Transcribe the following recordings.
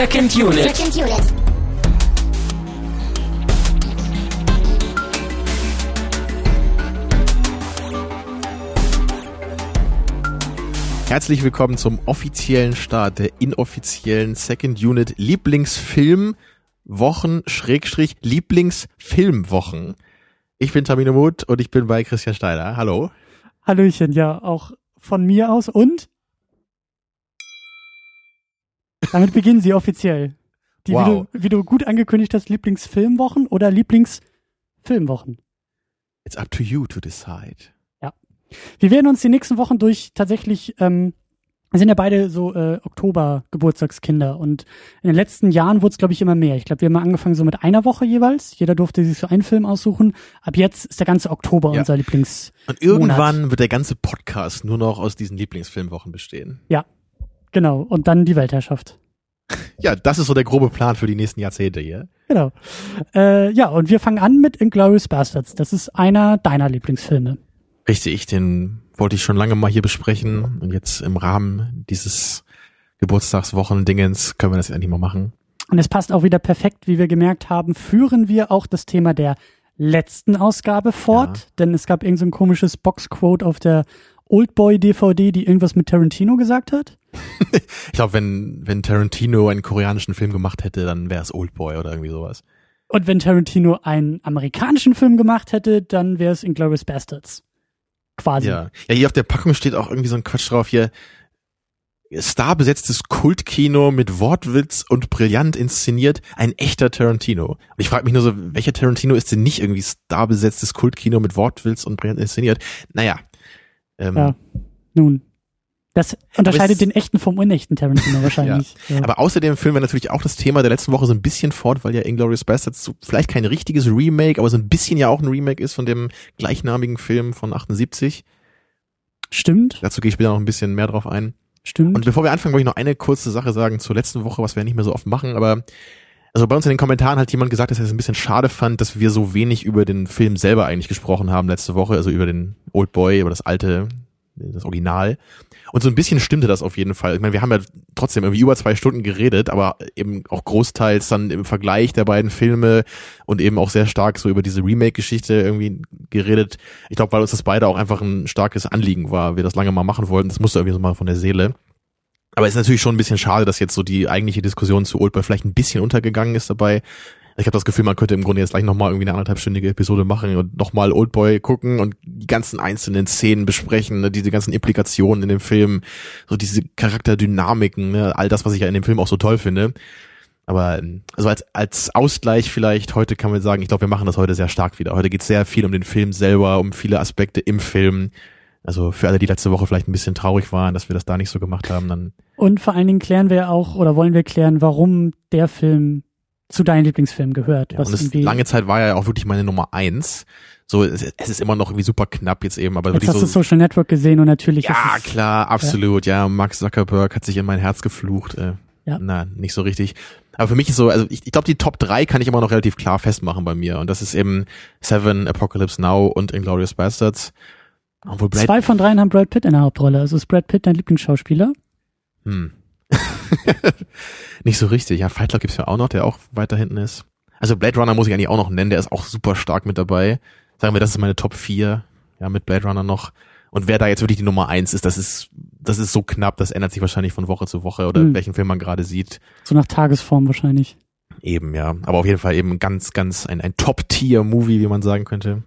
Second Unit. Second Unit. Herzlich willkommen zum offiziellen Start der inoffiziellen Second Unit Lieblingsfilm Wochen Schrägstrich Lieblingsfilmwochen. Ich bin Tamino Muth und ich bin bei Christian Steiner. Hallo. Hallöchen, ja, auch von mir aus und damit beginnen sie offiziell. Die, Wow. wie, du, wie du gut angekündigt hast, Lieblingsfilmwochen oder Lieblingsfilmwochen. It's up to you to decide. Wir werden uns die nächsten Wochen durch tatsächlich, ähm, wir sind ja beide so äh, Oktober-Geburtstagskinder und in den letzten Jahren wurde es, glaube ich, immer mehr. Ich glaube, wir haben angefangen so mit einer Woche jeweils. Jeder durfte sich so einen Film aussuchen. Ab jetzt ist der ganze Oktober Ja. unser Lieblings. Und irgendwann wird der ganze Podcast nur noch aus diesen Lieblingsfilmwochen bestehen. Genau. Und dann die Weltherrschaft. Ja, das ist so der grobe Plan für die nächsten Jahrzehnte hier. Genau. Äh, ja, und wir fangen an mit Inglourious Bastards. Das ist einer deiner Lieblingsfilme. Richtig, den wollte ich schon lange mal hier besprechen und jetzt im Rahmen dieses Geburtstagswochen-Dingens können wir das endlich mal machen. Und es passt auch wieder perfekt, wie wir gemerkt haben, führen wir auch das Thema der letzten Ausgabe fort. Ja. Denn es gab irgend so ein komisches Boxquote auf der Oldboy-DVD, die irgendwas mit Tarantino gesagt hat. Ich glaube, wenn, wenn Tarantino einen koreanischen Film gemacht hätte, dann wäre es Oldboy oder irgendwie sowas. Und wenn Tarantino einen amerikanischen Film gemacht hätte, dann wäre es Inglourious Bastards. Quasi. Ja. ja, hier auf der Packung steht auch irgendwie so ein Quatsch drauf hier. Starbesetztes Kultkino mit Wortwitz und brillant inszeniert, ein echter Tarantino. Und ich frage mich nur so, welcher Tarantino ist denn nicht irgendwie starbesetztes Kultkino mit Wortwitz und brillant inszeniert? Naja. Ähm, Ja. Nun. Das unterscheidet es- den echten vom unechten Tarantino wahrscheinlich. ja. Aber außer dem Film wäre natürlich auch das Thema der letzten Woche so ein bisschen fort, weil ja Inglourious Bastards so vielleicht kein richtiges Remake, aber so ein bisschen ja auch ein Remake ist von dem gleichnamigen Film von 78. Stimmt, Dazu gehe ich später noch ein bisschen mehr drauf ein. stimmt. Und bevor wir anfangen, wollte ich noch eine kurze Sache sagen zur letzten Woche, was wir nicht mehr so oft machen, aber also bei uns in den Kommentaren hat jemand gesagt, dass er es ein bisschen schade fand, dass wir so wenig über den Film selber eigentlich gesprochen haben letzte Woche, also über den Old Boy, über das alte, das Original. Und so ein bisschen stimmte das auf jeden Fall. Ich meine, wir haben ja trotzdem irgendwie über zwei Stunden geredet, aber eben auch großteils dann im Vergleich der beiden Filme und eben auch sehr stark so über diese Remake-Geschichte irgendwie geredet. Ich glaube, weil uns das beide auch einfach ein starkes Anliegen war, wir das lange mal machen wollten. Das musste irgendwie so mal von der Seele. Aber es ist natürlich schon ein bisschen schade, dass jetzt so die eigentliche Diskussion zu Oldboy vielleicht ein bisschen untergegangen ist dabei. Ich habe das Gefühl, man könnte im Grunde jetzt gleich nochmal irgendwie eine anderthalbstündige Episode machen und nochmal Oldboy gucken und die ganzen einzelnen Szenen besprechen, ne, diese ganzen Implikationen in dem Film, so diese Charakterdynamiken, ne, all das, was ich ja in dem Film auch so toll finde. Aber also als, als Ausgleich vielleicht, heute kann man sagen, ich glaube, wir machen das heute sehr stark wieder. Heute geht es sehr viel um den Film selber, um viele Aspekte im Film. Also für alle, die letzte Woche vielleicht ein bisschen traurig waren, dass wir das da nicht so gemacht haben, dann Und vor allen Dingen klären wir auch oder wollen wir klären, warum der Film zu deinen Lieblingsfilmen gehört. Ja, was und irgendwie, lange Zeit war er ja auch wirklich meine Nummer eins. So, es, es ist immer noch irgendwie super knapp jetzt eben, aber jetzt hast du so. Social Network gesehen und natürlich Ja, ist es, klar, absolut. Ja. Mark Zuckerberg hat sich in mein Herz geflucht. Äh, Ja. Na, nicht so richtig. Aber für mich ist so, also ich, ich glaube, die Top drei kann ich immer noch relativ klar festmachen bei mir. Und das ist eben Seven, Apocalypse Now und Inglourious Bastards. Obwohl Blade, zwei von dreien haben Brad Pitt in der Hauptrolle. Also ist Brad Pitt dein Lieblingsschauspieler? hm. nicht so richtig. Ja, Fight Club gibt's ja auch noch, der auch weiter hinten ist. Also Blade Runner muss ich eigentlich auch noch nennen, der ist auch super stark mit dabei. Sagen wir, das ist meine Top 4, ja, mit Blade Runner noch. Und wer da jetzt wirklich die Nummer eins ist, das ist, das ist so knapp, das ändert sich wahrscheinlich von Woche zu Woche oder Hm. welchen Film man gerade sieht. So nach Tagesform wahrscheinlich. Eben, ja. Aber auf jeden Fall eben ganz, ganz ein, ein Top-Tier-Movie, wie man sagen könnte.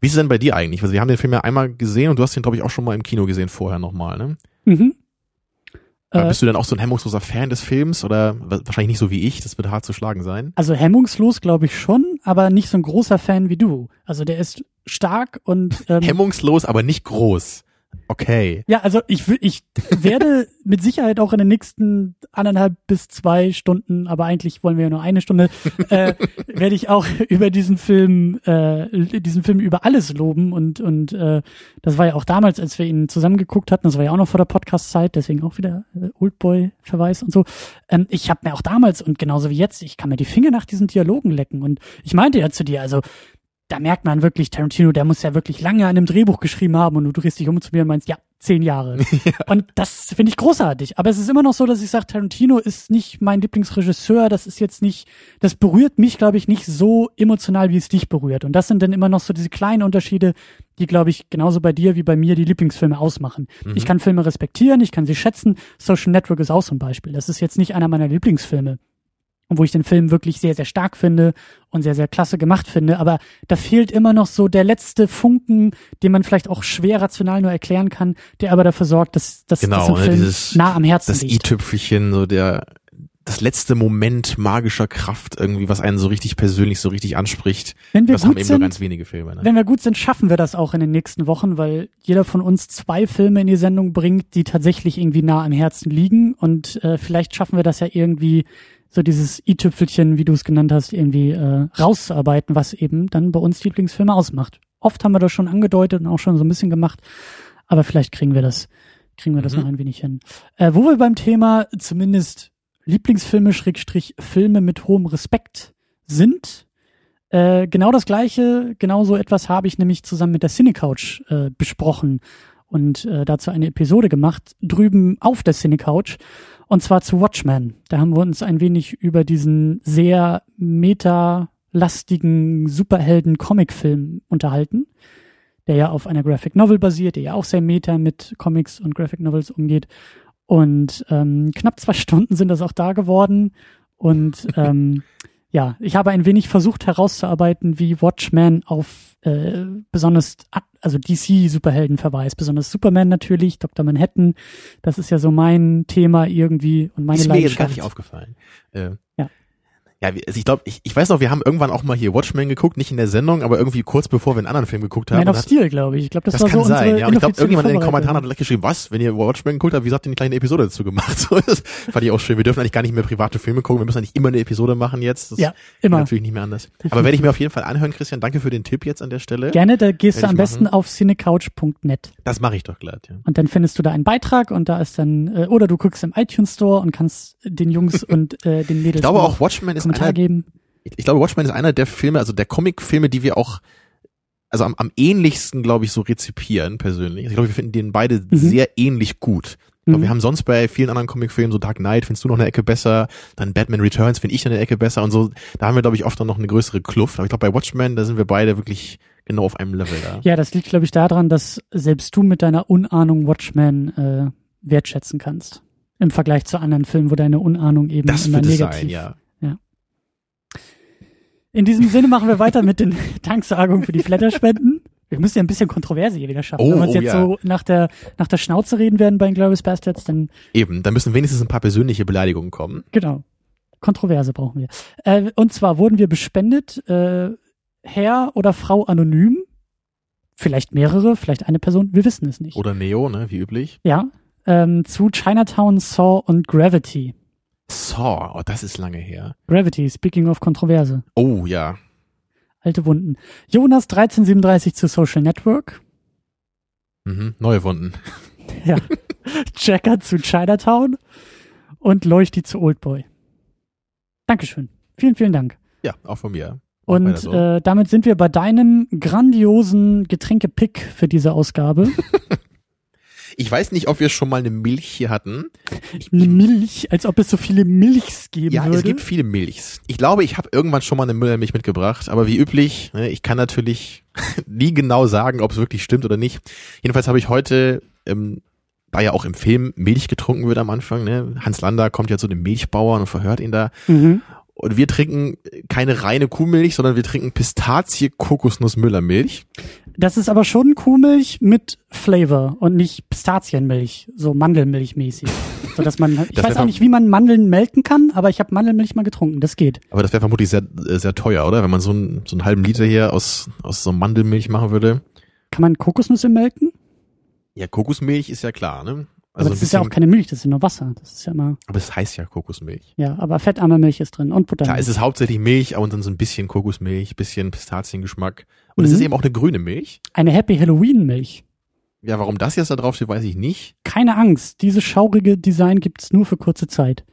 Wie ist es denn bei dir eigentlich? Also wir haben den Film ja einmal gesehen und du hast den, glaube ich, auch schon mal im Kino gesehen vorher nochmal, ne? Mhm. Aber Äh, bist du denn auch so ein hemmungsloser Fan des Films oder wa- wahrscheinlich nicht so wie ich? Das wird hart zu schlagen sein. Also hemmungslos glaube ich schon, aber nicht so ein großer Fan wie du. Also der ist stark und ähm, Hemmungslos, aber nicht groß. Okay. Ja, also ich, ich werde mit Sicherheit auch in den nächsten anderthalb bis zwei Stunden, aber eigentlich wollen wir ja nur eine Stunde, äh, werde ich auch über diesen Film, äh, diesen Film über alles loben und und äh, das war ja auch damals, als wir ihn zusammen geguckt hatten, das war ja auch noch vor der Podcast-Zeit, deswegen auch wieder äh, Oldboy-Verweis und so. Ähm, ich habe mir auch damals und genauso wie jetzt, ich kann mir die Finger nach diesen Dialogen lecken und ich meinte ja zu dir, also da merkt man wirklich, Tarantino, der muss ja wirklich lange an einem Drehbuch geschrieben haben und du drehst dich um zu mir und meinst, ja, zehn Jahre. Und das finde ich großartig. Aber es ist immer noch so, dass ich sage, Tarantino ist nicht mein Lieblingsregisseur. Das ist jetzt nicht, das berührt mich, glaube ich, nicht so emotional, wie es dich berührt. Und das sind dann immer noch so diese kleinen Unterschiede, die, glaube ich, genauso bei dir wie bei mir die Lieblingsfilme ausmachen. Mhm. Ich kann Filme respektieren, ich kann sie schätzen. Social Network ist auch so ein Beispiel. Das ist jetzt nicht einer meiner Lieblingsfilme und wo ich den Film wirklich sehr, sehr stark finde und sehr, sehr klasse gemacht finde. Aber da fehlt immer noch so der letzte Funken, den man vielleicht auch schwer rational nur erklären kann, der aber dafür sorgt, dass, dass, Genau, ein ne, Film dieses- nah am Herzen Das liegt. i-Tüpfelchen, so der, das letzte Moment magischer Kraft irgendwie, was einen so richtig persönlich so richtig anspricht. Wenn wir Das haben gut eben nur sind, ganz wenige Filme. Ne? wenn wir gut sind, schaffen wir das auch in den nächsten Wochen, weil jeder von uns zwei Filme in die Sendung bringt, die tatsächlich irgendwie nah am Herzen liegen. Und äh, vielleicht schaffen wir das ja irgendwie, so dieses i-Tüpfelchen, wie du es genannt hast, irgendwie äh, rauszuarbeiten, was eben dann bei uns Lieblingsfilme ausmacht. Oft haben wir das schon angedeutet und auch schon so ein bisschen gemacht, aber vielleicht kriegen wir das, kriegen wir das Mhm. noch ein wenig hin. Äh, wo wir beim Thema zumindest Lieblingsfilme, Schrägstrich Filme mit hohem Respekt sind, äh, genau das gleiche, genau so etwas habe ich nämlich zusammen mit der Cinecouch äh, besprochen und äh, dazu eine Episode gemacht, drüben auf der Cinecouch, und zwar zu Watchmen. Da haben wir uns ein wenig über diesen sehr meta-lastigen Superhelden-Comic-Film unterhalten, der ja auf einer Graphic Novel basiert, der ja auch sehr meta mit Comics und Graphic Novels umgeht. Und ähm, knapp zwei Stunden sind das auch da geworden. Und ähm, ja, ich habe ein wenig versucht herauszuarbeiten, wie Watchmen auf äh, besonders, also DC-Superhelden verweist, besonders Superman natürlich, Dr. Manhattan, das ist ja so mein Thema irgendwie und meine ist mir jetzt Leidenschaft. gar nicht aufgefallen. Äh, Ja. Also ich glaube, ich, ich weiß noch, wir haben irgendwann auch mal hier Watchmen geguckt, nicht in der Sendung, aber irgendwie kurz bevor wir einen anderen Film geguckt haben. Man of Steel, glaube ich. Ich glaube, das, das war kann so sein, ja. Und ich glaube, irgendjemand in den. Kommentaren hat gleich geschrieben, was, wenn ihr Watchmen geguckt habt, wie habt ihr eine kleine Episode dazu gemacht? So, das fand ich auch schön. Wir dürfen eigentlich gar nicht mehr private Filme gucken, wir müssen eigentlich immer eine Episode machen jetzt. Das Ja, immer. natürlich nicht mehr anders. Aber werde ich mir auf jeden Fall anhören, Christian. Danke für den Tipp jetzt an der Stelle. Gerne, da gehst du am besten auf cinecouch.net. Das mache ich doch glatt, ja. Und dann findest du da einen Beitrag und da ist dann, äh, oder du guckst im iTunes Store und kannst den Jungs und äh, den Mädels Ich glaube auch Watchmen ist Kommentar einer, geben. ich, glaube Watchmen ist einer der Filme, also der Comic-Filme, die wir auch also am, am ähnlichsten, glaube ich, so rezipieren persönlich. Also ich glaube, wir finden den beide Mhm. sehr ähnlich gut. Ich glaube, Mhm. wir haben sonst bei vielen anderen Comicfilmen, so Dark Knight, findest du noch eine Ecke besser, dann Batman Returns finde ich eine Ecke besser und so. Da haben wir, glaube ich, oft dann noch eine größere Kluft. Aber ich glaube, bei Watchmen, da sind wir beide wirklich genau auf einem Level da. Ja, das liegt, glaube ich, daran, dass selbst du mit deiner Unahnung Watchmen äh, wertschätzen kannst. Im Vergleich zu anderen Filmen, wo deine Unahnung eben Das immer negativ sein, ja. In diesem Sinne machen wir weiter mit den Danksagungen für die Flatterspenden. Wir müssen ja ein bisschen Kontroverse hier wieder schaffen. Oh, Wenn wir uns oh jetzt ja. so nach der, nach der Schnauze reden werden bei den Glorious Bastards, dann Eben, da müssen wenigstens ein paar persönliche Beleidigungen kommen. genau. Kontroverse brauchen wir. Äh, und zwar wurden wir bespendet, äh, Herr oder Frau anonym. Vielleicht mehrere, vielleicht eine Person, wir wissen es nicht. Oder Neo, ne, wie üblich. Ja. Ähm, zu Chinatown, Saw und Gravity. Saw, oh, das ist lange her. Gravity, speaking of Kontroverse. Oh, ja. Alte Wunden. Jonas 1337 zu Social Network. Mhm. Neue Wunden. Ja. Jacker zu Chinatown und Leuchti zu Oldboy. Dankeschön. Vielen, vielen Dank. Ja, auch von mir. Und so. äh, damit sind wir bei deinem grandiosen Getränke-Pick für diese Ausgabe. Ich weiß nicht, ob wir schon mal eine Milch hier hatten. Eine Milch, als ob es so viele Milchs geben Ja, würde. es gibt viele Milchs. Ich glaube, ich habe irgendwann schon mal eine Müllermilch mitgebracht, aber wie üblich, ne, ich kann natürlich nie genau sagen, ob es wirklich stimmt oder nicht. Jedenfalls habe ich heute, ähm, da ja auch im Film Milch getrunken wird am Anfang, ne? Hans Lander kommt ja zu dem Milchbauern und verhört ihn da. mhm. Und wir trinken keine reine Kuhmilch, sondern wir trinken Pistazie Kokosnuss Müllermilch. Das ist aber schon Kuhmilch mit Flavor und nicht Pistazienmilch, so Mandelmilchmäßig. so dass man, ich Das weiß auch nicht, wie man Mandeln melken kann, aber ich habe Mandelmilch mal getrunken. Das geht. Aber das wäre vermutlich sehr, äh, sehr teuer, oder? Wenn man so, einen so einen halben Liter hier aus, aus so Mandelmilch machen würde. Kann man Kokosnüsse melken? Ja, Kokosmilch ist ja klar, ne? Aber ein das ist ja auch keine Milch, das ist ja nur Wasser. Das ist ja immer, aber es heißt ja Kokosmilch. ja, aber fettarme Milch ist drin und Butter. Klar, es ist hauptsächlich Milch, aber dann so ein bisschen Kokosmilch, bisschen Pistaziengeschmack. Und es Mhm. ist eben auch eine grüne Milch. Eine Happy Halloween Milch. Ja, warum das jetzt da drauf steht, weiß ich nicht. Keine Angst, dieses schaurige Design gibt's nur für kurze Zeit.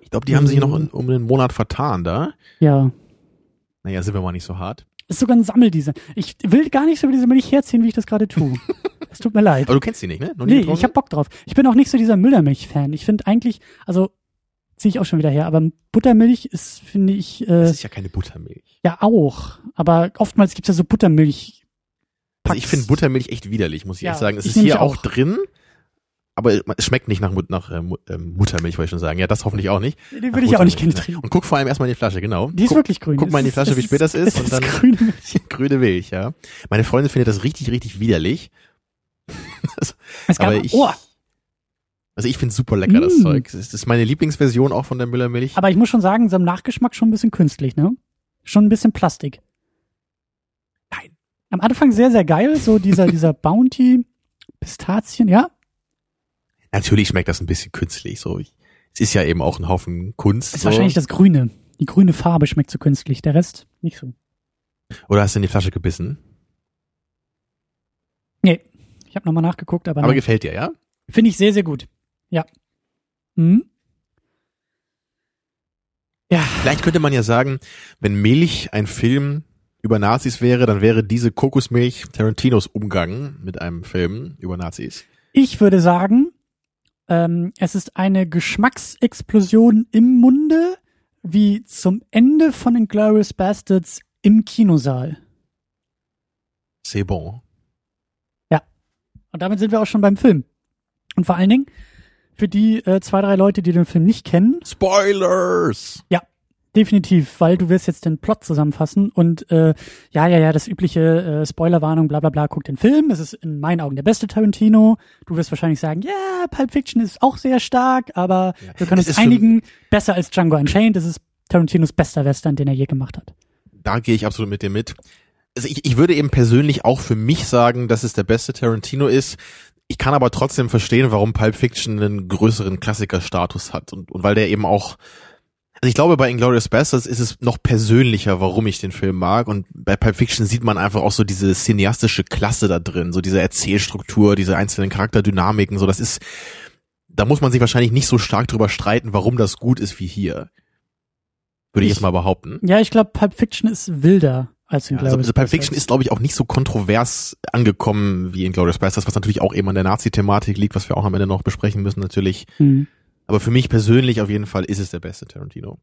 Ich glaube, die haben sich Mhm. noch in, um einen Monat vertan da. Ja. Naja, sind wir mal nicht so hart. Das ist sogar ein Sammeldesign. Ich will gar nicht so über diese Milch herziehen, wie ich das gerade tue. Es tut mir leid. Aber du kennst die nicht, ne? Noch Nee, ich hab Bock drauf. Ich bin auch nicht so dieser Müllermilch-Fan. Ich finde eigentlich, also ziehe ich auch schon wieder her, aber Buttermilch ist, finde ich, äh, Das ist ja keine Buttermilch. ja auch. Aber oftmals gibt's ja so Buttermilch. Also ich finde Buttermilch echt widerlich, muss ich Ja, echt sagen. Es ist hier auch auch. drin, aber es schmeckt nicht nach, nach äh, ähm, Muttermilch, wollte ich schon sagen. Ja, das hoffentlich auch nicht. Den würde ich auch nicht gerne ne? trinken. Und guck vor allem erstmal in die Flasche, genau. Die ist guck, wirklich grün. guck mal in die Flasche, wie spät das ist Es und ist dann- grüne Milch. grüne Milch, ja. Meine Freundin findet das richtig, richtig widerlich. Es gab, aber ich, oh, also ich finde super lecker, das Mm. Zeug. Das ist meine Lieblingsversion auch von der Müllermilch. aber ich muss schon sagen, so im Nachgeschmack schon ein bisschen künstlich, ne? Schon ein bisschen Plastik. Nein. Am Anfang sehr, sehr geil, so dieser, dieser Bounty, Pistazien, ja. Natürlich schmeckt das ein bisschen künstlich, so. Ich, es ist ja eben auch ein Haufen Kunst. Ist so. wahrscheinlich das Grüne. Die grüne Farbe schmeckt so künstlich, der Rest nicht so. Oder hast du in die Flasche gebissen? Nee, ich habe nochmal nachgeguckt, aber, Aber nein. gefällt dir, ja? finde ich sehr, sehr gut. Ja. Hm? Ja, Vielleicht könnte man ja sagen, wenn Milch ein Film über Nazis wäre, dann wäre diese Kokosmilch Tarantinos Umgang mit einem Film über Nazis. ich würde sagen, ähm, es ist eine Geschmacksexplosion im Munde, wie zum Ende von Inglourious Bastards im Kinosaal. C'est bon. Und damit sind wir auch schon beim Film. Und vor allen Dingen, für die äh, zwei, drei Leute, die den Film nicht kennen, Spoilers! Definitiv, weil du wirst jetzt den Plot zusammenfassen und äh, ja, ja, ja, das übliche äh, Spoilerwarnung, bla bla bla, guck den Film, es ist in meinen Augen der beste Tarantino. Du wirst wahrscheinlich sagen, ja, Pulp Fiction ist auch sehr stark, aber Ja. wir können Es uns einigen, besser als Django Unchained, das ist Tarantinos bester Western, den er je gemacht hat. Da gehe ich absolut mit dir mit. Also ich, ich würde eben persönlich auch für mich sagen, dass es der beste Tarantino ist. Ich kann aber trotzdem verstehen, warum Pulp Fiction einen größeren Klassikerstatus hat und, und weil der eben auch also ich glaube, bei Inglourious Basterds ist es noch persönlicher, warum ich den Film mag. Und bei Pulp Fiction sieht man einfach auch so diese cineastische Klasse da drin, so diese Erzählstruktur, diese einzelnen Charakterdynamiken. So, das ist, da muss man sich wahrscheinlich nicht so stark drüber streiten, warum das gut ist wie hier. Würde ich, Ich- jetzt mal behaupten. Ja, ich glaube, Pulp Fiction ist wilder als Ja, Inglourious also, also Pulp Fiction ist, glaube ich, auch nicht so kontrovers angekommen wie Inglourious Basterds, was natürlich auch eben an der Nazi-Thematik liegt, was wir auch am Ende noch besprechen müssen natürlich. Hm. Aber für mich persönlich auf jeden Fall ist es der beste Tarantino.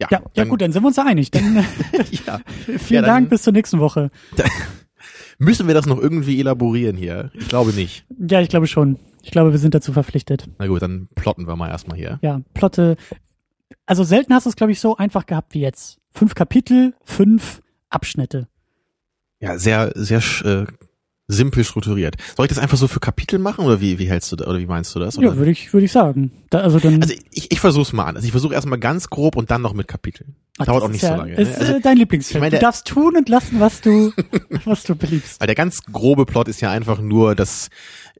Ja, Ja, ja dann- gut, dann sind wir uns einig. Dann, ja. vielen Ja, dann- Dank, bis zur nächsten Woche. Müssen wir das noch irgendwie elaborieren hier? Ich glaube nicht. Ja, ich glaube schon. Ich glaube, wir sind dazu verpflichtet. Na gut, dann plotten wir mal erstmal hier. Ja, Plotte. Also selten hast du es, glaube ich, so einfach gehabt wie jetzt. Fünf Kapitel, fünf Abschnitte. Ja, sehr, sehr äh, simpel strukturiert. Soll ich das einfach so für Kapitel machen oder wie, wie hältst du da, oder wie meinst du das? Oder? Ja, würde ich, würde ich sagen. Da, also dann. also ich, ich versuch's mal an. Also ich versuche erstmal ganz grob und dann noch mit Kapiteln. Ach, Dauert auch nicht ist so ja, lange. Ist ne? Also, äh, dein Lieblingsfilm. ich meine, du darfst tun und lassen, was du, was du beliebst. Weil der ganz grobe Plot ist ja einfach nur, dass,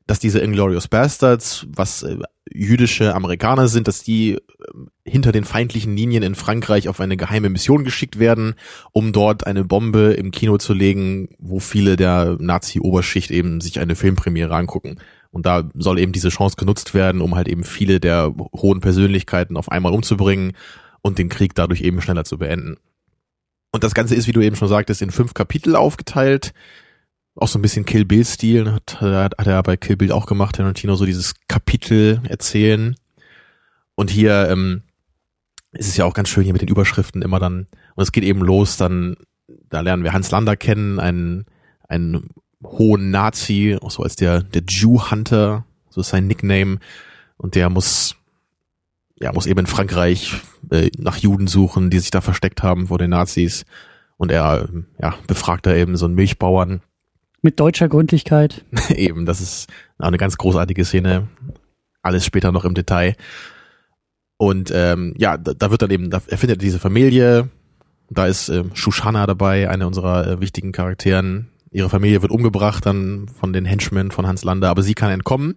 dass diese Inglorious Bastards, was äh, jüdische Amerikaner sind, dass die äh, hinter den feindlichen Linien in Frankreich auf eine geheime Mission geschickt werden, um dort eine Bombe im Kino zu legen, wo viele der Nazi-Oberschicht eben sich eine Filmpremiere angucken. Und da soll eben diese Chance genutzt werden, um halt eben viele der hohen Persönlichkeiten auf einmal umzubringen und den Krieg dadurch eben schneller zu beenden. Und das Ganze ist, wie du eben schon sagtest, in fünf Kapitel aufgeteilt auch so ein bisschen Kill Bill Stil hat, hat er bei Kill Bill auch gemacht Tarantino so dieses Kapitel erzählen. Und hier ähm, ist es ja auch ganz schön hier mit den Überschriften immer dann und es geht eben los dann da lernen wir Hans Lander kennen einen einen hohen Nazi auch so als der der Jew Hunter so ist sein Nickname. Und der muss ja muss eben in Frankreich äh, nach Juden suchen die sich da versteckt haben vor den Nazis. Und er ja befragt da eben so einen Milchbauern Mit deutscher Gründlichkeit. Eben, das ist auch eine ganz großartige Szene. Alles später noch im Detail. Und ähm, ja, da, da wird dann eben, da er diese Familie. Da ist ähm, Shoshana dabei, eine unserer äh, wichtigen Charakteren. Ihre Familie wird umgebracht dann von den Henchmen von Hans Lander, aber sie kann entkommen.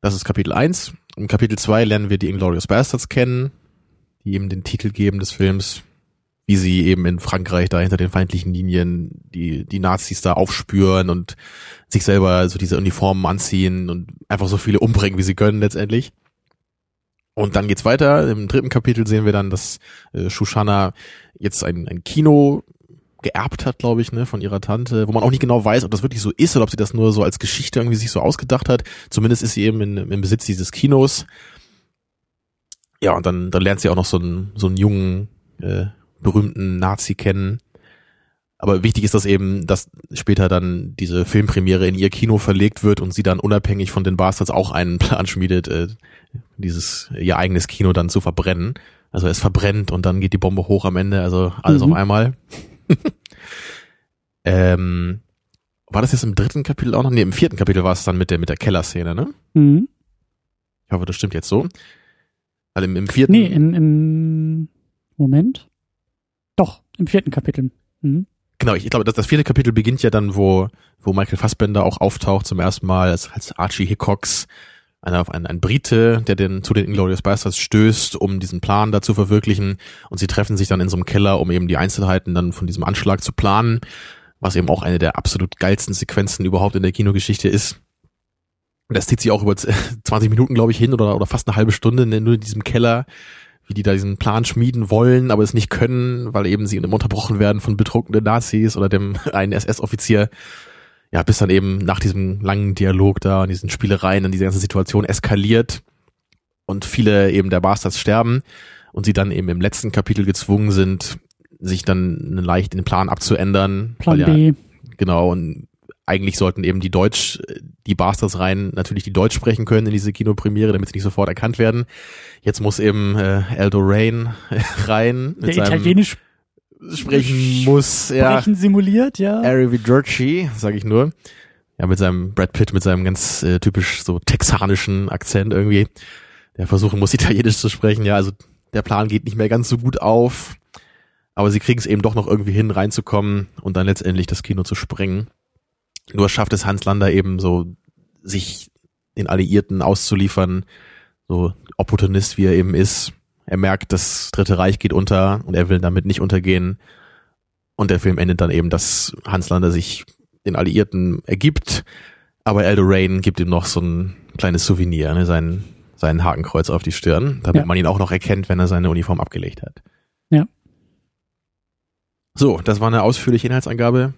Das ist Kapitel 1. Im Kapitel 2 lernen wir die Inglourious Bastards kennen, die eben den Titel geben des Films, wie sie eben in Frankreich da hinter den feindlichen Linien die, die Nazis da aufspüren und sich selber so diese Uniformen anziehen und einfach so viele umbringen, wie sie können letztendlich. Und dann geht's weiter. Im dritten Kapitel sehen wir dann, dass äh, Shoshana jetzt ein, ein Kino geerbt hat, glaube ich, ne, von ihrer Tante, wo man auch nicht genau weiß, ob das wirklich so ist oder ob sie das nur so als Geschichte irgendwie sich so ausgedacht hat. Zumindest ist sie eben in, im Besitz dieses Kinos. Ja, und dann, dann lernt sie auch noch so einen, so einen jungen, äh, berühmten Nazi kennen. Aber wichtig ist das eben, dass später dann diese Filmpremiere in ihr Kino verlegt wird und sie dann unabhängig von den Bastards auch einen Plan schmiedet, äh, dieses ihr eigenes Kino dann zu verbrennen. Also es verbrennt und dann geht die Bombe hoch am Ende, also alles mhm. auf einmal. ähm, war das jetzt im dritten Kapitel auch noch? Nee, im vierten Kapitel war es dann mit der mit der Kellerszene, ne? Mhm. Ich hoffe, das stimmt jetzt so. Weil im, im vierten. Nee, im, im Moment. Doch, im vierten Kapitel. Mhm. Genau, ich, ich glaube, das, das vierte Kapitel beginnt ja dann, wo, wo Michael Fassbender auch auftaucht zum ersten Mal als, als Archie Hickox, einer, ein, ein Brite, der den, zu den Inglourious Bastards stößt, um diesen Plan da zu verwirklichen. Und sie treffen sich dann in so einem Keller, um eben die Einzelheiten dann von diesem Anschlag zu planen, was eben auch eine der absolut geilsten Sequenzen überhaupt in der Kinogeschichte ist. Das zieht sich auch über 20 Minuten, glaube ich, hin oder, oder fast eine halbe Stunde nur in diesem Keller, wie die da diesen Plan schmieden wollen, aber es nicht können, weil eben sie unterbrochen werden von betrunkenen Nazis oder dem einen SS-Offizier ja, bis dann eben nach diesem langen Dialog da und diesen Spielereien und diese ganze Situation eskaliert und viele eben der Bastards sterben und sie dann eben im letzten Kapitel gezwungen sind, sich dann leicht den Plan abzuändern. Plan ja, B. Genau, und eigentlich sollten eben die Deutsch, die Bastards rein natürlich die Deutsch sprechen können in diese Kinopremiere, damit sie nicht sofort erkannt werden. Jetzt muss eben äh, Aldo Rain rein. Mit Der italienisch sprechen muss. Ja. Sprechen simuliert, ja. Harry Vidurci, sage ich nur. Ja, mit seinem Brad Pitt, mit seinem ganz äh, typisch so texanischen Akzent irgendwie. Der versuchen muss, Italienisch zu sprechen. Ja, also der Plan geht nicht mehr ganz so gut auf. Aber sie kriegen es eben doch noch irgendwie hin, reinzukommen und dann letztendlich das Kino zu sprengen. Nur schafft es Hans Lander eben so, sich den Alliierten auszuliefern, so Opportunist wie er eben ist, er merkt, das Dritte Reich geht unter und er will damit nicht untergehen. Und der Film endet dann eben, dass Hans Lander sich den Alliierten ergibt, aber Eldo Rain gibt ihm noch so ein kleines Souvenir, ne, sein, sein Hakenkreuz auf die Stirn, damit ja. man ihn auch noch erkennt, wenn er seine Uniform abgelegt hat. Ja. So, das war eine ausführliche Inhaltsangabe.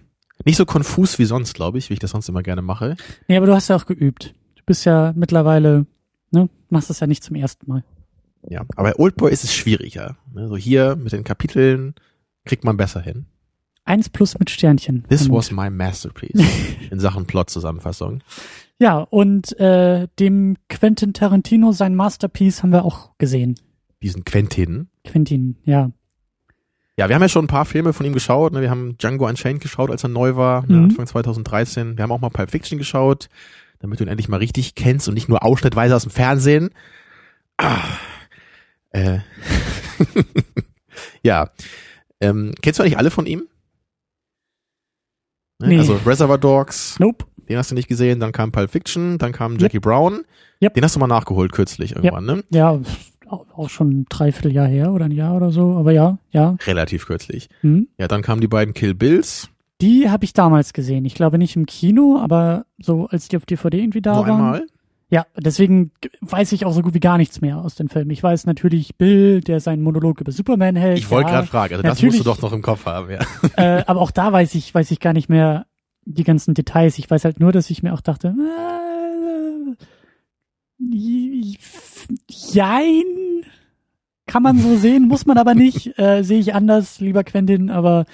Nicht so konfus wie sonst, glaube ich, wie ich das sonst immer gerne mache. Nee, aber du hast ja auch geübt. Du bist ja mittlerweile, ne, machst das ja nicht zum ersten Mal. Ja, aber bei Oldboy ist es schwieriger. Also hier mit den Kapiteln kriegt man besser hin. Eins plus mit Sternchen. This was my masterpiece in Sachen Plot-Zusammenfassung. Ja, und äh, dem Quentin Tarantino sein Masterpiece haben wir auch gesehen. Diesen Quentin. Quentin, ja. Ja, wir haben ja schon ein paar Filme von ihm geschaut. Ne? Wir haben Django Unchained geschaut, als er neu war, ne, mhm. Anfang 2013. Wir haben auch mal Pulp Fiction geschaut, damit du ihn endlich mal richtig kennst und nicht nur ausschnittweise aus dem Fernsehen. Ah. Äh, ja. Ähm, kennst du eigentlich alle von ihm? Ne? Nee. Also Reservoir Dogs. Nope. Den hast du nicht gesehen. Dann kam Pulp Fiction, dann kam Jackie yep. Brown. Yep. Den hast du mal nachgeholt kürzlich irgendwann, yep. ne? Ja, auch schon ein Dreivierteljahr her oder ein Jahr oder so, aber ja, ja. Relativ kürzlich. Mhm. Ja, dann kamen die beiden Kill Bills. Die habe ich damals gesehen. Ich glaube nicht im Kino, aber so als die auf DVD irgendwie da Nur waren. Einmal? Ja, deswegen weiß ich auch so gut wie gar nichts mehr aus dem Film. Ich weiß natürlich Bill, der seinen Monolog über Superman hält. Ich wollte ja, gerade fragen, also das musst du doch noch im Kopf haben, ja. Äh, aber auch da weiß ich, weiß ich gar nicht mehr die ganzen Details. Ich weiß halt nur, dass ich mir auch dachte, äh, jein, kann man so sehen, muss man aber nicht. Äh, Sehe ich anders, lieber Quentin, aber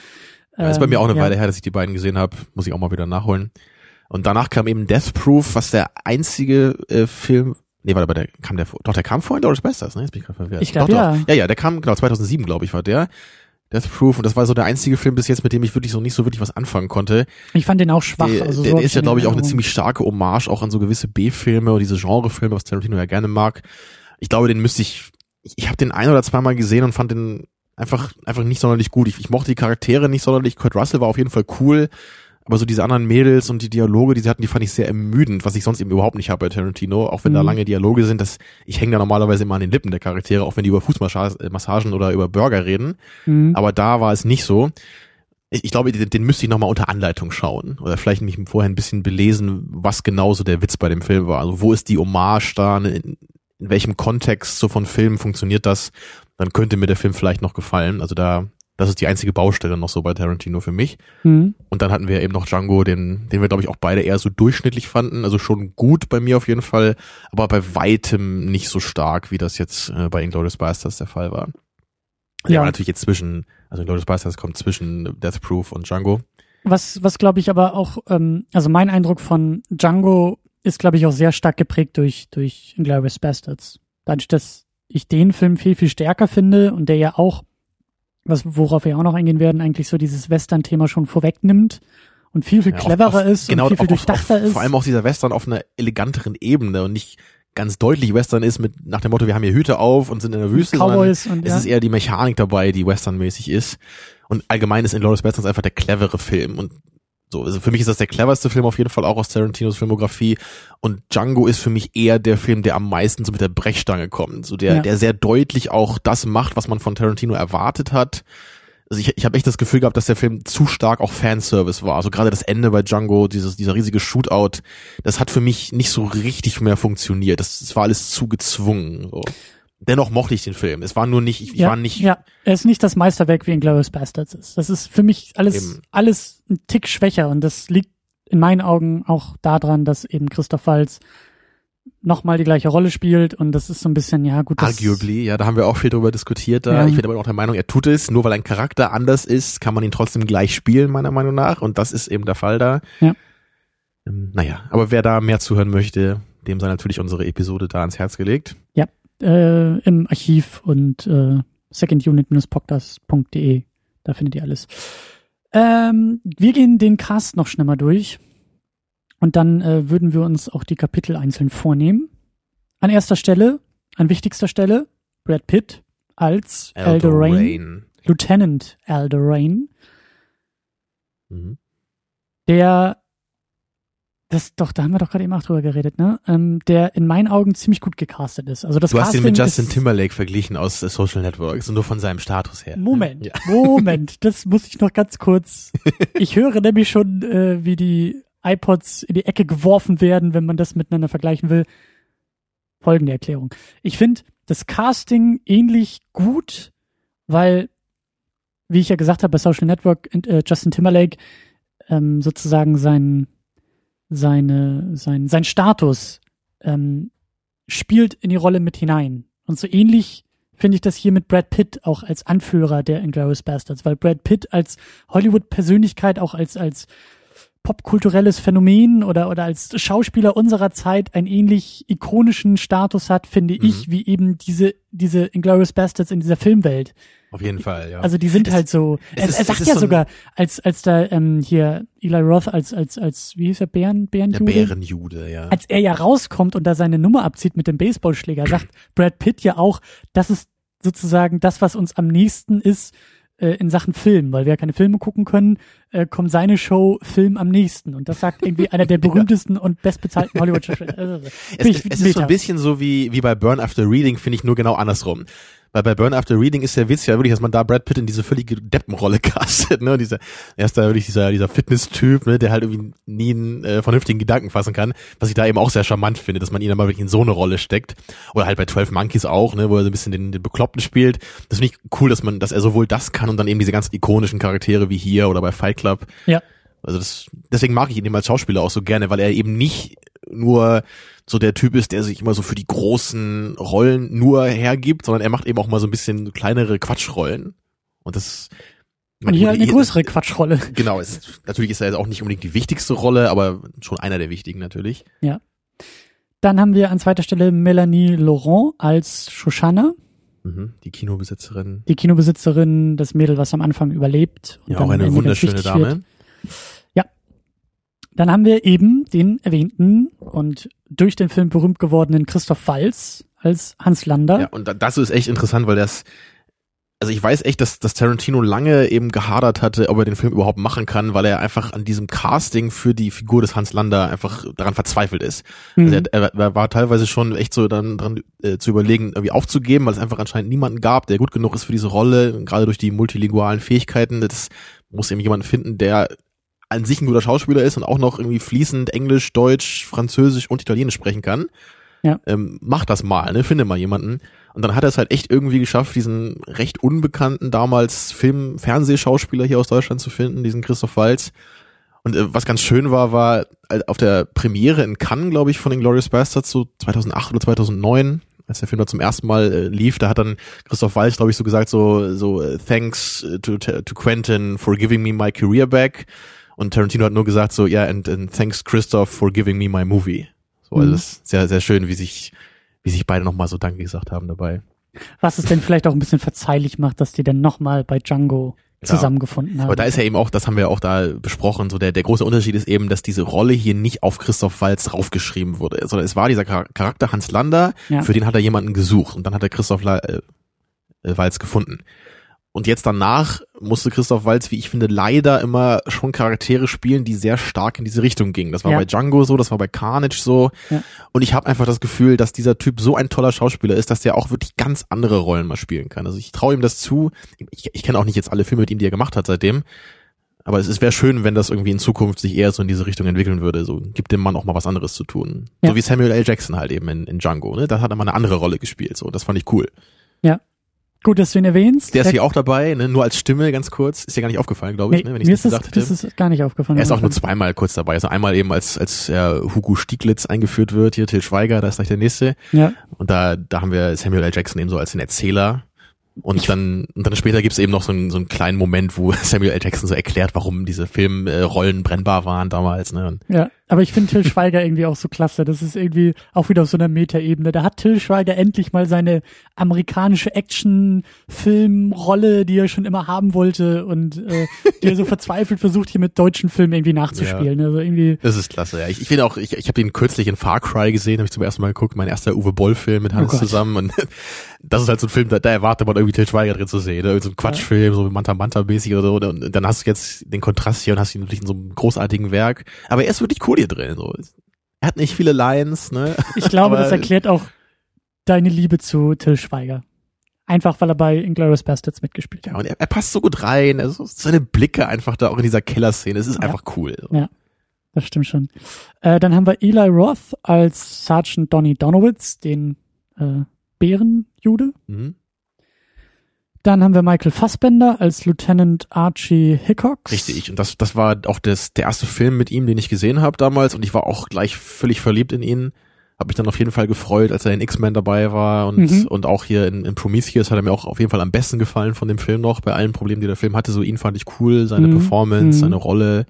ähm, ja, ist bei mir auch eine ähm, ja. Weile her, dass ich die beiden gesehen habe. Muss ich auch mal wieder nachholen. Und danach kam eben Death Proof, was der einzige äh, Film, nee, warte, aber der kam der, doch, der kam vorhin Doris Besters, ne? Jetzt bin ich gerade verwirrt. Ich glaube, ja. Ja, ja, der kam, genau, 2007, glaube ich, war der. Death Proof und das war so der einzige Film bis jetzt, mit dem ich wirklich so nicht so wirklich was anfangen konnte. Ich fand den auch schwach. Der, also der, der ist ja, glaube ich, auch eine ziemlich starke Hommage auch an so gewisse B-Filme oder diese Genrefilme, was Tarantino ja gerne mag. Ich glaube, den müsste ich, ich, ich habe den ein oder zweimal gesehen und fand den einfach einfach nicht sonderlich gut. Ich, ich mochte die Charaktere nicht sonderlich. Kurt Russell war auf jeden Fall cool, aber so diese anderen Mädels und die Dialoge, die sie hatten, die fand ich sehr ermüdend, was ich sonst eben überhaupt nicht habe bei Tarantino. Auch wenn mhm. da lange Dialoge sind, das, ich hänge da normalerweise immer an den Lippen der Charaktere, auch wenn die über Fußmassagen oder über Burger reden. Mhm. Aber da war es nicht so. Ich, ich glaube, den, den müsste ich nochmal unter Anleitung schauen. Oder vielleicht mich vorher ein bisschen belesen, was genau so der Witz bei dem Film war. Also wo ist die Hommage da? In, in welchem Kontext so von Filmen funktioniert das, dann könnte mir der Film vielleicht noch gefallen. Also da, das ist die einzige Baustelle noch so bei Tarantino für mich. Mhm. Und dann hatten wir eben noch Django, den, den wir, glaube ich, auch beide eher so durchschnittlich fanden. Also schon gut bei mir auf jeden Fall, aber bei weitem nicht so stark, wie das jetzt äh, bei Inglourious Basterds der Fall war. Der Ja. war natürlich jetzt zwischen, also Inglourious Basterds kommt zwischen Death Proof und Django. Was, was glaube ich aber auch, ähm, also mein Eindruck von Django ist, glaube ich, auch sehr stark geprägt durch, durch Inglourious Bastards. Dadurch, dass ich den Film viel, viel stärker finde und der ja auch, was, worauf wir auch noch eingehen werden, eigentlich so dieses Western-Thema schon vorwegnimmt und viel, viel Ja, auf- cleverer auf, ist genau, und viel, viel auf, auf, durchdachter auf, ist. Vor allem auch dieser Western auf einer eleganteren Ebene und nicht ganz deutlich Western ist mit nach dem Motto, wir haben hier Hüte auf und sind in der Wüste, sondern Cowboys und es ja. ist eher die Mechanik dabei, die Western-mäßig ist. Und allgemein ist Inglourious Basterds einfach der clevere Film und so, also für mich ist das der cleverste Film auf jeden Fall auch aus Tarantinos Filmografie und Django ist für mich eher der Film, der am meisten so mit der Brechstange kommt, so der Ja. der sehr deutlich auch das macht, was man von Tarantino erwartet hat. Also ich, ich habe echt das Gefühl gehabt, dass der Film zu stark auch Fanservice war. Also gerade das Ende bei Django, dieses dieser riesige Shootout, das hat für mich nicht so richtig mehr funktioniert. Das, das war alles zu gezwungen. So. Dennoch mochte ich den Film. Es war nur nicht, ich, ich ja, war nicht ja, er ist nicht das Meisterwerk wie Inglourious Bastards ist. Das ist für mich alles, Eben. alles ein Tick schwächer und das liegt in meinen Augen auch daran, dass eben Christoph Waltz nochmal die gleiche Rolle spielt und das ist so ein bisschen, ja gut, Arguably, ja, da haben wir auch viel drüber diskutiert. Da. Ja. Ich bin aber auch der Meinung, er tut es, nur weil ein Charakter anders ist, kann man ihn trotzdem gleich spielen, meiner Meinung nach. Und das ist eben der Fall da. Ja. Ähm, naja, aber wer da mehr zuhören möchte, dem sei natürlich unsere Episode da ans Herz gelegt. Äh, im Archiv und äh, secondunit-podcast.de, da findet ihr alles. Ähm, wir gehen den Cast noch schnell mal durch und dann äh, würden wir uns auch die Kapitel einzeln vornehmen. An erster Stelle, an wichtigster Stelle, Brad Pitt als Alderain, Rain. Lieutenant Alderain, Mhm. der das doch, da haben wir doch gerade eben auch drüber geredet, ne? Ähm, der in meinen Augen ziemlich gut gecastet ist. Also das Du hast ihn Casting mit Justin Timberlake verglichen aus äh, Social Networks und nur von seinem Status her. Moment, Ja. Moment, das muss ich noch ganz kurz. Ich höre nämlich schon, äh, wie die iPods in die Ecke geworfen werden, wenn man das miteinander vergleichen will. Folgende Erklärung. Ich finde das Casting ähnlich gut, weil, wie ich ja gesagt habe, bei Social Network äh, Justin Timberlake ähm, sozusagen sein, seine, sein, sein Status ähm, spielt in die Rolle mit hinein. Und so ähnlich finde ich das hier mit Brad Pitt auch als Anführer der Inglourious Bastards, weil Brad Pitt als Hollywood-Persönlichkeit, auch als, als popkulturelles Phänomen oder, oder als Schauspieler unserer Zeit einen ähnlich ikonischen Status hat, finde ich, wie eben diese, diese Inglourious Bastards in dieser Filmwelt. Auf jeden Fall, ja. Also die sind Es- halt so. es Er, ist- er sagt ja so sogar, als als da ähm, hier Eli Roth als als als wie hieß er Bären der Bärenjude, Bärenjude, ja. als er ja rauskommt und da seine Nummer abzieht mit dem Baseballschläger, sagt Brad Pitt ja auch, das ist sozusagen das, was uns am nächsten ist äh, in Sachen Film, weil wir ja keine Filme gucken können, äh, kommt seine Show Film am nächsten und das sagt irgendwie einer der berühmtesten und bestbezahlten Hollywood-Schauspieler. Also, Es, es ist so ein bisschen so wie, wie bei Burn After Reading, finde ich nur genau andersrum. Weil bei Burn After Reading ist der Witz ja wirklich, dass man da Brad Pitt in diese völlige Deppenrolle castet, ne? Dieser, er ist da wirklich dieser, dieser Fitness-Typ, ne? Der halt irgendwie nie einen äh, vernünftigen Gedanken fassen kann. Was ich da eben auch sehr charmant finde, dass man ihn dann mal wirklich in so eine Rolle steckt. Oder halt bei 12 Monkeys auch, ne? Wo er so ein bisschen den, den Bekloppten spielt. Das finde ich cool, dass man, dass er sowohl das kann und dann eben diese ganzen ikonischen Charaktere wie hier oder bei Fight Club. Ja. Also das, deswegen mag ich ihn eben als Schauspieler auch so gerne, weil er eben nicht nur so der Typ ist, der sich immer so für die großen Rollen nur hergibt, sondern er macht eben auch mal so ein bisschen kleinere Quatschrollen. Und das Und hier eine hier- größere Quatschrolle. Genau, ist- natürlich ist er jetzt auch nicht unbedingt die wichtigste Rolle, aber schon einer der wichtigen natürlich. Dann haben wir an zweiter Stelle Melanie Laurent als Shoshana, Mhm, die Kinobesitzerin. die Kinobesitzerin, das Mädel, was am Anfang überlebt. und Ja, auch eine wunderschöne Dame. wird. Dann haben wir eben den erwähnten und durch den Film berühmt gewordenen Christoph Walz als Hans Lander. Ja, und da- das ist echt interessant, weil das, also ich weiß echt, dass, dass Tarantino lange eben gehadert hatte, ob er den Film überhaupt machen kann, weil er einfach an diesem Casting für die Figur des Hans Lander einfach daran verzweifelt ist. Mhm. Also er, er, war teilweise schon echt so dann dran äh, zu überlegen, irgendwie aufzugeben, weil es einfach anscheinend niemanden gab, der gut genug ist für diese Rolle, gerade durch die multilingualen Fähigkeiten. Das muss eben jemanden finden, der an sich ein guter Schauspieler ist und auch noch irgendwie fließend Englisch, Deutsch, Französisch und Italienisch sprechen kann. Ja. Ähm, mach das mal, ne? Finde mal jemanden. Und dann hat er es halt echt irgendwie geschafft, diesen recht unbekannten damals Film, Fernsehschauspieler hier aus Deutschland zu finden, diesen Christoph Walz. Und äh, was ganz schön war, war äh, auf der Premiere in Cannes, glaube ich, von den Glorious Bastards, so 2008 oder 2009, als der Film da zum ersten Mal äh, lief, da hat dann Christoph Waltz, glaube ich, so gesagt, so, so äh, thanks to, to Quentin for giving me my career back. Und Tarantino hat nur gesagt, so, ja, yeah, and, and thanks Christoph for giving me my movie. So, also Mhm. das ist sehr, sehr schön, wie sich, wie sich beide nochmal so Danke gesagt haben dabei. Was es denn vielleicht auch ein bisschen verzeihlich macht, dass die dann nochmal bei Django Klar. zusammengefunden haben. Aber da ist ja eben auch, das haben wir auch da besprochen, so der, der große Unterschied ist eben, dass diese Rolle hier nicht auf Christoph Waltz draufgeschrieben wurde, sondern es war dieser Char- Charakter Hans Lander, Ja. für den hat er jemanden gesucht und dann hat er Christoph La äh, äh, Waltz gefunden. Und jetzt danach musste Christoph Waltz, wie ich finde, leider immer schon Charaktere spielen, die sehr stark in diese Richtung gingen. Das war Ja. bei Django so, das war bei Carnage so. Ja. Und ich habe einfach das Gefühl, dass dieser Typ so ein toller Schauspieler ist, dass der auch wirklich ganz andere Rollen mal spielen kann. Also ich traue ihm das zu. Ich, ich kenne auch nicht jetzt alle Filme mit ihm, die er gemacht hat seitdem. Aber es, wäre schön, wenn das irgendwie in Zukunft sich eher so in diese Richtung entwickeln würde. So gibt dem Mann auch mal was anderes zu tun. Ja. So wie Samuel L. Jackson halt eben in, in Django. Ne? Da hat er mal eine andere Rolle gespielt. So, das fand ich cool. Gut, dass du ihn erwähnst. Der ist hier auch dabei, ne? nur als Stimme ganz kurz. Ist dir gar nicht aufgefallen, glaube ich, nee, ne? wenn ich das, gesagt hätte. das ist gar nicht aufgefallen. Er ist auch nur zweimal kurz dabei. Also einmal eben als als äh, Hugo Stieglitz eingeführt wird, hier Till Schweiger, da ist gleich der nächste. Ja, Und da da haben wir Samuel L. Jackson eben so als den Erzähler. Und dann und dann später gibt's eben noch so einen, so einen kleinen Moment, wo Samuel L. Jackson so erklärt, warum diese Filmrollen brennbar waren damals. Ne? Ja. Aber ich finde Till Schweiger irgendwie auch so klasse. Das ist irgendwie auch wieder auf so einer Metaebene. Da hat Till Schweiger endlich mal seine amerikanische Action-Film-Rolle, die er schon immer haben wollte und äh, die er so verzweifelt versucht, hier mit deutschen Filmen irgendwie nachzuspielen. Also irgendwie, das ist klasse. Ja. Ich, ich finde auch, ich, ich habe den kürzlich in Far Cry gesehen, habe ich zum ersten Mal geguckt, mein erster Uwe Boll-Film mit Hans Oh zusammen. Und das ist halt so ein Film, da, da erwartet man irgendwie Till Schweiger drin zu sehen. Ne? So ein Quatschfilm, so Manta Manta-mäßig oder so. Und dann hast du jetzt den Kontrast hier und hast ihn wirklich in so einem großartigen Werk. Aber er ist wirklich cool hier drin. So. Er hat nicht viele Lines, ne? ich glaube, das erklärt auch deine Liebe zu Till Schweiger. Einfach, weil er bei Inglourious Bastards mitgespielt Ja, hat. und er, er passt so gut rein. Also seine Blicke einfach da auch in dieser Kellerszene. Es ist Ja. einfach cool. Ja. Das stimmt schon. Äh, dann haben wir Eli Roth als Sergeant Donny Donowitz, den äh, Bärenjude. Mhm. Dann haben wir Michael Fassbender als Lieutenant Archie Hickox. Richtig. Und das, das war auch das, der erste Film mit ihm, den ich gesehen habe damals. Und ich war auch gleich völlig verliebt in ihn. Hab mich dann auf jeden Fall gefreut, als er in X-Men dabei war. Und, Mhm. und auch hier in, in Prometheus hat er mir auch auf jeden Fall am besten gefallen von dem Film noch. Bei allen Problemen, die der Film hatte. So ihn fand ich cool, seine Mhm. Performance, Mhm. seine Rolle.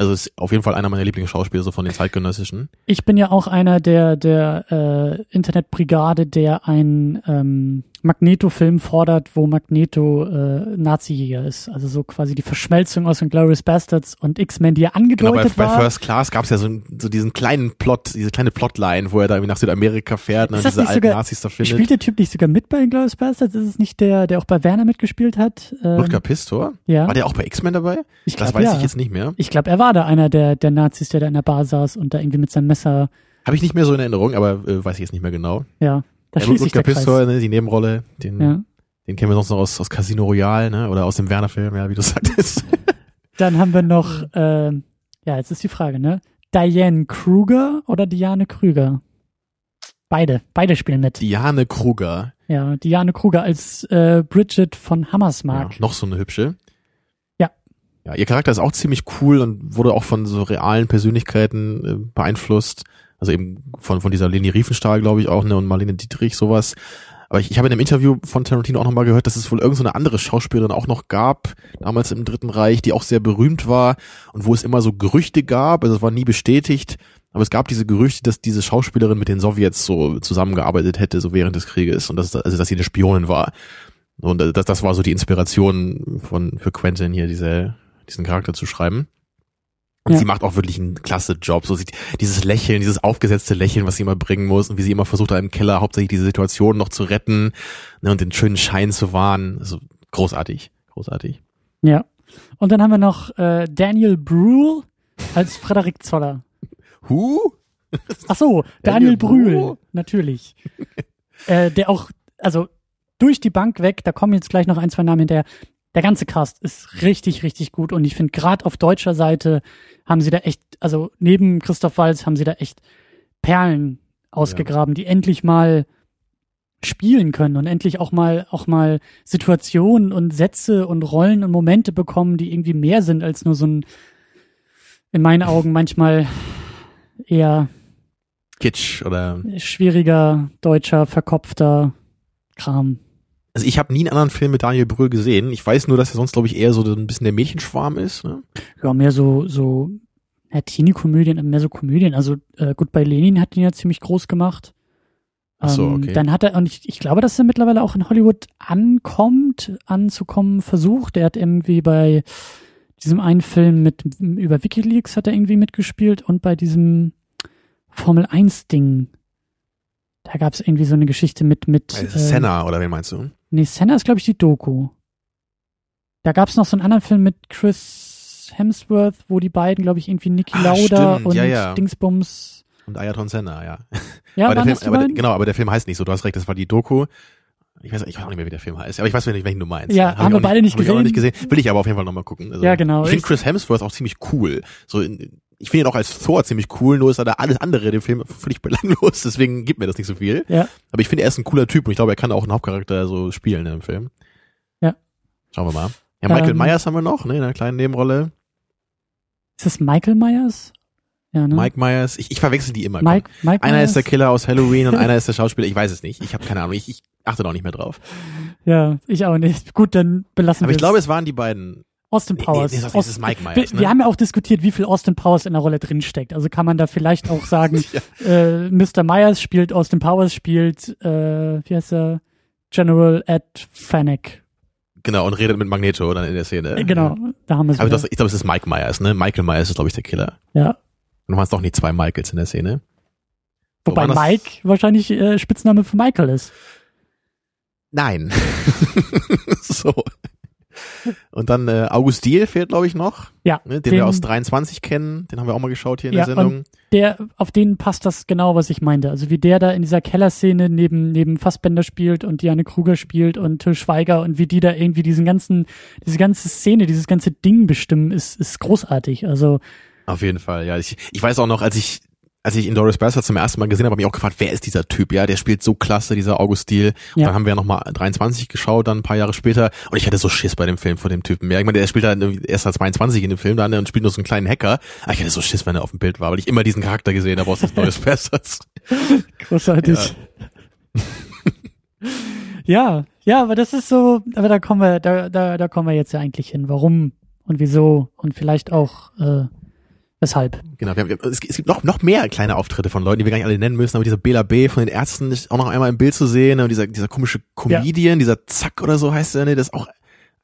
Also ist auf jeden Fall einer meiner Lieblingsschauspieler so von den zeitgenössischen. Ich bin ja auch einer der der äh, Internetbrigade, der einen ähm, Magneto-Film fordert, wo Magneto äh, Nazi-Jäger ist. Also so quasi die Verschmelzung aus Glorious Bastards und X-Men, die ja Genau, bei, angedeutet bei war. First Class gab es ja so, so diesen kleinen Plot, diese kleine Plotline, wo er da irgendwie nach Südamerika fährt ne, Ist und das diese alten sogar- Nazis da findet. Spielt der Typ nicht sogar mit bei Glorious Bastards? Ist es nicht der, der auch bei Werner mitgespielt hat? Ähm, Rutger Pistor? ja, War der auch bei X-Men dabei? ich Das glaube weiß ja. ich jetzt nicht mehr. Ich glaube, er war da einer der, der Nazis, der da in der Bar saß und da irgendwie mit seinem Messer, Habe ich nicht mehr so in Erinnerung, aber äh, weiß ich jetzt nicht mehr genau. ja, da Ja, schließt sich der. Pistor, ne, die Nebenrolle, den, Ja. den kennen wir sonst noch aus, aus Casino Royale, ne? Oder aus dem Werner-Film, ja, wie du sagtest. Dann haben wir noch, äh, ja, jetzt ist die Frage, ne? Diane Kruger oder Diane Krüger? Beide, beide spielen mit. Diane Kruger. Ja, Diane Kruger als äh, Bridget von Ja, Hammersmark. noch so eine hübsche. Ja. Ja, ihr Charakter ist auch ziemlich cool und wurde auch von so realen Persönlichkeiten äh, beeinflusst. Also eben von, von dieser Leni Riefenstahl, glaube ich, auch, ne, und Marlene Dietrich, sowas. Aber ich, ich habe in einem Interview von Tarantino auch nochmal gehört, dass es wohl irgendeine so andere Schauspielerin auch noch gab, damals im Dritten Reich, die auch sehr berühmt war und wo es immer so Gerüchte gab, also es war nie bestätigt, aber es gab diese Gerüchte, dass diese Schauspielerin mit den Sowjets so zusammengearbeitet hätte, so während des Krieges und dass, also dass sie eine Spionin war. Und äh, das, das war so die Inspiration von, für Quentin hier, diese, diesen Charakter zu schreiben. Und Ja. sie macht auch wirklich einen klasse Job. So sieht dieses Lächeln, dieses aufgesetzte Lächeln, was sie immer bringen muss und wie sie immer versucht, da im Keller hauptsächlich diese Situation noch zu retten ne, und den schönen Schein zu wahren. Also großartig, großartig. Ja. Und dann haben wir noch äh, Daniel Brühl als Frederik Zoller. Huh? Ach so, Daniel Daniel Brühl, Brühl. natürlich. äh, der auch, also durch die Bank weg, da kommen jetzt gleich noch ein, zwei Namen hinterher. Der ganze Cast ist richtig, richtig gut und ich finde gerade auf deutscher Seite haben sie da echt, also neben Christoph Walz haben sie da echt Perlen ausgegraben, die endlich mal spielen können und endlich auch mal auch mal Situationen und Sätze und Rollen und Momente bekommen, die irgendwie mehr sind als nur so ein in meinen Augen manchmal eher Kitsch oder schwieriger deutscher verkopfter Kram. Also ich habe nie einen anderen Film mit Daniel Brühl gesehen. Ich weiß nur, dass er sonst glaube ich eher so ein bisschen der Mädchenschwarm ist. Ne? Ja, mehr so so ja, Teenie-Komödien, mehr so Komödien. Also äh, gut bei Lenin hat ihn ja ziemlich groß gemacht. Ach so, Ähm, okay. Dann hat er, und ich, ich glaube, dass er mittlerweile auch in Hollywood ankommt, anzukommen versucht. Er hat irgendwie bei diesem einen Film mit über WikiLeaks hat er irgendwie mitgespielt und bei diesem Formel 1 Ding. Da gab es irgendwie so eine Geschichte mit mit Äh, äh, Senna oder wen meinst du? Nee, Senna ist glaube ich die Doku. Da gab es noch so einen anderen Film mit Chris Hemsworth, wo die beiden, glaube ich, irgendwie Niki Ah, Lauda stimmt, und ja, ja. Dingsbums. Und Ayrton Senna, ja. Ja, aber der Film, aber der, genau, aber der Film heißt nicht so. Du hast recht, das war die Doku. Ich weiß, ich weiß auch nicht mehr, wie der Film heißt. Aber ich weiß nicht, welchen du meinst. Ja, Hab haben wir beide nicht hab ich auch nicht gesehen. gesehen. Will ich aber auf jeden Fall nochmal gucken. Also, Ja, genau. Ich finde Chris Hemsworth auch ziemlich cool. So, in- ich finde ihn auch als Thor ziemlich cool, nur ist er da alles andere in dem Film völlig belanglos, deswegen gibt mir das nicht so viel. Ja. Aber ich finde, er ist ein cooler Typ und ich glaube, er kann auch einen Hauptcharakter so spielen in dem Film. Ja. Schauen wir mal. Ja, Michael Ähm, Myers haben wir noch, ne, in einer kleinen Nebenrolle. Ist das Michael Myers? Ja, ne? Mike Myers. Ich, ich verwechsel die immer. Mike, Mike Einer Myers? ist der Killer aus Halloween und einer ist der Schauspieler. Ich weiß es nicht. Ich habe keine Ahnung. Ich, ich achte da auch nicht mehr drauf. Ja, ich auch nicht. Gut, dann belassen Aber wir ich glaube, es waren die beiden. Austin Nee, Powers. nee, das ist Mike Myers, wir, ne? wir haben ja auch diskutiert, wie viel Austin Powers in der Rolle drinsteckt. Also kann man da vielleicht auch sagen, äh, Mr. Myers spielt, Austin Powers spielt, äh, wie heißt er? General Ed Fennec. Genau, und redet mit Magneto dann in der Szene. Äh, Genau, da haben wir es Aber das, ich glaube, es ist Mike Myers, ne? Michael Myers ist, glaube ich, der Killer. Ja. Und waren es doch nicht zwei Michaels in der Szene. Wo Wobei das? Mike wahrscheinlich äh, Spitzname für Michael ist. Nein. so. Und dann äh, August Diel fehlt, glaube ich, noch. Ja, Ne, den, den- wir aus 23 kennen. Den haben wir auch mal geschaut hier in Ja, der Sendung. Der, auf den passt das genau, was ich meinte. Also wie der da in dieser Kellerszene neben, neben Fassbender spielt und Diane Kruger spielt und Till Schweiger und wie die da irgendwie diesen ganzen, diese ganze Szene, dieses ganze Ding bestimmen, ist, ist großartig. Also, Auf jeden Fall, ja. Ich, ich weiß auch noch, als ich als ich Doris Bastard zum ersten Mal gesehen habe, habe ich auch gefragt, wer ist dieser Typ? Ja, der spielt so klasse, dieser August. Und Ja. dann haben wir ja nochmal 23 geschaut, dann ein paar Jahre später. Und ich hatte so Schiss bei dem Film von dem Typen. Ja, ich meine, der spielt irgendwie erst als 22 in dem Film dann und spielt nur so einen kleinen Hacker. Aber ich hatte so Schiss, wenn er auf dem Bild war, weil ich immer diesen Charakter gesehen habe aus Doris Bastards. großartig. Ja. ja, aber das ist so, aber da kommen wir, da, da, da kommen wir jetzt ja eigentlich hin. Warum und wieso und vielleicht auch, äh, weshalb. Genau, wir haben, es, gibt noch, noch mehr kleine Auftritte von Leuten, die wir gar nicht alle nennen müssen, aber dieser Bela B. von den Ärzten ist auch noch einmal im Bild zu sehen und dieser, dieser komische Comedian, dieser Zack oder so heißt der, ne, der ist auch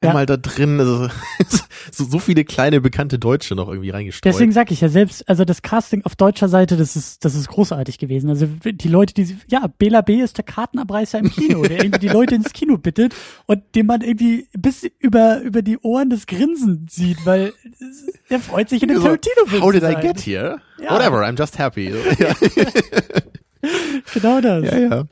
Ja. einmal da drin, also so, so viele kleine bekannte Deutsche noch irgendwie reingestreut. Deswegen sag ich ja selbst, also das Casting auf deutscher Seite, das ist, das ist großartig gewesen. Also die Leute, die, ja, Bela B. ist der Kartenabreißer im Kino, der irgendwie die Leute ins Kino bittet und den man irgendwie bis über, über die Ohren des Grinsen sieht, weil der freut sich in dem So, Tarantino-Film How did I get here? Ja. Whatever, I'm just happy. Ja, Genau das. ja. ja.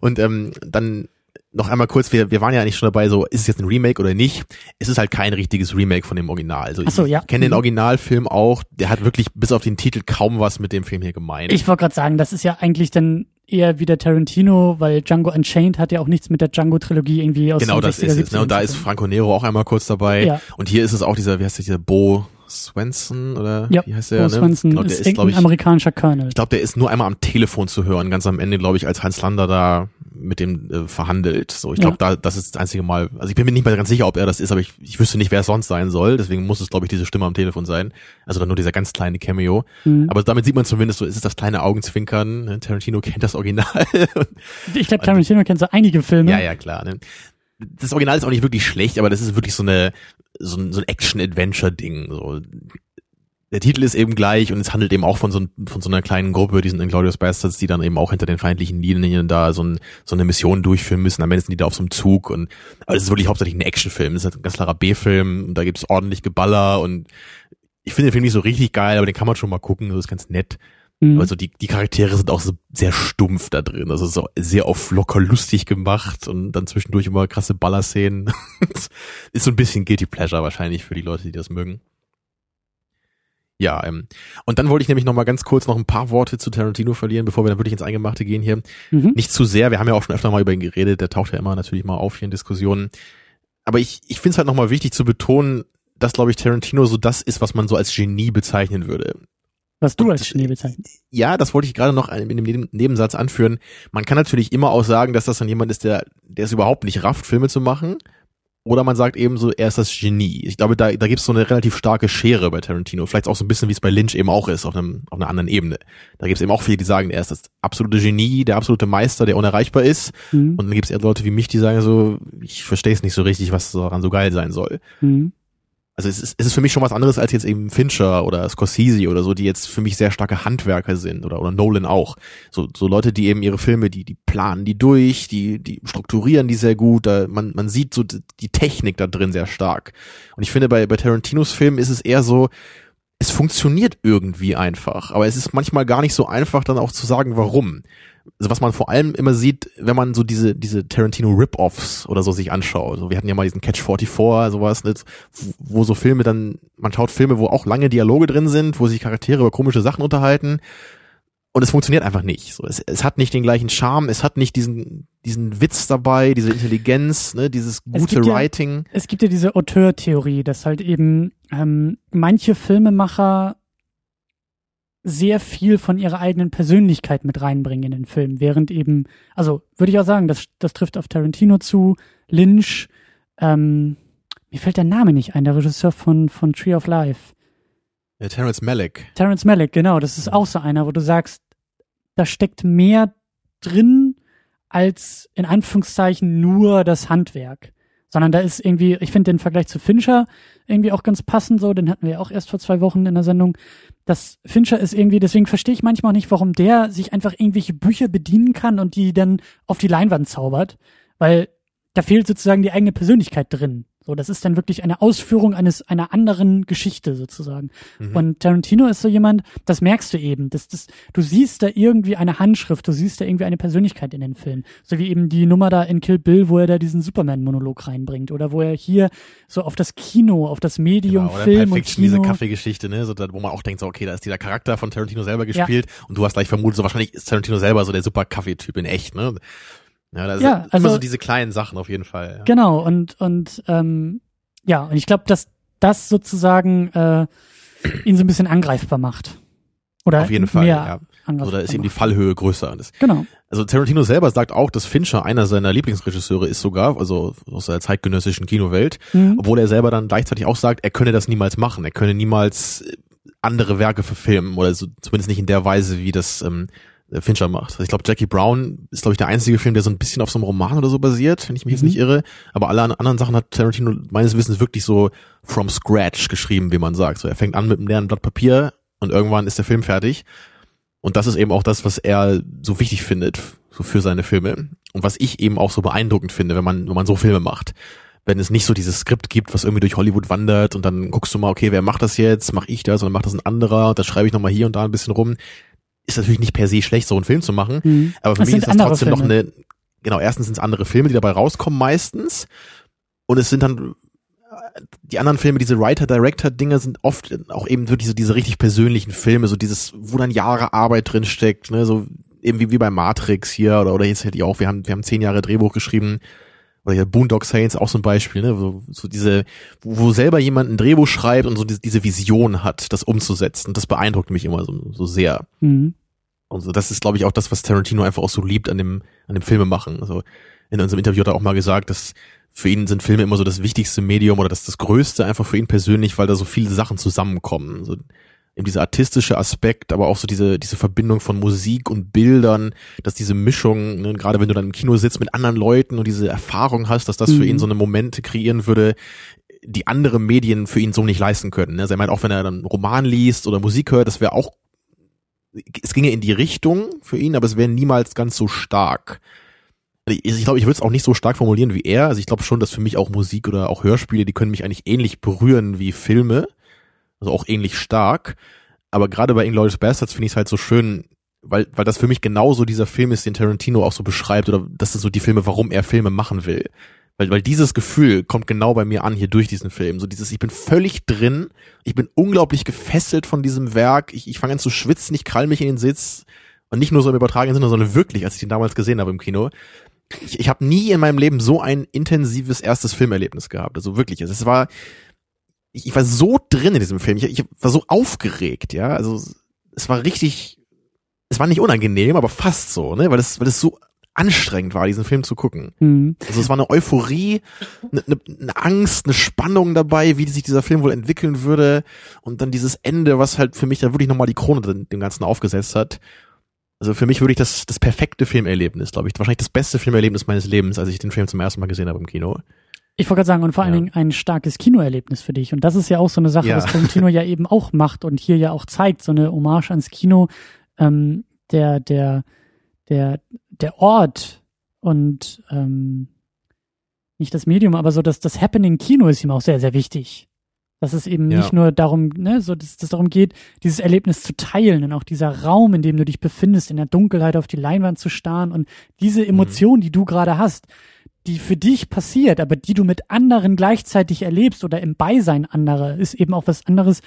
Und ähm, dann noch einmal kurz, wir, wir waren ja nicht schon dabei, so, ist es jetzt ein Remake oder nicht? Es ist halt kein richtiges Remake von dem Original. Also Ach so, ich ja. kenne den Mhm. Originalfilm auch, der hat wirklich bis auf den Titel kaum was mit dem Film hier gemeint. Ich wollte gerade sagen, das ist ja eigentlich dann eher wie der Tarantino, weil Django Unchained hat ja auch nichts mit der Django-Trilogie irgendwie aus genau das 60er, ist es. Ne? Und da 70er ist Franco Nero auch einmal kurz dabei. Ja. Und hier ist es auch dieser, wie heißt der, dieser Bo Swenson oder Ja, wie heißt der? Bo ne? Swenson Genau, der ist, ist, ich, amerikanischer Colonel. Ich glaube, der ist nur einmal am Telefon zu hören, ganz am Ende, glaube ich, als Hans Lander da mit dem äh, verhandelt. So, ich glaube, da das ist das einzige Mal. Also ich bin mir nicht mal ganz sicher, ob er das ist, aber ich, ich wüsste nicht, wer es sonst sein soll. Deswegen muss es, glaube ich, diese Stimme am Telefon sein. Also dann nur dieser ganz kleine Cameo. Mhm. Aber damit sieht man zumindest, so ist es das kleine Augenzwinkern. ne? Tarantino kennt das Original. Ich glaube, Tarantino kennt so einige Filme. ja, ja, klar. Ne? Das Original ist auch nicht wirklich schlecht, aber das ist wirklich so eine so ein, so ein Action-Adventure-Ding. So. Der Titel ist eben gleich und es handelt eben auch von so, von so einer kleinen Gruppe, diesen Inglourious Bastards, die dann eben auch hinter den feindlichen Linien da so, ein, so eine Mission durchführen müssen. Am Ende sind die da auf so einem Zug und aber es ist wirklich hauptsächlich ein Actionfilm. Es ist halt ein ganz klarer B-Film und da gibt's ordentlich Geballer und ich finde den Film nicht so richtig geil, aber den kann man schon mal gucken, das ist ganz nett. Mhm. Also die, die Charaktere sind auch so sehr stumpf da drin. Also so sehr auf locker lustig gemacht und dann zwischendurch immer krasse Ballerszenen. ist so ein bisschen Guilty Pleasure wahrscheinlich für die Leute, die das mögen. Ja, ähm, und dann wollte ich nämlich noch mal ganz kurz noch ein paar Worte zu Tarantino verlieren, bevor wir dann wirklich ins Eingemachte gehen hier. Mhm. Nicht zu sehr, wir haben ja auch schon öfter mal über ihn geredet, der taucht ja immer natürlich mal auf hier in Diskussionen. Aber ich, ich finde es halt noch mal wichtig zu betonen, dass, glaube ich, Tarantino so das ist, was man so als Genie bezeichnen würde. Was du als Genie bezeichnest. Ja, das wollte ich gerade noch in dem Nebensatz anführen. Man kann natürlich immer auch sagen, dass das dann jemand ist, der, der es überhaupt nicht rafft, Filme zu machen. Oder man sagt eben so, er ist das Genie. Ich glaube, da, da gibt es so eine relativ starke Schere bei Tarantino. Vielleicht auch so ein bisschen, wie es bei Lynch eben auch ist, auf, einem, auf einer anderen Ebene. Da gibt es eben auch viele, die sagen, er ist das absolute Genie, der absolute Meister, der unerreichbar ist. Mhm. Und dann gibt es eher Leute wie mich, die sagen so, ich verstehe es nicht so richtig, was daran so geil sein soll. Mhm also es ist, es ist für mich schon was anderes als jetzt eben Fincher oder Scorsese oder so, die jetzt für mich sehr starke Handwerker sind oder, oder Nolan auch. So, so Leute, die eben ihre Filme, die, die planen die durch, die, die strukturieren die sehr gut, da, man, man sieht so die Technik da drin sehr stark. Und ich finde, bei, bei Tarantinos Filmen ist es eher so, es funktioniert irgendwie einfach, aber es ist manchmal gar nicht so einfach dann auch zu sagen, warum also was man vor allem immer sieht, wenn man so diese, diese Tarantino Rip-Offs oder so sich anschaut. So, wir hatten ja mal diesen Catch 44, sowas, ne, wo so Filme dann, man schaut Filme, wo auch lange Dialoge drin sind, wo sich Charaktere über komische Sachen unterhalten. Und es funktioniert einfach nicht. So, es, es hat nicht den gleichen Charme, es hat nicht diesen, diesen Witz dabei, diese Intelligenz, ne, dieses gute es Writing. Ja, es gibt ja diese Auteur-Theorie, dass halt eben ähm, manche Filmemacher sehr viel von ihrer eigenen Persönlichkeit mit reinbringen in den Film, während eben, also würde ich auch sagen, das, das trifft auf Tarantino zu, Lynch, ähm, mir fällt der Name nicht ein, der Regisseur von, von Tree of Life. Ja, Terrence Malick. Terrence Malick, genau, das ist auch so einer, wo du sagst, da steckt mehr drin als in Anführungszeichen nur das Handwerk sondern da ist irgendwie, ich finde den Vergleich zu Fincher irgendwie auch ganz passend so, den hatten wir ja auch erst vor zwei Wochen in der Sendung. Das Fincher ist irgendwie, deswegen verstehe ich manchmal nicht, warum der sich einfach irgendwelche Bücher bedienen kann und die dann auf die Leinwand zaubert, weil da fehlt sozusagen die eigene Persönlichkeit drin. So, das ist dann wirklich eine Ausführung eines einer anderen Geschichte sozusagen. Mhm. Und Tarantino ist so jemand, das merkst du eben, das, das, du siehst da irgendwie eine Handschrift, du siehst da irgendwie eine Persönlichkeit in den Film, so wie eben die Nummer da in Kill Bill, wo er da diesen Superman-Monolog reinbringt oder wo er hier so auf das Kino, auf das Medium genau, oder Film Pulp Fiction, und Kino. diese Kaffeegeschichte, ne, so, wo man auch denkt, so okay, da ist dieser Charakter von Tarantino selber gespielt ja. und du hast gleich vermutet, so wahrscheinlich ist Tarantino selber so der super Kaffeetyp in echt, ne? Ja, ja, sind also, immer so diese kleinen Sachen auf jeden Fall. Ja. Genau, und, und ähm, ja, und ich glaube, dass das sozusagen äh, ihn so ein bisschen angreifbar macht. Oder auf jeden Fall, ja. Also da ist eben die Fallhöhe größer. Das, genau. Also Tarantino selber sagt auch, dass Fincher einer seiner Lieblingsregisseure ist sogar, also aus der zeitgenössischen Kinowelt, mhm. obwohl er selber dann gleichzeitig auch sagt, er könne das niemals machen, er könne niemals andere Werke verfilmen oder so, zumindest nicht in der Weise, wie das ähm, äh, Fincher macht. Ich glaube, Jackie Brown ist, glaube ich, der einzige Film, der so ein bisschen auf so einem Roman oder so basiert, wenn ich mich mhm. jetzt nicht irre. Aber alle anderen Sachen hat Tarantino meines Wissens wirklich so from scratch geschrieben, wie man sagt. So, er fängt an mit einem leeren Blatt Papier und irgendwann ist der Film fertig. Und das ist eben auch das, was er so wichtig findet, so für seine Filme. Und was ich eben auch so beeindruckend finde, wenn man, wenn man so Filme macht. Wenn es nicht so dieses Skript gibt, was irgendwie durch Hollywood wandert und dann guckst du mal, okay, wer macht das jetzt? Mach ich das oder macht das ein anderer? Und da schreibe ich nochmal hier und da ein bisschen rum ist natürlich nicht per se schlecht, so einen Film zu machen, mhm. aber für das mich ist das trotzdem Filme. noch eine, genau, erstens sind es andere Filme, die dabei rauskommen meistens und es sind dann die anderen Filme, diese Writer-Director-Dinger sind oft auch eben wirklich so diese richtig persönlichen Filme, so dieses, wo dann Jahre Arbeit drin steckt, ne, so eben wie, wie bei Matrix hier oder, oder jetzt hätte ich auch, wir haben, wir haben zehn Jahre Drehbuch geschrieben, oder hier Boondock Saints auch so ein Beispiel, ne, so, so diese, wo, wo selber jemand ein Drehbuch schreibt und so diese, diese Vision hat, das umzusetzen. Das beeindruckt mich immer so, so sehr. Mhm. Also das ist, glaube ich, auch das, was Tarantino einfach auch so liebt an dem, an dem Filme machen. Also in unserem Interview hat er auch mal gesagt, dass für ihn sind Filme immer so das wichtigste Medium oder das das Größte einfach für ihn persönlich, weil da so viele Sachen zusammenkommen. Also eben dieser artistische Aspekt, aber auch so diese, diese Verbindung von Musik und Bildern, dass diese Mischung, ne, gerade wenn du dann im Kino sitzt mit anderen Leuten und diese Erfahrung hast, dass das mhm. für ihn mhm. so eine Momente kreieren würde, die andere Medien für ihn so nicht leisten können. Ne? Also er meint, auch wenn er dann Roman liest oder Musik hört, das wäre auch, es ginge in die Richtung für ihn, aber es wäre niemals ganz so stark. Ich, ich glaube, ich würde es auch nicht so stark formulieren wie er. Also ich glaube schon, dass für mich auch Musik oder auch Hörspiele, die können mich eigentlich ähnlich berühren wie Filme also auch ähnlich stark. Aber gerade bei Inglourious Bastards finde ich es halt so schön, weil, weil das für mich genauso dieser Film ist, den Tarantino auch so beschreibt, oder das sind so die Filme, warum er Filme machen will. Weil, weil dieses Gefühl kommt genau bei mir an hier durch diesen Film. So dieses, ich bin völlig drin, ich bin unglaublich gefesselt von diesem Werk, ich, ich fange an zu schwitzen, ich krall mich in den Sitz und nicht nur so im übertragenen Sinne, sondern wirklich, als ich den damals gesehen habe im Kino. Ich, ich habe nie in meinem Leben so ein intensives erstes Filmerlebnis gehabt. Also wirklich, es war, ich, ich war so drin in diesem Film, ich, ich war so aufgeregt, ja. Also es war richtig, es war nicht unangenehm, aber fast so, ne, weil es, weil es so anstrengend war, diesen Film zu gucken. Mhm. Also es war eine Euphorie, eine, eine, eine Angst, eine Spannung dabei, wie sich dieser Film wohl entwickeln würde und dann dieses Ende, was halt für mich da wirklich nochmal die Krone dem Ganzen aufgesetzt hat. Also für mich wirklich das, das perfekte Filmerlebnis, glaube ich. Wahrscheinlich das beste Filmerlebnis meines Lebens, als ich den Film zum ersten Mal gesehen habe im Kino. Ich wollte gerade sagen, und vor allen ja. Dingen ein starkes Kinoerlebnis für dich. Und das ist ja auch so eine Sache, ja. was Tarantino ja eben auch macht und hier ja auch zeigt, so eine Hommage ans Kino, ähm, der, der, der, der Ort und ähm, nicht das Medium, aber so das, das Happening Kino ist ihm auch sehr, sehr wichtig. Dass es eben ja. nicht nur darum, ne, so dass es darum geht, dieses Erlebnis zu teilen und auch dieser Raum, in dem du dich befindest, in der Dunkelheit auf die Leinwand zu starren und diese Emotion, mhm. die du gerade hast, die für dich passiert, aber die du mit anderen gleichzeitig erlebst oder im Beisein anderer, ist eben auch was anderes,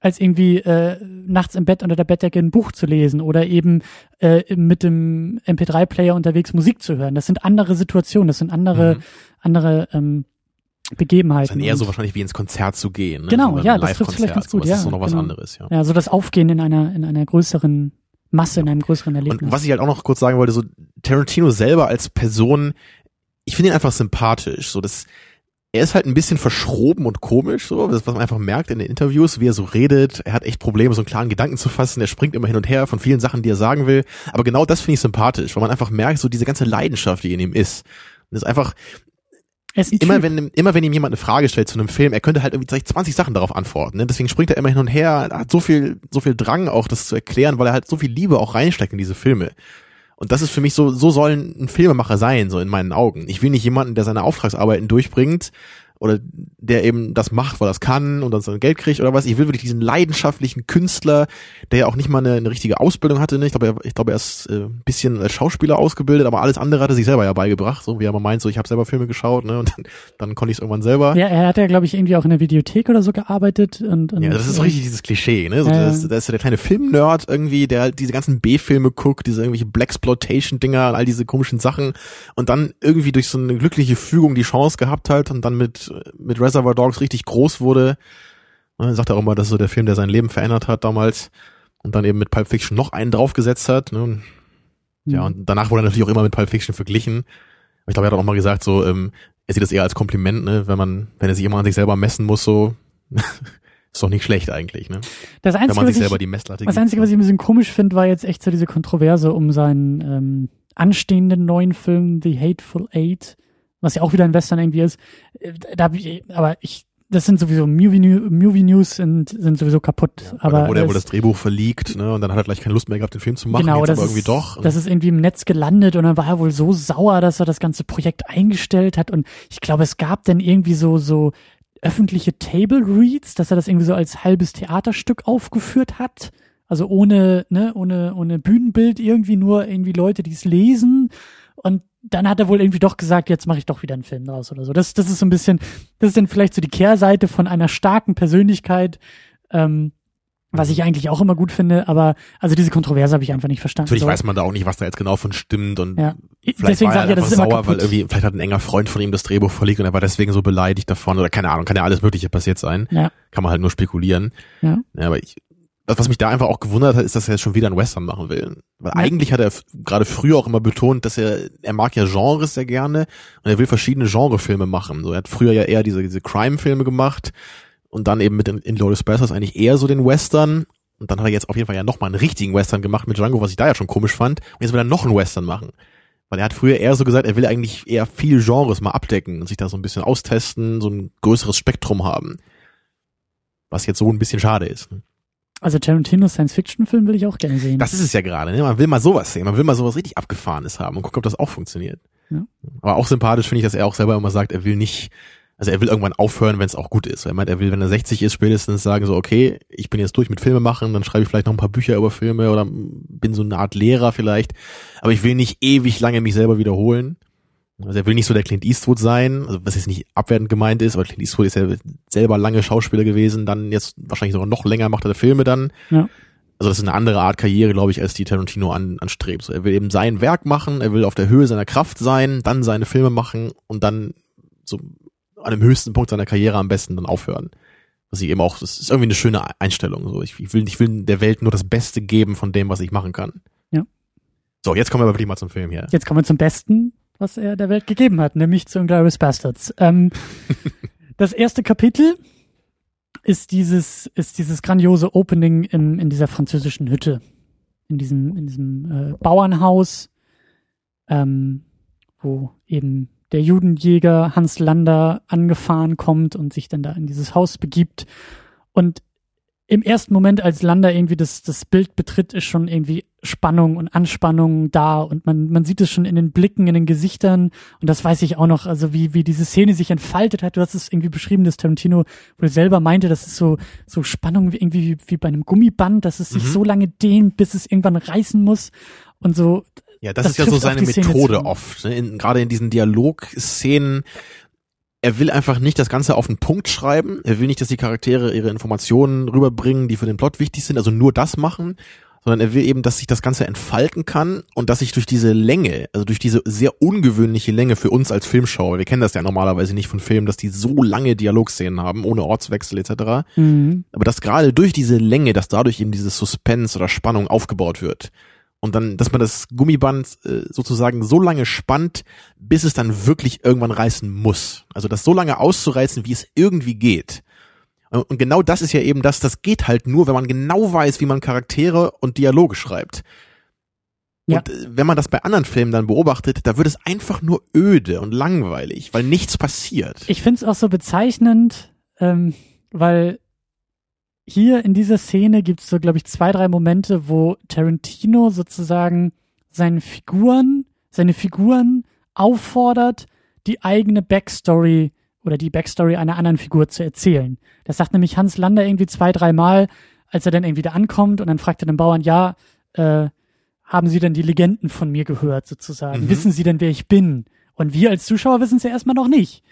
als irgendwie äh, nachts im Bett unter der Bettdecke ein Buch zu lesen oder eben äh, mit dem MP3-Player unterwegs Musik zu hören. Das sind andere Situationen, das sind andere, mhm. andere ähm, Begebenheiten. Das ist dann eher so wahrscheinlich wie ins Konzert zu gehen. Ne? Genau, so ja, das trifft vielleicht ganz gut. Das ja, ist so noch was genau. anderes, ja. Ja, so das Aufgehen in einer, in einer größeren Masse, in einem größeren Erlebnis. Und was ich halt auch noch kurz sagen wollte, so Tarantino selber als Person, ich finde ihn einfach sympathisch. So das, er ist halt ein bisschen verschroben und komisch, so, was man einfach merkt in den Interviews, wie er so redet. Er hat echt Probleme, so einen klaren Gedanken zu fassen. Er springt immer hin und her von vielen Sachen, die er sagen will. Aber genau das finde ich sympathisch, weil man einfach merkt, so diese ganze Leidenschaft, die in ihm ist. Und das ist einfach, ist immer wenn, immer wenn ihm jemand eine Frage stellt zu einem Film, er könnte halt irgendwie 20 Sachen darauf antworten. Ne? Deswegen springt er immer hin und her, hat so viel, so viel Drang auch, das zu erklären, weil er halt so viel Liebe auch reinsteckt in diese Filme. Und das ist für mich so, so soll ein Filmemacher sein, so in meinen Augen. Ich will nicht jemanden, der seine Auftragsarbeiten durchbringt oder der eben das macht, weil es kann und dann sein Geld kriegt oder was. Ich will wirklich diesen leidenschaftlichen Künstler, der ja auch nicht mal eine, eine richtige Ausbildung hatte. Ne? Ich glaube, er, ich glaube, er ist äh, ein bisschen als Schauspieler ausgebildet, aber alles andere hat er sich selber ja beigebracht. So wie er mal meint, so ich habe selber Filme geschaut ne? und dann, dann konnte ich es irgendwann selber. Ja, er hat ja, glaube ich, irgendwie auch in der Videothek oder so gearbeitet. Und, und ja, das ist so richtig dieses Klischee. Ne? So, äh, das, das ist der kleine Filmnerd irgendwie, der halt diese ganzen B-Filme guckt, diese irgendwelche Blaxploitation-Dinger, all diese komischen Sachen und dann irgendwie durch so eine glückliche Fügung die Chance gehabt hat und dann mit mit Reservoir Dogs richtig groß wurde. Er sagt auch immer, das ist so der Film, der sein Leben verändert hat damals und dann eben mit Pulp Fiction noch einen draufgesetzt hat. Ne? Ja, mhm. und danach wurde er natürlich auch immer mit Pulp Fiction verglichen. ich glaube, er hat auch mal gesagt, so, ähm, er sieht das eher als Kompliment, ne, wenn man, wenn er sich immer an sich selber messen muss, so, ist doch nicht schlecht eigentlich, ne? Das Einzige, wenn man sich ich, selber die Messlatte Das Einzige, was ich ein bisschen komisch finde, war jetzt echt so diese Kontroverse um seinen ähm, anstehenden neuen Film The Hateful Eight was ja auch wieder ein Western irgendwie ist. Äh, da hab ich, aber ich, das sind sowieso Movie, Movie News sind, sind sowieso kaputt. Ja, aber wurde ja wohl das Drehbuch verliegt, ne? Und dann hat er gleich keine Lust mehr gehabt, den Film zu machen. Genau, das aber irgendwie ist, doch. Das ist irgendwie im Netz gelandet und dann war er wohl so sauer, dass er das ganze Projekt eingestellt hat. Und ich glaube, es gab dann irgendwie so, so öffentliche Table Reads, dass er das irgendwie so als halbes Theaterstück aufgeführt hat. Also ohne, ne, ohne, ohne Bühnenbild irgendwie nur irgendwie Leute, die es lesen. Und dann hat er wohl irgendwie doch gesagt, jetzt mache ich doch wieder einen Film draus oder so. Das, das ist so ein bisschen, das ist dann vielleicht so die Kehrseite von einer starken Persönlichkeit, ähm, was ich eigentlich auch immer gut finde, aber also diese Kontroverse habe ich einfach nicht verstanden. Natürlich so. weiß man da auch nicht, was da jetzt genau von stimmt und ja. vielleicht deswegen war er ja, das ist sauer, immer weil irgendwie vielleicht hat ein enger Freund von ihm das Drehbuch verlegt und er war deswegen so beleidigt davon oder keine Ahnung, kann ja alles Mögliche passiert sein. Ja. Kann man halt nur spekulieren. Ja. ja aber ich, was mich da einfach auch gewundert hat, ist, dass er jetzt schon wieder einen Western machen will. Weil ja. eigentlich hat er gerade früher auch immer betont, dass er, er mag ja Genres sehr gerne und er will verschiedene Genrefilme machen. So, er hat früher ja eher diese, diese Crime-Filme gemacht und dann eben mit den Inglourious Basterds eigentlich eher so den Western. Und dann hat er jetzt auf jeden Fall ja nochmal einen richtigen Western gemacht mit Django, was ich da ja schon komisch fand. Und jetzt will er noch einen Western machen. Weil er hat früher eher so gesagt, er will eigentlich eher viel Genres mal abdecken und sich da so ein bisschen austesten, so ein größeres Spektrum haben. Was jetzt so ein bisschen schade ist. Ne? Also Tarantinos Science-Fiction-Film will ich auch gerne sehen. Das ist es ja gerade. Ne? Man will mal sowas sehen. Man will mal sowas richtig Abgefahrenes haben und gucken, ob das auch funktioniert. Ja. Aber auch sympathisch finde ich, dass er auch selber immer sagt, er will nicht, also er will irgendwann aufhören, wenn es auch gut ist. Er meint, er will, wenn er 60 ist, spätestens sagen so, okay, ich bin jetzt durch mit Filme machen, dann schreibe ich vielleicht noch ein paar Bücher über Filme oder bin so eine Art Lehrer vielleicht. Aber ich will nicht ewig lange mich selber wiederholen. Also er will nicht so der Clint Eastwood sein, also was jetzt nicht abwertend gemeint ist, aber Clint Eastwood ist ja selber lange Schauspieler gewesen, dann jetzt wahrscheinlich sogar noch länger macht er Filme dann. Ja. Also das ist eine andere Art Karriere, glaube ich, als die Tarantino an, anstrebt. So, er will eben sein Werk machen, er will auf der Höhe seiner Kraft sein, dann seine Filme machen und dann so an dem höchsten Punkt seiner Karriere am besten dann aufhören. Was ich eben auch, das ist irgendwie eine schöne Einstellung. So, ich, ich will, ich will der Welt nur das Beste geben von dem, was ich machen kann. Ja. So, jetzt kommen wir aber wirklich mal zum Film hier. Jetzt kommen wir zum Besten, was er der Welt gegeben hat, nämlich zu Inglourious Bastards. Ähm, das erste Kapitel ist dieses, ist dieses grandiose Opening in, in dieser französischen Hütte. In diesem, in diesem äh, Bauernhaus, ähm, wo eben der Judenjäger Hans Lander angefahren kommt und sich dann da in dieses Haus begibt. Und im ersten Moment, als Lander irgendwie das, das Bild betritt, ist schon irgendwie Spannung und Anspannung da und man, man sieht es schon in den Blicken, in den Gesichtern und das weiß ich auch noch, also wie, wie diese Szene sich entfaltet hat. Du hast es irgendwie beschrieben, dass Tarantino wohl selber meinte, das ist so, so Spannung wie irgendwie wie, wie bei einem Gummiband, dass es sich Mhm. so lange dehnt, bis es irgendwann reißen muss und so. Ja, das, Das ist ja so seine Methode oft. Ne? In, gerade in diesen Dialogszenen. Er will einfach nicht das Ganze auf den Punkt schreiben. Er will nicht, dass die Charaktere ihre Informationen rüberbringen, die für den Plot wichtig sind, also nur das machen, sondern er will eben, dass sich das Ganze entfalten kann und dass sich durch diese Länge, also durch diese sehr ungewöhnliche Länge für uns als Filmschauer, wir kennen das ja normalerweise nicht von Filmen, dass die so lange Dialogszenen haben, ohne Ortswechsel etc., Mhm. aber dass gerade durch diese Länge, dass dadurch eben dieses Suspense oder Spannung aufgebaut wird. Und dann, dass man das Gummiband äh, sozusagen so lange spannt, bis es dann wirklich irgendwann reißen muss. Also das so lange auszureißen, wie es irgendwie geht. Und und genau das ist ja eben das, das geht halt nur, wenn man genau weiß, wie man Charaktere und Dialoge schreibt. Ja. Und äh, wenn man das bei anderen Filmen dann beobachtet, da wird es einfach nur öde und langweilig, weil nichts passiert. Ich finde es auch so bezeichnend, ähm, weil hier in dieser Szene gibt es so, glaube ich, zwei, drei Momente, wo Tarantino sozusagen seinen Figuren, seine Figuren auffordert, die eigene Backstory oder die Backstory einer anderen Figur zu erzählen. Das sagt nämlich Hans Lander irgendwie zwei, dreimal, als er dann irgendwie da ankommt und dann fragt er den Bauern, ja, äh, haben Sie denn die Legenden von mir gehört, sozusagen? Mhm. Wissen Sie denn, wer ich bin? Und wir als Zuschauer wissen es ja erstmal noch nicht.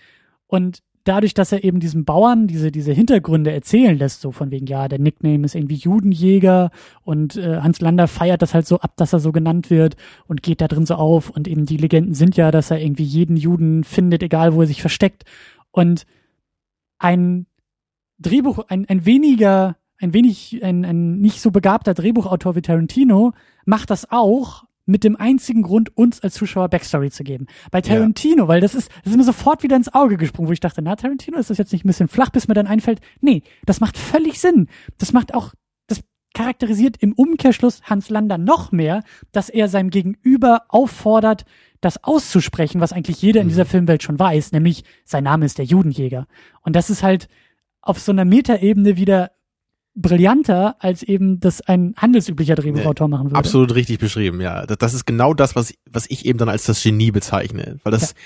Und dadurch, dass er eben diesem Bauern diese, diese Hintergründe erzählen lässt, so von wegen, ja, der Nickname ist irgendwie Judenjäger und äh, Hans Lander feiert das halt so ab, dass er so genannt wird und geht da drin so auf und eben die Legenden sind ja, dass er irgendwie jeden Juden findet, egal wo er sich versteckt. Und ein Drehbuch, ein, ein weniger, ein wenig, ein, ein nicht so begabter Drehbuchautor wie Tarantino macht das auch mit dem einzigen Grund, uns als Zuschauer Backstory zu geben. Bei Tarantino, weil das ist, das ist mir sofort wieder ins Auge gesprungen, wo ich dachte, na, Tarantino, ist das jetzt nicht ein bisschen flach, bis mir dann einfällt, nee, das macht völlig Sinn. Das macht auch, das charakterisiert im Umkehrschluss Hans Lander noch mehr, dass er seinem Gegenüber auffordert, das auszusprechen, was eigentlich jeder in dieser Filmwelt schon weiß, nämlich sein Name ist der Judenjäger. Und das ist halt auf so einer Metaebene wieder brillanter, als eben das ein handelsüblicher Drehbuchautor machen würde. Absolut richtig beschrieben, ja. Das, das ist genau das, was, was ich eben dann als das Genie bezeichne. Weil das, Ja.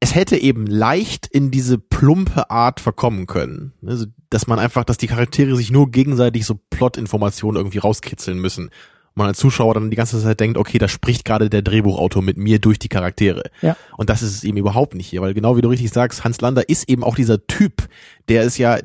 es hätte eben leicht in diese plumpe Art verkommen können. Also, dass man einfach, dass die Charaktere sich nur gegenseitig so Plot-Informationen irgendwie rauskitzeln müssen. Man als Zuschauer dann die ganze Zeit denkt, okay, da spricht gerade der Drehbuchautor mit mir durch die Charaktere. Ja. Und das ist es eben überhaupt nicht hier, weil genau wie du richtig sagst, Hans Lander ist eben auch dieser Typ, der ist ja,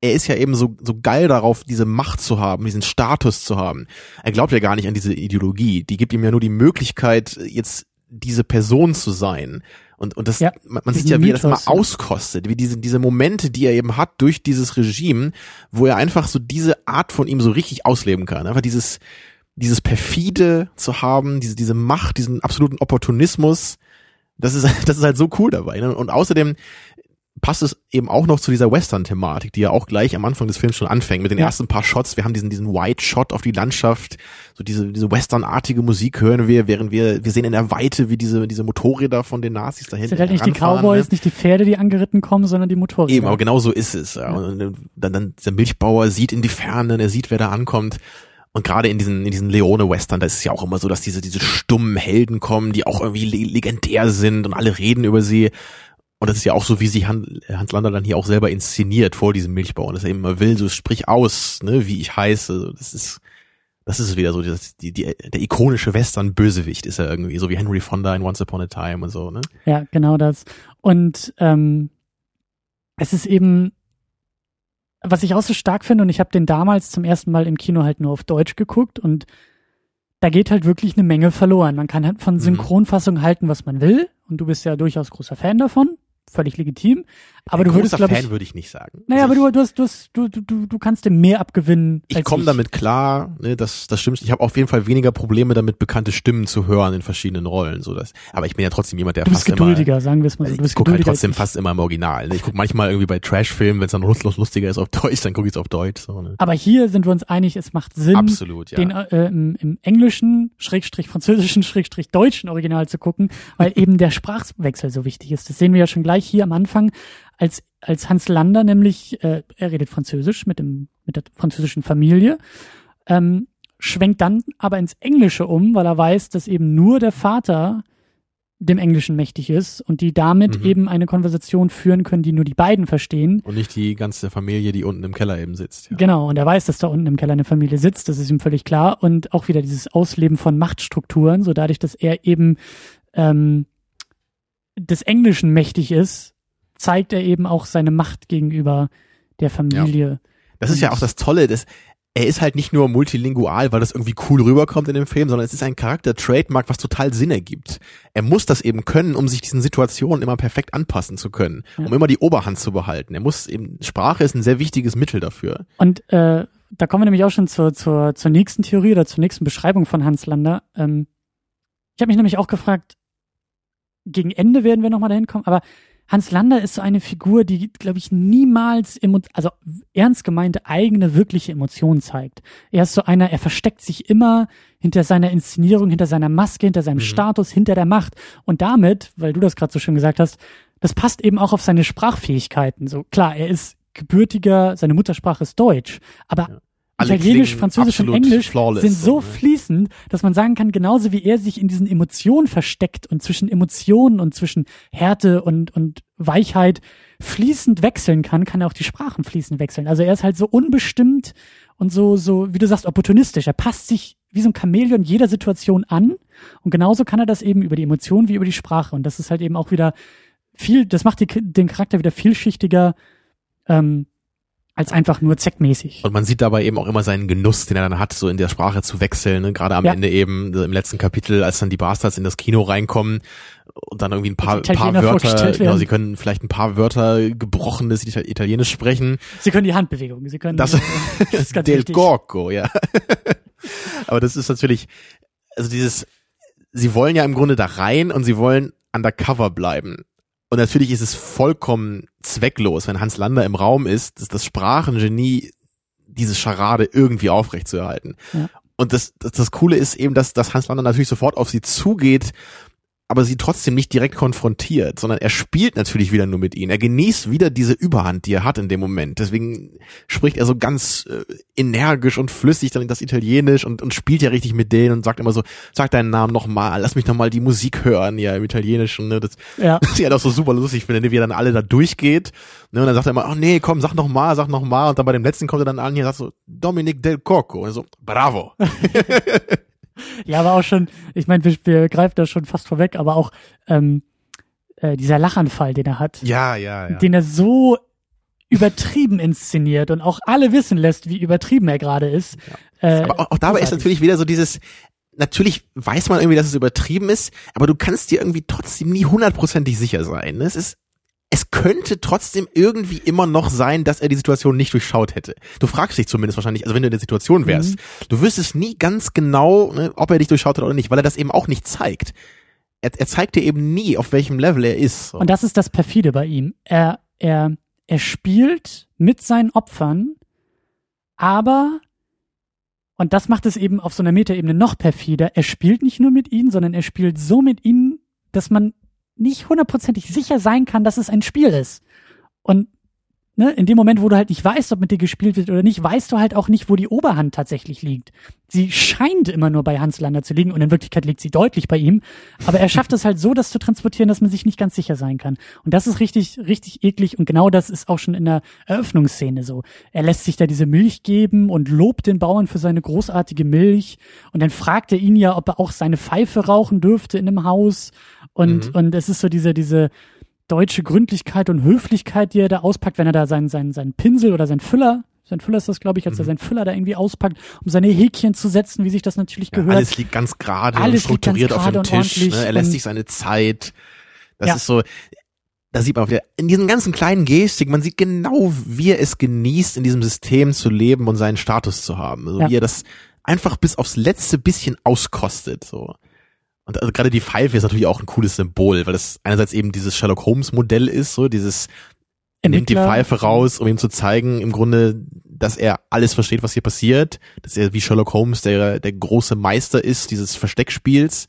er ist ja eben so, so geil darauf, diese Macht zu haben, diesen Status zu haben. Er glaubt ja gar nicht an diese Ideologie. Die gibt ihm ja nur die Möglichkeit, jetzt diese Person zu sein. Und, und das, Ja, man, man sieht ja, wie er das mal auskostet, wie diese, diese Momente, die er eben hat durch dieses Regime, wo er einfach so diese Art von ihm so richtig ausleben kann. Einfach dieses, dieses perfide zu haben, diese, diese Macht, diesen absoluten Opportunismus. Das ist, das ist halt so cool dabei. Ne? Und außerdem passt es eben auch noch zu dieser Western-Thematik, die ja auch gleich am Anfang des Films schon anfängt, mit den Ja. ersten paar Shots. Wir haben diesen, diesen White-Shot auf die Landschaft, so diese, diese Western-artige Musik hören wir, während wir, wir sehen in der Weite, wie diese, diese Motorräder von den Nazis da Es hinten sind halt nicht die heranfahren, Cowboys, ne? nicht die Pferde, die angeritten kommen, sondern die Motorräder. Eben, aber genau so ist es. Ja. Und dann, dann der Milchbauer sieht in die Ferne, er sieht, wer da ankommt. Und gerade in diesen, in diesen Leone-Western, da ist es ja auch immer so, dass diese, diese stummen Helden kommen, die auch irgendwie le legendär sind und alle reden über sie. Und das ist ja auch so, wie sich Han- Hans Lander dann hier auch selber inszeniert vor diesem Milchbauern, dass er immer will, so sprich aus, ne, wie ich heiße. Das ist, Das ist wieder so, das, die, die, der ikonische Western-Bösewicht ist er irgendwie, so wie Henry Fonda in Once Upon a Time und so, ne? Ja, genau das. Und ähm, es ist eben, was ich auch so stark finde, und ich habe den damals zum ersten Mal im Kino halt nur auf Deutsch geguckt und da geht halt wirklich eine Menge verloren. Man kann halt von Mhm. Synchronfassung halten, was man will. Und du bist ja durchaus großer Fan davon. Völlig legitim. Aber du würdest, Fan ich. würde ich nicht sagen. Naja, Also aber ich, du, du, hast, du, hast, du, du, du, kannst dem mehr abgewinnen. ich komme damit klar, ne, das, das stimmt. Ich habe auf jeden Fall weniger Probleme damit, bekannte Stimmen zu hören in verschiedenen Rollen. So das, aber ich bin ja trotzdem jemand, der Du bist fast geduldiger, immer. sagen wir es mal so. Du Ich bist gucke halt geduldiger als trotzdem ich. fast immer im Original. Ne? Ich gucke manchmal irgendwie bei Trash-Filmen, wenn es dann lustlos lustiger ist auf Deutsch, dann gucke ich es auf Deutsch. So, ne? Aber hier sind wir uns einig, es macht Sinn, Absolut, ja. den äh, im, im englischen, schrägstrich französischen, schrägstrich deutschen Original zu gucken, weil eben der Sprachwechsel so wichtig ist. Das sehen wir ja schon gleich hier am Anfang, als, als Hans Lander nämlich, äh, er redet Französisch mit dem, mit der französischen Familie, ähm, schwenkt dann aber ins Englische um, weil er weiß, dass eben nur der Vater dem Englischen mächtig ist und die damit Mhm. eben eine Konversation führen können, die nur die beiden verstehen. Und nicht die ganze Familie, die unten im Keller eben sitzt. Ja. Genau, und er weiß, dass da unten im Keller eine Familie sitzt, das ist ihm völlig klar. Und auch wieder dieses Ausleben von Machtstrukturen, so dadurch, dass er eben ähm, des Englischen mächtig ist, zeigt er eben auch seine Macht gegenüber der Familie. Das ist ja auch das Tolle, dass er ist halt nicht nur multilingual, weil das irgendwie cool rüberkommt in dem Film, sondern es ist ein Charakter-Trademark, was total Sinn ergibt. Er muss das eben können, um sich diesen Situationen immer perfekt anpassen zu können, Ja. um immer die Oberhand zu behalten. Er muss eben, Sprache ist ein sehr wichtiges Mittel dafür. Und äh, da kommen wir nämlich auch schon zur, zur, zur nächsten Theorie oder zur nächsten Beschreibung von Hans Lander. Ähm, ich habe mich nämlich auch gefragt, gegen Ende werden wir nochmal dahin kommen, aber Hans Lander ist so eine Figur, die, glaube ich, niemals, also ernst gemeinte eigene, wirkliche Emotionen zeigt. Er ist so einer, er versteckt sich immer hinter seiner Inszenierung, hinter seiner Maske, hinter seinem Mhm. Status, hinter der Macht. Und damit, weil du das gerade so schön gesagt hast, das passt eben auch auf seine Sprachfähigkeiten. So klar, er ist gebürtiger, seine Muttersprache ist Deutsch, aber Ja. Alle Italienisch, Französisch und Englisch sind so ne? fließend, dass man sagen kann, genauso wie er sich in diesen Emotionen versteckt und zwischen Emotionen und zwischen Härte und, und Weichheit fließend wechseln kann, kann er auch die Sprachen fließend wechseln. Also er ist halt so unbestimmt und so, so, wie du sagst, opportunistisch. Er passt sich wie so ein Chamäleon jeder Situation an und genauso kann er das eben über die Emotionen wie über die Sprache. Und das ist halt eben auch wieder viel, das macht die, den Charakter wieder vielschichtiger, ähm, als einfach nur zweckmäßig. Und man sieht dabei eben auch immer seinen Genuss, den er dann hat, so in der Sprache zu wechseln. Ne? Gerade am Ja. Ende eben im letzten Kapitel, als dann die Bastards in das Kino reinkommen und dann irgendwie ein paar, paar Wörter, genau, sie können vielleicht ein paar Wörter gebrochenes Ita- Italienisch sprechen. Sie können die Handbewegung, sie können Das, das ist ganz Del wichtig. Gorgo, ja. Aber das ist natürlich, also dieses, sie wollen ja im Grunde da rein und sie wollen undercover bleiben. Und natürlich ist es vollkommen zwecklos, wenn Hans Lander im Raum ist, dass das Sprachengenie diese Scharade irgendwie aufrechtzuerhalten. Ja. Und das, das, das Coole ist eben, dass, dass Hans Lander natürlich sofort auf sie zugeht, aber sie trotzdem nicht direkt konfrontiert, sondern er spielt natürlich wieder nur mit ihnen. Er genießt wieder diese Überhand, die er hat in dem Moment. Deswegen spricht er so ganz äh, energisch und flüssig dann das Italienisch und, und spielt ja richtig mit denen und sagt immer so, sag deinen Namen nochmal, lass mich nochmal die Musik hören, ja, im Italienischen. Ne? Das, Ja, was ich halt auch so super lustig finde, wie er dann alle da durchgeht. Ne? Und dann sagt er immer, ach nee, komm, sag noch mal, sag noch mal. Und dann bei dem letzten kommt er dann an hier und sagt so, Dominic Del Corco. Und er so, bravo. ja, aber auch schon, ich meine, wir, wir greifen das schon fast vorweg, aber auch ähm, äh, dieser Lachanfall, den er hat, Ja, ja, ja. den er so übertrieben inszeniert und auch alle wissen lässt, wie übertrieben er gerade ist. Äh, Aber auch, auch dabei ist natürlich wieder so dieses, natürlich weiß man irgendwie, dass es übertrieben ist, aber du kannst dir irgendwie trotzdem nie hundertprozentig sicher sein. ne? Es ist, es könnte trotzdem irgendwie immer noch sein, dass er die Situation nicht durchschaut hätte. Du fragst dich zumindest wahrscheinlich, also wenn du in der Situation wärst, Mhm. du wüsstest nie ganz genau, ne, ob er dich durchschaut hat oder nicht, weil er das eben auch nicht zeigt. Er, er zeigt dir eben nie, auf welchem Level er ist. So. Und das ist das perfide bei ihm. Er, er, er spielt mit seinen Opfern, aber und das macht es eben auf so einer Metaebene noch perfider. Er spielt nicht nur mit ihnen, sondern er spielt so mit ihnen, dass man nicht hundertprozentig sicher sein kann, dass es ein Spiel ist. Und ne, in dem Moment, wo du halt nicht weißt, ob mit dir gespielt wird oder nicht, weißt du halt auch nicht, wo die Oberhand tatsächlich liegt. Sie scheint immer nur bei Hans Lander zu liegen und in Wirklichkeit liegt sie deutlich bei ihm. Aber er schafft es halt so, das zu transportieren, dass man sich nicht ganz sicher sein kann. Und das ist richtig, richtig eklig und genau das ist auch schon in der Eröffnungsszene so. Er lässt sich da diese Milch geben und lobt den Bauern für seine großartige Milch und dann fragt er ihn ja, ob er auch seine Pfeife rauchen dürfte in dem Haus und, mhm. und es ist so diese, diese, deutsche Gründlichkeit und Höflichkeit, die er da auspackt, wenn er da seinen, seinen, seinen Pinsel oder seinen Füller sein Füller ist das, glaube ich, als mhm. er seinen Füller da irgendwie auspackt, um seine Häkchen zu setzen, wie sich das natürlich gehört. Ja, alles liegt ganz gerade und strukturiert auf dem Tisch. Ne? Er lässt sich seine Zeit. Das ja. ist so, da sieht man wieder, in diesen ganzen kleinen Gestik, man sieht genau, wie er es genießt, in diesem System zu leben und seinen Status zu haben. Also ja. wie er das einfach bis aufs letzte bisschen auskostet. So. Und also gerade die Pfeife ist natürlich auch ein cooles Symbol, weil das einerseits eben dieses Sherlock Holmes Modell ist, so dieses er nimmt die Pfeife raus, um ihm zu zeigen, im Grunde, dass er alles versteht, was hier passiert, dass er wie Sherlock Holmes der, der große Meister ist dieses Versteckspiels.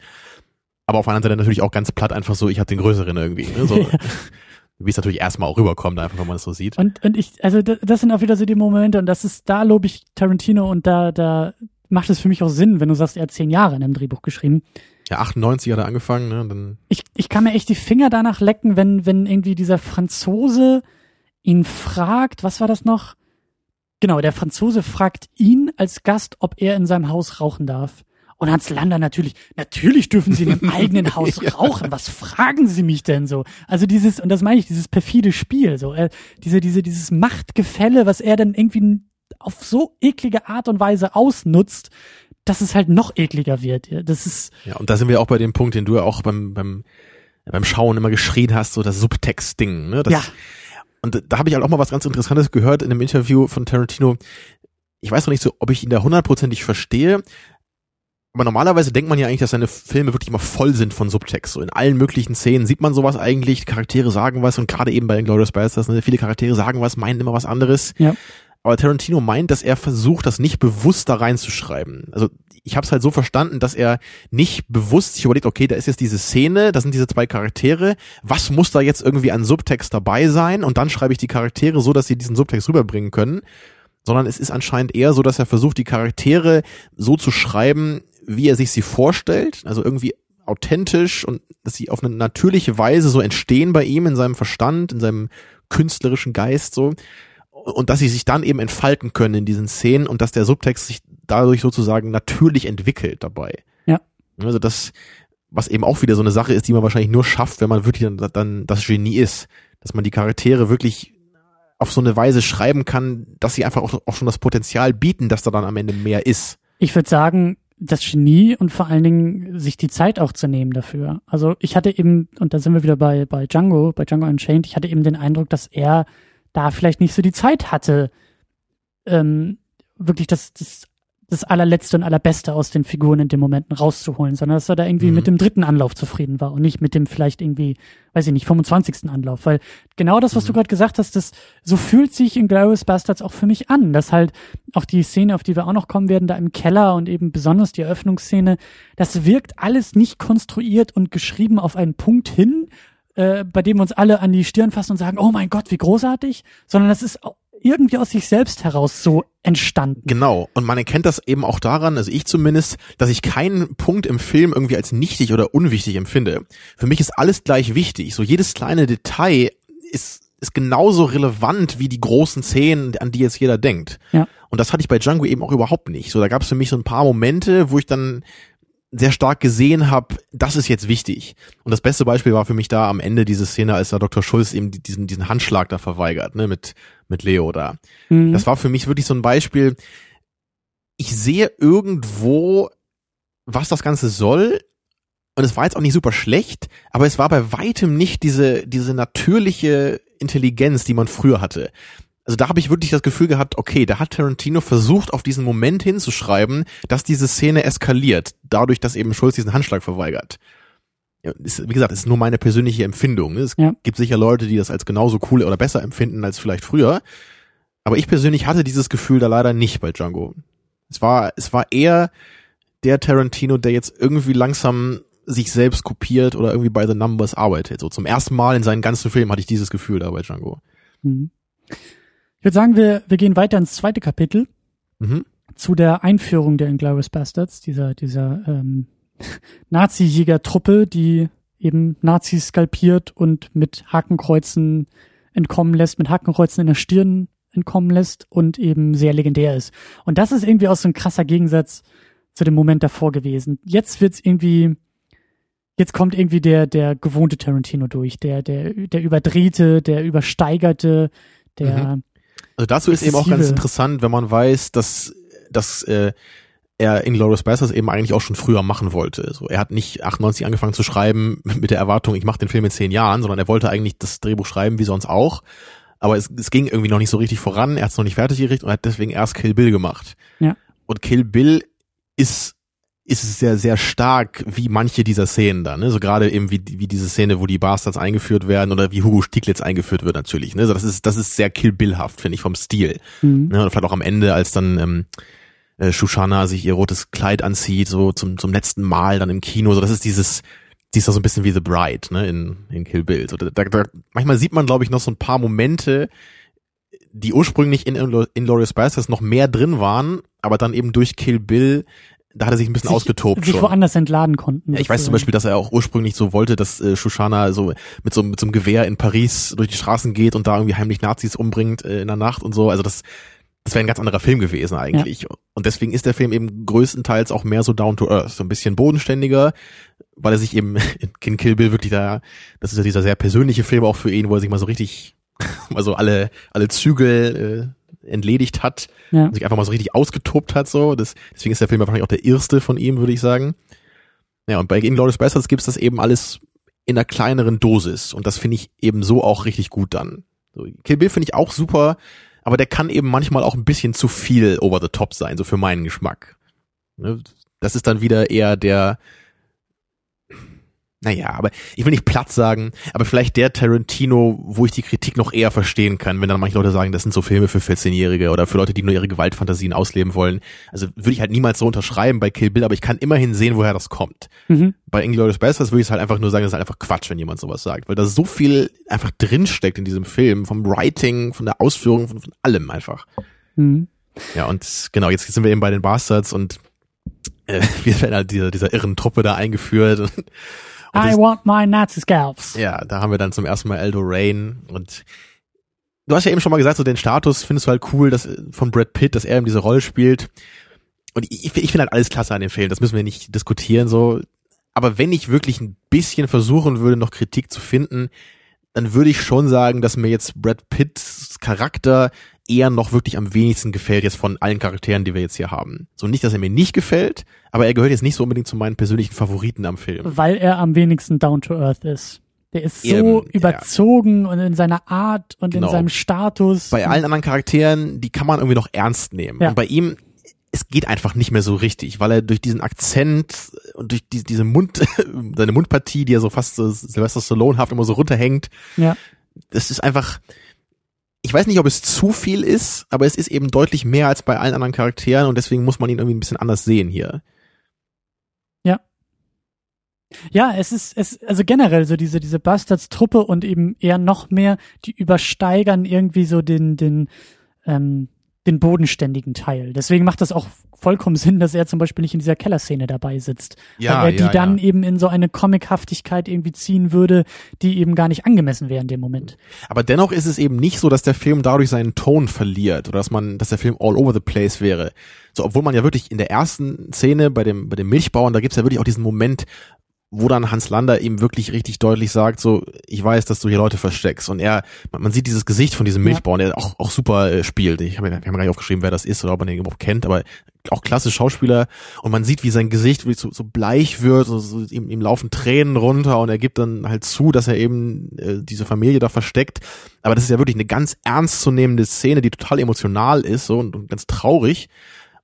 Aber auf der anderen Seite natürlich auch ganz platt einfach so, ich habe den Größeren irgendwie. Ne? So, wie es natürlich erstmal auch rüberkommt, einfach wenn man es so sieht. Und, und ich, also das sind auch wieder so die Momente und das ist, da lobe ich Tarantino und da, da macht es für mich auch Sinn, wenn du sagst, er hat zehn Jahre in einem Drehbuch geschrieben. Ja, 98 hat er angefangen, ne? Dann ich, ich kann mir echt die Finger danach lecken, wenn, wenn irgendwie dieser Franzose ihn fragt, was war das noch? Genau, der Franzose fragt ihn als Gast, ob er in seinem Haus rauchen darf. Und Hans Lander natürlich, natürlich dürfen Sie in Ihrem eigenen Haus rauchen. Was fragen Sie mich denn so? Also dieses, und das meine ich, dieses perfide Spiel, so, äh, diese, diese, dieses Machtgefälle, was er dann irgendwie auf so eklige Art und Weise ausnutzt, dass es halt noch ekliger wird. Das ist ja und da sind wir auch bei dem Punkt, den du ja auch beim beim beim Schauen immer geschrien hast, so das Subtext-Ding. Ne? Das, ja. Und da habe ich halt auch mal was ganz Interessantes gehört in einem Interview von Tarantino. Ich weiß noch nicht so, ob ich ihn da hundertprozentig verstehe, aber normalerweise denkt man ja eigentlich, dass seine Filme wirklich immer voll sind von Subtext. So in allen möglichen Szenen sieht man sowas eigentlich, Charaktere sagen was und gerade eben bei den Glorious Bastards, ne, viele Charaktere sagen was, meinen immer was anderes. Ja. Aber Tarantino meint, dass er versucht, das nicht bewusst da reinzuschreiben. Also ich habe es halt so verstanden, dass er nicht bewusst sich überlegt, okay, da ist jetzt diese Szene, da sind diese zwei Charaktere, was muss da jetzt irgendwie an Subtext dabei sein? Und dann schreibe ich die Charaktere so, dass sie diesen Subtext rüberbringen können. Sondern es ist anscheinend eher so, dass er versucht, die Charaktere so zu schreiben, wie er sich sie vorstellt. Also irgendwie authentisch und dass sie auf eine natürliche Weise so entstehen bei ihm in seinem Verstand, in seinem künstlerischen Geist so und dass sie sich dann eben entfalten können in diesen Szenen und dass der Subtext sich dadurch sozusagen natürlich entwickelt dabei. Ja. Also das, was eben auch wieder so eine Sache ist, die man wahrscheinlich nur schafft, wenn man wirklich dann, dann das Genie ist, dass man die Charaktere wirklich auf so eine Weise schreiben kann, dass sie einfach auch, auch schon das Potenzial bieten, dass da dann am Ende mehr ist. Ich würde sagen, das Genie und vor allen Dingen sich die Zeit auch zu nehmen dafür. Also ich hatte eben, und da sind wir wieder bei, bei Django, bei Django Unchained, ich hatte eben den Eindruck, dass er da vielleicht nicht so die Zeit hatte, ähm, wirklich das, das, das allerletzte und allerbeste aus den Figuren in den Momenten rauszuholen, sondern dass er da irgendwie mhm. mit dem dritten Anlauf zufrieden war und nicht mit dem vielleicht irgendwie, weiß ich nicht, 25. Anlauf. Weil genau das, was mhm. du gerade gesagt hast, das so fühlt sich in Glorious Bastards auch für mich an, dass halt auch die Szene, auf die wir auch noch kommen werden, da im Keller und eben besonders die Eröffnungsszene, das wirkt alles nicht konstruiert und geschrieben auf einen Punkt hin, äh, bei dem wir uns alle an die Stirn fassen und sagen, oh mein Gott, wie großartig, sondern das ist irgendwie aus sich selbst heraus so entstanden. Genau. Und man erkennt das eben auch daran, also ich zumindest, dass ich keinen Punkt im Film irgendwie als nichtig oder unwichtig empfinde. Für mich ist alles gleich wichtig. So jedes kleine Detail ist ist genauso relevant wie die großen Szenen, an die jetzt jeder denkt. Ja. Und das hatte ich bei Django eben auch überhaupt nicht. So, da gab es für mich so ein paar Momente, wo ich dann sehr stark gesehen habe, das ist jetzt wichtig. Und das beste Beispiel war für mich da am Ende diese Szene, als da Dr. Schulz eben diesen, diesen Handschlag da verweigert, ne, mit, mit Leo da. Mhm. Das war für mich wirklich so ein Beispiel. Ich sehe irgendwo, was das Ganze soll. Und es war jetzt auch nicht super schlecht, aber es war bei weitem nicht diese, diese natürliche Intelligenz, die man früher hatte also da habe ich wirklich das Gefühl gehabt, okay, da hat Tarantino versucht, auf diesen Moment hinzuschreiben, dass diese Szene eskaliert, dadurch, dass eben Schulz diesen Handschlag verweigert. Ist, wie gesagt, ist nur meine persönliche Empfindung. Ne? Es ja. gibt sicher Leute, die das als genauso cool oder besser empfinden als vielleicht früher. Aber ich persönlich hatte dieses Gefühl da leider nicht bei Django. Es war, es war eher der Tarantino, der jetzt irgendwie langsam sich selbst kopiert oder irgendwie bei The Numbers arbeitet. So zum ersten Mal in seinen ganzen Filmen hatte ich dieses Gefühl da bei Django. Mhm. Ich würde sagen, wir, wir gehen weiter ins zweite Kapitel Mhm. zu der Einführung der Inglourious Bastards, dieser, dieser ähm, Nazi-Jäger-Truppe, die eben Nazis skalpiert und mit Hakenkreuzen entkommen lässt, mit Hakenkreuzen in der Stirn entkommen lässt und eben sehr legendär ist. Und das ist irgendwie auch so ein krasser Gegensatz zu dem Moment davor gewesen. Jetzt wird's irgendwie, jetzt kommt irgendwie der, der gewohnte Tarantino durch, der, der, der überdrehte, der übersteigerte, der, Also dazu ist eben auch ganz interessant, wenn man weiß, dass, dass äh, er Inglourious Basterds eben eigentlich auch schon früher machen wollte. So, er hat nicht 98 angefangen zu schreiben mit der Erwartung, ich mache den Film in zehn Jahren, sondern er wollte eigentlich das Drehbuch schreiben wie sonst auch. Aber es, es ging irgendwie noch nicht so richtig voran, er hat es noch nicht fertig gerichtet und hat deswegen erst Kill Bill gemacht. Ja. Und Kill Bill ist ist sehr, sehr stark, wie manche dieser Szenen da, ne? So gerade eben wie, wie diese Szene, wo die Bastards eingeführt werden oder wie Hugo Stieglitz eingeführt wird natürlich, ne? So, das ist, das ist sehr Kill Bill-haft, finde ich, vom Stil. Mhm. Ne? Und vielleicht auch am Ende, als dann ähm, äh, Shoshana sich ihr rotes Kleid anzieht, so zum, zum letzten Mal dann im Kino. So, das ist dieses, die ist doch so ein bisschen wie The Bride, ne, in, in Kill Bill. So, da, da, manchmal sieht man, glaube ich, noch so ein paar Momente, die ursprünglich in Inglourious Basterds noch mehr drin waren, aber dann eben durch Kill Bill, da hat er sich ein bisschen sich, ausgetobt sich schon. woanders entladen konnten. Ja, ich weiß zum. Beispiel, dass er auch ursprünglich so wollte, dass äh, Shoshana so mit so, mit so einem Gewehr in Paris durch die Straßen geht und da irgendwie heimlich Nazis umbringt äh, in der Nacht und so. Also das, das wäre ein ganz anderer Film gewesen eigentlich. Und deswegen ist der Film eben größtenteils auch mehr so down to earth, so ein bisschen bodenständiger, weil er sich eben in Kill Bill wirklich da, das ist ja dieser sehr persönliche Film auch für ihn, wo er sich mal so richtig, mal so alle, alle Zügel äh, entledigt hat Ja. sich einfach mal so richtig ausgetobt hat, so. Das, deswegen ist der Film wahrscheinlich auch der erste von ihm, würde ich sagen. Ja, und bei Inglourious Basterds gibt's das eben alles in einer kleineren Dosis. Und das finde ich eben so auch richtig gut dann. So, Kill Bill finde ich auch super, aber der kann eben manchmal auch ein bisschen zu viel over the top sein, so für meinen Geschmack. Ne, Das ist dann wieder eher der, naja, aber ich will nicht platt sagen, aber vielleicht der Tarantino, wo ich die Kritik noch eher verstehen kann, wenn dann manche Leute sagen, das sind so Filme für 14-Jährige oder für Leute, die nur ihre Gewaltfantasien ausleben wollen. Also würde ich halt niemals so unterschreiben bei Kill Bill, aber ich kann immerhin sehen, woher das kommt. Mhm. Bei Inglourious Basterds würde ich es halt einfach nur sagen, das ist halt einfach Quatsch, wenn jemand sowas sagt, weil da so viel einfach drinsteckt in diesem Film, vom Writing, von der Ausführung, von, von allem einfach. Mhm. Ja, und genau, jetzt sind wir eben bei den Bastards und äh, wir werden halt dieser, dieser irren Truppe da eingeführt und, und I das- want my Nazi scalps. ja, da haben wir dann zum ersten Mal Eldo Rain und du hast ja eben schon mal gesagt, so den Status findest du halt cool, dass von Brad Pitt, dass er eben diese Rolle spielt. Und ich, ich finde halt alles klasse an dem Film, das müssen wir nicht diskutieren so. Aber wenn ich wirklich ein bisschen versuchen würde, noch Kritik zu finden, dann würde ich schon sagen, dass mir jetzt Brad Pitts Charakter eher noch wirklich am wenigsten gefällt jetzt von allen Charakteren, die wir jetzt hier haben. So nicht, dass er mir nicht gefällt, aber er gehört jetzt nicht so unbedingt zu meinen persönlichen Favoriten am Film. Weil er am wenigsten down to earth ist. Der ist so ja. überzogen und in seiner Art und Genau. in seinem Status. bei allen anderen Charakteren, die kann man irgendwie noch ernst nehmen. Ja. Und bei ihm, es geht einfach nicht mehr so richtig, weil er durch diesen Akzent und durch die, diese Mund, seine Mundpartie, die er so fast so Sylvester Stallone-haft immer so runterhängt, ja. das ist einfach, ich weiß nicht, ob es zu viel ist, aber es ist eben deutlich mehr als bei allen anderen Charakteren und deswegen muss man ihn irgendwie ein bisschen anders sehen hier. Ja, es ist, es, also generell so diese, diese Bastards-Truppe und eben eher noch mehr, die übersteigern irgendwie so den, den, ähm, den bodenständigen Teil. Deswegen macht das auch vollkommen Sinn, dass er zum Beispiel nicht in dieser Kellerszene dabei sitzt. Ja, weil er die ja, dann ja. eben in so eine Comichaftigkeit irgendwie ziehen würde, die eben gar nicht angemessen wäre in dem Moment. Aber dennoch ist es eben nicht so, dass der Film dadurch seinen Ton verliert oder dass man, dass der Film all over the place wäre. So, obwohl man ja wirklich in der ersten Szene bei dem, bei dem Milchbauern, da gibt's ja wirklich auch diesen Moment, wo dann Hans Lander ihm wirklich richtig deutlich sagt, so, ich weiß, dass du hier Leute versteckst. Und er, man, sieht dieses Gesicht von diesem. Milchbauern, der auch, auch super äh, spielt. Ich habe mir, wir haben gar nicht aufgeschrieben, wer das ist oder ob man den überhaupt kennt, aber auch klasse Schauspieler. Und man sieht, wie sein Gesicht so, so bleich wird, so, so ihm, ihm laufen Tränen runter und er gibt dann halt zu, dass er eben äh, diese Familie da versteckt. Aber das ist ja wirklich eine ganz ernstzunehmende Szene, die total emotional ist so und, und ganz traurig.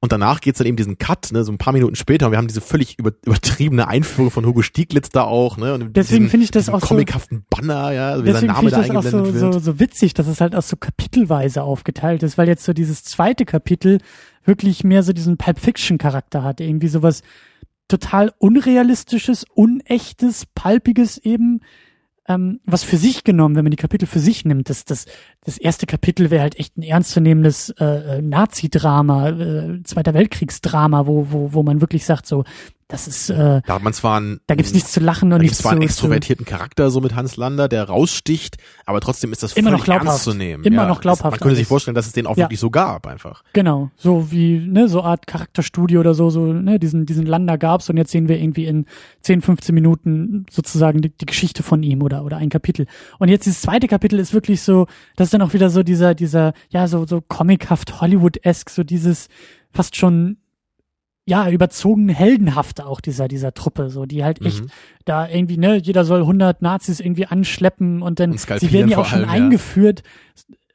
Und danach geht's dann eben diesen Cut, ne, so ein paar Minuten später, und wir haben diese völlig über, übertriebene Einführung von Hugo Stieglitz da auch, ne? Und Deswegen finde ich das auch so- comichaften Banner, ja, also wie sein Deswegen Name finde da ich das auch so, eingeblendet so, wird. so witzig, dass es halt auch so kapitelweise aufgeteilt ist, weil jetzt so dieses zweite Kapitel wirklich mehr so diesen Pulp Fiction Charakter hat, irgendwie sowas total unrealistisches, unechtes, palpiges eben, ähm, was für sich genommen, wenn man die Kapitel für sich nimmt. Das, das, das erste Kapitel wäre halt echt ein ernstzunehmendes äh, äh, Nazi-Drama, äh, Zweiter Weltkriegsdrama, wo, wo, wo man wirklich sagt, so, das ist, äh, Da hat man zwar einen, da gibt's nichts zu lachen da und nichts zwar einen zu, extrovertierten Charakter, so mit Hans Lander, der raussticht, aber trotzdem ist das Immer noch glaubhaft. ernst zu nehmen. Immer ja, noch glaubhaft Das, man könnte sich vorstellen, dass es den auch Ja. wirklich so gab, einfach. genau, so wie, ne, so Art Charakterstudie oder so, so, ne, diesen, diesen Lander gab's und jetzt sehen wir irgendwie in 10, 15 Minuten sozusagen die, die Geschichte von ihm oder, oder ein Kapitel. Und jetzt dieses zweite Kapitel ist wirklich so, das ist dann auch wieder so dieser, dieser, ja, so, so comichaft Hollywood-esque, so dieses fast schon, ja, überzogen heldenhaft auch dieser, dieser Truppe, so, die halt echt Mhm. da irgendwie, ne, jeder soll 100 Nazis irgendwie anschleppen und dann, Und sie werden ja auch schon allem, ja.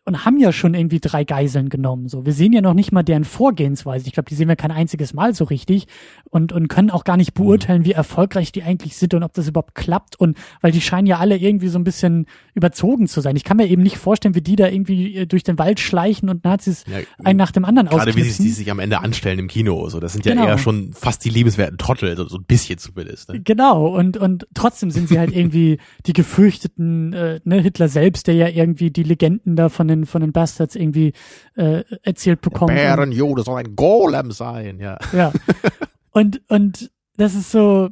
Und haben ja schon irgendwie drei Geiseln genommen, so. Wir sehen ja noch nicht mal deren Vorgehensweise. Ich glaube, die sehen wir kein einziges Mal so richtig und, und können auch gar nicht Mhm. beurteilen, wie erfolgreich die eigentlich sind und ob das überhaupt klappt und, weil die scheinen ja alle irgendwie so ein bisschen überzogen zu sein. Ich kann mir eben nicht vorstellen, wie die da irgendwie äh, durch den Wald schleichen und Nazis Ja, einen nach dem anderen Gerade wie sie die sich am Ende anstellen im Kino, so. Das sind ja Genau. eher schon fast die liebenswerten Trottel, so, so ein bisschen zumindest. Ne? Genau, und, und trotzdem sind sie halt irgendwie die gefürchteten, äh, ne, Hitler selbst, der ja irgendwie die Legenden da von den, von den Bastards irgendwie äh, erzählt bekommt. Und- Bärenjude soll ein Golem sein, ja. Ja. Und, und das ist so,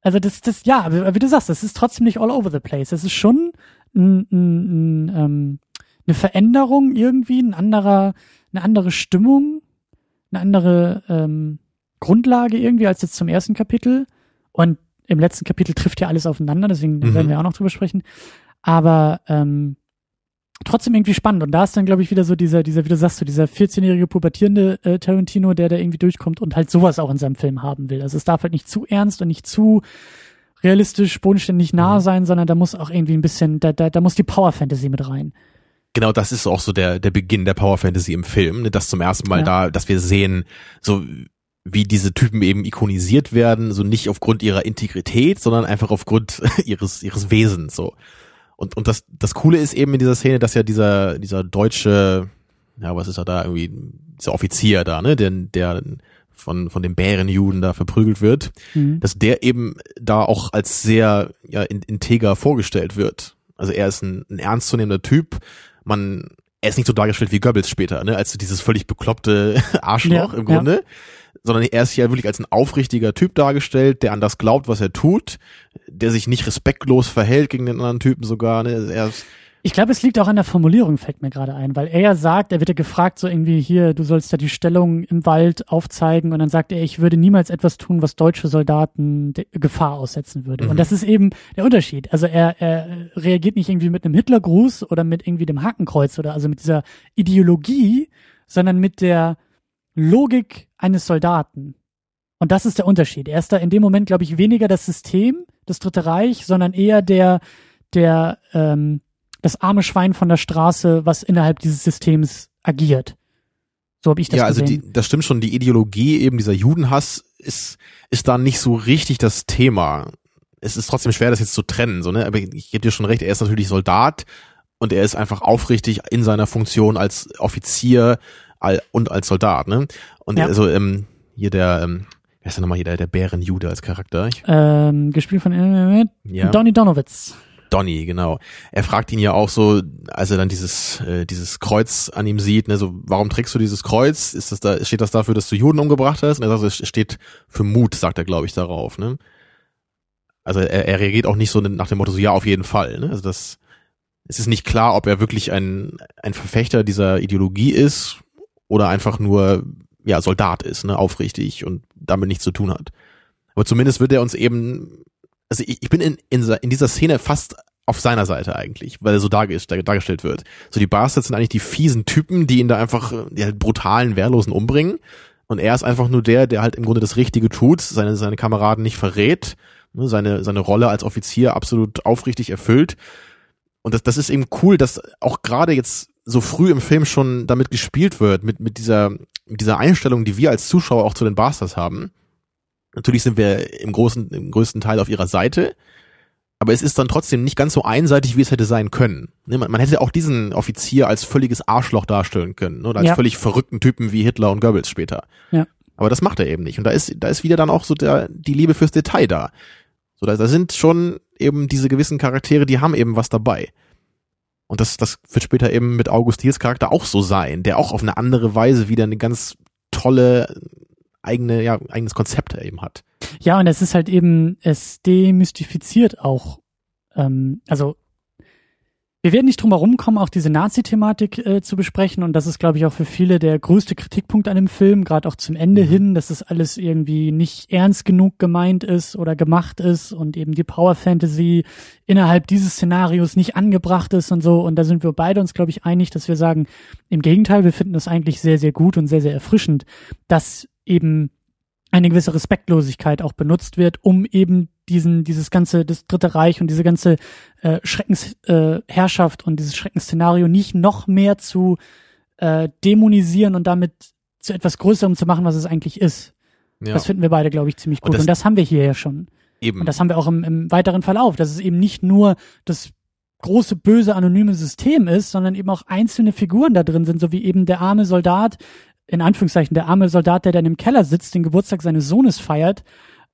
also das, das, ja, wie wie du sagst, das ist trotzdem nicht all over the place. Das ist schon ein, ein, ein, ähm, eine Veränderung irgendwie, ein anderer, eine andere Stimmung, eine andere ähm, Grundlage irgendwie als jetzt zum ersten Kapitel. Und im letzten Kapitel trifft ja alles aufeinander, deswegen Mhm. werden wir auch noch drüber sprechen. Aber ähm, trotzdem irgendwie spannend. Und da ist dann, glaube ich, wieder so dieser, dieser, wie du sagst, so dieser 14-jährige pubertierende äh, Tarantino, der da irgendwie durchkommt und halt sowas auch in seinem Film haben will. Also es darf halt nicht zu ernst und nicht zu realistisch, bodenständig nah Mhm. sein, sondern da muss auch irgendwie ein bisschen, da, da, da muss die Power Fantasy mit rein. Genau, das ist auch so der, der Beginn der Power Fantasy im Film, ne, dass zum ersten Mal Ja. da, dass wir sehen, so wie diese Typen eben ikonisiert werden, so nicht aufgrund ihrer Integrität, sondern einfach aufgrund ihres, ihres Wesens, so. Und, und das, das Coole ist eben in dieser Szene, dass ja dieser, dieser deutsche, ja, was ist er da, irgendwie, dieser Offizier da, ne, der, der von, von dem Bärenjuden da verprügelt wird, Mhm. dass der eben da auch als sehr ja, in- integer vorgestellt wird. Also er ist ein, ein ernstzunehmender Typ. Man, er ist nicht so dargestellt wie Goebbels später, ne, als dieses völlig bekloppte Arschloch Ja, im Grunde, sondern er ist ja wirklich als ein aufrichtiger Typ dargestellt, der an das glaubt, was er tut, der sich nicht respektlos verhält gegen den anderen Typen sogar. Ne. Er ist, Ich glaube, es liegt auch an der Formulierung, fällt mir gerade ein, weil er ja sagt, er wird ja gefragt, so irgendwie hier, du sollst da die Stellung im Wald aufzeigen und dann sagt er, ich würde niemals etwas tun, was deutsche Soldaten Gefahr aussetzen würde. Mhm. Und das ist eben der Unterschied. Also er, er reagiert nicht irgendwie mit einem Hitlergruß oder mit irgendwie dem Hakenkreuz oder also mit dieser Ideologie, sondern mit der Logik eines Soldaten. Und das ist der Unterschied. Er ist da in dem Moment, glaube ich, weniger das System, das Dritte Reich, sondern eher der, der, ähm, das arme Schwein von der Straße, was innerhalb dieses Systems agiert. So habe ich das ja, also gesehen. die, das stimmt schon, die Ideologie eben dieser Judenhass ist, ist da nicht so richtig das Thema. Es ist trotzdem schwer, das jetzt zu trennen, so, ne? Aber ich gebe dir schon recht, er ist natürlich Soldat und er ist einfach aufrichtig in seiner Funktion als Offizier und als Soldat, ne? Und Ja. also, ähm, hier der, ähm, wer ist denn nochmal hier der, der Bärenjude als Charakter? Ich, ähm, gespielt von äh, ja. Donny Donowitz. Donny, genau. Er fragt ihn ja auch so, als er dann dieses äh, dieses Kreuz an ihm sieht, ne, so warum trägst du dieses Kreuz? Ist das da steht das dafür, dass du Juden umgebracht hast? Und er sagt, es steht für Mut, sagt er, glaube ich, darauf, ne? Also er, er reagiert auch nicht so nach dem Motto so ja, auf jeden Fall, ne? Also das es ist nicht klar, ob er wirklich ein ein Verfechter dieser Ideologie ist oder einfach nur ja, Soldat ist, ne, aufrichtig und damit nichts zu tun hat. Aber zumindest wird er uns eben also ich, ich bin in, in, in dieser Szene fast auf seiner Seite eigentlich, weil er so dargest- dar- dargestellt wird. So die Bastards sind eigentlich die fiesen Typen, die ihn da einfach die halt brutalen, wehrlosen umbringen. Und er ist einfach nur der, der halt im Grunde das Richtige tut, seine, seine Kameraden nicht verrät, ne, seine, seine Rolle als Offizier absolut aufrichtig erfüllt. Und das, das ist eben cool, dass auch gerade jetzt so früh im Film schon damit gespielt wird, mit, mit dieser, mit dieser Einstellung, die wir als Zuschauer auch zu den Bastards haben. Natürlich sind wir im großen, im größten Teil auf ihrer Seite, aber es ist dann trotzdem nicht ganz so einseitig, wie es hätte sein können. Ne, Man, man hätte auch diesen Offizier als völliges Arschloch darstellen können, ne, oder als Ja. völlig verrückten Typen wie Hitler und Goebbels später. Ja. Aber das macht er eben nicht. Und da ist, da ist wieder dann auch so der, die Liebe fürs Detail da. So, da, da sind schon eben diese gewissen Charaktere, die haben eben was dabei. Und das, das wird später eben mit August Diels Charakter auch so sein, der auch auf eine andere Weise wieder eine ganz tolle eigene, ja, eigenes Konzept eben hat. Ja, und es ist halt eben, es demystifiziert auch, ähm, also wir werden nicht drum herum kommen, auch diese Nazi-Thematik äh, zu besprechen. Und das ist, glaube ich, auch für viele der größte Kritikpunkt an dem Film, gerade auch zum Ende mhm. hin, dass es alles irgendwie nicht ernst genug gemeint ist oder gemacht ist und eben die Power Fantasy innerhalb dieses Szenarios nicht angebracht ist und so. Und da sind wir beide uns, glaube ich, einig, dass wir sagen, im Gegenteil, wir finden das eigentlich sehr, sehr gut und sehr, sehr erfrischend, dass eben eine gewisse Respektlosigkeit auch benutzt wird, um eben diesen, dieses ganze, das Dritte Reich und diese ganze äh, Schreckensherrschaft äh, und dieses Schreckensszenario nicht noch mehr zu äh, dämonisieren und damit zu etwas Größerem zu machen, was es eigentlich ist. Ja. Das finden wir beide, glaube ich, ziemlich gut. Und das, und das, haben wir hier ja schon. Eben. Und das haben wir auch im, im weiteren Verlauf, dass es eben nicht nur das große, böse, anonyme System ist, sondern eben auch einzelne Figuren da drin sind, so wie eben der arme Soldat, in Anführungszeichen der arme Soldat, der dann im Keller sitzt, den Geburtstag seines Sohnes feiert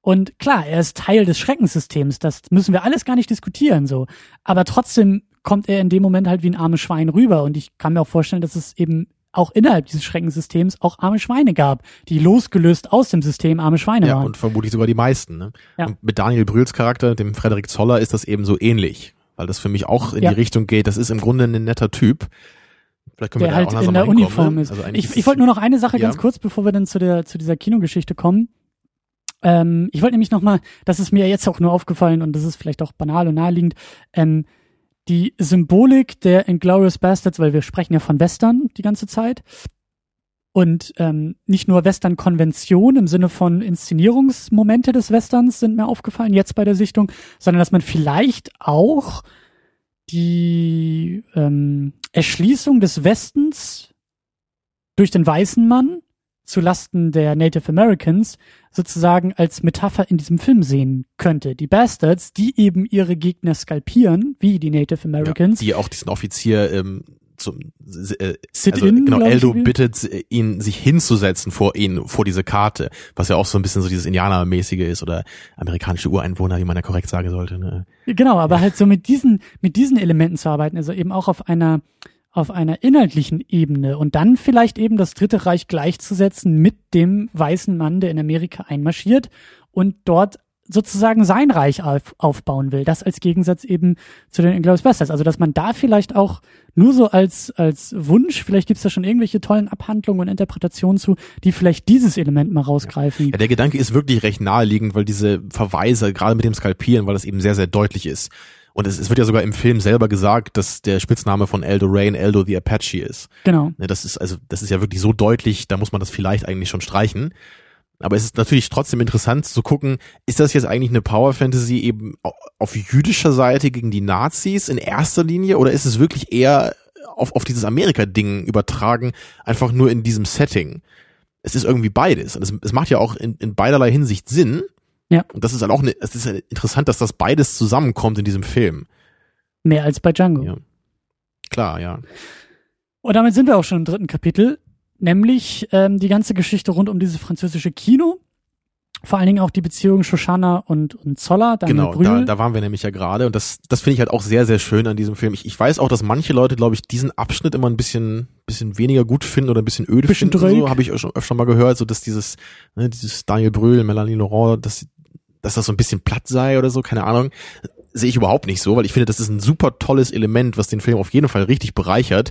und klar, er ist Teil des Schreckenssystems, das müssen wir alles gar nicht diskutieren, so. Aber trotzdem kommt er in dem Moment halt wie ein armes Schwein rüber. Und ich kann mir auch vorstellen, dass es eben auch innerhalb dieses Schreckensystems auch arme Schweine gab, die losgelöst aus dem System arme Schweine ja, waren. Ja, und vermutlich sogar die meisten. Ne? Ja. Und mit Daniel Brühls Charakter, dem Frederik Zoller, ist das eben so ähnlich, weil das für mich auch in ja. die Richtung geht. Das ist im Grunde ein netter Typ. Vielleicht können wir der da halt in der Uniform ne? ist. Also ich ich wollte nur noch eine Sache ja. ganz kurz, bevor wir dann zu der zu dieser Kinogeschichte kommen. Ähm, ich wollte nämlich nochmal, das ist mir jetzt auch nur aufgefallen und das ist vielleicht auch banal und naheliegend, ähm, die Symbolik der Inglourious Bastards, weil wir sprechen ja von Western die ganze Zeit. Und ähm, nicht nur Western-Konvention im Sinne von Inszenierungsmomente des Westerns sind mir aufgefallen jetzt bei der Sichtung, sondern dass man vielleicht auch die ähm, Erschließung des Westens durch den weißen Mann zu Lasten der Native Americans sozusagen als Metapher in diesem Film sehen könnte. Die Bastards, die eben ihre Gegner skalpieren, wie die Native Americans. Ja, die auch diesen Offizier ähm, zum äh, also, in, genau, Eldo bittet ihn, sich hinzusetzen vor ihn, vor diese Karte, was ja auch so ein bisschen so dieses Indianermäßige ist oder amerikanische Ureinwohner, wie man ja korrekt sagen sollte. Ne? Genau, aber halt so mit diesen, mit diesen Elementen zu arbeiten, also eben auch auf einer auf einer inhaltlichen Ebene und dann vielleicht eben das Dritte Reich gleichzusetzen mit dem weißen Mann, der in Amerika einmarschiert und dort sozusagen sein Reich auf, aufbauen will. Das als Gegensatz eben zu den Inglourious Basterds. Also dass man da vielleicht auch nur so als als Wunsch, vielleicht gibt's da schon irgendwelche tollen Abhandlungen und Interpretationen zu, die vielleicht dieses Element mal rausgreifen. Ja, der Gedanke ist wirklich recht naheliegend, weil diese Verweise, gerade mit dem Skalpieren, weil das eben sehr, sehr deutlich ist. Und es, es wird ja sogar im Film selber gesagt, dass der Spitzname von Eldo Rain Eldo the Apache ist. Genau. Ne, das ist also, das ist ja wirklich so deutlich, da muss man das vielleicht eigentlich schon streichen. Aber es ist natürlich trotzdem interessant zu gucken, ist das jetzt eigentlich eine Power Fantasy eben auf jüdischer Seite gegen die Nazis in erster Linie oder ist es wirklich eher auf, auf dieses Amerika-Ding übertragen, einfach nur in diesem Setting? Es ist irgendwie beides. Und es, es macht ja auch in, in beiderlei Hinsicht Sinn. Ja. Und das ist halt auch eine, es ist halt interessant, dass das beides zusammenkommt in diesem Film. Mehr als bei Django. Ja. Klar, ja. Und damit sind wir auch schon im dritten Kapitel, nämlich ähm, die ganze Geschichte rund um dieses französische Kino. Vor allen Dingen auch die Beziehung Shoshana und, und Zoller. Daniel genau, da, da waren wir nämlich ja gerade und das, das finde ich halt auch sehr, sehr schön an diesem Film. Ich, ich weiß auch, dass manche Leute, glaube ich, diesen Abschnitt immer ein bisschen, bisschen weniger gut finden oder ein bisschen öde bisschen finden. So habe ich schon öfter mal gehört, so dass dieses, ne, dieses Daniel Brühl, Melanie Laurent, dass dass das so ein bisschen platt sei oder so, keine Ahnung. Sehe ich überhaupt nicht so, weil ich finde, das ist ein super tolles Element, was den Film auf jeden Fall richtig bereichert.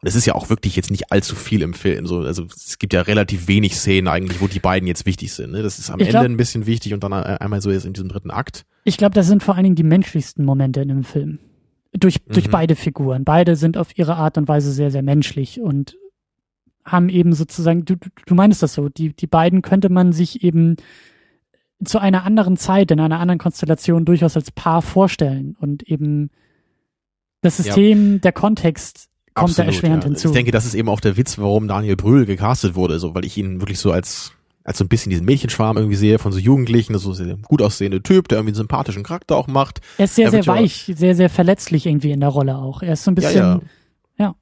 Und es ist ja auch wirklich jetzt nicht allzu viel im Film. So, also es gibt ja relativ wenig Szenen eigentlich, wo die beiden jetzt wichtig sind. Ne? Das ist am ich Ende glaub, ein bisschen wichtig und dann einmal so jetzt in diesem dritten Akt. Ich glaube, das sind vor allen Dingen die menschlichsten Momente in dem Film. Durch, durch mhm. beide Figuren. Beide sind auf ihre Art und Weise sehr, sehr menschlich und haben eben sozusagen, du, du meinst das so, die, die beiden könnte man sich eben zu einer anderen Zeit, in einer anderen Konstellation durchaus als Paar vorstellen und eben das System, ja. der Kontext kommt Absolut, da erschwerend ja. hinzu. Ich denke, das ist eben auch der Witz, warum Daniel Brühl gecastet wurde, so, weil ich ihn wirklich so als als so ein bisschen diesen Mädchenschwarm irgendwie sehe von so Jugendlichen, so sehr gut aussehende Typ, der irgendwie einen sympathischen Charakter auch macht. Er ist sehr, er sehr weich, sehr, sehr verletzlich irgendwie in der Rolle auch. Er ist so ein bisschen, ja, ja.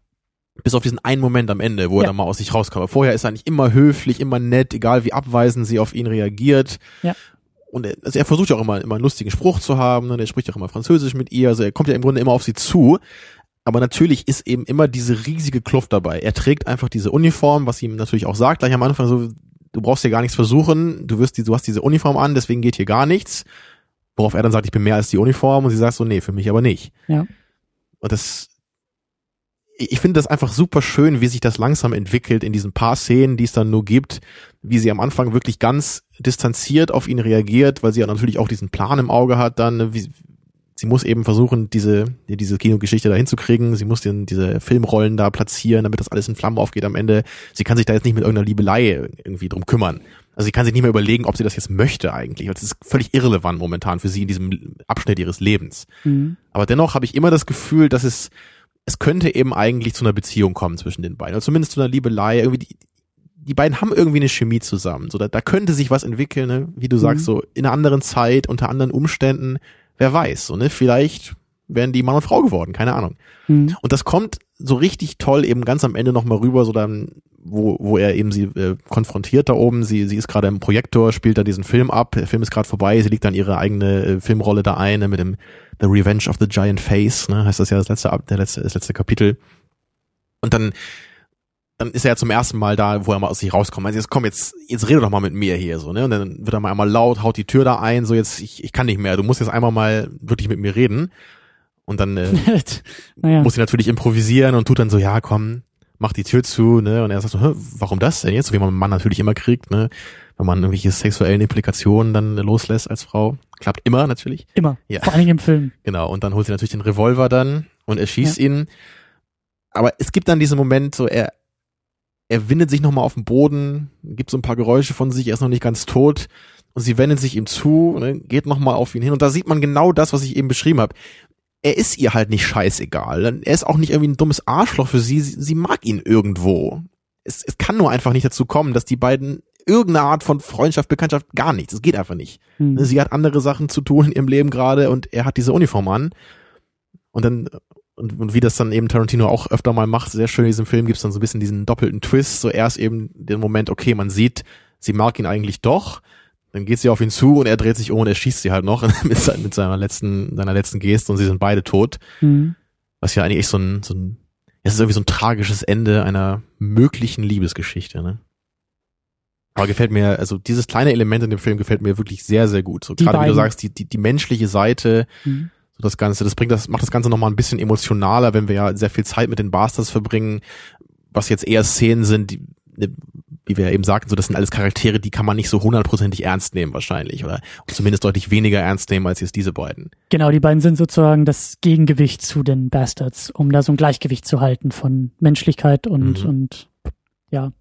Bis auf diesen einen Moment am Ende, wo ja. er dann mal aus sich rauskommt. vorher ist er eigentlich immer höflich, immer nett, egal wie abweisend sie auf ihn reagiert. Ja. und er, also er versucht ja auch immer, immer einen lustigen Spruch zu haben, und er spricht auch immer Französisch mit ihr, also er kommt ja im Grunde immer auf sie zu. Aber natürlich ist eben immer diese riesige Kluft dabei. Er trägt einfach diese Uniform, was ihm natürlich auch sagt, gleich am Anfang so, du brauchst hier gar nichts versuchen, du wirst die, du hast diese Uniform an, deswegen geht hier gar nichts. Worauf er dann sagt, ich bin mehr als die Uniform und sie sagt so, nee, für mich aber nicht. Ja. Und das, ich finde das einfach super schön, wie sich das langsam entwickelt in diesen paar Szenen, die es dann nur gibt, wie sie am Anfang wirklich ganz distanziert auf ihn reagiert, weil sie ja natürlich auch diesen Plan im Auge hat, dann, wie, sie muss eben versuchen, diese, diese Kinogeschichte da hinzukriegen. Sie muss den, diese Filmrollen da platzieren, damit das alles in Flammen aufgeht am Ende. Sie kann sich da jetzt nicht mit irgendeiner Liebelei irgendwie drum kümmern. Also sie kann sich nicht mehr überlegen, ob sie das jetzt möchte eigentlich. Das ist völlig irrelevant momentan für sie in diesem Abschnitt ihres Lebens. Mhm. Aber dennoch habe ich immer das Gefühl, dass es es könnte eben eigentlich zu einer Beziehung kommen zwischen den beiden. Oder zumindest zu einer Liebelei. Irgendwie die, die beiden haben irgendwie eine Chemie zusammen. So, da, da könnte sich was entwickeln, ne? wie du mhm. sagst, so in einer anderen Zeit, unter anderen Umständen. Wer weiß, so, ne? Vielleicht wären die Mann und Frau geworden, keine Ahnung. Mhm. Und das kommt so richtig toll eben ganz am Ende nochmal rüber, so dann, wo, wo er eben sie äh, konfrontiert da oben. Sie, sie ist gerade im Projektor, spielt da diesen Film ab. Der Film ist gerade vorbei, sie legt dann ihre eigene äh, Filmrolle da ein, ne, mit dem The Revenge of the Giant Face, ne, heißt das ja das letzte, der letzte, das letzte Kapitel. Und dann, dann ist er ja zum ersten Mal da, wo er mal aus sich rauskommt. Also jetzt komm, jetzt, jetzt rede doch mal mit mir hier, so, ne? Und dann wird er mal einmal laut, haut die Tür da ein, so jetzt, ich, ich kann nicht mehr, du musst jetzt einmal mal wirklich mit mir reden. Und dann äh, naja. muss sie natürlich improvisieren und tut dann so, ja, komm, mach die Tür zu, ne? Und er sagt so, warum das denn jetzt? So wie man einen Mann natürlich immer kriegt, ne? Wenn man irgendwelche sexuellen Implikationen dann loslässt als Frau. Klappt immer natürlich. Immer. Ja. Vor allen Dingen im Film. Genau. Und dann holt sie natürlich den Revolver dann und erschießt ja. ihn. Aber es gibt dann diesen Moment, so er, er windet sich nochmal auf den Boden, gibt so ein paar Geräusche von sich, er ist noch nicht ganz tot. Und sie wendet sich ihm zu, ne, geht nochmal auf ihn hin. Und da sieht man genau das, was ich eben beschrieben habe er ist ihr halt nicht scheißegal. Er ist auch nicht irgendwie ein dummes Arschloch für sie. Sie, sie mag ihn irgendwo. Es, es kann nur einfach nicht dazu kommen, dass die beiden irgendeine Art von Freundschaft, Bekanntschaft, gar nichts. Es geht einfach nicht. Hm. Sie hat andere Sachen zu tun in ihrem Leben gerade und er hat diese Uniform an. Und dann, und, und wie das dann eben Tarantino auch öfter mal macht, sehr schön in diesem Film, gibt's dann so ein bisschen diesen doppelten Twist. So erst eben den Moment, okay, man sieht, sie mag ihn eigentlich doch. Dann geht sie auf ihn zu und er dreht sich um und er schießt sie halt noch mit, seiner, mit seiner letzten, seiner letzten Geste und sie sind beide tot. Mhm. Was ja eigentlich so ein, so ein, es ist irgendwie so ein tragisches Ende einer möglichen Liebesgeschichte, ne? Aber gefällt mir, also dieses kleine Element in dem Film gefällt mir wirklich sehr, sehr gut. So gerade wie du sagst, die, die, die menschliche Seite, mhm. So das Ganze, das bringt das, macht das Ganze nochmal ein bisschen emotionaler, wenn wir ja sehr viel Zeit mit den Bastards verbringen, was jetzt eher Szenen sind, die, ne, wie wir eben sagten, so das sind alles Charaktere, die kann man nicht so hundertprozentig ernst nehmen wahrscheinlich oder zumindest deutlich weniger ernst nehmen als jetzt diese beiden. Genau, die beiden sind sozusagen das Gegengewicht zu den Bastards, um da so ein Gleichgewicht zu halten von Menschlichkeit und mhm. und ja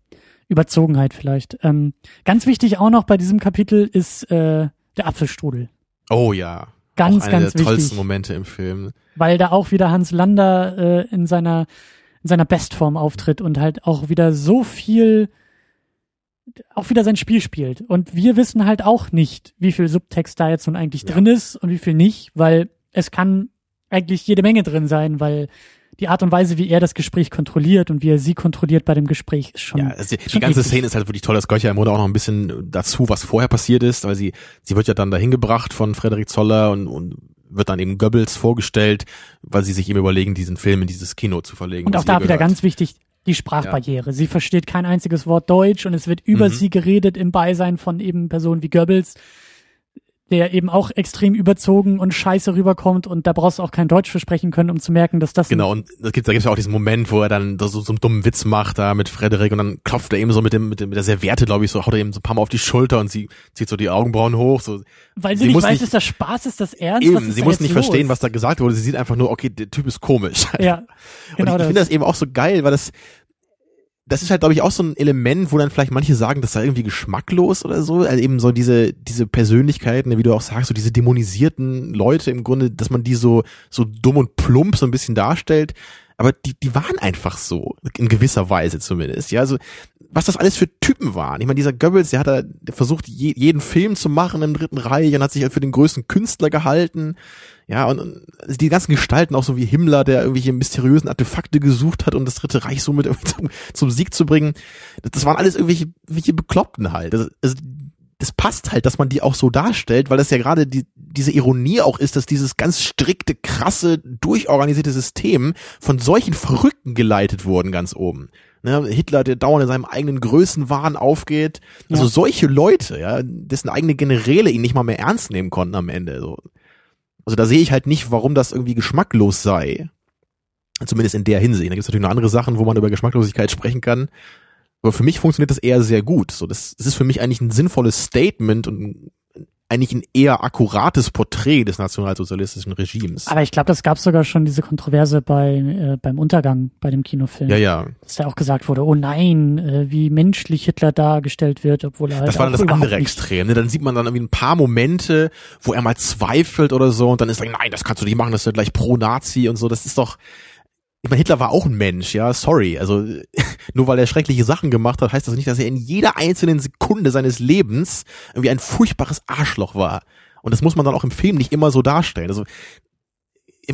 Überzogenheit vielleicht. Ähm, ganz wichtig auch noch bei diesem Kapitel ist äh, der Apfelstrudel. Oh ja. Ganz, auch einer ganz der wichtig. tollsten Momente im Film. Weil da auch wieder Hans Lander äh, in seiner in seiner Bestform auftritt und halt auch wieder so viel auch wieder sein Spiel spielt. Und wir wissen halt auch nicht, wie viel Subtext da jetzt nun eigentlich ja. drin ist und wie viel nicht, weil es kann eigentlich jede Menge drin sein, weil die Art und Weise, wie er das Gespräch kontrolliert und wie er sie kontrolliert bei dem Gespräch, ist schon. Ja, also die, die ganze eklig. Szene ist halt wirklich toll. Das gehört ja im Grunde auch noch ein bisschen dazu, was vorher passiert ist, weil sie, sie wird ja dann dahin gebracht von Frederik Zoller und, und wird dann eben Goebbels vorgestellt, weil sie sich eben überlegen, diesen Film in dieses Kino zu verlegen. Und auch da wieder ganz wichtig, die Sprachbarriere. Ja. Sie versteht kein einziges Wort Deutsch und es wird über mhm. sie geredet im Beisein von eben Personen wie Goebbels, der eben auch extrem überzogen und scheiße rüberkommt und da brauchst du auch kein Deutsch für sprechen können, um zu merken, dass das genau und da gibt gibt's ja auch diesen Moment, wo er dann so, so einen dummen Witz macht da mit Frederik und dann klopft er eben so mit dem mit, dem, mit der Serviette, glaube ich, so haut er eben so ein paar Mal auf die Schulter und sie zieht so die Augenbrauen hoch, so weil sie, sie nicht weiß, nicht, ist das Spaß, ist das Ernst? Eben, sie muss nicht los? verstehen, was da gesagt wurde. Sie sieht einfach nur, okay, der Typ ist komisch. Ja, genau. Und ich, ich finde das eben auch so geil, weil das das ist halt, glaube ich, auch so ein Element, wo dann vielleicht manche sagen, das sei irgendwie geschmacklos oder so. Also eben so diese, diese Persönlichkeiten, wie du auch sagst, so diese dämonisierten Leute im Grunde, dass man die so, so dumm und plump so ein bisschen darstellt. Aber die, die waren einfach so, in gewisser Weise zumindest. Ja, also was das alles für Typen waren. Ich meine, dieser Goebbels, der hat da versucht, je, jeden Film zu machen im Dritten Reich und hat sich halt für den größten Künstler gehalten. Ja, und, und die ganzen Gestalten, auch so wie Himmler, der irgendwelche mysteriösen Artefakte gesucht hat, um das Dritte Reich so mit zum, zum Sieg zu bringen. Das, das waren alles irgendwelche, irgendwelche Bekloppten halt. Das, also das passt halt, dass man die auch so darstellt, weil das ja gerade die, diese Ironie auch ist, dass dieses ganz strikte, krasse, durchorganisierte System von solchen Verrückten geleitet wurden ganz oben. Ne, Hitler, der dauernd in seinem eigenen Größenwahn aufgeht. Also Ja. solche Leute, ja, dessen eigene Generäle ihn nicht mal mehr ernst nehmen konnten am Ende. So. Also da sehe ich halt nicht, warum das irgendwie geschmacklos sei. Zumindest in der Hinsicht. Da gibt es natürlich noch andere Sachen, wo man über Geschmacklosigkeit sprechen kann. Aber für mich funktioniert das eher sehr gut. So, das, das ist für mich eigentlich ein sinnvolles Statement und eigentlich ein eher akkurates Porträt des nationalsozialistischen Regimes. Aber ich glaube, das gab sogar schon diese Kontroverse bei äh, beim Untergang bei dem Kinofilm. Ja, ja. Dass da auch gesagt wurde, oh nein, äh, wie menschlich Hitler dargestellt wird, obwohl er halt Das war dann das andere Extrem. Ne? Dann sieht man dann irgendwie ein paar Momente, wo er mal zweifelt oder so und dann ist er, nein, das kannst du nicht machen, das ist ja gleich pro-Nazi und so. Das ist doch, ich meine, Hitler war auch ein Mensch, ja, sorry. Also nur weil er schreckliche Sachen gemacht hat, heißt das nicht, dass er in jeder einzelnen Sekunde seines Lebens irgendwie ein furchtbares Arschloch war. Und das muss man dann auch im Film nicht immer so darstellen. Also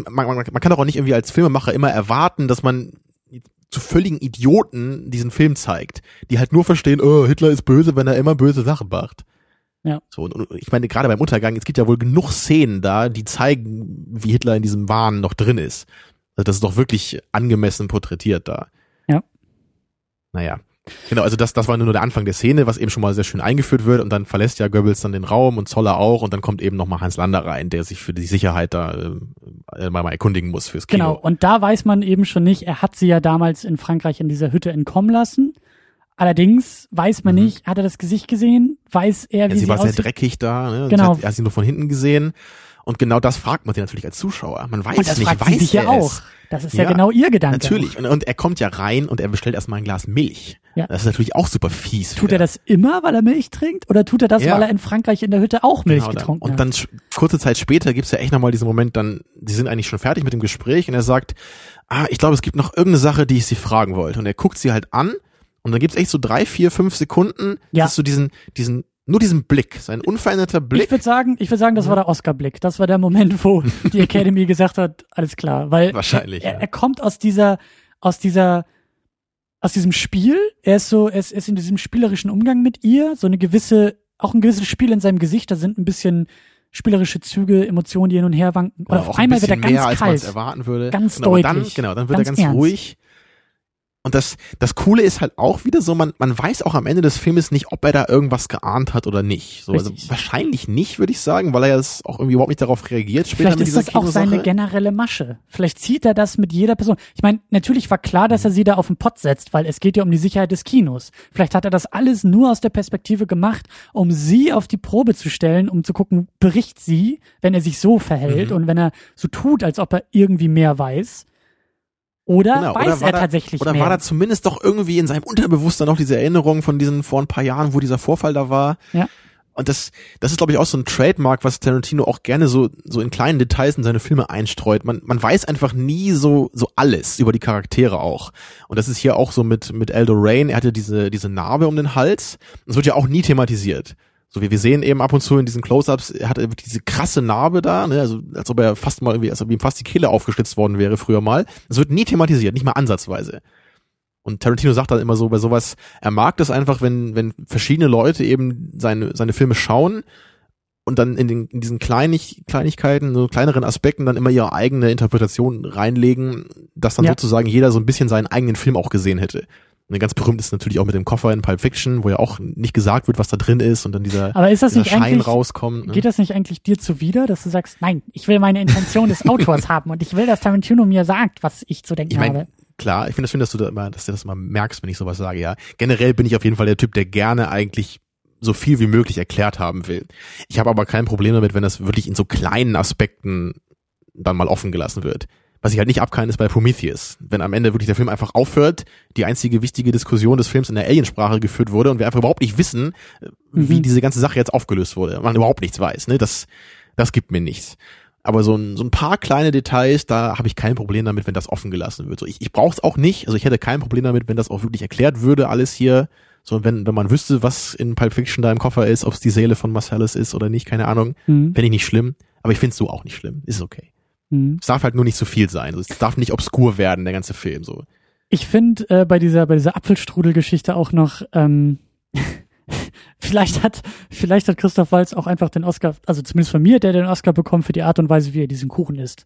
man, man, man kann doch auch nicht irgendwie als Filmemacher immer erwarten, dass man zu völligen Idioten diesen Film zeigt, die halt nur verstehen, oh, Hitler ist böse, wenn er immer böse Sachen macht. Ja. So, und, und ich meine, gerade beim Untergang, es gibt ja wohl genug Szenen da, die zeigen, wie Hitler in diesem Wahn noch drin ist. Also das ist doch wirklich angemessen porträtiert da. Ja. Naja. Genau, also das, das war nur der Anfang der Szene, was eben schon mal sehr schön eingeführt wird und dann verlässt ja Goebbels dann den Raum und Zoller auch und dann kommt eben nochmal Hans Lander rein, der sich für die Sicherheit da äh, mal, mal erkundigen muss fürs Kino. Genau, und da weiß man eben schon nicht, er hat sie ja damals in Frankreich in dieser Hütte entkommen lassen. Allerdings weiß man Mhm. nicht, hat er das Gesicht gesehen? Weiß er, wie Ja, sie sie war sehr aussieht? dreckig da, ne? Genau. Sie hat, er hat sie nur von hinten gesehen. Und genau das fragt man sich natürlich als Zuschauer. Man weiß Und das nicht, fragt weiß sie sich ja auch. es? Das ist ja, Ja, genau ihr Gedanke. Natürlich. Und, und er kommt ja rein und er bestellt erstmal ein Glas Milch. Ja. Das ist natürlich auch super fies. Tut er das immer, weil er Milch trinkt? Oder tut er das, Ja. weil er in Frankreich in der Hütte auch Milch Genau, getrunken Und hat? dann sch- kurze Zeit später gibt's ja echt nochmal diesen Moment, dann, die sind eigentlich schon fertig mit dem Gespräch und er sagt, ah, ich glaube, es gibt noch irgendeine Sache, die ich sie fragen wollte. Und er guckt sie halt an und dann gibt's echt so drei, vier, fünf Sekunden, Ja. das ist so diesen, diesen, nur diesen Blick, sein unveränderter Blick. Ich würde sagen, ich würde sagen, das war der Oscar-Blick. Das war der Moment, wo die Academy gesagt hat, alles klar, weil Wahrscheinlich, er, ja. er kommt aus dieser, aus dieser, aus diesem Spiel. Er ist so, er ist, ist in diesem spielerischen Umgang mit ihr, so eine gewisse, auch ein gewisses Spiel in seinem Gesicht. Da sind ein bisschen spielerische Züge, Emotionen, die hin und her wanken. Und Oder auf auch ein einmal wird er ganz mehr, als kalt. es erwarten würde. Ganz genau, und Dann, deutlich. genau, dann wird Ganz er ganz ernst. ruhig. Und das, das Coole ist halt auch wieder so, man, man weiß auch am Ende des Filmes nicht, ob er da irgendwas geahnt hat oder nicht. So, also wahrscheinlich nicht, würde ich sagen, weil er jetzt auch irgendwie überhaupt nicht darauf reagiert. Später Vielleicht ist das auch seine generelle Masche. Vielleicht zieht er das mit jeder Person. Ich meine, natürlich war klar, dass er sie da auf den Pott setzt, weil es geht ja um die Sicherheit des Kinos. Vielleicht hat er das alles nur aus der Perspektive gemacht, um sie auf die Probe zu stellen, um zu gucken, bricht sie, wenn er sich so verhält Mhm. und wenn er so tut, als ob er irgendwie mehr weiß. Oder Genau, weiß oder war er da, tatsächlich Oder mehr? war da zumindest doch irgendwie in seinem Unterbewusstsein noch diese Erinnerung von diesen vor ein paar Jahren, wo dieser Vorfall da war. Ja. Und das, das ist, glaube ich, auch so ein Trademark, was Tarantino auch gerne so, so in kleinen Details in seine Filme einstreut. Man, man weiß einfach nie so, so alles über die Charaktere auch. Und das ist hier auch so mit, mit Aldo Rain. Er hatte diese, diese Narbe um den Hals. Das wird ja auch nie thematisiert. So wie wir sehen eben ab und zu in diesen Close-Ups, er hatte wirklich diese krasse Narbe da, ne, also als ob er fast mal irgendwie, als ob ihm fast die Kehle aufgeschlitzt worden wäre früher mal. Das wird nie thematisiert, nicht mal ansatzweise. Und Tarantino sagt dann immer so bei sowas, er mag das einfach, wenn, wenn verschiedene Leute eben seine, seine Filme schauen und dann in, den, in diesen Kleinig, Kleinigkeiten, so kleineren Aspekten dann immer ihre eigene Interpretation reinlegen, dass dann Ja. sozusagen jeder so ein bisschen seinen eigenen Film auch gesehen hätte. Und ganz berühmt ist natürlich auch mit dem Koffer in Pulp Fiction, wo ja auch nicht gesagt wird, was da drin ist und dann dieser, Aber ist das dieser nicht Schein rauskommt. Ne? geht das nicht eigentlich dir zuwider, dass du sagst, nein, ich will meine Intention des Autors haben und ich will, dass Tarantino mir sagt, was ich zu denken Ich meine, habe. klar, ich finde es schön, dass du da immer, dass du das mal merkst, wenn ich sowas sage, ja. Generell bin ich auf jeden Fall der Typ, der gerne eigentlich so viel wie möglich erklärt haben will. Ich habe aber kein Problem damit, wenn das wirklich in so kleinen Aspekten dann mal offen gelassen wird. Was ich halt nicht abkann, ist bei Prometheus. Wenn am Ende wirklich der Film einfach aufhört, die einzige wichtige Diskussion des Films in der Aliensprache geführt wurde und wir einfach überhaupt nicht wissen, äh, wie Mhm. diese ganze Sache jetzt aufgelöst wurde. Man überhaupt nichts weiß, ne? Das, das gibt mir nichts. Aber so ein, so ein paar kleine Details, da habe ich kein Problem damit, wenn das offen gelassen wird. So, ich ich brauche es auch nicht. Also ich hätte kein Problem damit, wenn das auch wirklich erklärt würde, alles hier. So, wenn, wenn man wüsste, was in Pulp Fiction da im Koffer ist, ob es die Seele von Marcellus ist oder nicht, keine Ahnung. Mhm. Fände ich nicht schlimm. Aber ich finde es so auch nicht schlimm. Ist okay. Mhm. Es darf halt nur nicht zu viel sein. So, Es darf nicht obskur werden, der ganze Film. So. Ich finde äh, bei dieser bei dieser Apfelstrudel-Geschichte auch noch, ähm, vielleicht hat, vielleicht hat Christoph Walz auch einfach den Oscar, also zumindest von mir, der den Oscar bekommt für die Art und Weise, wie er diesen Kuchen isst.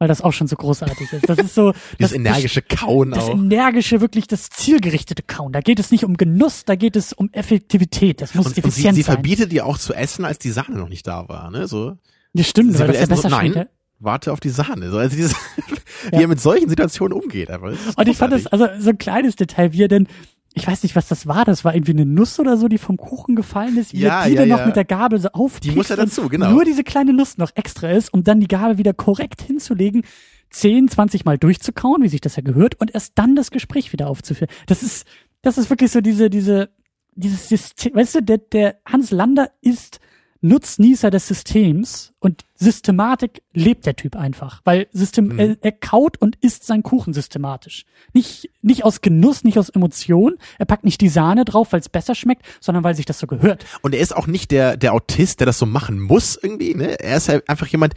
Weil das auch schon so großartig ist. Das ist so. Dieses das, energische Kauen das auch. energische, wirklich das zielgerichtete Kauen. Da geht es nicht um Genuss, da geht es um Effektivität. Das muss Und, und sie, effizient sie sein. verbietet dir auch zu essen, als die Sahne noch nicht da war, ne? So, Ja, stimmt, sie weil das ja essen, so, besser nein. Warte auf die Sahne. So, also dieses, wie Ja. er mit solchen Situationen umgeht, ist Und ich fand das, also so ein kleines Detail, wie er denn, ich weiß nicht, was das war, das war irgendwie eine Nuss oder so, die vom Kuchen gefallen ist, wie Ja, er die ja, dann noch ja. mit der Gabel so aufpickt Die muss und dazu, genau. Nur diese kleine Nuss noch extra ist, um dann die Gabel wieder korrekt hinzulegen, 10, 20 Mal durchzukauen, wie sich das ja gehört, und erst dann das Gespräch wieder aufzuführen. Das ist, das ist wirklich so diese, diese, dieses System, weißt du, der, der Hans Lander ist Nutznießer des Systems und Systematik lebt der Typ einfach, weil System, Mhm. er, er kaut und isst seinen Kuchen systematisch. Nicht, nicht aus Genuss, nicht aus Emotion. Er packt nicht die Sahne drauf, weil es besser schmeckt, sondern weil sich das so gehört. Und er ist auch nicht der, der Autist, der das so machen muss irgendwie, ne? Er ist halt einfach jemand,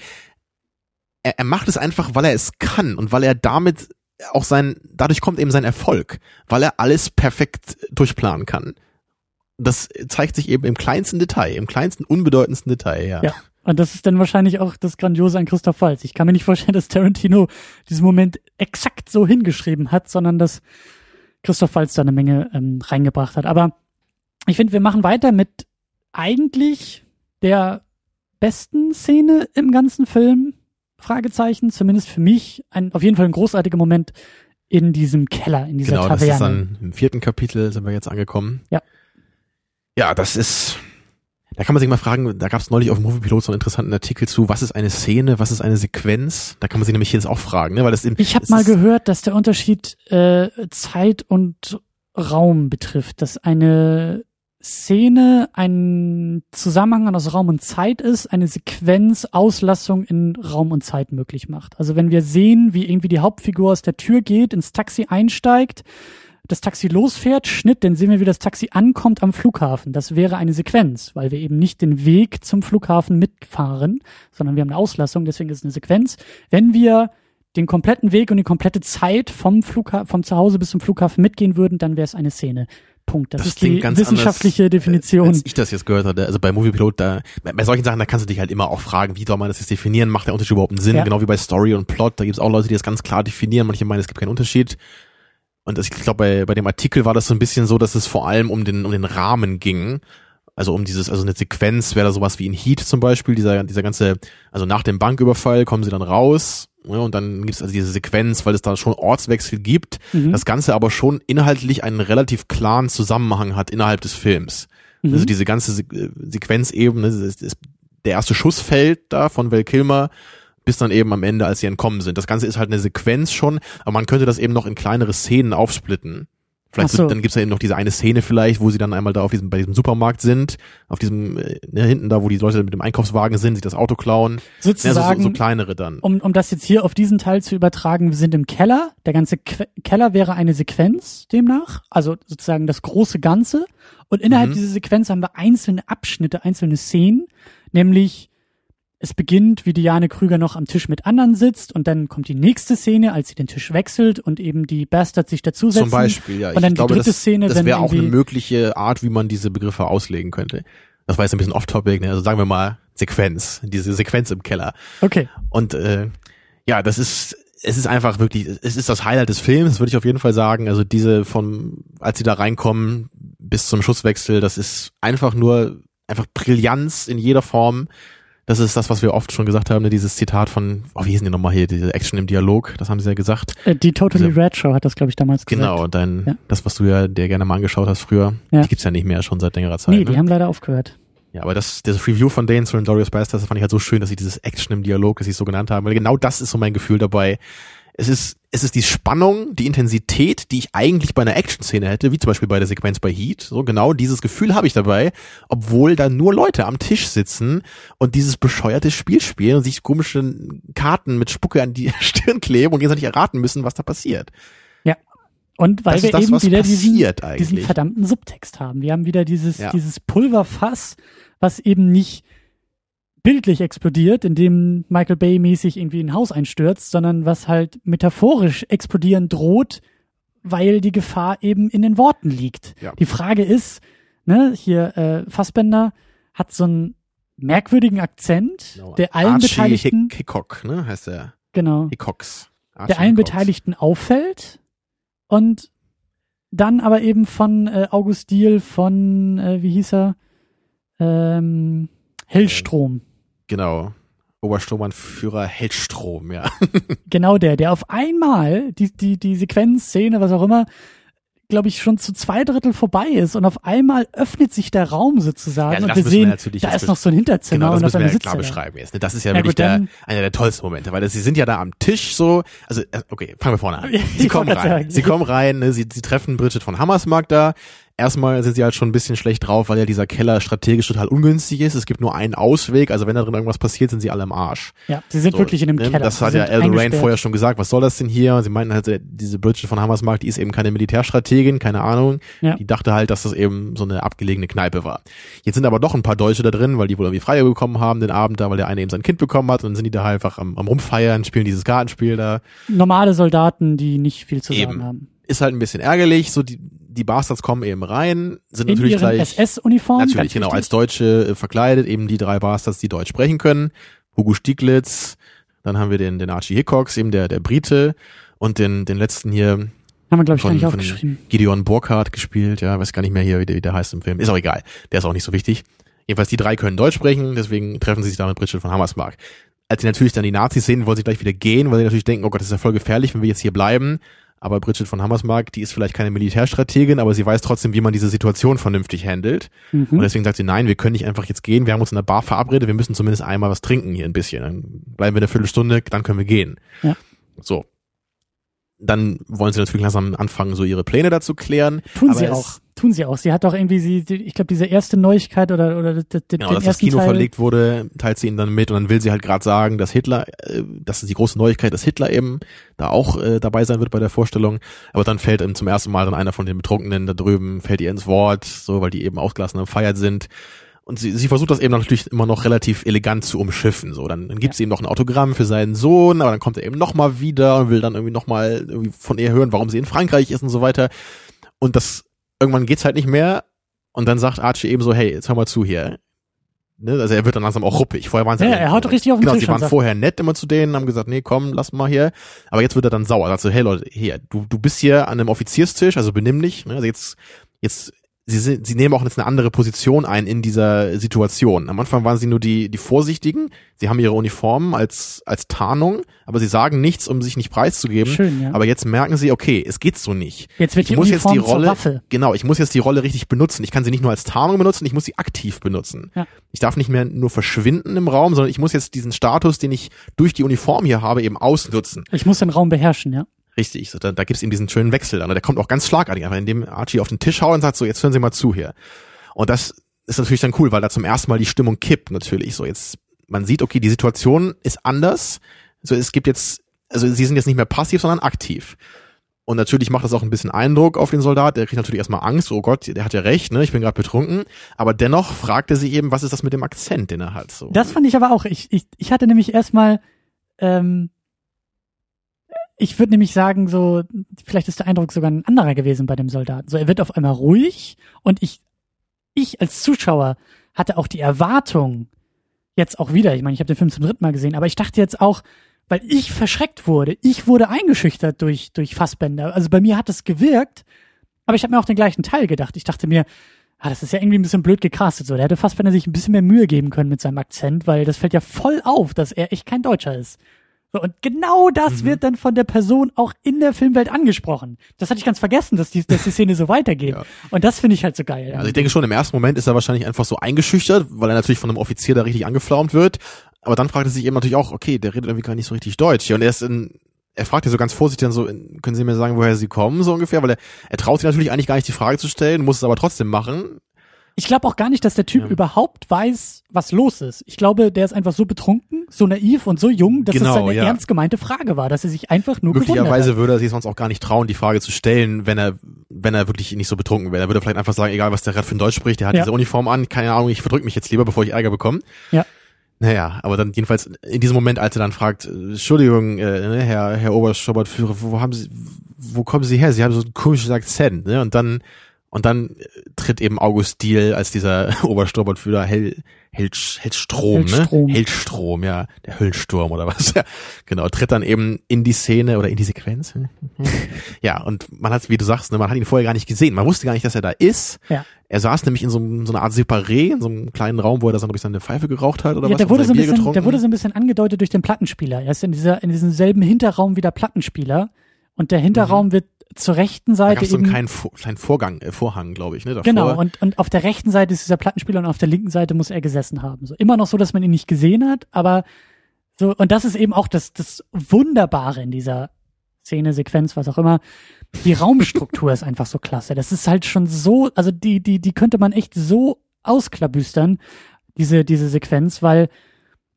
er, er macht es einfach, weil er es kann und weil er damit auch sein, dadurch kommt eben sein Erfolg, weil er alles perfekt durchplanen kann. Das zeigt sich eben im kleinsten Detail, im kleinsten, unbedeutendsten Detail, ja. Ja. Und das ist dann wahrscheinlich auch das Grandiose an Christoph Waltz. Ich kann mir nicht vorstellen, dass Tarantino diesen Moment exakt so hingeschrieben hat, sondern dass Christoph Waltz da eine Menge ähm, reingebracht hat. Aber ich finde, wir machen weiter mit eigentlich der besten Szene im ganzen Film. Fragezeichen, zumindest für mich, ein, auf jeden Fall ein großartiger Moment in diesem Keller, in dieser Genau, das Taverne. ist dann im vierten Kapitel sind wir jetzt angekommen. Ja. Ja, das ist, da kann man sich mal fragen, da gab es neulich auf dem Moviepilot so einen interessanten Artikel zu, was ist eine Szene, was ist eine Sequenz? Da kann man sich nämlich jetzt auch fragen, ne? weil das eben, Ich habe mal gehört, dass der Unterschied äh, Zeit und Raum betrifft, dass eine Szene ein Zusammenhang aus Raum und Zeit ist, eine Sequenz Auslassung in Raum und Zeit möglich macht. Also wenn wir sehen, wie irgendwie die Hauptfigur aus der Tür geht, ins Taxi einsteigt, das Taxi losfährt, Schnitt, dann sehen wir, wie das Taxi ankommt am Flughafen. Das wäre eine Sequenz, weil wir eben nicht den Weg zum Flughafen mitfahren, sondern wir haben eine Auslassung, deswegen ist es eine Sequenz. Wenn wir den kompletten Weg und die komplette Zeit vom Flughafen, vom Zuhause bis zum Flughafen mitgehen würden, dann wäre es eine Szene. Punkt. Das, Das ist die klingt ganz wissenschaftliche anders, Definition. Als ich das jetzt gehört hatte, also bei Moviepilot, da, bei bei solchen Sachen, da kannst du dich halt immer auch fragen, wie soll man das jetzt definieren? Macht der Unterschied überhaupt einen Sinn? Ja. Genau wie bei Story und Plot, da gibt es auch Leute, die das ganz klar definieren. Manche meinen, es gibt keinen Unterschied. Und ich glaube, bei, bei dem Artikel war das so ein bisschen so, dass es vor allem um den, um den Rahmen ging. Also um dieses, also eine Sequenz wäre da sowas wie in Heat zum Beispiel, dieser, dieser ganze, also nach dem Banküberfall kommen sie dann raus, ja, und dann gibt es also diese Sequenz, weil es da schon Ortswechsel gibt, Mhm. das Ganze aber schon inhaltlich einen relativ klaren Zusammenhang hat innerhalb des Films. Mhm. Also diese ganze Se äh, Sequenz eben, ne, der erste Schuss fällt da von Val Kilmer, bis dann eben am Ende, als sie entkommen sind. Das Ganze ist halt eine Sequenz schon, aber man könnte das eben noch in kleinere Szenen aufsplitten. Vielleicht so. dann gibt's ja eben noch diese eine Szene vielleicht, wo sie dann einmal da auf diesem, bei diesem Supermarkt sind, auf diesem, äh, ne, hinten da, wo die Leute mit dem Einkaufswagen sind, sich das Auto klauen. Ja, so, Sozusagen, so, so kleinere dann. um, um das jetzt hier auf diesen Teil zu übertragen, wir sind im Keller. Der ganze Que Keller wäre eine Sequenz demnach, also sozusagen das große Ganze. Und innerhalb Mhm. dieser Sequenz haben wir einzelne Abschnitte, einzelne Szenen, nämlich es beginnt, wie Diane Krüger noch am Tisch mit anderen sitzt und dann kommt die nächste Szene, als sie den Tisch wechselt und eben die Bastards sich dazusetzen. Zum Beispiel, ja. Und dann ich die glaube, dritte das, Szene, das wäre auch eine mögliche Art, wie man diese Begriffe auslegen könnte. Das war jetzt ein bisschen off-topic, ne? also sagen wir mal Sequenz, diese Sequenz im Keller. Okay. Und äh, ja, das ist, es ist einfach wirklich, es ist das Highlight des Films, würde ich auf jeden Fall sagen. Also diese von, als sie da reinkommen bis zum Schusswechsel, das ist einfach nur, einfach Brillanz in jeder Form. Das ist das, was wir oft schon gesagt haben, ne? dieses Zitat von, oh, wie hießen die nochmal hier, diese Action im Dialog, das haben sie ja gesagt. Äh, Die Totally Diese- Red Show hat das, glaube ich, damals gesagt. Genau, und dein, Ja. das, was du ja dir gerne mal angeschaut hast früher, Ja. die gibt's ja nicht mehr schon seit längerer Zeit. Nee, ne? die haben leider aufgehört. Ja, aber das, das Review von Dane zu Glorious Bastards, das fand ich halt so schön, dass sie dieses Action im Dialog, dass sie es so genannt haben, weil genau das ist so mein Gefühl dabei. Es ist, es ist die Spannung, die Intensität, die ich eigentlich bei einer Action-Szene hätte, wie zum Beispiel bei der Sequenz bei Heat. So genau dieses Gefühl habe ich dabei, obwohl da nur Leute am Tisch sitzen und dieses bescheuerte Spiel spielen und sich komische Karten mit Spucke an die Stirn kleben und gegenseitig erraten müssen, was da passiert. Und weil Das wir das, eben wieder diesen, diesen verdammten Subtext haben. Wir haben wieder dieses, Ja. dieses Pulverfass, was eben nicht bildlich explodiert, indem Michael Bay mäßig irgendwie ein Haus einstürzt, sondern was halt metaphorisch explodieren droht, weil die Gefahr eben in den Worten liegt. Ja. Die Frage ist, ne, hier äh, Fassbender hat so einen merkwürdigen Akzent, Genau. der allen Archie Beteiligten, Hick Hickok, ne, heißt der. genau, Hickox. Archie der allen Hickox. Beteiligten auffällt und dann aber eben von äh, August Diehl von, äh, wie hieß er, ähm, Hellstrom. Genau. Obersturmbannführer Heldstrom, ja. Genau der, der auf einmal die, die, die Sequenz, Szene, was auch immer, glaube ich, schon zu zwei Drittel vorbei ist und auf einmal öffnet sich der Raum sozusagen Ja, also und wir wir sehen, natürlich da ist noch so ein Hinterzimmer Genau, das und müssen wir ja klar beschreiben jetzt. ne? Das ist ja, Ja, wirklich gut, der, einer der tollsten Momente, weil das, sie sind ja da am Tisch so, also äh, okay, fangen wir vorne an. Sie kommen rein, sagen. sie kommen rein, ne, sie, sie treffen Bridget von Hammersmark da. Erstmal sind sie halt schon ein bisschen schlecht drauf, weil ja dieser Keller strategisch total ungünstig ist. Es gibt nur einen Ausweg, also wenn da drin irgendwas passiert, sind sie alle im Arsch. Ja, sie sind So, wirklich in einem ne? Keller. Das Sie hat ja Lorraine eingesperrt. vorher schon gesagt, was soll das denn hier? Sie meinten halt, äh, diese Bridget von Hammersmark, die ist eben keine Militärstrategin, keine Ahnung. Ja. Die dachte halt, dass das eben so eine abgelegene Kneipe war. Jetzt sind aber doch ein paar Deutsche da drin, weil die wohl irgendwie frei bekommen haben den Abend da, weil der eine eben sein Kind bekommen hat und dann sind die da einfach am, am rumfeiern, spielen dieses Kartenspiel da. Normale Soldaten, die nicht viel zu Eben. sagen haben. Ist halt ein bisschen ärgerlich, so die, die Bastards kommen eben rein, sind In natürlich ihren gleich SS-Uniformen. Natürlich, genau, als Deutsche äh, verkleidet, eben die drei Bastards, die Deutsch sprechen können. Hugo Stieglitz, dann haben wir den, den Archie Hickox, eben der, der Brite, und den, den letzten hier Haben wir, glaube ich, gar von, nicht von aufgeschrieben. Gideon Burkhardt gespielt, ja, weiß gar nicht mehr hier, wie der, wie der heißt im Film. Ist auch egal, der ist auch nicht so wichtig. Jedenfalls, die drei können Deutsch sprechen, deswegen treffen sie sich da mit Bridget von Hammersmark. Als sie natürlich dann die Nazis sehen, wollen sie gleich wieder gehen, weil sie natürlich denken, oh Gott, das ist ja voll gefährlich, wenn wir jetzt hier bleiben. Aber Bridget von Hammersmark, die ist vielleicht keine Militärstrategin, aber sie weiß trotzdem, wie man diese Situation vernünftig handelt. Und Mhm. deswegen sagt sie, nein, wir können nicht einfach jetzt gehen, wir haben uns in der Bar verabredet, wir müssen zumindest einmal was trinken hier ein bisschen. Dann bleiben wir eine Viertelstunde, dann können wir gehen. Ja. So. Dann wollen sie natürlich langsam anfangen, so ihre Pläne dazu klären. Tun aber sie auch. Tun sie auch. Sie hat doch irgendwie sie, ich glaube, diese erste Neuigkeit oder, oder den, den Genau, dass das Kino Teil. verlegt wurde, teilt sie ihnen dann mit und dann will sie halt gerade sagen, dass Hitler, äh, das ist die große Neuigkeit, dass Hitler eben da auch äh, dabei sein wird bei der Vorstellung. Aber dann fällt ihm zum ersten Mal dann einer von den Betrunkenen da drüben, fällt ihr ins Wort, so weil die eben ausgelassen am Feiert sind. Und sie, sie versucht das eben natürlich immer noch relativ elegant zu umschiffen. So, dann, dann gibt sie ihm noch ein Autogramm für seinen Sohn, aber dann kommt er eben noch mal wieder und will dann irgendwie noch mal irgendwie von ihr hören, warum sie in Frankreich ist und so weiter. Und das irgendwann geht's halt nicht mehr. Und dann sagt Archie eben so, hey, jetzt hör mal zu hier. Ne? Also er wird dann langsam auch ruppig. Vorher waren sie Ja, er haut richtig auf den genau, Tisch sie und waren vorher nett immer zu denen, haben gesagt, nee, komm, lass mal hier. Aber jetzt wird er dann sauer. Sagt so, hey Leute, hier, du, du bist hier an einem Offizierstisch, also benimm dich. Ne? Also jetzt, jetzt, sie sind, sie nehmen auch jetzt eine andere Position ein in dieser Situation. Am Anfang waren sie nur die, die Vorsichtigen. Sie haben ihre Uniformen als, als Tarnung, aber sie sagen nichts, um sich nicht preiszugeben. Schön, ja. Aber jetzt merken sie, okay, es geht so nicht. Jetzt wird ich die muss jetzt Uniform die zur Rolle, Waffe. genau, ich muss jetzt die Rolle richtig benutzen. Ich kann sie nicht nur als Tarnung benutzen, ich muss sie aktiv benutzen. Ja. Ich darf nicht mehr nur verschwinden im Raum, sondern ich muss jetzt diesen Status, den ich durch die Uniform hier habe, eben ausnutzen. Ich muss den Raum beherrschen, ja. Richtig, so, da, da gibt's eben diesen schönen Wechsel dann. Und der kommt auch ganz schlagartig, aber indem Archie auf den Tisch haut und sagt so, jetzt hören Sie mal zu hier. Und das ist natürlich dann cool, weil da zum ersten Mal die Stimmung kippt natürlich. So jetzt, man sieht, okay, die Situation ist anders. So es gibt jetzt, also sie sind jetzt nicht mehr passiv, sondern aktiv. Und natürlich macht das auch ein bisschen Eindruck auf den Soldat. Der kriegt natürlich erstmal Angst. Oh Gott, der hat ja recht, ne? Ich bin gerade betrunken. Aber dennoch fragt er sich eben, was ist das mit dem Akzent, den er hat? So. Das fand ich aber auch. Ich, ich, ich hatte nämlich erstmal, ähm, ich würde nämlich sagen, so, vielleicht ist der Eindruck sogar ein anderer gewesen bei dem Soldaten. So, er wird auf einmal ruhig und ich, ich als Zuschauer hatte auch die Erwartung, jetzt auch wieder, ich meine, ich habe den Film zum dritten Mal gesehen, aber ich dachte jetzt auch, weil ich verschreckt wurde, ich wurde eingeschüchtert durch, durch Fassbänder. Also bei mir hat es gewirkt, aber ich habe mir auch den gleichen Teil gedacht. Ich dachte mir, ah, das ist ja irgendwie ein bisschen blöd gecastet. So, der hätte Fassbender sich ein bisschen mehr Mühe geben können mit seinem Akzent, weil das fällt ja voll auf, dass er echt kein Deutscher ist. So, und genau das wird dann von der Person auch in der Filmwelt angesprochen. Das hatte ich ganz vergessen, dass die, dass die Szene so weitergeht. Ja. Und das finde ich halt so geil. Also ich denke schon, im ersten Moment ist er wahrscheinlich einfach so eingeschüchtert, weil er natürlich von einem Offizier da richtig angeflaumt wird. Aber dann fragt er sich eben natürlich auch, okay, der redet irgendwie gar nicht so richtig Deutsch. Und er ist in, er fragt ja so ganz vorsichtig dann so, können Sie mir sagen, woher Sie kommen, so ungefähr? Weil er, er traut sich natürlich eigentlich gar nicht die Frage zu stellen, muss es aber trotzdem machen. Ich glaube auch gar nicht, dass der Typ Ja. überhaupt weiß, was los ist. Ich glaube, der ist einfach so betrunken, so naiv und so jung, dass Genau, es seine ja. ernst gemeinte Frage war, dass er sich einfach nur Möglicherweise würde er sich sonst auch gar nicht trauen, die Frage zu stellen, wenn er, wenn er wirklich nicht so betrunken wäre. Er würde vielleicht einfach sagen, egal was der gerade für ein Deutsch spricht, der hat Ja. diese Uniform an, keine Ahnung, ich verdrück mich jetzt lieber, bevor ich Ärger bekomme. Ja. Naja, aber dann jedenfalls in diesem Moment, als er dann fragt, Entschuldigung, äh, ne, Herr, Herr Oberstobbertführer, wo haben Sie, wo kommen Sie her? Sie haben so einen komischen Akzent, ne? Und dann Und dann äh, tritt eben August Diel als dieser Obersturmbannführer Hell, Hell, Hellstrom, Hellstrom. ne? Hellstrom, ja, der Höllensturm oder was. Ja, genau, tritt dann eben in die Szene oder in die Sequenz. ja, und man hat, wie du sagst, ne, man hat ihn vorher gar nicht gesehen. Man wusste gar nicht, dass er da ist. Ja. Er saß nämlich in so, einem- so einer Art Separé, in so einem kleinen Raum, wo er da so, ich, seine Pfeife geraucht hat oder Ja, was. der wurde, so ein Bier bisschen, getrunken. der wurde so ein bisschen angedeutet durch den Plattenspieler. Er ist in, dieser, in diesem selben Hinterraum wie der Plattenspieler. Und der Hinterraum wird zur rechten Mhm. da Seite gab es so einen eben. kleinen, Vor- kleinen Vorgang, äh, Vorhang, glaube ich, ne? Davor. Genau, und, und auf der rechten Seite ist dieser Plattenspieler und auf der linken Seite muss er gesessen haben. So immer noch so, dass man ihn nicht gesehen hat, aber so, und das ist eben auch das, das Wunderbare in dieser Szene, Sequenz, was auch immer. Die Raumstruktur ist einfach so klasse. Das ist halt schon so, also die, die, die könnte man echt so ausklabüstern, diese, diese Sequenz, weil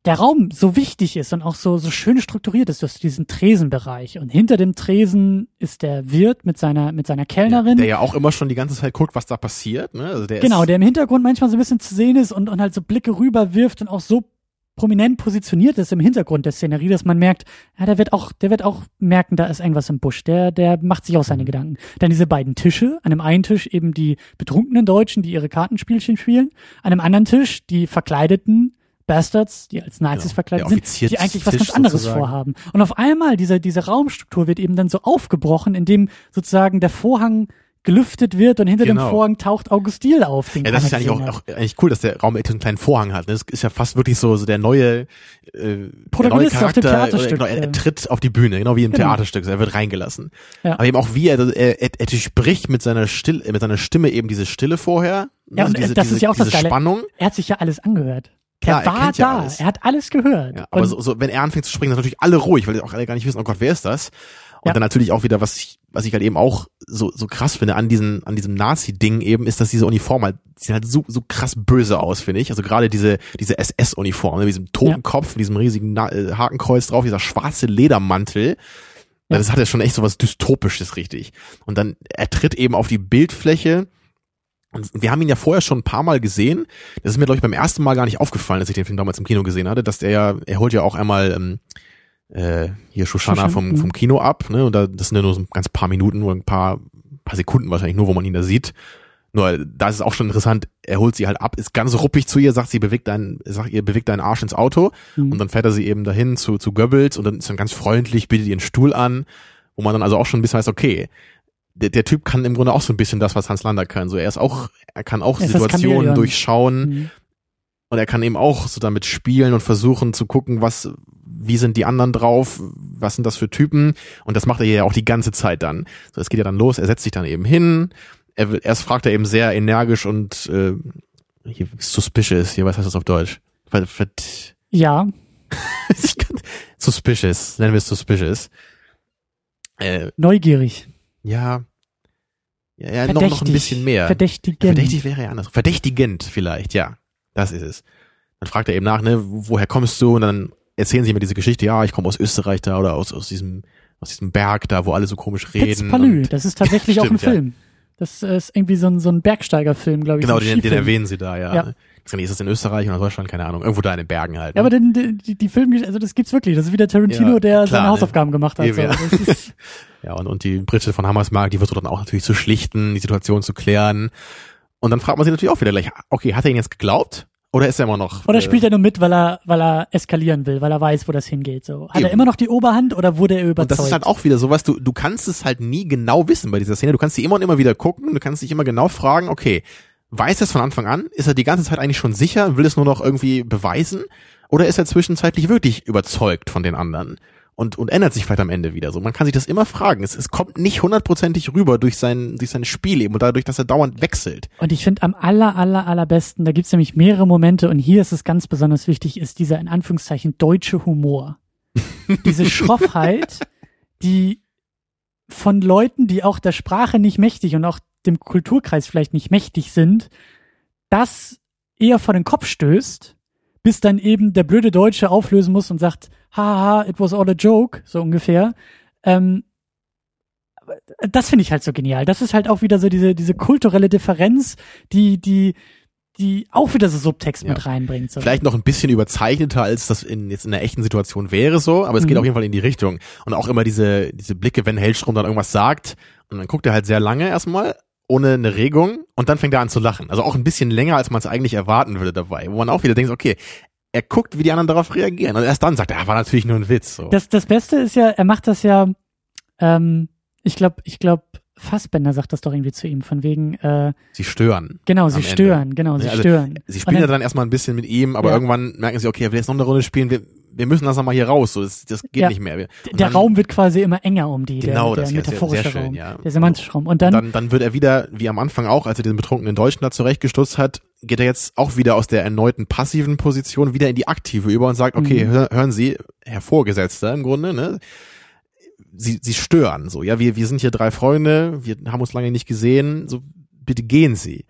der Raum so wichtig ist und auch so, so schön strukturiert ist. Du hast diesen Tresenbereich und hinter dem Tresen ist der Wirt mit seiner, mit seiner ja, Kellnerin. der ja auch immer schon die ganze Zeit guckt, was da passiert, ne? Also der Genau, der im Hintergrund manchmal so ein bisschen zu sehen ist und, und halt so Blicke rüber wirft und auch so prominent positioniert ist im Hintergrund der Szenerie, dass man merkt, ja, der wird auch, der wird auch merken, da ist irgendwas im Busch. Der, der macht sich auch seine Mhm. Gedanken. Dann diese beiden Tische. An dem einen Tisch eben die betrunkenen Deutschen, die ihre Kartenspielchen spielen. An dem anderen Tisch die verkleideten Bastards, die als Nazis Genau, verkleidet sind, die eigentlich was ganz anderes sozusagen. vorhaben. Und auf einmal, diese, diese Raumstruktur wird eben dann so aufgebrochen, indem sozusagen der Vorhang gelüftet wird und hinter dem Genau. Vorhang taucht Augustil auf. Den Ja, das ist ja eigentlich auch, auch eigentlich cool, dass der Raum echt einen kleinen Vorhang hat. ne? Das ist ja fast wirklich so, so der neue, äh, der neue Protagonist auf dem. Theaterstück, Genau, er, er tritt auf die Bühne, genau wie im Genau. Theaterstück. Also Er wird reingelassen. Ja. Aber eben auch wie er, er, er, er spricht mit seiner Stimme, mit seiner Stimme eben diese Stille vorher. ne? Ja, und diese, das ist diese, ja auch das diese Geile. Spannung. Er hat sich ja alles angehört. Klar, er er war ja da, alles. er hat alles gehört. Ja, aber so, so, wenn er anfängt zu sprechen, sind natürlich alle ruhig, weil auch alle gar nicht wissen, oh Gott, wer ist das? Und Ja. dann natürlich auch wieder, was ich, was ich halt eben auch so, so krass finde an diesen, an diesem Nazi-Ding eben, ist, dass diese Uniform halt, die sehen halt so, so krass böse aus, finde ich. Also gerade diese, diese SS-Uniform, ne, mit diesem toten Ja. Kopf, mit diesem riesigen Na äh, Hakenkreuz drauf, dieser schwarze Ledermantel. Ja. Ja. Das hat ja schon echt so was Dystopisches, richtig. Und dann, er tritt eben auf die Bildfläche, und wir haben ihn ja vorher schon ein paar Mal gesehen. Das ist mir, glaube ich, beim ersten Mal gar nicht aufgefallen, als ich den Film damals im Kino gesehen hatte, dass der ja, er holt ja auch einmal ähm, äh, hier Shoshana vom, mhm. vom Kino ab, ne? Und da, das sind ja nur so ein ganz paar Minuten oder ein paar, paar Sekunden wahrscheinlich nur, wo man ihn da sieht. Nur da ist es auch schon interessant, er holt sie halt ab, ist ganz ruppig zu ihr, sagt sie, bewegt deinen, sagt ihr, bewegt deinen Arsch ins Auto Mhm. und dann fährt er sie eben dahin zu, zu Goebbels und dann ist dann ganz freundlich, bietet ihr einen Stuhl an, wo man dann also auch schon ein bisschen weiß, okay, der, der Typ kann im Grunde auch so ein bisschen das, was Hans Lander kann. So, er ist auch, er kann auch Er Situationen durchschauen Mhm. und er kann eben auch so damit spielen und versuchen zu gucken, was, wie sind die anderen drauf, was sind das für Typen und das macht er ja auch die ganze Zeit dann. So, es geht ja dann los, er setzt sich dann eben hin, er will, erst fragt er eben sehr energisch und äh, hier, suspicious, hier, was heißt das auf Deutsch? Ver, ver, Ja, suspicious, nennen wir es suspicious. Äh, neugierig. Ja, ja, ja noch, noch ein bisschen mehr. Verdächtigend. Verdächtig wäre ja anders. Verdächtigend vielleicht, ja. Das ist es. Dann fragt er eben nach, ne, woher kommst du? Und dann erzählen sie ihm diese Geschichte, ja, ich komme aus Österreich da oder aus, aus diesem, aus diesem Berg da, wo alle so komisch reden. Pitzpalü, das ist tatsächlich auch ein Stimmt, ja. Film. Das ist irgendwie so ein, so ein Bergsteigerfilm, glaube ich. Genau, so den, den erwähnen sie da, ja. Ja. Nicht, ist das in Österreich oder Deutschland? Keine Ahnung. Irgendwo da in den Bergen halt. Ja, ne? aber den, die, die, die Filme, also das gibt's wirklich. Das ist wieder Tarantino, Ja, der klar, seine ne? Hausaufgaben gemacht hat. Eben, so. ja. Ja, und, und die Britte von Hammersmark, die versucht dann auch natürlich zu schlichten, die Situation zu klären. Und dann fragt man sich natürlich auch wieder gleich, okay, hat er ihn jetzt geglaubt? Oder ist er immer noch? oder äh, spielt er nur mit, weil er, weil er eskalieren will, weil er weiß, wo das hingeht. So. Hat er Eben. immer noch die Oberhand oder wurde er überzeugt? Und das ist halt auch wieder sowas, du, du kannst es halt nie genau wissen bei dieser Szene. Du kannst sie immer und immer wieder gucken, du kannst dich immer genau fragen, okay, weiß er es von Anfang an? Ist er die ganze Zeit eigentlich schon sicher und will es nur noch irgendwie beweisen? Oder ist er zwischenzeitlich wirklich überzeugt von den anderen? Und, und ändert sich vielleicht am Ende wieder so. Man kann sich das immer fragen. Es, es kommt nicht hundertprozentig rüber durch sein, durch sein Spiel eben und dadurch, dass er dauernd wechselt. Und ich finde am aller, aller, allerbesten, da gibt's nämlich mehrere Momente und hier ist es ganz besonders wichtig, ist dieser in Anführungszeichen deutsche Humor. Diese Schroffheit, die von Leuten, die auch der Sprache nicht mächtig und auch dem Kulturkreis vielleicht nicht mächtig sind, das eher vor den Kopf stößt, bis dann eben der blöde Deutsche auflösen muss und sagt, haha, it was all a joke, so ungefähr. Ähm, das finde ich halt so genial. Das ist halt auch wieder so diese, diese kulturelle Differenz, die, die, die auch wieder so Subtext Ja. mit reinbringt. So. Vielleicht noch ein bisschen überzeichneter, als das in, jetzt in der echten Situation wäre so, aber es geht Mhm. auf jeden Fall in die Richtung. Und auch immer diese, diese Blicke, wenn Hellstrom dann irgendwas sagt, und dann guckt er halt sehr lange erstmal, ohne eine Regung und dann fängt er an zu lachen. Also auch ein bisschen länger, als man es eigentlich erwarten würde dabei. Wo man auch wieder denkt, okay, er guckt, wie die anderen darauf reagieren. Und erst dann sagt er, ah, war natürlich nur ein Witz. So. Das, das Beste ist ja, er macht das ja, ähm, ich glaube, ich glaube, Fassbender sagt das doch irgendwie zu ihm, von wegen, äh, sie stören. Genau, sie am Ende. stören, genau, sie Also, stören. Sie spielen ja dann erstmal ein bisschen mit ihm, aber Ja. irgendwann merken sie, okay, er will jetzt noch eine Runde spielen, wir, wir müssen das nochmal hier raus, so, das, das geht Ja. nicht mehr. Und der dann, Raum wird quasi immer enger um die, Genau, der, das der ist ja sehr- metaphorische sehr schön, Raum, ja. der semantische Raum. Und dann, dann, dann wird er wieder, wie am Anfang auch, als er diesen betrunkenen Deutschen da zurechtgestutzt hat, geht er jetzt auch wieder aus der erneuten passiven Position wieder in die aktive über und sagt, okay, Mhm. hör, hören Sie, Herr Vorgesetzter im Grunde, ne? Sie, Sie stören so, ja, wir, wir sind hier drei Freunde, wir haben uns lange nicht gesehen, so, bitte gehen Sie.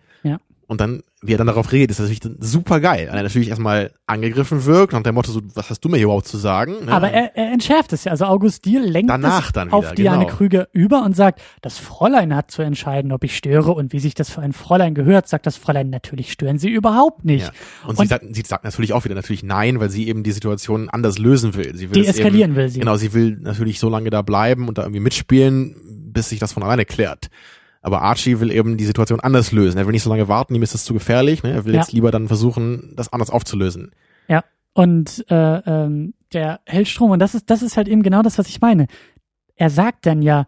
Und dann, wie er dann darauf reagiert, ist natürlich dann super geil. Weil er natürlich erstmal angegriffen wirkt nach dem Motto, so, was hast du mir hier überhaupt zu sagen? Ne? aber er, er entschärft es ja. Also August Diel lenkt Danach es dann auf wieder, Diane genau. Krüger über und sagt, das Fräulein hat zu entscheiden, ob ich störe und wie sich das für ein Fräulein gehört, sagt das Fräulein, natürlich stören sie überhaupt nicht. Ja. Und, sie, Und- sagt, sie sagt natürlich auch wieder natürlich nein, weil sie eben die Situation anders lösen will. Sie will es Deeskalieren eben, will sie. Genau, sie will natürlich so lange da bleiben und da irgendwie mitspielen, bis sich das von alleine klärt. Aber Archie will eben die Situation anders lösen. Er will nicht so lange warten, ihm ist das zu gefährlich. Ne? Er will Ja. jetzt lieber dann versuchen, das anders aufzulösen. Ja, und äh, ähm, der Hellstrom, und das ist, das ist halt eben genau das, was ich meine. Er sagt dann ja,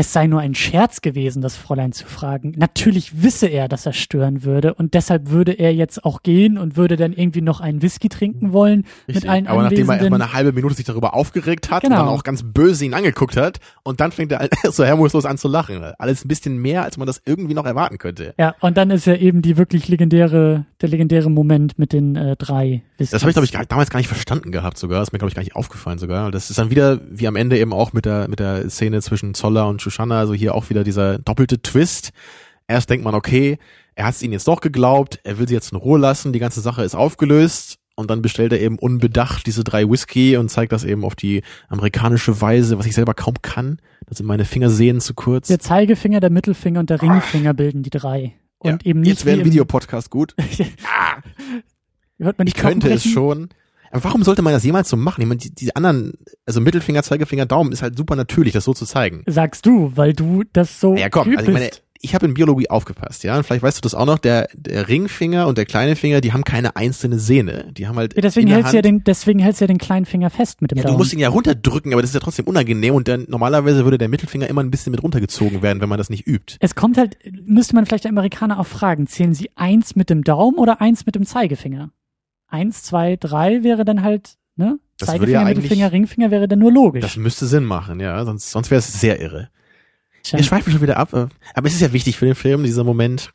es sei nur ein Scherz gewesen, das Fräulein zu fragen. Natürlich wisse er, dass er stören würde und deshalb würde er jetzt auch gehen und würde dann irgendwie noch einen Whisky trinken wollen mit allen Aber nachdem er erstmal eine halbe Minute sich darüber aufgeregt hat Genau. und dann auch ganz böse ihn angeguckt hat und dann fängt er so hermoslos an zu lachen. Alles ein bisschen mehr, als man das irgendwie noch erwarten könnte. ja, und dann ist ja eben die wirklich legendäre, der legendäre Moment mit den äh, drei Whiskys. Das habe ich, glaube ich, gar, damals gar nicht verstanden gehabt sogar. Das ist mir, glaube ich, gar nicht aufgefallen sogar. Das ist dann wieder, wie am Ende eben auch mit der, mit der Szene zwischen Zoller und Shoshana, also hier auch wieder dieser doppelte Twist. Erst denkt man, okay, er hat es ihnen jetzt doch geglaubt, er will sie jetzt in Ruhe lassen, die ganze Sache ist aufgelöst und dann bestellt er eben unbedacht diese drei Whisky und zeigt das eben auf die amerikanische Weise, was ich selber kaum kann. Da sind meine Fingersehnen zu kurz. Der Zeigefinger, der Mittelfinger und der Ringfinger bilden die drei. Und Ja, eben nicht jetzt wäre ein Videopodcast gut. Hört man die Ich könnte es schon. Aber warum sollte man das jemals so machen? Ich meine, die, die anderen, also Mittelfinger, Zeigefinger, Daumen ist halt super natürlich, das so zu zeigen. Sagst du, weil du das so Ja, komm, also ich meine, ich habe in Biologie aufgepasst, ja, und vielleicht weißt du das auch noch, der, der Ringfinger und der kleine Finger, die haben keine einzelne Sehne. Die haben halt Ja, deswegen hältst du ja den, deswegen hältst du ja den kleinen Finger fest mit dem ja, du Daumen. musst ihn ja runterdrücken, aber das ist ja trotzdem unangenehm und dann normalerweise würde der Mittelfinger immer ein bisschen mit runtergezogen werden, wenn man das nicht übt. es kommt halt, müsste man vielleicht der Amerikaner auch fragen, zählen sie eins mit dem Daumen oder eins mit dem Zeigefinger? Eins, zwei, drei wäre dann halt, ne? Das Zeigefinger, ja Mittelfinger, Ringfinger wäre dann nur logisch. Das müsste Sinn machen, ja, sonst, sonst wäre es sehr irre. Tja. Wir schweifen schon wieder ab, äh, aber es ist ja wichtig für den Film, dieser Moment.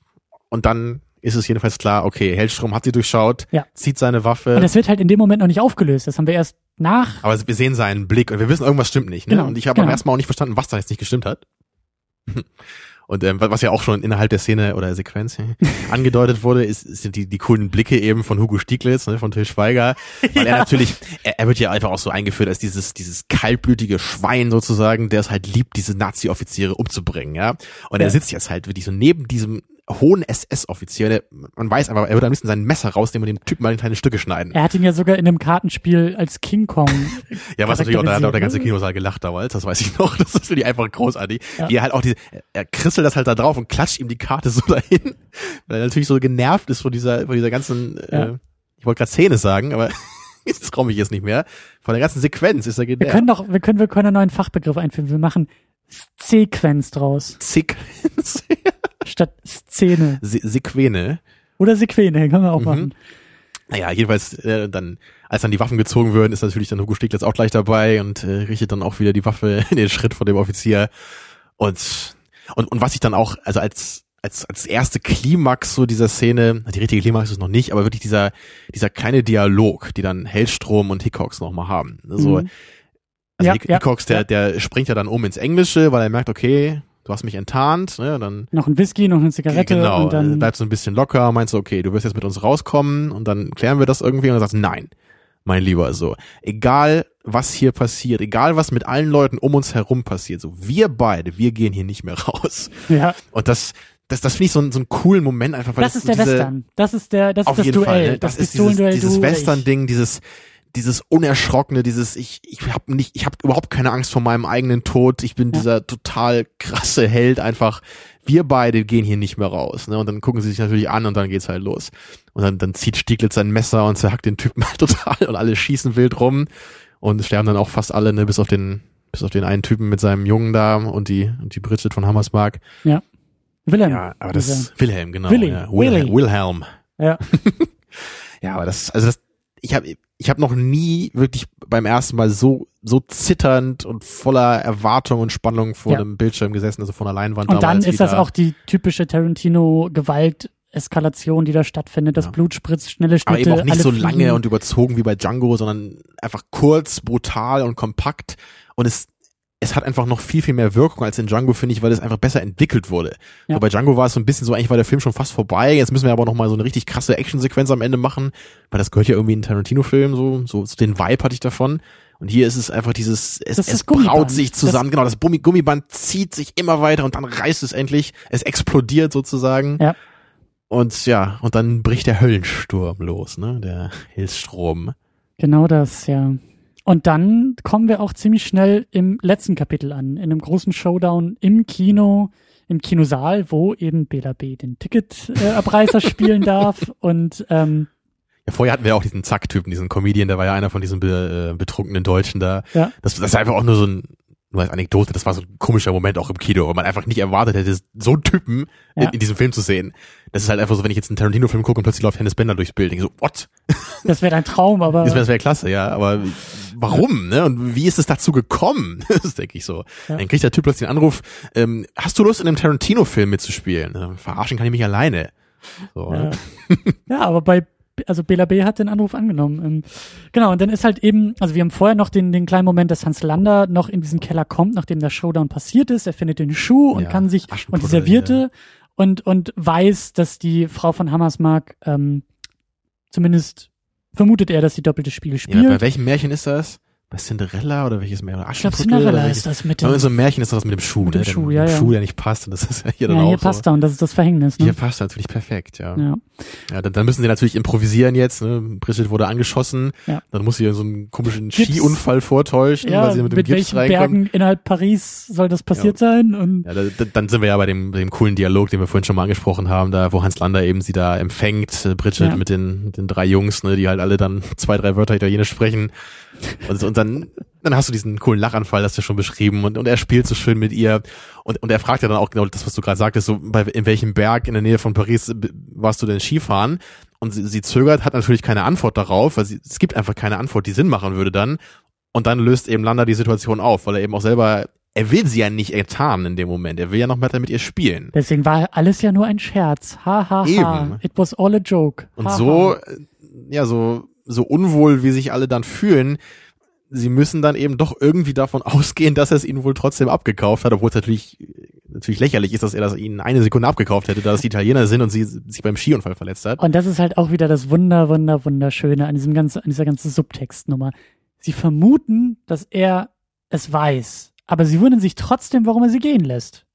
Und dann ist es jedenfalls klar, okay, Hellstrom hat sie durchschaut, Ja. zieht seine Waffe. Und das wird halt in dem Moment noch nicht aufgelöst. Das haben wir erst nach. Aber wir sehen seinen Blick und wir wissen, irgendwas stimmt nicht. Ne? Genau, und ich habe am genau. ersten Mal auch nicht verstanden, was da jetzt nicht gestimmt hat. Und ähm, was ja auch schon innerhalb der Szene oder Sequenz angedeutet wurde, ist, sind die, die coolen Blicke eben von Hugo Stieglitz, ne, von Till Schweiger. Weil er natürlich, er, er wird ja einfach auch so eingeführt als dieses, dieses kaltblütige Schwein sozusagen, der es halt liebt, diese Nazi-Offiziere umzubringen, ja. Und er Ja. sitzt jetzt halt wirklich so neben diesem hohen SS-Offizier. der- Man weiß aber, er würde am liebsten sein Messer rausnehmen und dem Typen mal in kleine Stücke schneiden. Er hat ihn ja sogar in einem Kartenspiel als King Kong. Ja, was natürlich auch, da hat auch der ganze ne? Kinosaal gelacht damals, das weiß ich noch. Das ist für die einfach großartig. Ja. Wie er halt auch diese, er kristelt das halt da drauf und klatscht ihm die Karte so dahin, weil er natürlich so genervt ist von dieser, von dieser ganzen, Ja. äh, ich wollte gerade Szene sagen, aber das komme ich jetzt nicht mehr. Von der ganzen Sequenz ist er Wir genervt. können doch, wir können, wir können einen neuen Fachbegriff einführen. Wir machen Sequenz draus. Sequenz. Statt Szene. Se Sequene. Oder Sequene, können wir auch Mhm. machen. Naja, jedenfalls, äh, dann, als dann die Waffen gezogen würden, ist natürlich dann Hugo Stieglitz auch gleich dabei und äh, richtet dann auch wieder die Waffe in den Schritt von dem Offizier. Und, und, und was ich dann auch, also als, als, als erste Klimax so dieser Szene, die richtige Klimax ist noch nicht, aber wirklich dieser, dieser kleine Dialog, die dann Hellstrom und Hickox nochmal haben. So, Mhm. also Ja, Hick ja, Hickox, der, ja. der springt ja dann um ins Englische, weil er merkt, okay, du hast mich enttarnt, ne, dann Noch ein Whisky, noch eine Zigarette genau, und dann. bleibst du ein bisschen locker, meinst du, okay, du wirst jetzt mit uns rauskommen und dann klären wir das irgendwie und dann sagst du, nein, mein Lieber, so, egal was hier passiert, egal was mit allen Leuten um uns herum passiert, so, wir beide, wir gehen hier nicht mehr raus. ja, Und das, das, das finde ich so, einen- so einen coolen Moment einfach, weil das das ist der diese, Western. Das ist der, das ist das Duell. Fall, ne? Das, das ist dieses, dieses. Western-Ding, dieses, dieses unerschrockene, dieses ich ich habe nicht ich habe überhaupt keine Angst vor meinem eigenen Tod. Ich bin Ja. dieser total krasse Held einfach. Wir beide gehen hier nicht mehr raus, ne? Und dann gucken sie sich natürlich an und dann geht's halt los. Und dann dann zieht Stieglitz sein Messer und zerhackt den Typen halt total und alle schießen wild rum und es sterben dann auch fast alle, ne, bis auf den bis auf den einen Typen mit seinem Jungen da und die und die Bridget von Hammersmark. Willem. Ja, aber das Wilhelm genau. Willi, ja. Willi. Wilhelm. Wilhelm. Ja. Ja, aber das, also das, ich habe, ich habe noch nie wirklich beim ersten Mal so so zitternd und voller Erwartung und Spannung vor Ja. einem Bildschirm gesessen, also vor einer Leinwand. Und dann ist das auch die typische Tarantino-Gewalt-Eskalation, die da stattfindet. Das Ja. Blut spritzt, schnelle aber Schnitte. eben auch nicht so fliegen. lange und überzogen wie bei Django, sondern einfach kurz, brutal und kompakt. Und es, es hat einfach noch viel, viel mehr Wirkung als in Django, finde ich, weil es einfach besser entwickelt wurde. Ja. So bei Django war es so ein bisschen so, eigentlich war der Film schon fast vorbei. Jetzt müssen wir aber noch mal so eine richtig krasse Actionsequenz am Ende machen, weil das gehört ja irgendwie in einen Tarantino-Film, so, so, so den Vibe hatte ich davon. Und hier ist es einfach dieses, es, Das es braut sich zusammen, genau, das Gummi- Gummiband zieht sich immer weiter und dann reißt es endlich, es explodiert sozusagen. Ja. Und ja, und dann bricht der Höllensturm los, ne, der Hellstrom. Genau das, ja. Und dann kommen wir auch ziemlich schnell im letzten Kapitel an, in einem großen Showdown im Kino, im Kinosaal, wo eben Bela B. den Ticketabreißer spielen darf. Und ähm, Ja, vorher hatten wir auch diesen Zack-Typen, diesen Comedian, der war ja einer von diesen be, äh, betrunkenen Deutschen da. Ja. Das, das ist einfach auch nur so ein, nur als Anekdote, das war so ein komischer Moment auch im Kino, weil man einfach nicht erwartet hätte, so einen Typen Ja. in, in diesem Film zu sehen. Das ist halt einfach so, wenn ich jetzt einen Tarantino-Film gucke und plötzlich läuft Hennes Bender durchs Bild, denke ich so, what? das wäre ein Traum, aber Das wäre wär klasse, ja, aber warum, ne? Und wie ist es dazu gekommen? Das denke ich so. Ja. Dann kriegt der Typ plötzlich einen Anruf, ähm, hast du Lust, in einem Tarantino-Film mitzuspielen? Äh, Verarschen kann ich mich alleine. So, Ja. ne? ja, aber bei, also Bela B. hat den Anruf angenommen. Ähm, genau, und dann ist halt eben, also wir haben vorher noch den, den kleinen Moment, dass Hans Lander noch in diesen Keller kommt, nachdem der Showdown passiert ist. Er findet den Schuh und Ja, kann sich, und die Aschenputtel, Serviette und, und weiß, dass die Frau von Hammersmark, ähm, zumindest vermutet er, dass sie doppelte Spiele Ja, spielt. bei welchem Märchen ist das? Bei Cinderella oder welches Märchen? ich glaube, Cinderella ist das mit Ja, dem, in so einem Märchen ist das mit dem Schuh, Mit ne? dem Schuh, ja, dem ja. Schuh, der nicht passt. Und das ist ja hier dann ja, auch hier so. passt er und das ist das Verhängnis. Ne? Hier passt er natürlich perfekt, ja. Ja. Ja, dann, dann müssen sie natürlich improvisieren jetzt. Ne? Bridget wurde angeschossen. Ja. Dann muss sie so einen komischen Gips. Skiunfall vortäuschen, Ja, weil sie mit mit, dem Gips welchen. Bergen innerhalb Paris soll das passiert sein? Und Ja, da, da, dann sind wir ja bei dem, dem coolen Dialog, den wir vorhin schon mal angesprochen haben, da wo Hans Lander eben sie da empfängt, äh, Bridget Ja. mit den mit den drei Jungs, ne, die halt alle dann zwei, drei Wörter Italienisch sprechen. Und, und dann dann hast du diesen coolen Lachanfall, hast du schon beschrieben und, und er spielt so schön mit ihr und, und er fragt ja dann auch genau das, was du gerade sagtest, so bei in welchem Berg in der Nähe von Paris warst du denn Skifahren? Und sie, sie zögert, hat natürlich keine Antwort darauf, weil sie, es gibt einfach keine Antwort, die Sinn machen würde dann. Und dann löst eben Lander die Situation auf, weil er eben auch selber, er will sie ja nicht ertarnen in dem Moment. Er will ja noch weiter mit ihr spielen. deswegen war alles ja nur ein Scherz. Ha, ha, ha. Eben. It was all a joke. Und ha, so, ha. äh, ja, so, so unwohl, wie sich alle dann fühlen, sie müssen dann eben doch irgendwie davon ausgehen, dass er es ihnen wohl trotzdem abgekauft hat, obwohl es natürlich, natürlich lächerlich ist, dass er das ihnen eine Sekunde abgekauft hätte, da es die Italiener sind und sie sich beim Skiunfall verletzt hat. Und das ist halt auch wieder das Wunder, Wunder, Wunderschöne an diesem ganzen, an dieser ganzen Subtextnummer. Sie vermuten, dass er es weiß, aber sie wundern sich trotzdem, warum er sie gehen lässt.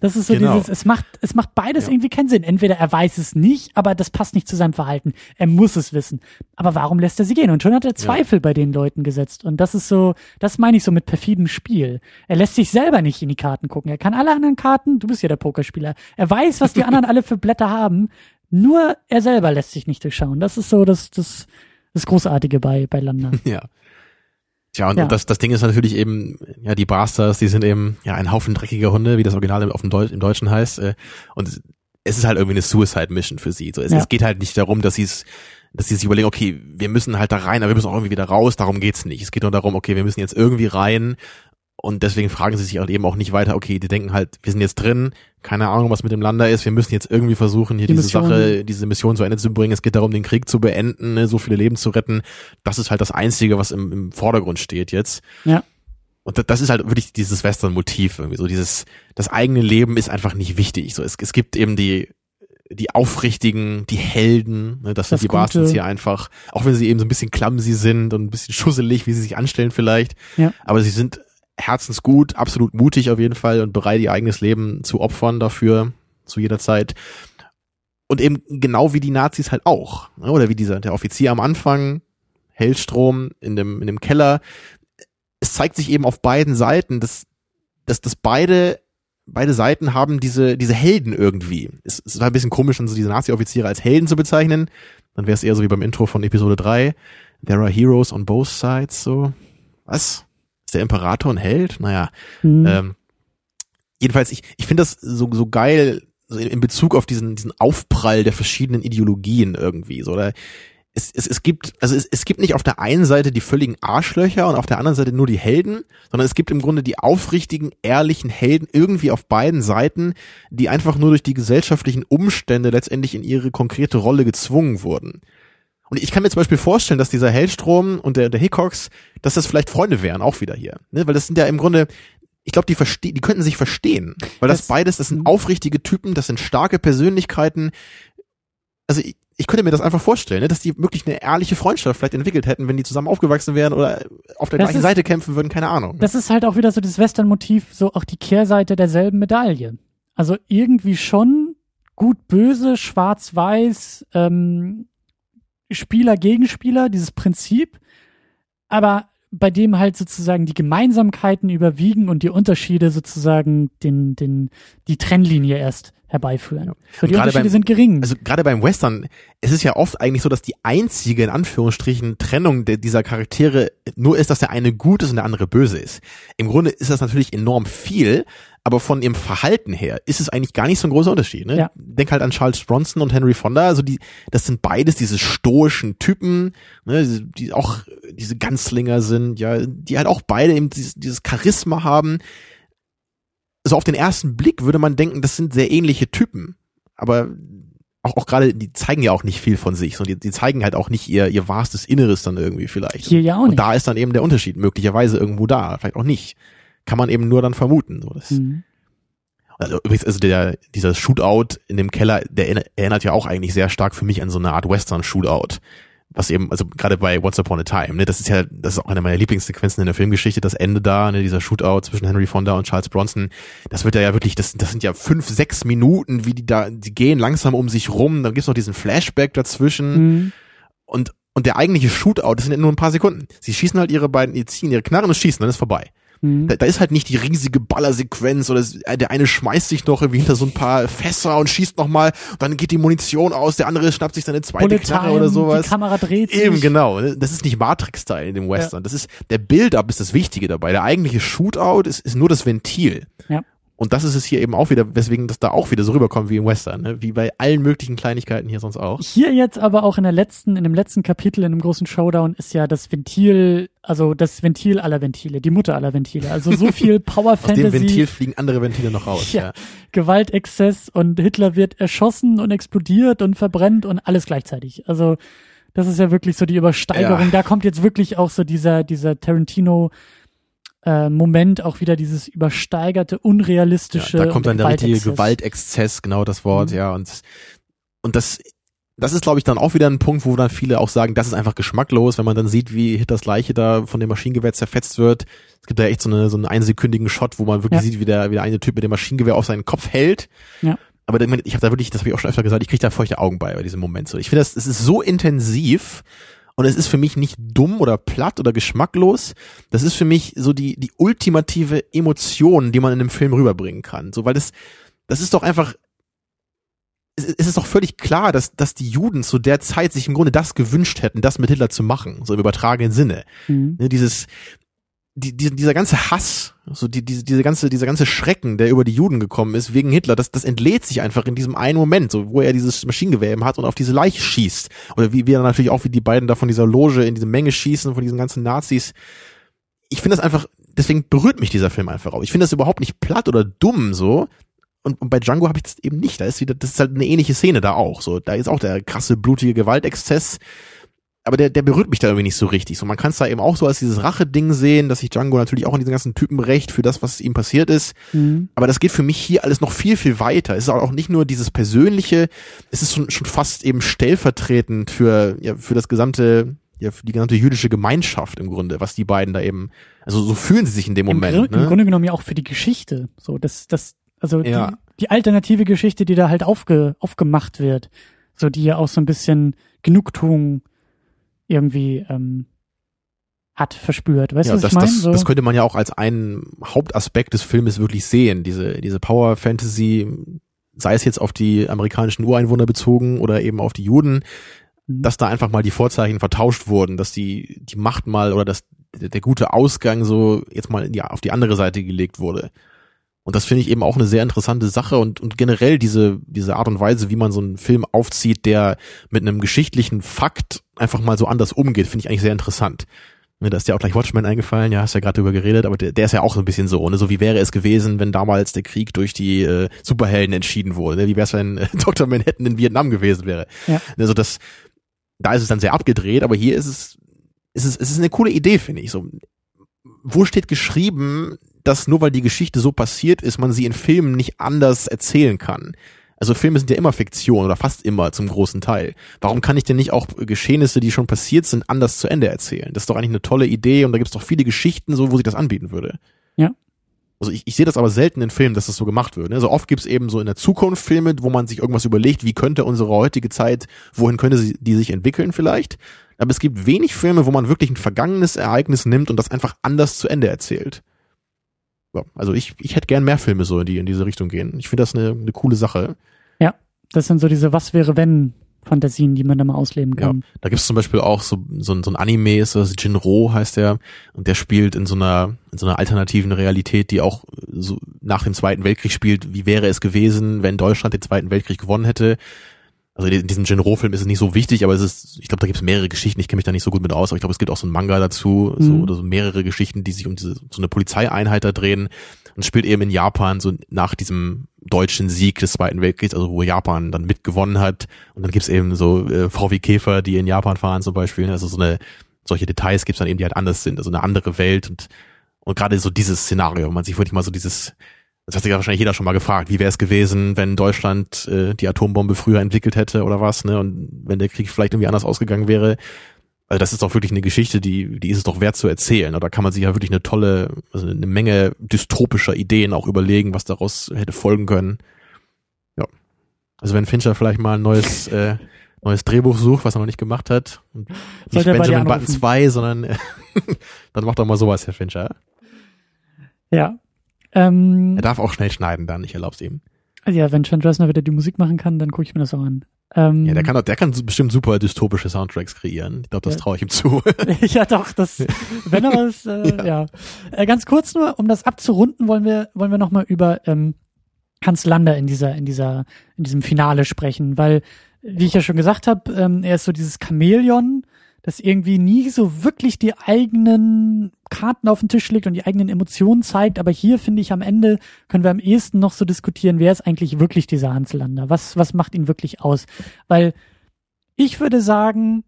Das ist so Genau. dieses, es macht, es macht beides Ja. irgendwie keinen Sinn. Entweder er weiß es nicht, aber das passt nicht zu seinem Verhalten. Er muss es wissen. Aber warum lässt er sie gehen? Und schon hat er Zweifel bei den Leuten gesetzt. Und das ist so, das meine ich so mit perfidem Spiel. Er lässt sich selber nicht in die Karten gucken. Er kann alle anderen Karten, du bist ja der Pokerspieler. Er weiß, was die anderen alle für Blätter haben. Nur er selber lässt sich nicht durchschauen. Das ist so das, das, das Großartige bei, bei Landa. Ja. Tja, und, Ja. und das, das Ding ist natürlich eben, ja, die Basters, die sind eben, ja, ein Haufen dreckiger Hunde, wie das Original im- auf dem Deu im Deutschen heißt. äh, Und es ist halt irgendwie eine Suicide Mission für sie. So, es, Ja. es geht halt nicht darum, dass sie es, dass sie sich überlegen, okay, wir müssen halt da rein, aber wir müssen auch irgendwie wieder raus, darum geht's nicht. Es geht nur darum, okay, wir müssen jetzt irgendwie rein. Und deswegen fragen sie sich halt eben auch nicht weiter, okay, die denken halt, wir sind jetzt drin, keine Ahnung, was mit dem Lander ist, wir müssen jetzt irgendwie versuchen, hier Die diese Mission. Sache, diese Mission zu Ende zu bringen. Es geht darum, den Krieg zu beenden, ne, so viele Leben zu retten. Das ist halt das Einzige, was im, im Vordergrund steht jetzt. Ja. Und da- das ist halt wirklich dieses Western-Motiv irgendwie, so dieses, das eigene Leben ist einfach nicht wichtig. So, es, es gibt eben die, die Aufrichtigen, die Helden, ne, das, Das sind die Gute. Hier einfach, auch wenn sie eben so ein bisschen clumsy sind und ein bisschen schusselig, wie sie sich anstellen vielleicht. Ja. Aber sie sind herzensgut, absolut mutig auf jeden Fall und bereit, ihr eigenes Leben zu opfern dafür, zu jeder Zeit. Und eben genau wie die Nazis halt auch. ne, Oder wie dieser, der Offizier am Anfang, Hellstrom in dem, in dem Keller. Es zeigt sich eben auf beiden Seiten, dass, dass, dass beide, beide Seiten haben diese, diese Helden irgendwie. Es, es war ein bisschen komisch, dann so diese Nazi-Offiziere als Helden zu bezeichnen. Dann wäre es eher so wie beim Intro von Episode 3. There are heroes on both sides, so. Was? Ist der Imperator ein Held? Naja. Mhm. Ähm, jedenfalls, ich, ich finde das so, so geil, so in, in Bezug auf diesen, diesen Aufprall der verschiedenen Ideologien irgendwie, so, oder? Es, es, es gibt, also es, es gibt nicht auf der einen Seite die völligen Arschlöcher und auf der anderen Seite nur die Helden, sondern es gibt im Grunde die aufrichtigen, ehrlichen Helden irgendwie auf beiden Seiten, die einfach nur durch die gesellschaftlichen Umstände letztendlich in ihre konkrete Rolle gezwungen wurden. Und ich kann mir zum Beispiel vorstellen, dass dieser Hellstrom und der, der Hickox, dass das vielleicht Freunde wären, auch wieder hier. Ne? Weil das sind ja im Grunde, ich glaube, die verstehen, die könnten sich verstehen. Weil das, das, beides, das sind aufrichtige Typen, das sind starke Persönlichkeiten. Also ich, ich könnte mir das einfach vorstellen, ne? dass die wirklich eine ehrliche Freundschaft vielleicht entwickelt hätten, wenn die zusammen aufgewachsen wären oder auf der das gleichen ist, Seite kämpfen würden, keine Ahnung. Das ist halt auch wieder so das Western-Motiv, so auch die Kehrseite derselben Medaille. Also irgendwie schon gut, böse, schwarz-weiß, ähm, Spieler gegen Spieler, dieses Prinzip, aber bei dem halt sozusagen die Gemeinsamkeiten überwiegen und die Unterschiede sozusagen den, den, die Trennlinie erst herbeiführen. Ja. So, die Unterschiede beim, sind gering. Also gerade beim Western, es ist ja oft eigentlich so, dass die einzige, in Anführungsstrichen, Trennung der, dieser Charaktere nur ist, dass der eine gut ist und der andere böse ist. Im Grunde ist das natürlich enorm viel, aber von ihrem Verhalten her ist es eigentlich gar nicht so ein großer Unterschied. Ne? Ja. Denk halt an Charles Bronson und Henry Fonda, also die, das sind beides diese stoischen Typen, ne, die auch diese Ganzlinger sind, ja, die halt auch beide eben dieses, dieses Charisma haben. Also auf den ersten Blick würde man denken, das sind sehr ähnliche Typen, aber auch, auch gerade, die zeigen ja auch nicht viel von sich, sondern die, die zeigen halt auch nicht ihr, ihr wahrstes Inneres dann irgendwie vielleicht. Hier ja auch nicht. Und da ist dann eben der Unterschied möglicherweise irgendwo da, vielleicht auch nicht kann man eben nur dann vermuten. So, das, mhm. Also übrigens, also der, dieser Shootout in dem Keller, der erinnert ja auch eigentlich sehr stark für mich an so eine Art Western-Shootout. Was eben, also gerade bei Once Upon a Time, ne, das ist ja, das ist auch eine meiner Lieblingssequenzen in der Filmgeschichte, das Ende da, ne, dieser Shootout zwischen Henry Fonda und Charles Bronson, das wird ja, ja wirklich, das, das sind ja fünf, sechs Minuten, wie die da, die gehen langsam um sich rum, dann gibt's noch diesen Flashback dazwischen mhm. und, und der eigentliche Shootout, das sind ja nur ein paar Sekunden. Sie schießen halt ihre beiden, die ziehen ihre Knarren und schießen, dann ist vorbei. Mhm. Da, da, ist halt nicht die riesige Ballersequenz oder äh, der eine schmeißt sich noch irgendwie hinter so ein paar Fässer und schießt nochmal, dann geht die Munition aus, der andere schnappt sich seine zweite Bullet Knarre oder sowas. Die Kamera dreht sich. Eben, genau. Das ist nicht Matrix-Style in dem Western. Ja. Das ist, der Build-up ist das Wichtige dabei. Der eigentliche Shootout ist, ist nur das Ventil. Ja. Und das ist es hier eben auch wieder, weswegen das da auch wieder so rüberkommt wie im Western, ne? wie bei allen möglichen Kleinigkeiten hier sonst auch. Hier jetzt aber auch in der letzten, in dem letzten Kapitel, in dem großen Showdown ist ja das Ventil, also das Ventil aller Ventile, die Mutter aller Ventile. Also so viel Power Fantasy. Aus dem Ventil fliegen andere Ventile noch raus. Ja, ja. Gewaltexzess und Hitler wird erschossen und explodiert und verbrennt und alles gleichzeitig. Also das ist ja wirklich so die Übersteigerung. Ja. Da kommt jetzt wirklich auch so dieser, dieser Tarantino äh, Moment auch wieder dieses übersteigerte, unrealistische. Ja, da kommt dann der richtige Gewaltexzess, genau das Wort, mhm. ja. Und, und das, das ist, glaube ich, dann auch wieder ein Punkt, wo dann viele auch sagen, das ist einfach geschmacklos, wenn man dann sieht, wie Hitlers Leiche da von dem Maschinengewehr zerfetzt wird. Es gibt da echt so, eine, so einen einsekündigen Shot, wo man wirklich ja. sieht, wie der, wie der eine Typ mit dem Maschinengewehr auf seinen Kopf hält. Ja. Aber ich habe da wirklich, das habe ich auch schon öfter gesagt, ich kriege da feuchte Augen bei bei diesem Moment. So, ich finde, das, es ist so intensiv und es ist für mich nicht dumm oder platt oder geschmacklos. Das ist für mich so die, die ultimative Emotion, die man in einem Film rüberbringen kann. So, weil das, das ist doch einfach, es ist doch völlig klar, dass, dass die Juden zu der Zeit sich im Grunde das gewünscht hätten, das mit Hitler zu machen, so im übertragenen Sinne. Mhm. Ne, dieses, die, die, dieser ganze Hass, so die, diese, diese ganze, dieser ganze Schrecken, der über die Juden gekommen ist wegen Hitler, das, das entlädt sich einfach in diesem einen Moment, so wo er dieses Maschinengewehr hat und auf diese Leiche schießt. Oder wie, wie er natürlich auch, wie die beiden da von dieser Loge in diese Menge schießen, von diesen ganzen Nazis. Ich finde das einfach, deswegen berührt mich dieser Film einfach auch. Ich finde das überhaupt nicht platt oder dumm so. Und, und bei Django habe ich das eben nicht. Da ist wieder, das ist halt eine ähnliche Szene da auch. So, da ist auch der krasse blutige Gewaltexzess aber der, der berührt mich da irgendwie nicht so richtig. So, man kann es da eben auch so als dieses Rache-Ding sehen, dass sich Django natürlich auch in diesen ganzen Typen recht für das, was ihm passiert ist. Mhm. Aber das geht für mich hier alles noch viel, viel weiter. Es ist auch nicht nur dieses Persönliche, es ist schon, schon fast eben stellvertretend für, ja, für das gesamte, ja, für die gesamte jüdische Gemeinschaft im Grunde, was die beiden da eben, also so fühlen sie sich in dem Moment. Im, ne? Im Grunde genommen ja auch für die Geschichte. So, das, das, also ja. die, die alternative Geschichte, die da halt aufge, aufgemacht wird. So, die ja auch so ein bisschen Genugtuung irgendwie ähm, hat, verspürt. Weißt du, ja, was das, ich meine? das, So, das könnte man ja auch als einen Hauptaspekt des Filmes wirklich sehen. Diese, diese Power Fantasy, sei es jetzt auf die amerikanischen Ureinwohner bezogen oder eben auf die Juden, Mhm. dass da einfach mal die Vorzeichen vertauscht wurden, dass die, die Macht mal oder dass der, der gute Ausgang so jetzt mal die, auf die andere Seite gelegt wurde. Und das finde ich eben auch eine sehr interessante Sache und, und generell diese, diese Art und Weise, wie man so einen Film aufzieht, der mit einem geschichtlichen Fakt einfach mal so anders umgeht, finde ich eigentlich sehr interessant. Ne, da ist dir auch gleich Watchmen eingefallen, ja, hast ja gerade drüber geredet, aber der, der ist ja auch so ein bisschen so, ne? So wie wäre es gewesen, wenn damals der Krieg durch die äh, Superhelden entschieden wurde, ne? Wie wäre es, wenn äh, Dr. Manhattan in Vietnam gewesen wäre? Ja. Also das, da ist es dann sehr abgedreht, aber hier ist es, ist es, es ist eine coole Idee, finde ich. So, wo steht geschrieben, dass nur weil die Geschichte so passiert ist, man sie in Filmen nicht anders erzählen kann? Also Filme sind ja immer Fiktion oder fast immer zum großen Teil. Warum kann ich denn nicht auch Geschehnisse, die schon passiert sind, anders zu Ende erzählen? Das ist doch eigentlich eine tolle Idee und da gibt es doch viele Geschichten, so wo sich das anbieten würde. Ja. Also ich, ich sehe das aber selten in Filmen, dass das so gemacht wird. Ne? Also oft gibt es eben so in der Zukunft Filme, wo man sich irgendwas überlegt, wie könnte unsere heutige Zeit, wohin könnte sie, die sich entwickeln vielleicht. Aber es gibt wenig Filme, wo man wirklich ein vergangenes Ereignis nimmt und das einfach anders zu Ende erzählt. Ja, also ich, ich hätte gern mehr Filme so, die in diese Richtung gehen. Ich finde das eine, eine coole Sache. das sind so diese Was wäre wenn Fantasien, die man da mal ausleben kann. Da gibt's zum Beispiel auch so, so, ein- so ein Anime, ist das Jinro heißt der, und der spielt in so einer, in so einer alternativen Realität, die auch so nach dem Zweiten Weltkrieg spielt. Wie wäre es gewesen, wenn Deutschland den Zweiten Weltkrieg gewonnen hätte? Also in diesem Jinro-Film ist es nicht so wichtig, aber es ist, ich glaube, da gibt's mehrere Geschichten, ich kenne mich da nicht so gut mit aus, aber ich glaube, es gibt auch so ein Manga dazu, so, Mhm. oder so mehrere Geschichten, die sich um diese, so eine Polizeieinheit da drehen und spielt eben in Japan so nach diesem deutschen Sieg des Zweiten Weltkriegs, also wo Japan dann mitgewonnen hat. Und dann gibt's eben so äh, VW Käfer, die in Japan fahren zum Beispiel. Also so eine, solche Details gibt's dann eben, die halt anders sind, also eine andere Welt und, und gerade so dieses Szenario, wenn man sich wirklich mal so dieses, das hat sich ja wahrscheinlich jeder schon mal gefragt, wie wäre es gewesen, wenn Deutschland äh, die Atombombe früher entwickelt hätte oder was, ne? Und wenn der Krieg vielleicht irgendwie anders ausgegangen wäre. Also das ist doch wirklich eine Geschichte, die, die ist es doch wert zu erzählen. Da kann man sich ja wirklich eine tolle, also eine Menge dystopischer Ideen auch überlegen, was daraus hätte folgen können. Ja. Also wenn Fincher vielleicht mal ein neues, äh, neues Drehbuch sucht, was er noch nicht gemacht hat, und nicht Sollte Benjamin Button anrufen. 2, sondern dann macht doch mal sowas, Herr Fincher. Ja. Ähm, Er darf auch schnell schneiden dann, ich erlaub's ihm. ja, wenn Trent Reznor wieder die Musik machen kann, dann gucke ich mir das auch an. Ähm, Ja, der kann, doch- der kann bestimmt super dystopische Soundtracks kreieren. Ich glaube, das Ja. traue ich ihm zu. ja, doch, das, wenn er was, äh, ja. Äh, ganz kurz nur, um das abzurunden, wollen wir, wollen wir nochmal über ähm, Hans Lander in dieser, in dieser, in diesem Finale sprechen, weil, wie ich ja schon gesagt habe, ähm, er ist so dieses Chamäleon, das irgendwie nie so wirklich die eigenen Karten auf den Tisch legt und die eigenen Emotionen zeigt, aber hier finde ich am Ende können wir am ehesten noch so diskutieren, wer ist eigentlich wirklich dieser Hans Lander? Was, was macht ihn wirklich aus? Weil ich würde sagen,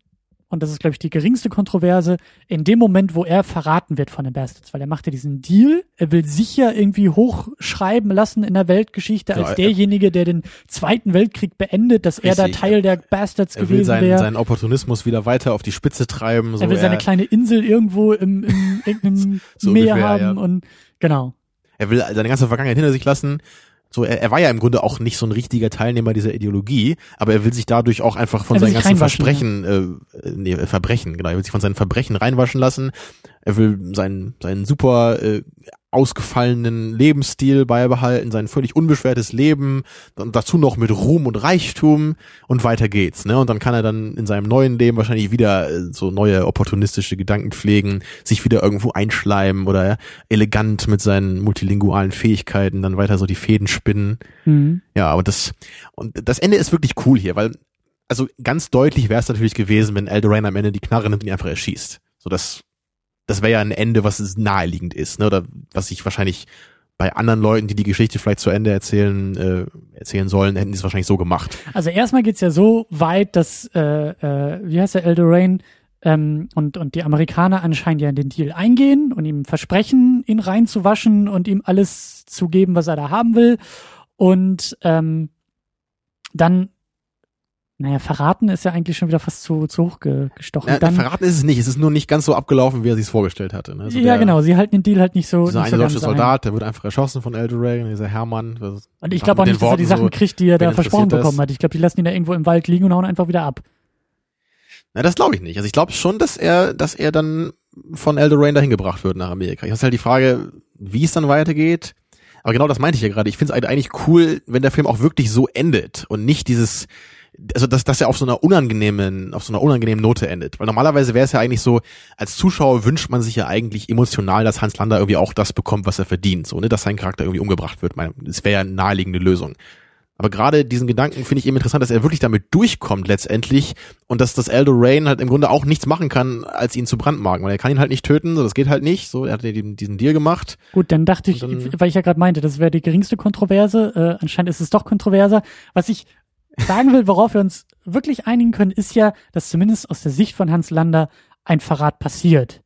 und das ist, glaube ich, die geringste Kontroverse, in dem Moment, wo er verraten wird von den Bastards, weil er macht ja diesen Deal, er will sich ja irgendwie hochschreiben lassen in der Weltgeschichte Ja, als er- derjenige, der den Zweiten Weltkrieg beendet, dass er da Richtig. Teil der Bastards Er will gewesen seinen, wäre. seinen Opportunismus wieder weiter auf die Spitze treiben. So er will seine kleine Insel irgendwo im, im irgendeinem So Meer ungefähr, haben ja. und genau. er will seine ganze Vergangenheit hinter sich lassen. So, er, er war ja im Grunde auch nicht so ein richtiger Teilnehmer dieser Ideologie, aber er will sich dadurch auch einfach von seinen ganzen Versprechen, äh, nee, äh, Verbrechen, genau, er will sich von seinen Verbrechen reinwaschen lassen. Er will seinen, seinen super äh, ausgefallenen Lebensstil beibehalten, sein völlig unbeschwertes Leben und dazu noch mit Ruhm und Reichtum und weiter geht's, ne? Und dann kann er dann in seinem neuen Leben wahrscheinlich wieder äh, so neue opportunistische Gedanken pflegen, sich wieder irgendwo einschleimen oder elegant mit seinen multilingualen Fähigkeiten dann weiter so die Fäden spinnen. Mhm. Ja, aber das und das Ende ist wirklich cool hier, weil also ganz deutlich wäre es natürlich gewesen, wenn Eldorain am Ende die Knarre nimmt und ihn einfach erschießt. So das das wäre ja ein Ende, was naheliegend ist, ne? Oder was ich wahrscheinlich bei anderen Leuten, die die Geschichte vielleicht zu Ende erzählen äh, erzählen sollen, hätten die es wahrscheinlich so gemacht. Also erstmal geht's ja so weit, dass, äh, äh, wie heißt der, Eldorain ähm, und, und die Amerikaner anscheinend ja in den Deal eingehen und ihm versprechen, ihn reinzuwaschen und ihm alles zu geben, was er da haben will. Und ähm, dann, naja, verraten ist ja eigentlich schon wieder fast zu, zu hoch ge- gestochen. Ja, dann, verraten ist es nicht, es ist nur nicht ganz so abgelaufen, wie er sich vorgestellt hatte. Ne? Also ja, der- genau, sie halten den Deal halt nicht so. Dieser nicht eine so deutsche ganz ein. Soldat, der wird einfach erschossen von Eldorain, dieser Hermann. Und ich glaube auch nicht, dass er die Sachen so, kriegt, die er da versprochen bekommen hat. Ich glaube, die lassen ihn da irgendwo im Wald liegen und hauen einfach wieder ab. Na, das glaube ich nicht. Also ich glaube schon, dass er, dass er dann von Eldorain dahin gebracht wird nach Amerika. Ich habe halt die Frage, wie es dann weitergeht. Aber genau das meinte ich ja gerade. Ich finde es eigentlich cool, wenn der Film auch wirklich so endet und nicht dieses, also dass, dass er auf so einer unangenehmen, auf so einer unangenehmen Note endet. Weil normalerweise wäre es ja eigentlich so, als Zuschauer wünscht man sich ja eigentlich emotional, dass Hans Lander irgendwie auch das bekommt, was er verdient. So, ne, dass sein Charakter irgendwie umgebracht wird. Das wäre ja eine naheliegende Lösung. Aber gerade diesen Gedanken finde ich eben interessant, dass er wirklich damit durchkommt letztendlich und dass das Eldo Rain halt im Grunde auch nichts machen kann, als ihn zu brandmarken, weil er kann ihn halt nicht töten, so das geht halt nicht. So, er hat diesen, diesen Deal gemacht. Gut, dann dachte ich, dann, weil ich ja gerade meinte, das wäre die geringste Kontroverse. Äh, anscheinend ist es doch kontroverser. Was ich sagen will, worauf wir uns wirklich einigen können, ist ja, dass zumindest aus der Sicht von Hans Lander ein Verrat passiert.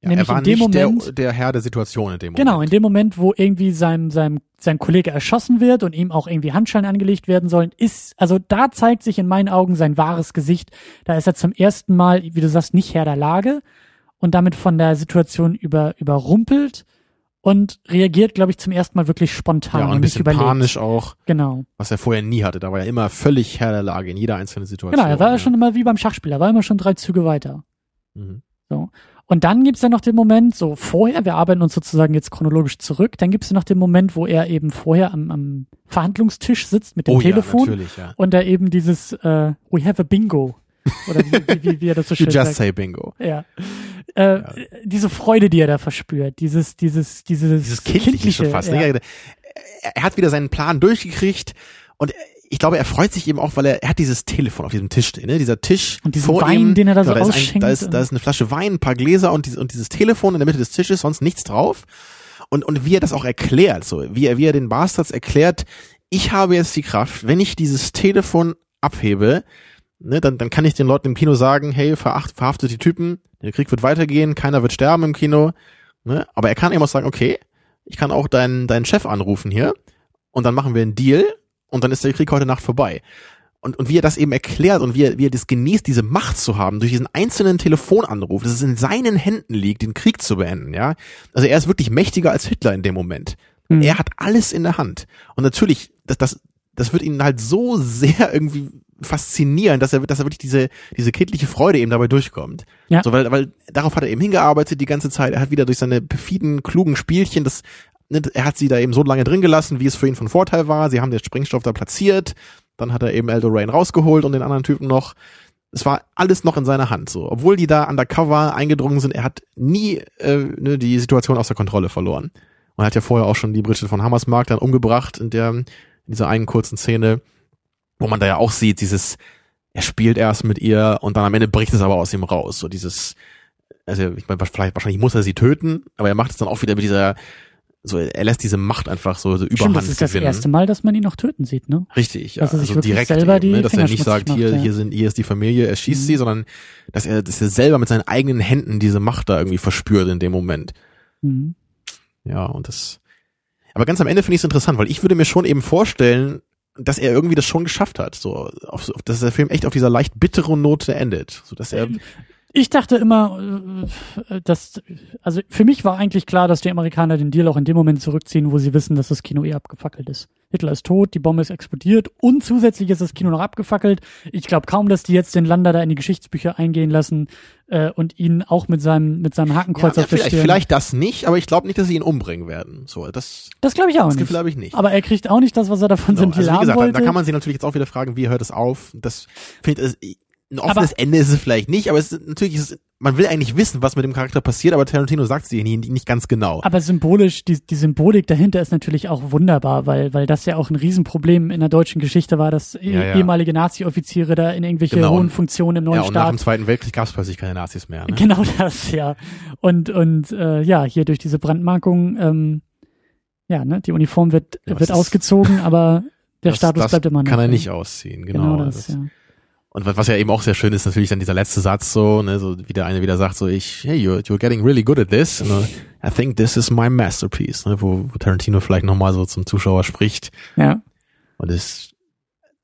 Ja, Nämlich er war in dem nicht Moment, der, der Herr der Situation in dem Moment. Genau, in dem Moment, wo irgendwie sein, sein, sein Kollege erschossen wird und ihm auch irgendwie Handschellen angelegt werden sollen, ist, also da zeigt sich in meinen Augen sein wahres Gesicht. Da ist er zum ersten Mal, wie du sagst, nicht Herr der Lage und damit von der Situation über, überrumpelt und reagiert, glaube ich, zum ersten Mal wirklich spontan ja, und ein bisschen überlegt. panisch auch. Genau. Was er vorher nie hatte. Da war er immer völlig Herr der Lage in jeder einzelnen Situation. Genau, er war ja schon immer wie beim Schachspieler, war immer schon drei Züge weiter. Mhm. So. Und dann gibt's ja noch den Moment, so vorher, wir arbeiten uns sozusagen jetzt chronologisch zurück, dann gibt's ja noch den Moment, wo er eben vorher am, am Verhandlungstisch sitzt mit dem oh, Telefon ja, ja. und da eben dieses äh, We have a bingo oder wie, wie, wie er das so schön you just sagt. say bingo. Ja. Äh, ja. Diese Freude, die er da verspürt, dieses, dieses, dieses, dieses kindliche, kindliche fast. Ne? Ja. Er hat wieder seinen Plan durchgekriegt und ich glaube, er freut sich eben auch, weil er, er hat dieses Telefon auf diesem Tisch stehen, ne? Dieser Tisch und diesen vor Wein, ihm, den er da so da ausschenkt. Ist ein, da, ist, da ist eine Flasche Wein, ein paar Gläser und, dieses, und dieses Telefon in der Mitte des Tisches, sonst nichts drauf. Und, und wie er das auch erklärt, so, wie er, wie er den Bastards erklärt, ich habe jetzt die Kraft, wenn ich dieses Telefon abhebe, ne, dann, dann kann ich den Leuten im Kino sagen, hey, veracht, verhaftet die Typen, der Krieg wird weitergehen, keiner wird sterben im Kino, ne, aber er kann eben auch sagen, okay, ich kann auch deinen, deinen Chef anrufen hier und dann machen wir einen Deal und dann ist der Krieg heute Nacht vorbei. Und, und wie er das eben erklärt und wie er, wie er das genießt, diese Macht zu haben, durch diesen einzelnen Telefonanruf, dass es in seinen Händen liegt, den Krieg zu beenden, ja. Also er ist wirklich mächtiger als Hitler in dem Moment. Mhm. Er hat alles in der Hand. Und natürlich, das, das, das wird ihn halt so sehr irgendwie faszinieren, dass er, dass er wirklich diese, diese kindliche Freude eben dabei durchkommt. Ja. So, weil, weil darauf hat er eben hingearbeitet die ganze Zeit. Er hat wieder durch seine perfiden, klugen Spielchen das Ne, er hat sie da eben so lange drin gelassen, wie es für ihn von Vorteil war. Sie haben den Sprengstoff da platziert. Dann hat er eben Eldorain rausgeholt und den anderen Typen noch. Es war alles noch in seiner Hand, so. Obwohl die da undercover eingedrungen sind, er hat nie äh, ne, die Situation aus der Kontrolle verloren. Und hat ja vorher auch schon die Bridget von Hammersmark dann umgebracht in der, in dieser einen kurzen Szene, wo man da ja auch sieht, dieses, er spielt erst mit ihr und dann am Ende bricht es aber aus ihm raus. So dieses, also ich meine, vielleicht, wahrscheinlich muss er sie töten, aber er macht es dann auch wieder mit dieser so er lässt diese Macht einfach so, so überhand Stimmt, das ist das gewinnen. erste Mal, dass man ihn noch töten sieht, ne? Richtig, ja. Dass er sich also direkt selber die eben, ne? dass er nicht sagt, macht, hier, ja. hier sind, hier ist die Familie, er schießt mhm. sie, sondern dass er, dass er selber mit seinen eigenen Händen diese Macht da irgendwie verspürt in dem Moment. Mhm. Ja, und das. Aber ganz am Ende finde ich es interessant, weil ich würde mir schon eben vorstellen, dass er irgendwie das schon geschafft hat, so, auf, dass der Film echt auf dieser leicht bitteren Note endet, so dass er ich dachte immer, äh, dass, also für mich war eigentlich klar, dass die Amerikaner den Deal auch in dem Moment zurückziehen, wo sie wissen, dass das Kino eh abgefackelt ist. Hitler ist tot, die Bombe ist explodiert und zusätzlich ist das Kino noch abgefackelt. Ich glaube kaum, dass die jetzt den Lander da in die Geschichtsbücher eingehen lassen äh, und ihn auch mit seinem mit seinem Hakenkreuz ja, auf der vielleicht, vielleicht das nicht, aber ich glaube nicht, dass sie ihn umbringen werden. So, das das glaube ich auch das nicht. Habe ich nicht. Aber er kriegt auch nicht das, was er davon seinem Deal also wie gesagt, wollte. Da, da kann man sich natürlich jetzt auch wieder fragen, wie hört es auf? Das finde ich ein offenes aber, Ende ist es vielleicht nicht, aber es ist, natürlich ist es, man will eigentlich wissen, was mit dem Charakter passiert, aber Tarantino sagt sie nie, nicht ganz genau. Aber symbolisch, die, die Symbolik dahinter ist natürlich auch wunderbar, weil, weil das ja auch ein Riesenproblem in der deutschen Geschichte war, dass ja, ja. ehemalige Nazi-Offiziere da in irgendwelche genau. hohen Funktionen im neuen ja, und Staat. Nach dem Zweiten Weltkrieg gab es plötzlich keine Nazis mehr. Ne? Genau das, ja. Und, und äh, ja, hier durch diese Brandmarkung, ähm, ja, ne, die Uniform wird, ja, wird ausgezogen, aber der das, Status das bleibt immer noch. Kann er nicht ausziehen, genau. genau das, das, ja. Und was ja eben auch sehr schön ist, natürlich dann dieser letzte Satz so, ne, so wie der eine wieder sagt, so ich, hey, you're, you're getting really good at this. Uh, I think this is my masterpiece, ne, wo, wo Tarantino vielleicht nochmal so zum Zuschauer spricht. Ja. Und das,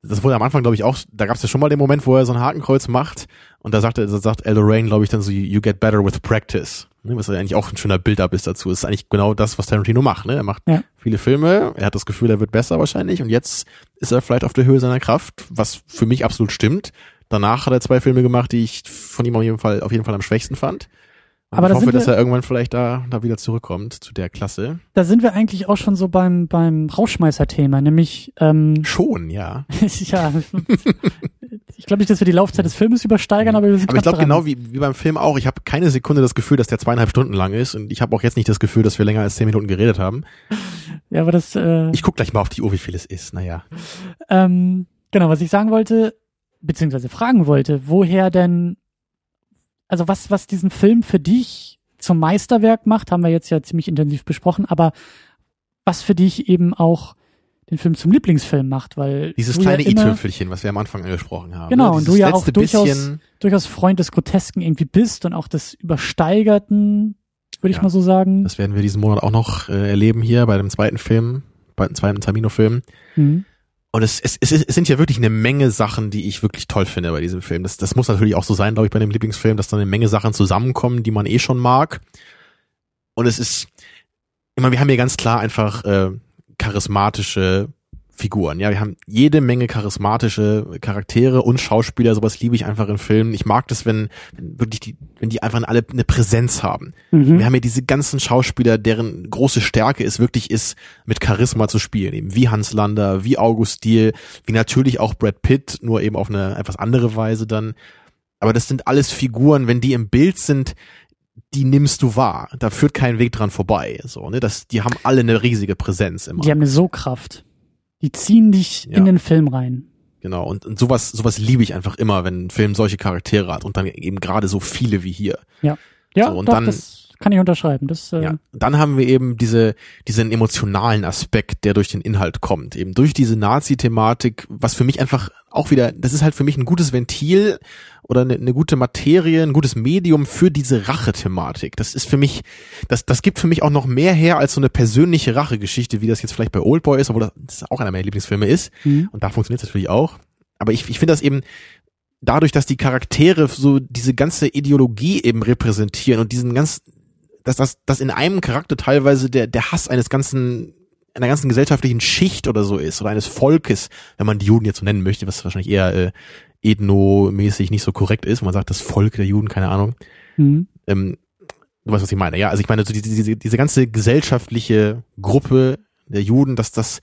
das wurde am Anfang, glaube ich, auch, da gab es ja schon mal den Moment, wo er so ein Hakenkreuz macht und da sagt er, da sagt Eldorain, glaube ich, dann so, you get better with practice. Ne, was ja eigentlich auch ein schöner Build-up ist dazu. Das ist eigentlich genau das, was Tarantino macht. Ne? Er macht ja. Viele Filme, er hat das Gefühl, er wird besser wahrscheinlich und jetzt ist er vielleicht auf der Höhe seiner Kraft, was für mich absolut stimmt. Danach hat er zwei Filme gemacht, die ich von ihm auf jeden Fall, auf jeden Fall am schwächsten fand. Und Aber ich da hoffe, dass er irgendwann vielleicht da, da wieder zurückkommt zu der Klasse. Da sind wir eigentlich auch schon so beim, beim Rauschmeißer-Thema, nämlich, ähm, Schon, ja. ja, ich glaube nicht, dass wir die Laufzeit des Filmes übersteigern, aber wir sind Aber ich glaube genau wie, wie beim Film auch, ich habe keine Sekunde das Gefühl, dass der zweieinhalb Stunden lang ist und ich habe auch jetzt nicht das Gefühl, dass wir länger als zehn Minuten geredet haben. Ja, aber das, äh, Ich guck gleich mal auf die Uhr, wie viel es ist. Naja. ähm, genau, was ich sagen wollte, beziehungsweise fragen wollte, woher denn, also was, was diesen Film für dich zum Meisterwerk macht, haben wir jetzt ja ziemlich intensiv besprochen, aber was für dich eben auch den Film zum Lieblingsfilm macht, weil Dieses kleine ja i-Tüpfelchen, was wir am Anfang angesprochen haben. Genau, ne? und du ja auch durchaus- durchaus Freund des Grotesken irgendwie bist und auch des Übersteigerten, würde ich Ja, mal so sagen. das werden wir diesen Monat auch noch äh, erleben hier bei dem zweiten Film, bei dem zweiten Tamino-Film. Mhm. Und es, es, es, es sind ja wirklich eine Menge Sachen, die ich wirklich toll finde bei diesem Film. Das, das muss natürlich auch so sein, glaube ich, bei dem Lieblingsfilm, dass da eine Menge Sachen zusammenkommen, die man eh schon mag. Und es ist, ich meine, wir haben hier ganz klar einfach äh, charismatische Figuren. Ja, wir haben jede Menge charismatische Charaktere und Schauspieler. Sowas liebe ich einfach in Filmen. Ich mag das, wenn, wenn wirklich die, wenn die einfach alle eine Präsenz haben. Mhm. Wir haben ja diese ganzen Schauspieler, deren große Stärke es wirklich ist, mit Charisma zu spielen. Eben wie Hans Lander, wie August Diel, wie natürlich auch Brad Pitt, nur eben auf eine etwas andere Weise dann. Aber das sind alles Figuren, wenn die im Bild sind, die nimmst du wahr. Da führt kein Weg dran vorbei. So, ne? das, die haben alle eine riesige Präsenz immer. Die haben eine So-Kraft. Die ziehen dich Ja. in den Film rein. Genau. Und, und sowas, sowas liebe ich einfach immer, wenn ein Film solche Charaktere hat und dann eben gerade so viele wie hier. Ja, So, und doch, dann- das kann ich unterschreiben. Das, äh, Ja. Dann haben wir eben diese, diesen emotionalen Aspekt, der durch den Inhalt kommt. Eben durch diese Nazi-Thematik, was für mich einfach auch wieder, das ist halt für mich ein gutes Ventil oder eine, eine gute Materie, ein gutes Medium für diese Rache-Thematik. Das ist für mich, das, das gibt für mich auch noch mehr her als so eine persönliche Rachegeschichte, wie das jetzt vielleicht bei Oldboy ist, obwohl das auch einer meiner Lieblingsfilme ist. mhm. Und da funktioniert es natürlich auch. Aber ich, ich finde das eben dadurch, dass die Charaktere so diese ganze Ideologie eben repräsentieren und diesen ganz, dass das, dass in einem Charakter teilweise der, der Hass eines ganzen, einer ganzen gesellschaftlichen Schicht oder so ist oder eines Volkes, wenn man die Juden jetzt so nennen möchte, was wahrscheinlich eher äh, ethnomäßig nicht so korrekt ist. Man sagt das Volk der Juden, keine Ahnung. Mhm. Ähm, du weißt, was ich meine. Ja, also ich meine, so diese, diese, diese ganze gesellschaftliche Gruppe der Juden, dass das,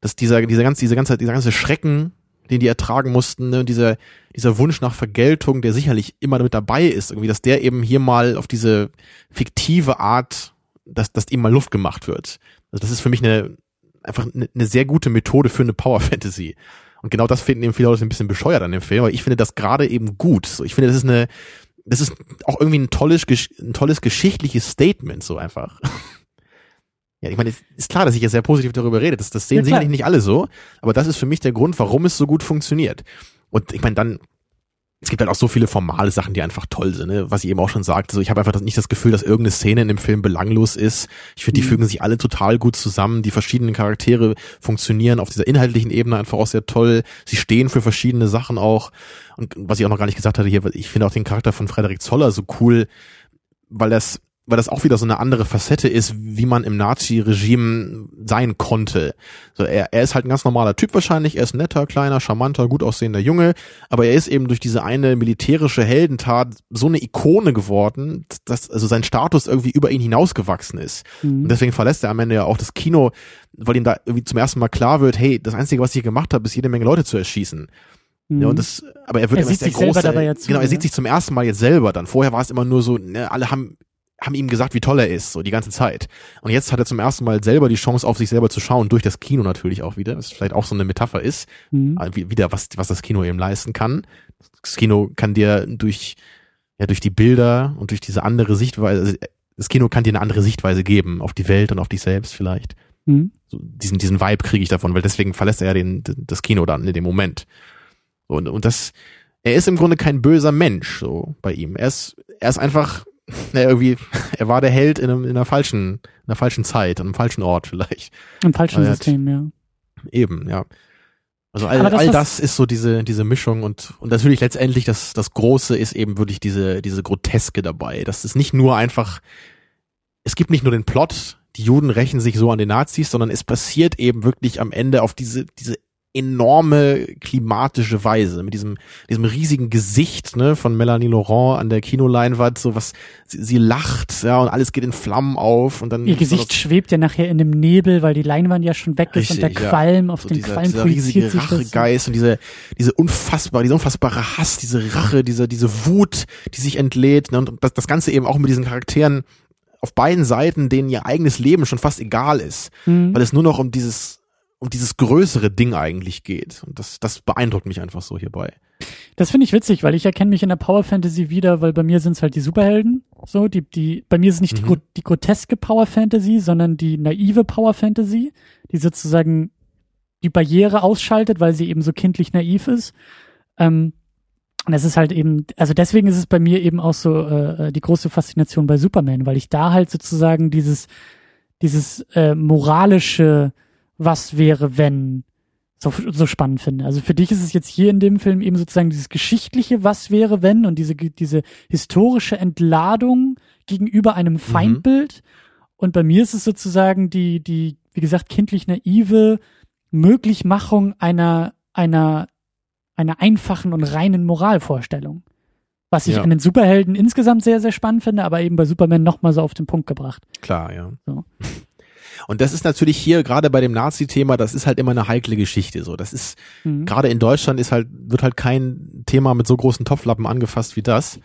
dass dieser, dieser ganze, dieser ganze, dieser ganze Schrecken, den die ertragen mussten, ne, und dieser, dieser Wunsch nach Vergeltung, der sicherlich immer damit dabei ist, irgendwie, dass der eben hier mal auf diese fiktive Art, dass, dass ihm mal Luft gemacht wird. Also das ist für mich eine, einfach eine, eine sehr gute Methode für eine Power Fantasy. Und genau das finden eben viele Leute ein bisschen bescheuert an dem Film, aber ich finde das gerade eben gut. So, ich finde, das ist eine, das ist auch irgendwie ein tolles, ein tolles geschichtliches Statement, so einfach. Ja, ich meine, es ist klar, dass ich jetzt sehr positiv darüber rede. Das, das sehen Ja, sicherlich nicht alle so, aber das ist für mich der Grund, warum es so gut funktioniert. Und ich meine, dann, es gibt halt auch so viele formale Sachen, die einfach toll sind, ne? was ich eben auch schon sagte. So, ich habe einfach nicht das Gefühl, dass irgendeine Szene in dem Film belanglos ist. Ich finde, die Mhm. fügen sich alle total gut zusammen. Die verschiedenen Charaktere funktionieren auf dieser inhaltlichen Ebene einfach auch sehr toll. Sie stehen für verschiedene Sachen auch. Und was ich auch noch gar nicht gesagt hatte hier, ich finde auch den Charakter von Frederik Zoller so cool, weil das weil das auch wieder so eine andere Facette ist, wie man im Nazi-Regime sein konnte. So, er, er ist halt ein ganz normaler Typ wahrscheinlich, er ist netter, kleiner, charmanter, gut aussehender Junge, aber er ist eben durch diese eine militärische Heldentat so eine Ikone geworden, dass also sein Status irgendwie über ihn hinausgewachsen ist. Mhm. Und deswegen verlässt er am Ende ja auch das Kino, weil ihm da irgendwie zum ersten Mal klar wird, hey, das Einzige, was ich gemacht habe, ist jede Menge Leute zu erschießen. Mhm. Ja, und das, aber er wird Er immer sieht der sich selber große, dabei zu, genau, er sieht sich zum ersten Mal jetzt selber dann. Vorher war es immer nur so, ne, alle haben, haben ihm gesagt, wie toll er ist, so die ganze Zeit. Und jetzt hat er zum ersten Mal selber die Chance, auf sich selber zu schauen, durch das Kino natürlich auch wieder, was vielleicht auch so eine Metapher ist, Mhm. wie- wieder, was, was das Kino eben leisten kann. Das Kino kann dir durch, ja, durch die Bilder und durch diese andere Sichtweise, also das Kino kann dir eine andere Sichtweise geben auf die Welt und auf dich selbst vielleicht Mhm. so diesen, diesen Vibe kriege ich davon, weil deswegen verlässt er ja den, das Kino dann in dem Moment. Und, und das, er ist im Grunde kein böser Mensch, so bei ihm. Er ist, er ist einfach, na, irgendwie, er war der Held in, einem, in einer falschen, in einer falschen Zeit, an einem falschen Ort vielleicht. Im falschen hat- System, ja. Eben, ja. Also all, das, all das ist so diese, diese Mischung und, und natürlich letztendlich das, das Große ist eben wirklich diese, diese Groteske dabei. Das ist nicht nur einfach, es gibt nicht nur den Plot, die Juden rächen sich so an den Nazis, sondern es passiert eben wirklich am Ende auf diese, diese enorme klimatische Weise mit diesem diesem riesigen Gesicht ne von Melanie Laurent an der Kinoleinwand so was sie, sie lacht ja und alles geht in Flammen auf und dann ihr Gesicht schwebt ja nachher in dem Nebel weil die Leinwand ja schon weg ist Richtig, und der Qualm ja. auf so den dieser, Qualm dieser riesige sich. Rachegeist und diese diese unfassbare diese unfassbare Hass diese Rache diese diese Wut die sich entlädt ne? und das, das ganze eben auch mit diesen Charakteren auf beiden Seiten denen ihr eigenes Leben schon fast egal ist Mhm. weil es nur noch um dieses um dieses größere Ding eigentlich geht und das das beeindruckt mich einfach so hierbei Das finde ich witzig, weil ich erkenne mich in der Power Fantasy wieder, weil bei mir sind es halt die Superhelden. So, die, die, bei mir ist es nicht die, Mhm. gro die groteske Power Fantasy, sondern die naive Power Fantasy, die sozusagen die Barriere ausschaltet, weil sie eben so kindlich naiv ist. Ähm, und es ist halt eben, also deswegen ist es bei mir eben auch so äh, die große Faszination bei Superman, weil ich da halt sozusagen dieses, dieses äh, moralische, was wäre, wenn, so, so spannend finde. Also für dich ist es jetzt hier in dem Film eben sozusagen dieses geschichtliche Was wäre wenn und diese, diese historische Entladung gegenüber einem Feindbild. Und bei mir ist es sozusagen die, die, wie gesagt, kindlich naive Möglichmachung einer, einer, einer einfachen und reinen Moralvorstellung. Was ich Ja. an den Superhelden insgesamt sehr, sehr spannend finde, aber eben bei Superman nochmal so auf den Punkt gebracht. Klar, ja. So. Und das ist natürlich hier gerade bei dem Nazi-Thema, das ist halt immer eine heikle Geschichte. So, das ist Mhm. gerade in Deutschland ist halt wird halt kein Thema mit so großen Topflappen angefasst wie das.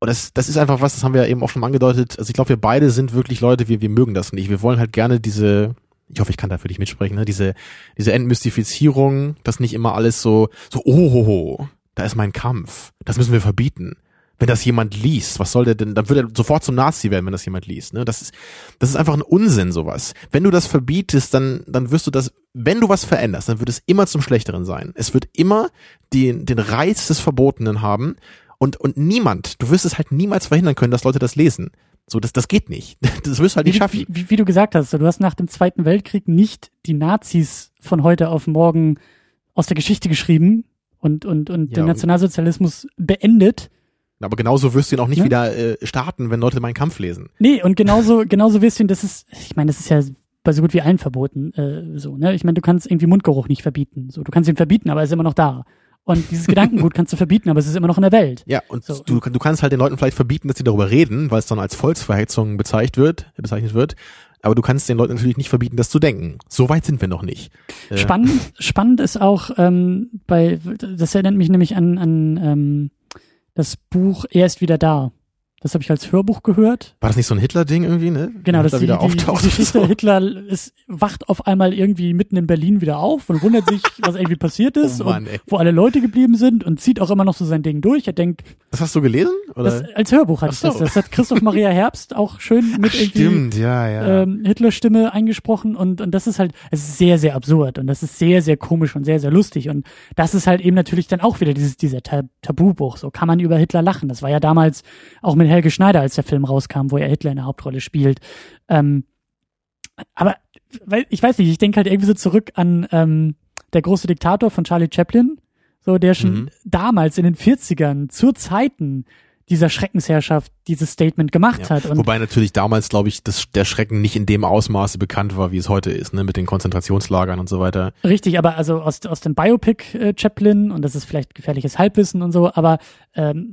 Und das, das ist einfach was, das haben wir ja eben auch schon angedeutet. Also ich glaube, wir beide sind wirklich Leute, wir, wir mögen das nicht. Wir wollen halt gerne diese, ich hoffe, ich kann da für dich mitsprechen, ne? diese, diese Entmystifizierung, dass nicht immer alles so, so, oh, da ist mein Kampf. Das müssen wir verbieten. Wenn das jemand liest, was soll der denn, dann würde er sofort zum Nazi werden, wenn das jemand liest. Ne? Das ist, das ist einfach ein Unsinn, sowas. Wenn du das verbietest, dann, dann wirst du das, wenn du was veränderst, dann wird es immer zum Schlechteren sein. Es wird immer den, den Reiz des Verbotenen haben und, und niemand, du wirst es halt niemals verhindern können, dass Leute das lesen. So, das, das geht nicht. Das wirst du halt nicht wie, schaffen. Wie, wie, wie du gesagt hast, du hast nach dem Zweiten Weltkrieg nicht die Nazis von heute auf morgen aus der Geschichte geschrieben und, und, und Ja, den Nationalsozialismus beendet. Aber genauso wirst du ihn auch nicht Ne? wieder äh, starten, wenn Leute meinen Kampf lesen. Nee, und genauso, genauso wirst du ihn, das ist, ich meine, das ist ja bei so gut wie allen verboten, äh, so, ne? Ich meine, du kannst irgendwie Mundgeruch nicht verbieten. So, du kannst ihn verbieten, aber er ist immer noch da. Und dieses Gedankengut kannst du verbieten, aber es ist immer noch in der Welt. Ja, und So. du, du kannst halt den Leuten vielleicht verbieten, dass sie darüber reden, weil es dann als Volksverhetzung bezeichnet wird, bezeichnet wird. Aber du kannst den Leuten natürlich nicht verbieten, das zu denken. So weit sind wir noch nicht. Äh, Spannend, spannend ist auch ähm, bei, das erinnert mich nämlich an, an ähm, das Buch Er ist wieder da. Das habe ich als Hörbuch gehört. War das nicht so ein Hitler-Ding irgendwie, ne? Genau, dass Hitler die, die, die Geschichte so. Hitler ist, wacht auf einmal irgendwie mitten in Berlin wieder auf und wundert sich, was irgendwie passiert ist Oh Mann, und wo alle Leute geblieben sind und zieht auch immer noch so sein Ding durch. Er denkt, Das hast du gelesen? Oder? das, als Hörbuch hatte ich Ach das. Das hat Christoph Maria Herbst auch schön mit irgendwie Stimmt, ja, ja. ähm, Hitler-Stimme eingesprochen und, und das ist halt, es ist sehr, sehr absurd und das ist sehr, sehr komisch und sehr, sehr lustig und das ist halt eben natürlich dann auch wieder dieses, dieser Ta Tabubuch, so kann man über Hitler lachen. Das war ja damals auch mit Helge Schneider, als der Film rauskam, wo er Hitler in der Hauptrolle spielt. Ähm, aber weil, ich weiß nicht, ich denke halt irgendwie so zurück an ähm, der große Diktator von Charlie Chaplin, so der schon Mhm. damals in den 40ern zu Zeiten dieser Schreckensherrschaft dieses Statement gemacht Ja. hat. Und Wobei natürlich damals, glaube ich, das, der Schrecken nicht in dem Ausmaße bekannt war, wie es heute ist, ne, mit den Konzentrationslagern und so weiter. Richtig, aber also aus, aus dem Biopic äh, Chaplin, und das ist vielleicht gefährliches Halbwissen und so, aber ähm,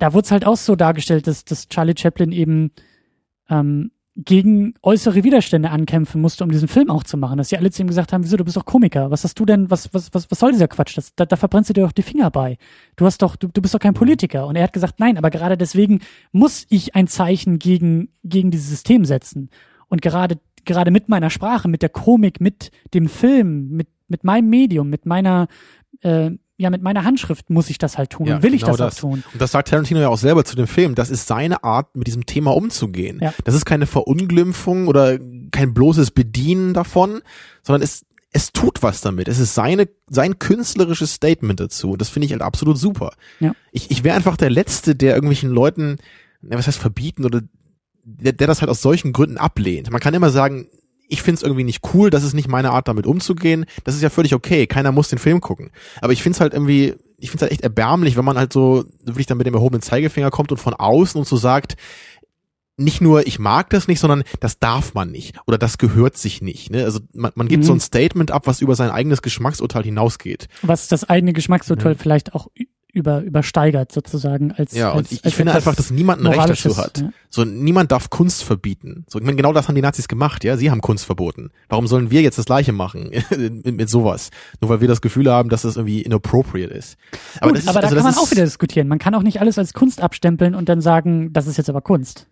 da wurde es halt auch so dargestellt, dass, dass Charlie Chaplin eben ähm, gegen äußere Widerstände ankämpfen musste, um diesen Film auch zu machen. Dass sie alle zu ihm gesagt haben, wieso, du bist doch Komiker, was hast du denn, was, was, was, was soll dieser Quatsch? Das, da, da verbrennst du dir doch die Finger bei. Du hast doch, du, du bist doch kein Politiker. Und er hat gesagt, nein, aber gerade deswegen muss ich ein Zeichen gegen, gegen dieses System setzen. Und gerade, gerade mit meiner Sprache, mit der Komik, mit dem Film, mit, mit meinem Medium, mit meiner, äh, ja, mit meiner Handschrift muss ich das halt tun. Ja, und will ich genau das, das. auch tun. Und das sagt Tarantino ja auch selber zu dem Film. Das ist seine Art, mit diesem Thema umzugehen. Ja. Das ist keine Verunglimpfung oder kein bloßes Bedienen davon, sondern es, es tut was damit. Es ist seine, sein künstlerisches Statement dazu. Und das finde ich halt absolut super. Ja. Ich, ich wäre einfach der Letzte, der irgendwelchen Leuten, was heißt verbieten oder der, der das halt aus solchen Gründen ablehnt. Man kann immer sagen, ich find's irgendwie nicht cool, das ist nicht meine Art, damit umzugehen. Das ist ja völlig okay. Keiner muss den Film gucken. Aber ich find's halt irgendwie, ich find's halt echt erbärmlich, wenn man halt so wirklich dann mit dem erhobenen Zeigefinger kommt und von außen und so sagt, nicht nur, ich mag das nicht, sondern das darf man nicht oder das gehört sich nicht. Ne? Also man, man gibt Mhm. so ein Statement ab, was über sein eigenes Geschmacksurteil hinausgeht. Was das eigene Geschmacksurteil vielleicht auch über, übersteigert sozusagen als Ja, als, und ich, ich als finde etwas einfach, dass niemand ein Recht dazu hat. ja. So, niemand darf Kunst verbieten. So, ich meine, genau das haben die Nazis gemacht, ja. Sie haben Kunst verboten. Warum sollen wir jetzt das Gleiche machen mit, mit sowas? Nur weil wir das Gefühl haben, dass das irgendwie inappropriate ist. Gut, das ist, aber da also kann man auch wieder diskutieren. Man kann auch nicht alles als Kunst abstempeln und dann sagen, das ist jetzt aber Kunst.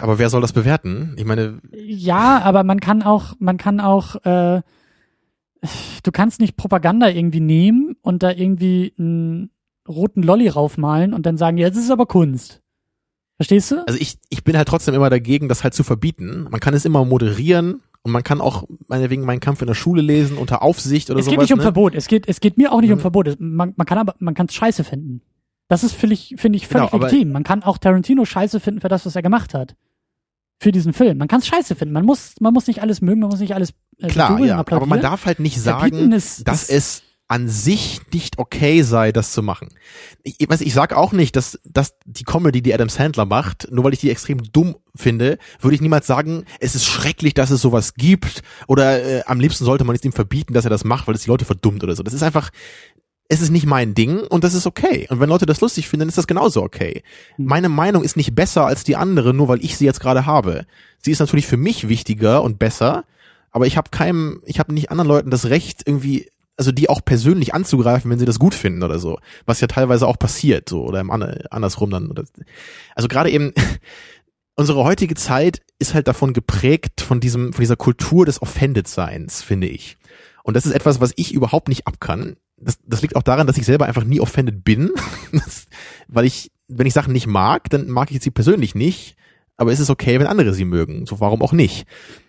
Aber wer soll das bewerten? Ich meine, Ja, aber man kann auch, man kann auch, äh, du kannst nicht Propaganda irgendwie nehmen und da irgendwie einen roten Lolli raufmalen und dann sagen, ja, das ist aber Kunst. Verstehst du? also ich, ich bin halt trotzdem immer dagegen, das halt zu verbieten. Man kann es immer moderieren und man kann auch meinetwegen meinen Kampf in der Schule lesen, unter Aufsicht oder es geht sowas. nicht um ne? Verbot. Es geht, es geht mir auch nicht um Mhm. Verbot. Es- Man, man kann aber, man kann es scheiße finden. Das ist finde ich, finde ich völlig Genau, legitim. Man kann auch Tarantino scheiße finden für das, was er gemacht hat. Für diesen Film. Man kann es scheiße finden. Man muss, man muss nicht alles mögen, man muss nicht alles äh, Klar, ja. Aber man darf halt nicht sagen, ist- dass ist- es an sich nicht okay sei, das zu machen. Ich, ich weiß, ich sag auch nicht, dass, dass die Comedy, die Adam Sandler macht, nur weil ich die extrem dumm finde, würde ich niemals sagen, es ist schrecklich, dass es sowas gibt oder äh, am liebsten sollte man es ihm verbieten, dass er das macht, weil es die Leute verdummt oder so. Das ist einfach, es ist nicht mein Ding und das ist okay. Und wenn Leute das lustig finden, ist das genauso okay. Hm. Meine Meinung ist nicht besser als die andere, nur weil ich sie jetzt gerade habe. Sie ist natürlich für mich wichtiger und besser, aber ich habe keinem, ich habe nicht anderen Leuten das Recht irgendwie, also die auch persönlich anzugreifen, wenn sie das gut finden oder so, was ja teilweise auch passiert, so oder im Ander- andersrum dann. Oder, also gerade eben unsere heutige Zeit ist halt davon geprägt von diesem, von dieser Kultur des Offended-Seins, finde ich. Und das ist etwas, was ich überhaupt nicht abkann. Das, das liegt auch daran, dass ich selber einfach nie offended bin, das, weil ich, wenn ich Sachen nicht mag, dann mag ich sie persönlich nicht, aber es ist okay, wenn andere sie mögen. So warum auch nicht?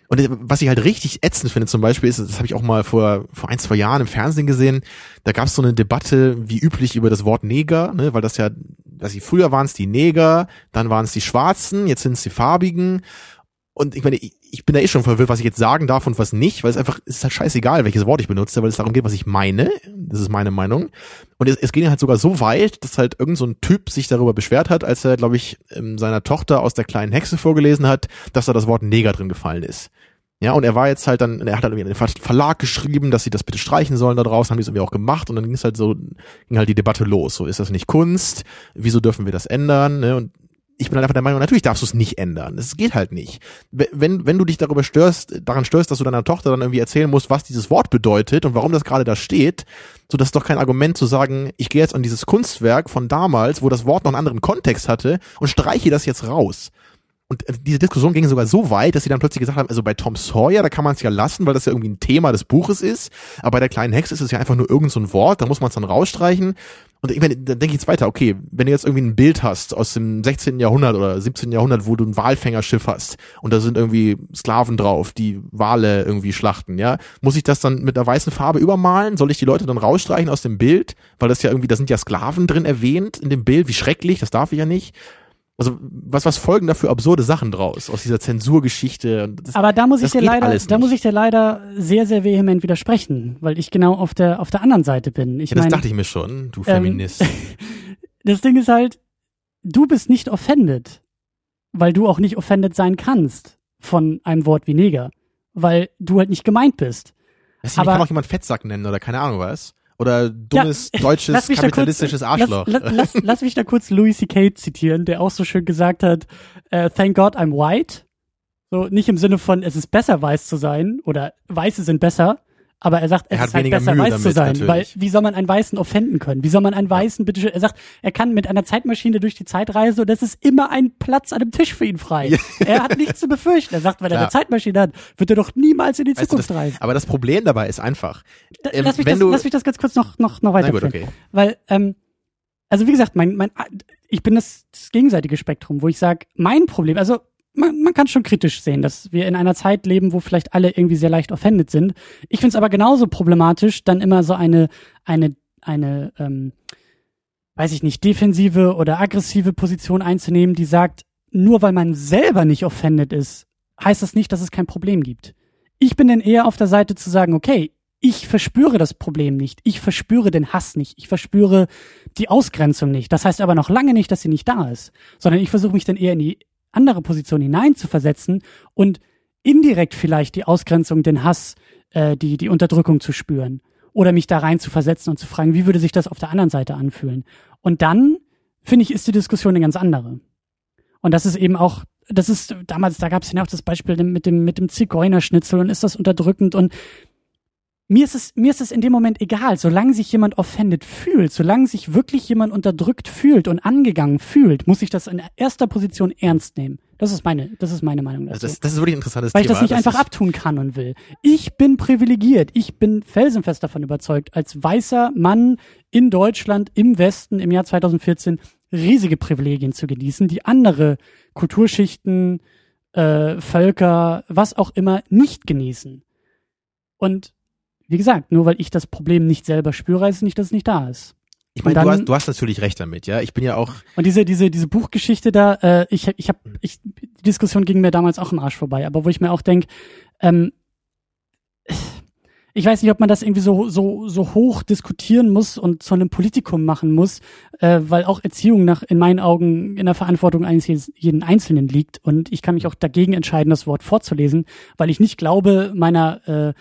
Und was ich halt richtig ätzend finde zum Beispiel ist, das habe ich auch mal vor, vor ein, zwei Jahren im Fernsehen gesehen, da gab es so eine Debatte, wie üblich, über das Wort Neger, ne, weil das ja, dass sie früher waren es die Neger, dann waren es die Schwarzen, jetzt sind es die Farbigen. Und ich meine, ich, ich bin da eh schon verwirrt, was ich jetzt sagen darf und was nicht, weil es einfach, es ist halt scheißegal, welches Wort ich benutze, weil es darum geht, was ich meine. Das ist meine Meinung. Und es, es ging halt sogar so weit, dass halt irgend so ein Typ sich darüber beschwert hat, als er, glaube ich, ähm, seiner Tochter aus der kleinen Hexe vorgelesen hat, dass da das Wort Neger drin gefallen ist. Ja, und er war jetzt halt dann, er hat halt irgendwie an den Ver- Verlag geschrieben, dass sie das bitte streichen sollen da draußen, haben die es irgendwie auch gemacht und dann ging es halt so, ging halt die Debatte los. So, ist das nicht Kunst? Wieso dürfen wir das ändern? Ne? Und ich bin halt einfach der Meinung, natürlich darfst du es nicht ändern. Es geht halt nicht. Wenn, wenn du dich darüber störst, daran störst, dass du deiner Tochter dann irgendwie erzählen musst, was dieses Wort bedeutet und warum das gerade da steht, so das ist doch kein Argument zu sagen, ich gehe jetzt an dieses Kunstwerk von damals, wo das Wort noch einen anderen Kontext hatte und streiche das jetzt raus. Und äh, diese Diskussion ging sogar so weit, dass sie dann plötzlich gesagt haben, also bei Tom Sawyer, da kann man es ja lassen, weil das ja irgendwie ein Thema des Buches ist, aber bei der kleinen Hexe ist es ja einfach nur irgend so ein Wort, da muss man es dann rausstreichen. Und ich meine, da denke ich jetzt weiter, okay, wenn du jetzt irgendwie ein Bild hast aus dem 16. Jahrhundert oder 17. Jahrhundert, wo du ein Walfängerschiff hast und da sind irgendwie Sklaven drauf, die Wale irgendwie schlachten, ja, muss ich das dann mit einer weißen Farbe übermalen? Soll ich die Leute dann rausstreichen aus dem Bild? Weil das ja irgendwie, da sind ja Sklaven drin erwähnt in dem Bild, wie schrecklich, das darf ich ja nicht. Also was was folgen da für absurde Sachen draus aus dieser Zensurgeschichte? Und das- Aber da muss ich das dir leider, da muss ich dir leider sehr, sehr vehement widersprechen, weil ich genau auf der auf der anderen Seite bin. Ich ja, das meine, dachte ich mir schon, du ähm, Feminist. das Ding ist halt, du bist nicht offended, weil du auch nicht offended sein kannst von einem Wort wie Neger, weil du halt nicht gemeint bist. Mich aber- kann auch jemand Fettsack nennen oder keine Ahnung was. Oder dummes deutsches Lass mich da kurz- kapitalistisches Arschloch. Lass, lass, lass, lass mich da kurz Louis C.K. zitieren, der auch so schön gesagt hat, äh, thank God I'm white. So, nicht im Sinne von, es ist besser, weiß zu sein, oder Weiße sind besser, aber er sagt, es Er ist halt besser, Mühe weiß zu damit, sein. natürlich. Weil, wie soll man einen Weißen offenden können? Wie soll man einen Weißen, bitte schön, er sagt, er kann mit einer Zeitmaschine durch die Zeit reisen und es ist immer ein Platz an dem Tisch für ihn frei. Er hat nichts zu befürchten. Er sagt, wenn er eine Zeitmaschine hat, wird er doch niemals in die Weißt Zukunft das, reisen. aber das Problem dabei ist einfach. Da- ähm, lass, mich das, lass mich das ganz kurz noch, noch, noch weiterführen. gut, okay. Weil, ähm, also wie gesagt, mein, mein, ich bin das, das gegenseitige Spektrum, wo ich sage, mein Problem, also man, man kann schon kritisch sehen, dass wir in einer Zeit leben, wo vielleicht alle irgendwie sehr leicht offended sind. Ich finde es aber genauso problematisch, dann immer so eine, eine, eine, ähm, weiß ich nicht, defensive oder aggressive Position einzunehmen, die sagt, nur weil man selber nicht offended ist, heißt das nicht, dass es kein Problem gibt. Ich bin dann eher auf der Seite zu sagen, okay, ich verspüre das Problem nicht, ich verspüre den Hass nicht, ich verspüre die Ausgrenzung nicht. Das heißt aber noch lange nicht, dass sie nicht da ist, sondern ich versuche mich dann eher in die andere Position hineinzuversetzen und indirekt vielleicht die Ausgrenzung, den Hass, äh, die, die Unterdrückung zu spüren. Oder mich da rein zu versetzen und zu fragen, wie würde sich das auf der anderen Seite anfühlen? Und dann, finde ich, ist die Diskussion eine ganz andere. Und das ist eben auch, das ist damals, da gab es ja auch das Beispiel mit dem, mit dem Zigeunerschnitzel und ist das unterdrückend und mir ist es, mir ist es in dem Moment egal, solange sich jemand offended fühlt, solange sich wirklich jemand unterdrückt fühlt und angegangen fühlt, muss ich das in erster Position ernst nehmen. Das ist meine, das ist meine Meinung dazu. Das, das ist wirklich ein interessantes Weil Thema. ich das nicht das einfach abtun kann und will. Ich bin privilegiert. Ich bin felsenfest davon überzeugt, als weißer Mann in Deutschland im Westen im Jahr 2014 riesige Privilegien zu genießen, die andere Kulturschichten, äh, Völker, was auch immer nicht genießen. Und wie gesagt, nur weil ich das Problem nicht selber spüre, heißt es nicht, dass es nicht da ist. Ich meine, du hast, du hast natürlich recht damit, ja. Ich bin ja auch. Und diese, diese, diese Buchgeschichte da, äh, ich, ich habe, ich, die Diskussion ging mir damals auch im Arsch vorbei, aber wo ich mir auch denk, ähm, ich weiß nicht, ob man das irgendwie so, so, so hoch diskutieren muss und zu einem Politikum machen muss, äh, weil auch Erziehung nach, in meinen Augen, in der Verantwortung eines jeden Einzelnen liegt. Und ich kann mich auch dagegen entscheiden, das Wort vorzulesen, weil ich nicht glaube, meiner, äh,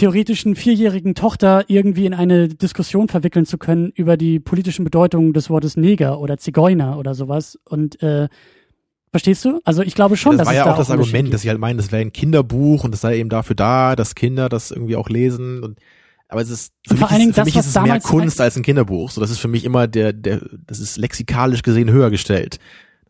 theoretischen vierjährigen Tochter irgendwie in eine Diskussion verwickeln zu können über die politischen Bedeutungen des Wortes Neger oder Zigeuner oder sowas. Und äh, verstehst du? Also ich glaube schon, das dass war es ja da auch das Argument, gibt. dass sie halt meinen, das wäre ein Kinderbuch und das sei eben dafür da, dass Kinder das irgendwie auch lesen und aber es ist für Und vor mich, allen Dingen ist, für das, mich ist es mehr Kunst als ein Kinderbuch. So, das ist für mich immer der, der, das ist lexikalisch gesehen höher gestellt.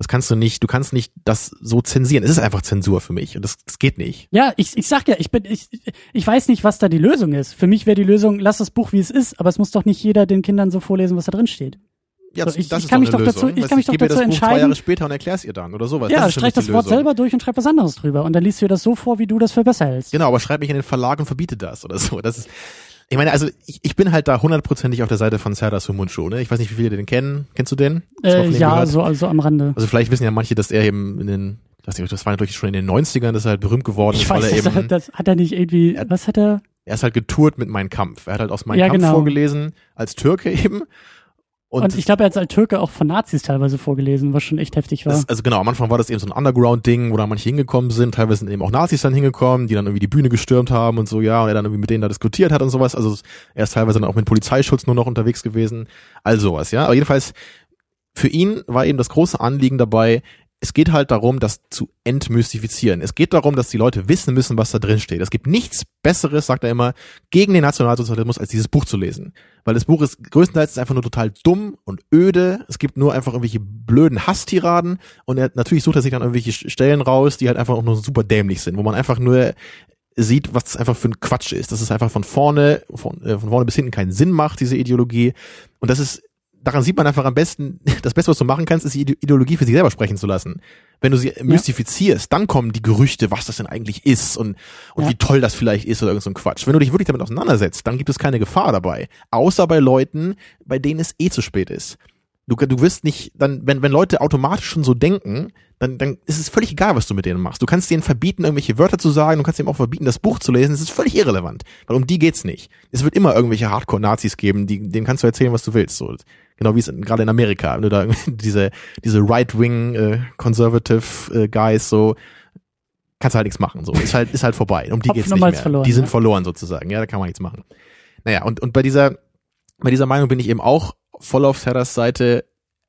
Das kannst du nicht, du kannst nicht das so zensieren. Es ist einfach Zensur für mich und das, das geht nicht. Ja, ich, ich sag ja, ich bin, ich, ich weiß nicht, was da die Lösung ist. Für mich wäre die Lösung, lass das Buch wie es ist, aber es muss doch nicht jeder den Kindern so vorlesen, was da drin steht. Ja, So, ich- das ich ist kann mich doch dazu- ich Weißt kann mich doch dazu Buch zwei entscheiden- Jahre später und erklär's ihr dann oder sowas. ja, das streich das Wort Lösung. selber durch und schreib was anderes drüber. Und dann liest du dir das so vor, wie du das für besser hältst. Genau, aber schreib mich in den Verlag und verbiete das oder so. Das ist, ich meine, also ich, ich bin halt da hundertprozentig auf der Seite von Serdar Sumuncu. Ne? Ich weiß nicht, wie viele den kennen. Kennst du den? Äh, ja, so also am Rande. Also vielleicht wissen ja manche, dass er eben in den, ich weiß nicht, das war natürlich schon in den 90ern, dass er halt berühmt geworden Ich ist, weil weiß, er das, eben, das hat er nicht irgendwie, Er- was hat er? er ist halt getourt mit Mein Kampf. Er hat halt aus Mein Ja, Kampf genau. vorgelesen, als Türke eben. Und, Und, ich glaube, er hat als Türke auch von Nazis teilweise vorgelesen, was schon echt heftig war. das, also genau, am Anfang war das eben so ein Underground-Ding, wo da manche hingekommen sind. Teilweise sind eben auch Nazis dann hingekommen, die dann irgendwie die Bühne gestürmt haben und so, ja, und er dann irgendwie mit denen da diskutiert hat und sowas. Also er ist teilweise dann auch mit Polizeischutz nur noch unterwegs gewesen. All sowas, ja. Aber jedenfalls, für ihn war eben das große Anliegen dabei, es geht halt darum, das zu entmystifizieren. Es geht darum, dass die Leute wissen müssen, was da drin steht. Es gibt nichts Besseres, sagt er immer, gegen den Nationalsozialismus, als dieses Buch zu lesen. Weil das Buch ist größtenteils einfach nur total dumm und öde. Es gibt nur einfach irgendwelche blöden Hasstiraden und er, natürlich sucht er sich dann irgendwelche Stellen raus, die halt einfach auch nur super dämlich sind, wo man einfach nur sieht, was das einfach für ein Quatsch ist. Dass es einfach von vorne, von, äh, von vorne bis hinten keinen Sinn macht, diese Ideologie. Und das ist, daran sieht man einfach am besten, das Beste, was du machen kannst, ist die Ide- Ideologie für sich selber sprechen zu lassen. Wenn du sie mystifizierst, dann kommen die Gerüchte, was das denn eigentlich ist und, und Ja. wie toll das vielleicht ist oder irgend so ein Quatsch. Wenn du dich wirklich damit auseinandersetzt, dann gibt es keine Gefahr dabei. Außer bei Leuten, bei denen es eh zu spät ist. Du, du wirst nicht, dann, wenn, wenn Leute automatisch schon so denken, dann, dann ist es völlig egal, was du mit denen machst. Du kannst denen verbieten, irgendwelche Wörter zu sagen, du kannst denen auch verbieten, das Buch zu lesen, es ist völlig irrelevant. Weil um die geht's nicht. Es wird immer irgendwelche Hardcore-Nazis geben, die, denen kannst du erzählen, was du willst. So. Genau wie es gerade in Amerika, wenn du da diese, diese Right-Wing, äh, Conservative äh, Guys, so, kannst du halt nichts machen. So, ist halt, ist halt vorbei. Um die geht's nicht mehr. verloren, die sind ja. verloren sozusagen. Ja, da kann man nichts machen. Naja, und, und bei dieser, bei dieser Meinung bin ich eben auch voll auf Serras Seite.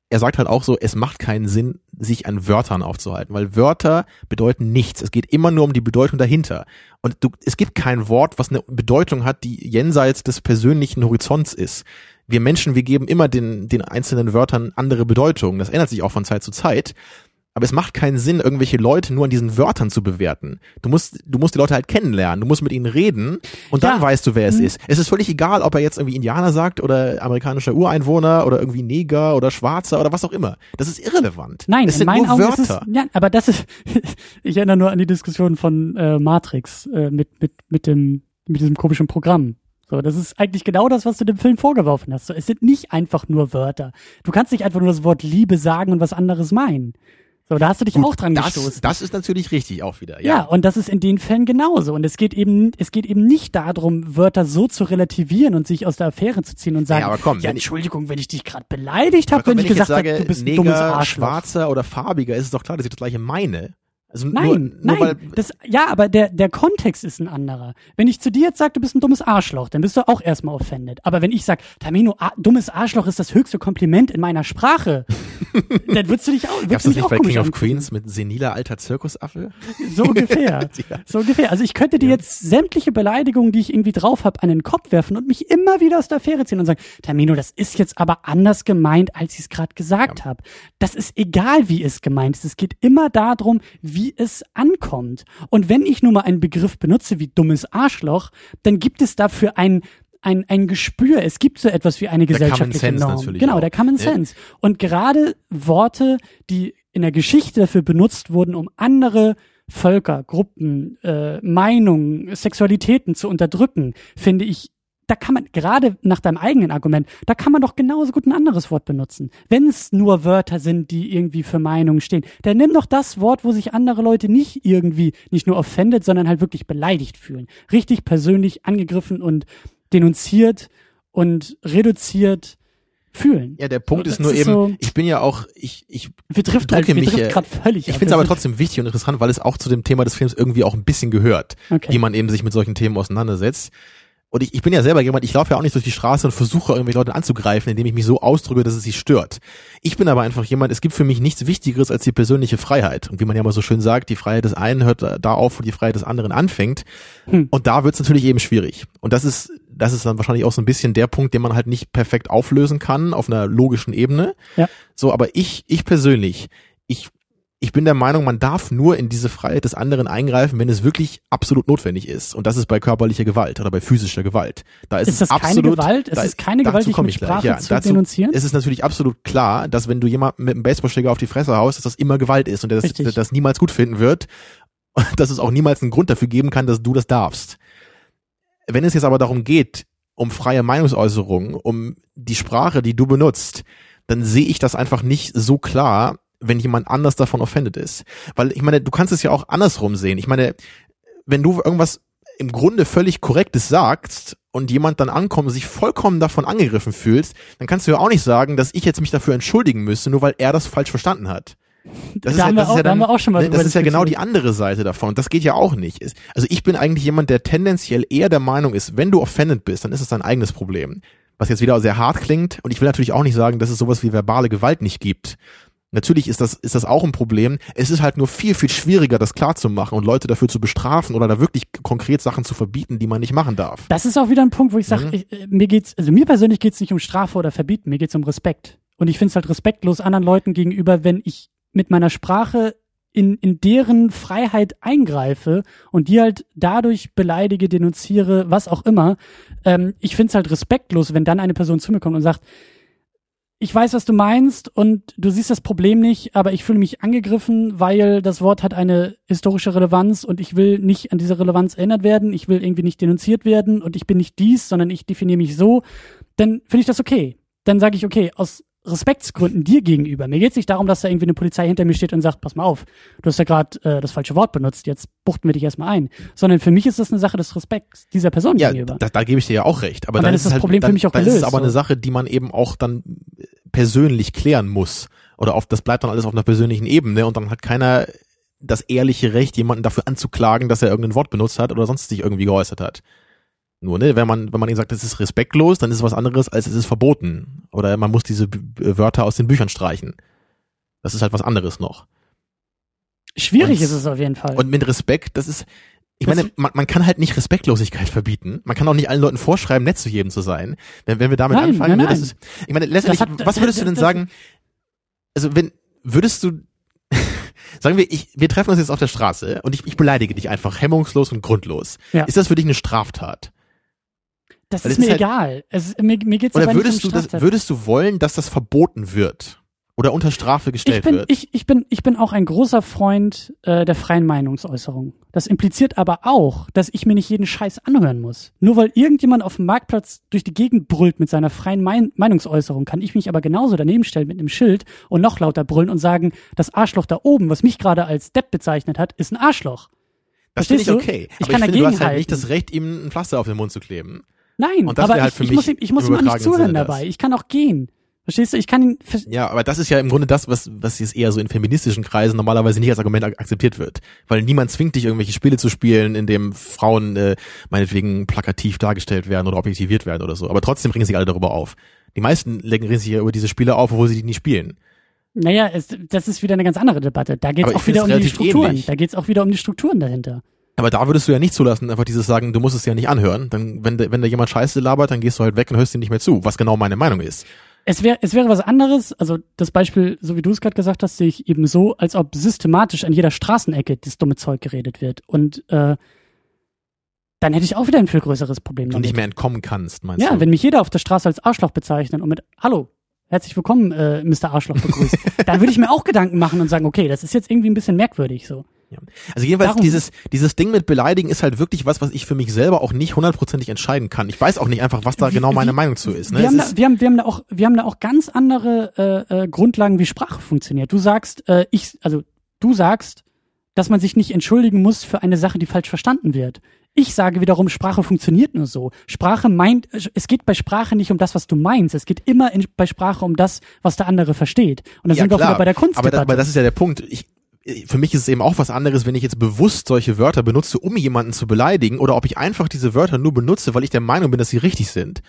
Er sagt halt auch so, es macht keinen Sinn, sich an Wörtern aufzuhalten, weil Wörter bedeuten nichts. Es geht immer nur um die Bedeutung dahinter. Und du, es gibt kein Wort, was eine Bedeutung hat, die jenseits des persönlichen Horizonts ist. Wir Menschen, wir geben immer den, den einzelnen Wörtern andere Bedeutungen. Das ändert sich auch von Zeit zu Zeit. Aber es macht keinen Sinn, irgendwelche Leute nur an diesen Wörtern zu bewerten. Du musst, du musst die Leute halt kennenlernen. Du musst mit ihnen reden und dann Ja. weißt du, wer es Mhm. ist. Es ist völlig egal, ob er jetzt irgendwie Indianer sagt oder amerikanischer Ureinwohner oder irgendwie Neger oder Schwarzer oder was auch immer. Das ist irrelevant. Nein, es in sind meinen nur Augen Wörter. ist es, ja, aber das ist, ich erinnere nur an die Diskussion von äh, Matrix äh, mit, mit, mit dem, mit diesem komischen Programm. So, das ist eigentlich genau das, was du dem Film vorgeworfen hast. So, es sind nicht einfach nur Wörter. Du kannst nicht einfach nur das Wort Liebe sagen und was anderes meinen. So, da hast du dich Gut, auch dran das, gestoßen. Das ist natürlich richtig auch wieder. Ja. Ja, und das ist in den Fällen genauso. Und es geht eben, es geht eben nicht darum, Wörter so zu relativieren und sich aus der Affäre zu ziehen und sagen, Ja, aber komm, ja, wenn Entschuldigung, wenn ich dich gerade beleidigt habe, komm, wenn, ich gesagt habe, du bist ein dummes Neger, Arschloch. Schwarzer oder Farbiger, ist es doch klar, dass ich das gleiche meine. Also Nein, nur, nur nein, weil, das, ja, aber der, der Kontext ist ein anderer. Wenn ich zu dir jetzt sage, du bist ein dummes Arschloch, dann bist du auch erstmal offended. Aber wenn ich sage, Tamino, a, dummes Arschloch ist das höchste Kompliment in meiner Sprache, dann würdest du dich auch, Gab's würdest du das mich nicht auch bei King of angucken. Queens mit seniler alter Zirkusaffe? So ungefähr. Ja. So ungefähr. Also ich könnte dir Ja. jetzt sämtliche Beleidigungen, die ich irgendwie drauf habe, an den Kopf werfen und mich immer wieder aus der Affäre ziehen und sagen, Tamino, das ist jetzt aber anders gemeint, als ich es gerade gesagt habe. Das ist egal, wie es gemeint ist. Es geht immer darum, wie es ankommt. Und wenn ich nun mal einen Begriff benutze wie dummes Arschloch, dann gibt es dafür ein ein, ein Gespür. Es gibt so etwas wie eine Der Common gesellschaftliche Sense Norm. Genau, auch. der Common Ja. Sense. Und gerade Worte, die in der Geschichte dafür benutzt wurden, um andere Völker, Gruppen, äh, Meinungen, Sexualitäten zu unterdrücken, finde ich, da kann man, gerade nach deinem eigenen Argument, da kann man doch genauso gut ein anderes Wort benutzen. Wenn es nur Wörter sind, die irgendwie für Meinungen stehen, dann nimm doch das Wort, wo sich andere Leute nicht irgendwie, nicht nur offended, sondern halt wirklich beleidigt fühlen. Richtig persönlich angegriffen und denunziert und reduziert fühlen. Ja, der Punkt So, ist das nur ist eben, so- ich bin ja auch, ich, ich Wir drücke halt, wir mich, gerade völlig Ich finde es aber trotzdem wichtig und interessant, weil es auch zu dem Thema des Films irgendwie auch ein bisschen gehört, Okay. wie man eben sich mit solchen Themen auseinandersetzt. Und ich, ich bin ja selber jemand, ich laufe ja auch nicht durch die Straße und versuche irgendwelche Leute anzugreifen, indem ich mich so ausdrücke, dass es sie stört. Ich bin aber einfach jemand, es gibt für mich nichts Wichtigeres als die persönliche Freiheit. Und wie man ja mal so schön sagt, die Freiheit des einen hört da auf, wo die Freiheit des anderen anfängt. Hm. Und da wird es natürlich eben schwierig. Und das ist, das ist dann wahrscheinlich auch so ein bisschen der Punkt, den man halt nicht perfekt auflösen kann auf einer logischen Ebene. Ja. So, aber ich, ich persönlich, ich, ich bin der Meinung, man darf nur in diese Freiheit des anderen eingreifen, wenn es wirklich absolut notwendig ist. Und das ist bei körperlicher Gewalt oder bei physischer Gewalt. Da ist, Ist das es keine absolut, Gewalt? Ist da- es keine dazu Gewalt, mit ich gleich. Sprache Ja, zu dazu denunzieren? ist es natürlich absolut klar, dass wenn du jemanden mit einem Baseballschläger auf die Fresse haust, dass das immer Gewalt ist und der das, der das niemals gut finden wird. Und dass es auch niemals einen Grund dafür geben kann, dass du das darfst. Wenn es jetzt aber darum geht, um freie Meinungsäußerung, um die Sprache, die du benutzt, dann sehe ich das einfach nicht so klar, wenn jemand anders davon offended ist. Weil ich meine, du kannst es ja auch andersrum sehen. Ich meine, wenn du irgendwas im Grunde völlig Korrektes sagst und jemand dann ankommt und sich vollkommen davon angegriffen fühlt, dann kannst du ja auch nicht sagen, dass ich jetzt mich dafür entschuldigen müsste, nur weil er das falsch verstanden hat. Das Da auch- auch ne, das ist ja genau die andere Seite davon. Und das geht ja auch nicht. Also ich bin eigentlich jemand, der tendenziell eher der Meinung ist, wenn du offended bist, dann ist es dein eigenes Problem. Was jetzt wieder sehr hart klingt. Und ich will natürlich auch nicht sagen, dass es sowas wie verbale Gewalt nicht gibt. Natürlich ist das, ist das auch ein Problem. Es ist halt nur viel, viel schwieriger, das klarzumachen und Leute dafür zu bestrafen oder da wirklich konkret Sachen zu verbieten, die man nicht machen darf. Das ist auch wieder ein Punkt, wo ich sage, Mhm. äh, mir geht's, also mir persönlich geht's nicht um Strafe oder Verbieten, mir geht's um Respekt. Und ich finde es halt respektlos anderen Leuten gegenüber, wenn ich mit meiner Sprache in, in deren Freiheit eingreife und die halt dadurch beleidige, denunziere, was auch immer. Ähm, ich finde es halt respektlos, wenn dann eine Person zu mir kommt und sagt, ich weiß, was du meinst und du siehst das Problem nicht, aber ich fühle mich angegriffen, weil das Wort hat eine historische Relevanz und ich will nicht an diese Relevanz erinnert werden, ich will irgendwie nicht denunziert werden und ich bin nicht dies, sondern ich definiere mich so, dann finde ich das okay. Dann sage ich, okay, aus Respektsgründen dir gegenüber. Mir geht es nicht darum, dass da irgendwie eine Polizei hinter mir steht und sagt, pass mal auf, du hast ja gerade äh, das falsche Wort benutzt, jetzt buchten wir dich erstmal ein. Sondern für mich ist das eine Sache des Respekts dieser Person Ja, gegenüber. da, da gebe ich dir ja auch recht. Aber Und dann ist das halt, Problem für dann, mich auch dann ist es gelöst, aber so. eine Sache, die man eben auch dann persönlich klären muss. Oder auf, das bleibt dann alles auf einer persönlichen Ebene und dann hat keiner das ehrliche Recht, jemanden dafür anzuklagen, dass er irgendein Wort benutzt hat oder sonst sich irgendwie geäußert hat. Nur, ne, wenn man, wenn man ihnen sagt, das ist respektlos, dann ist es was anderes, als es ist verboten. Oder man muss diese B Wörter aus den Büchern streichen. Das ist halt was anderes noch. Schwierig Und- ist es auf jeden Fall. Und mit Respekt, das ist, ich Das- meine, man, man kann halt nicht Respektlosigkeit verbieten. Man kann auch nicht allen Leuten vorschreiben, nett zu jedem zu sein. Wenn, wenn wir damit Nein, anfangen, nein, ne, das nein. ist, ich meine, letztendlich, Das hat- was würdest du denn das- sagen? Also, wenn, würdest du, sagen wir, ich, wir treffen uns jetzt auf der Straße und ich, ich beleidige dich einfach hemmungslos und grundlos. Ja. Ist das für dich eine Straftat? das weil ist das mir ist halt- egal. Es, mir mir geht's Oder würdest nicht du um das, würdest du wollen, dass das verboten wird? Oder unter Strafe gestellt ich bin, wird. Ich, ich, bin, ich bin auch ein großer Freund äh, der freien Meinungsäußerung. Das impliziert aber auch, dass ich mir nicht jeden Scheiß anhören muss. Nur weil irgendjemand auf dem Marktplatz durch die Gegend brüllt mit seiner freien mein Meinungsäußerung, kann ich mich aber genauso daneben stellen mit einem Schild und noch lauter brüllen und sagen, das Arschloch da oben, was mich gerade als Depp bezeichnet hat, ist ein Arschloch. das finde ich okay. Ich aber kann ich finde, du hast halt nicht das Recht, ihm ein Pflaster auf den Mund zu kleben. Nein, aber wäre halt ich, ich muss ihm, ich muss ihm auch nicht zuhören Sinne dabei. das. Ich kann auch gehen. Verstehst du? Ich kann ihn. Ja, aber das ist ja im Grunde das, was, was jetzt eher so in feministischen Kreisen normalerweise nicht als Argument ak akzeptiert wird. Weil niemand zwingt dich, irgendwelche Spiele zu spielen, in dem Frauen äh, meinetwegen plakativ dargestellt werden oder objektiviert werden oder so. Aber trotzdem regen sich alle darüber auf. Die meisten legen sich ja über diese Spiele auf, obwohl sie die nie spielen. Naja, es, das ist wieder eine ganz andere Debatte. Da geht es auch wieder um die Strukturen. ähnlich. Da geht es auch wieder um die Strukturen dahinter. Aber da würdest du ja nicht zulassen, einfach dieses sagen, du musst es ja nicht anhören. Dann, wenn, wenn da jemand Scheiße labert, dann gehst du halt weg und hörst ihm nicht mehr zu, was genau meine Meinung ist. Es wäre es wäre was anderes, also das Beispiel, so wie du es gerade gesagt hast, sehe ich eben so, als ob systematisch an jeder Straßenecke das dumme Zeug geredet wird. Und äh, dann hätte ich auch wieder ein viel größeres Problem Du damit. nicht mehr entkommen kannst, meinst ja, du? wenn mich jeder auf der Straße als Arschloch bezeichnet und mit Hallo, herzlich willkommen, äh, Mr. Arschloch begrüßt, dann würde ich mir auch Gedanken machen und sagen, okay, das ist jetzt irgendwie ein bisschen merkwürdig so. Ja. Also jedenfalls Darum- dieses, dieses Ding mit Beleidigen ist halt wirklich was, was ich für mich selber auch nicht hundertprozentig entscheiden kann. Ich weiß auch nicht einfach, was da Wie- genau meine wie- Meinung zu ist. Ne? Wir, Es haben da, wir, haben, wir, haben da auch, wir haben da auch ganz andere äh, äh, Grundlagen, wie Sprache funktioniert. Du sagst, äh, ich, also du sagst, dass man sich nicht entschuldigen muss für eine Sache, die falsch verstanden wird. Ich sage wiederum, Sprache funktioniert nur so. Sprache meint, es geht bei Sprache nicht um das, was du meinst. Es geht immer in, bei Sprache um das, was der andere versteht. Und da ja, sind wir auch klar. wieder bei der aber, Kunstdebatte. das, aber das ist ja der Punkt. Ich, für mich ist es eben auch was anderes, wenn ich jetzt bewusst solche Wörter benutze, um jemanden zu beleidigen, oder ob ich einfach diese Wörter nur benutze, weil ich der Meinung bin, dass sie richtig sind.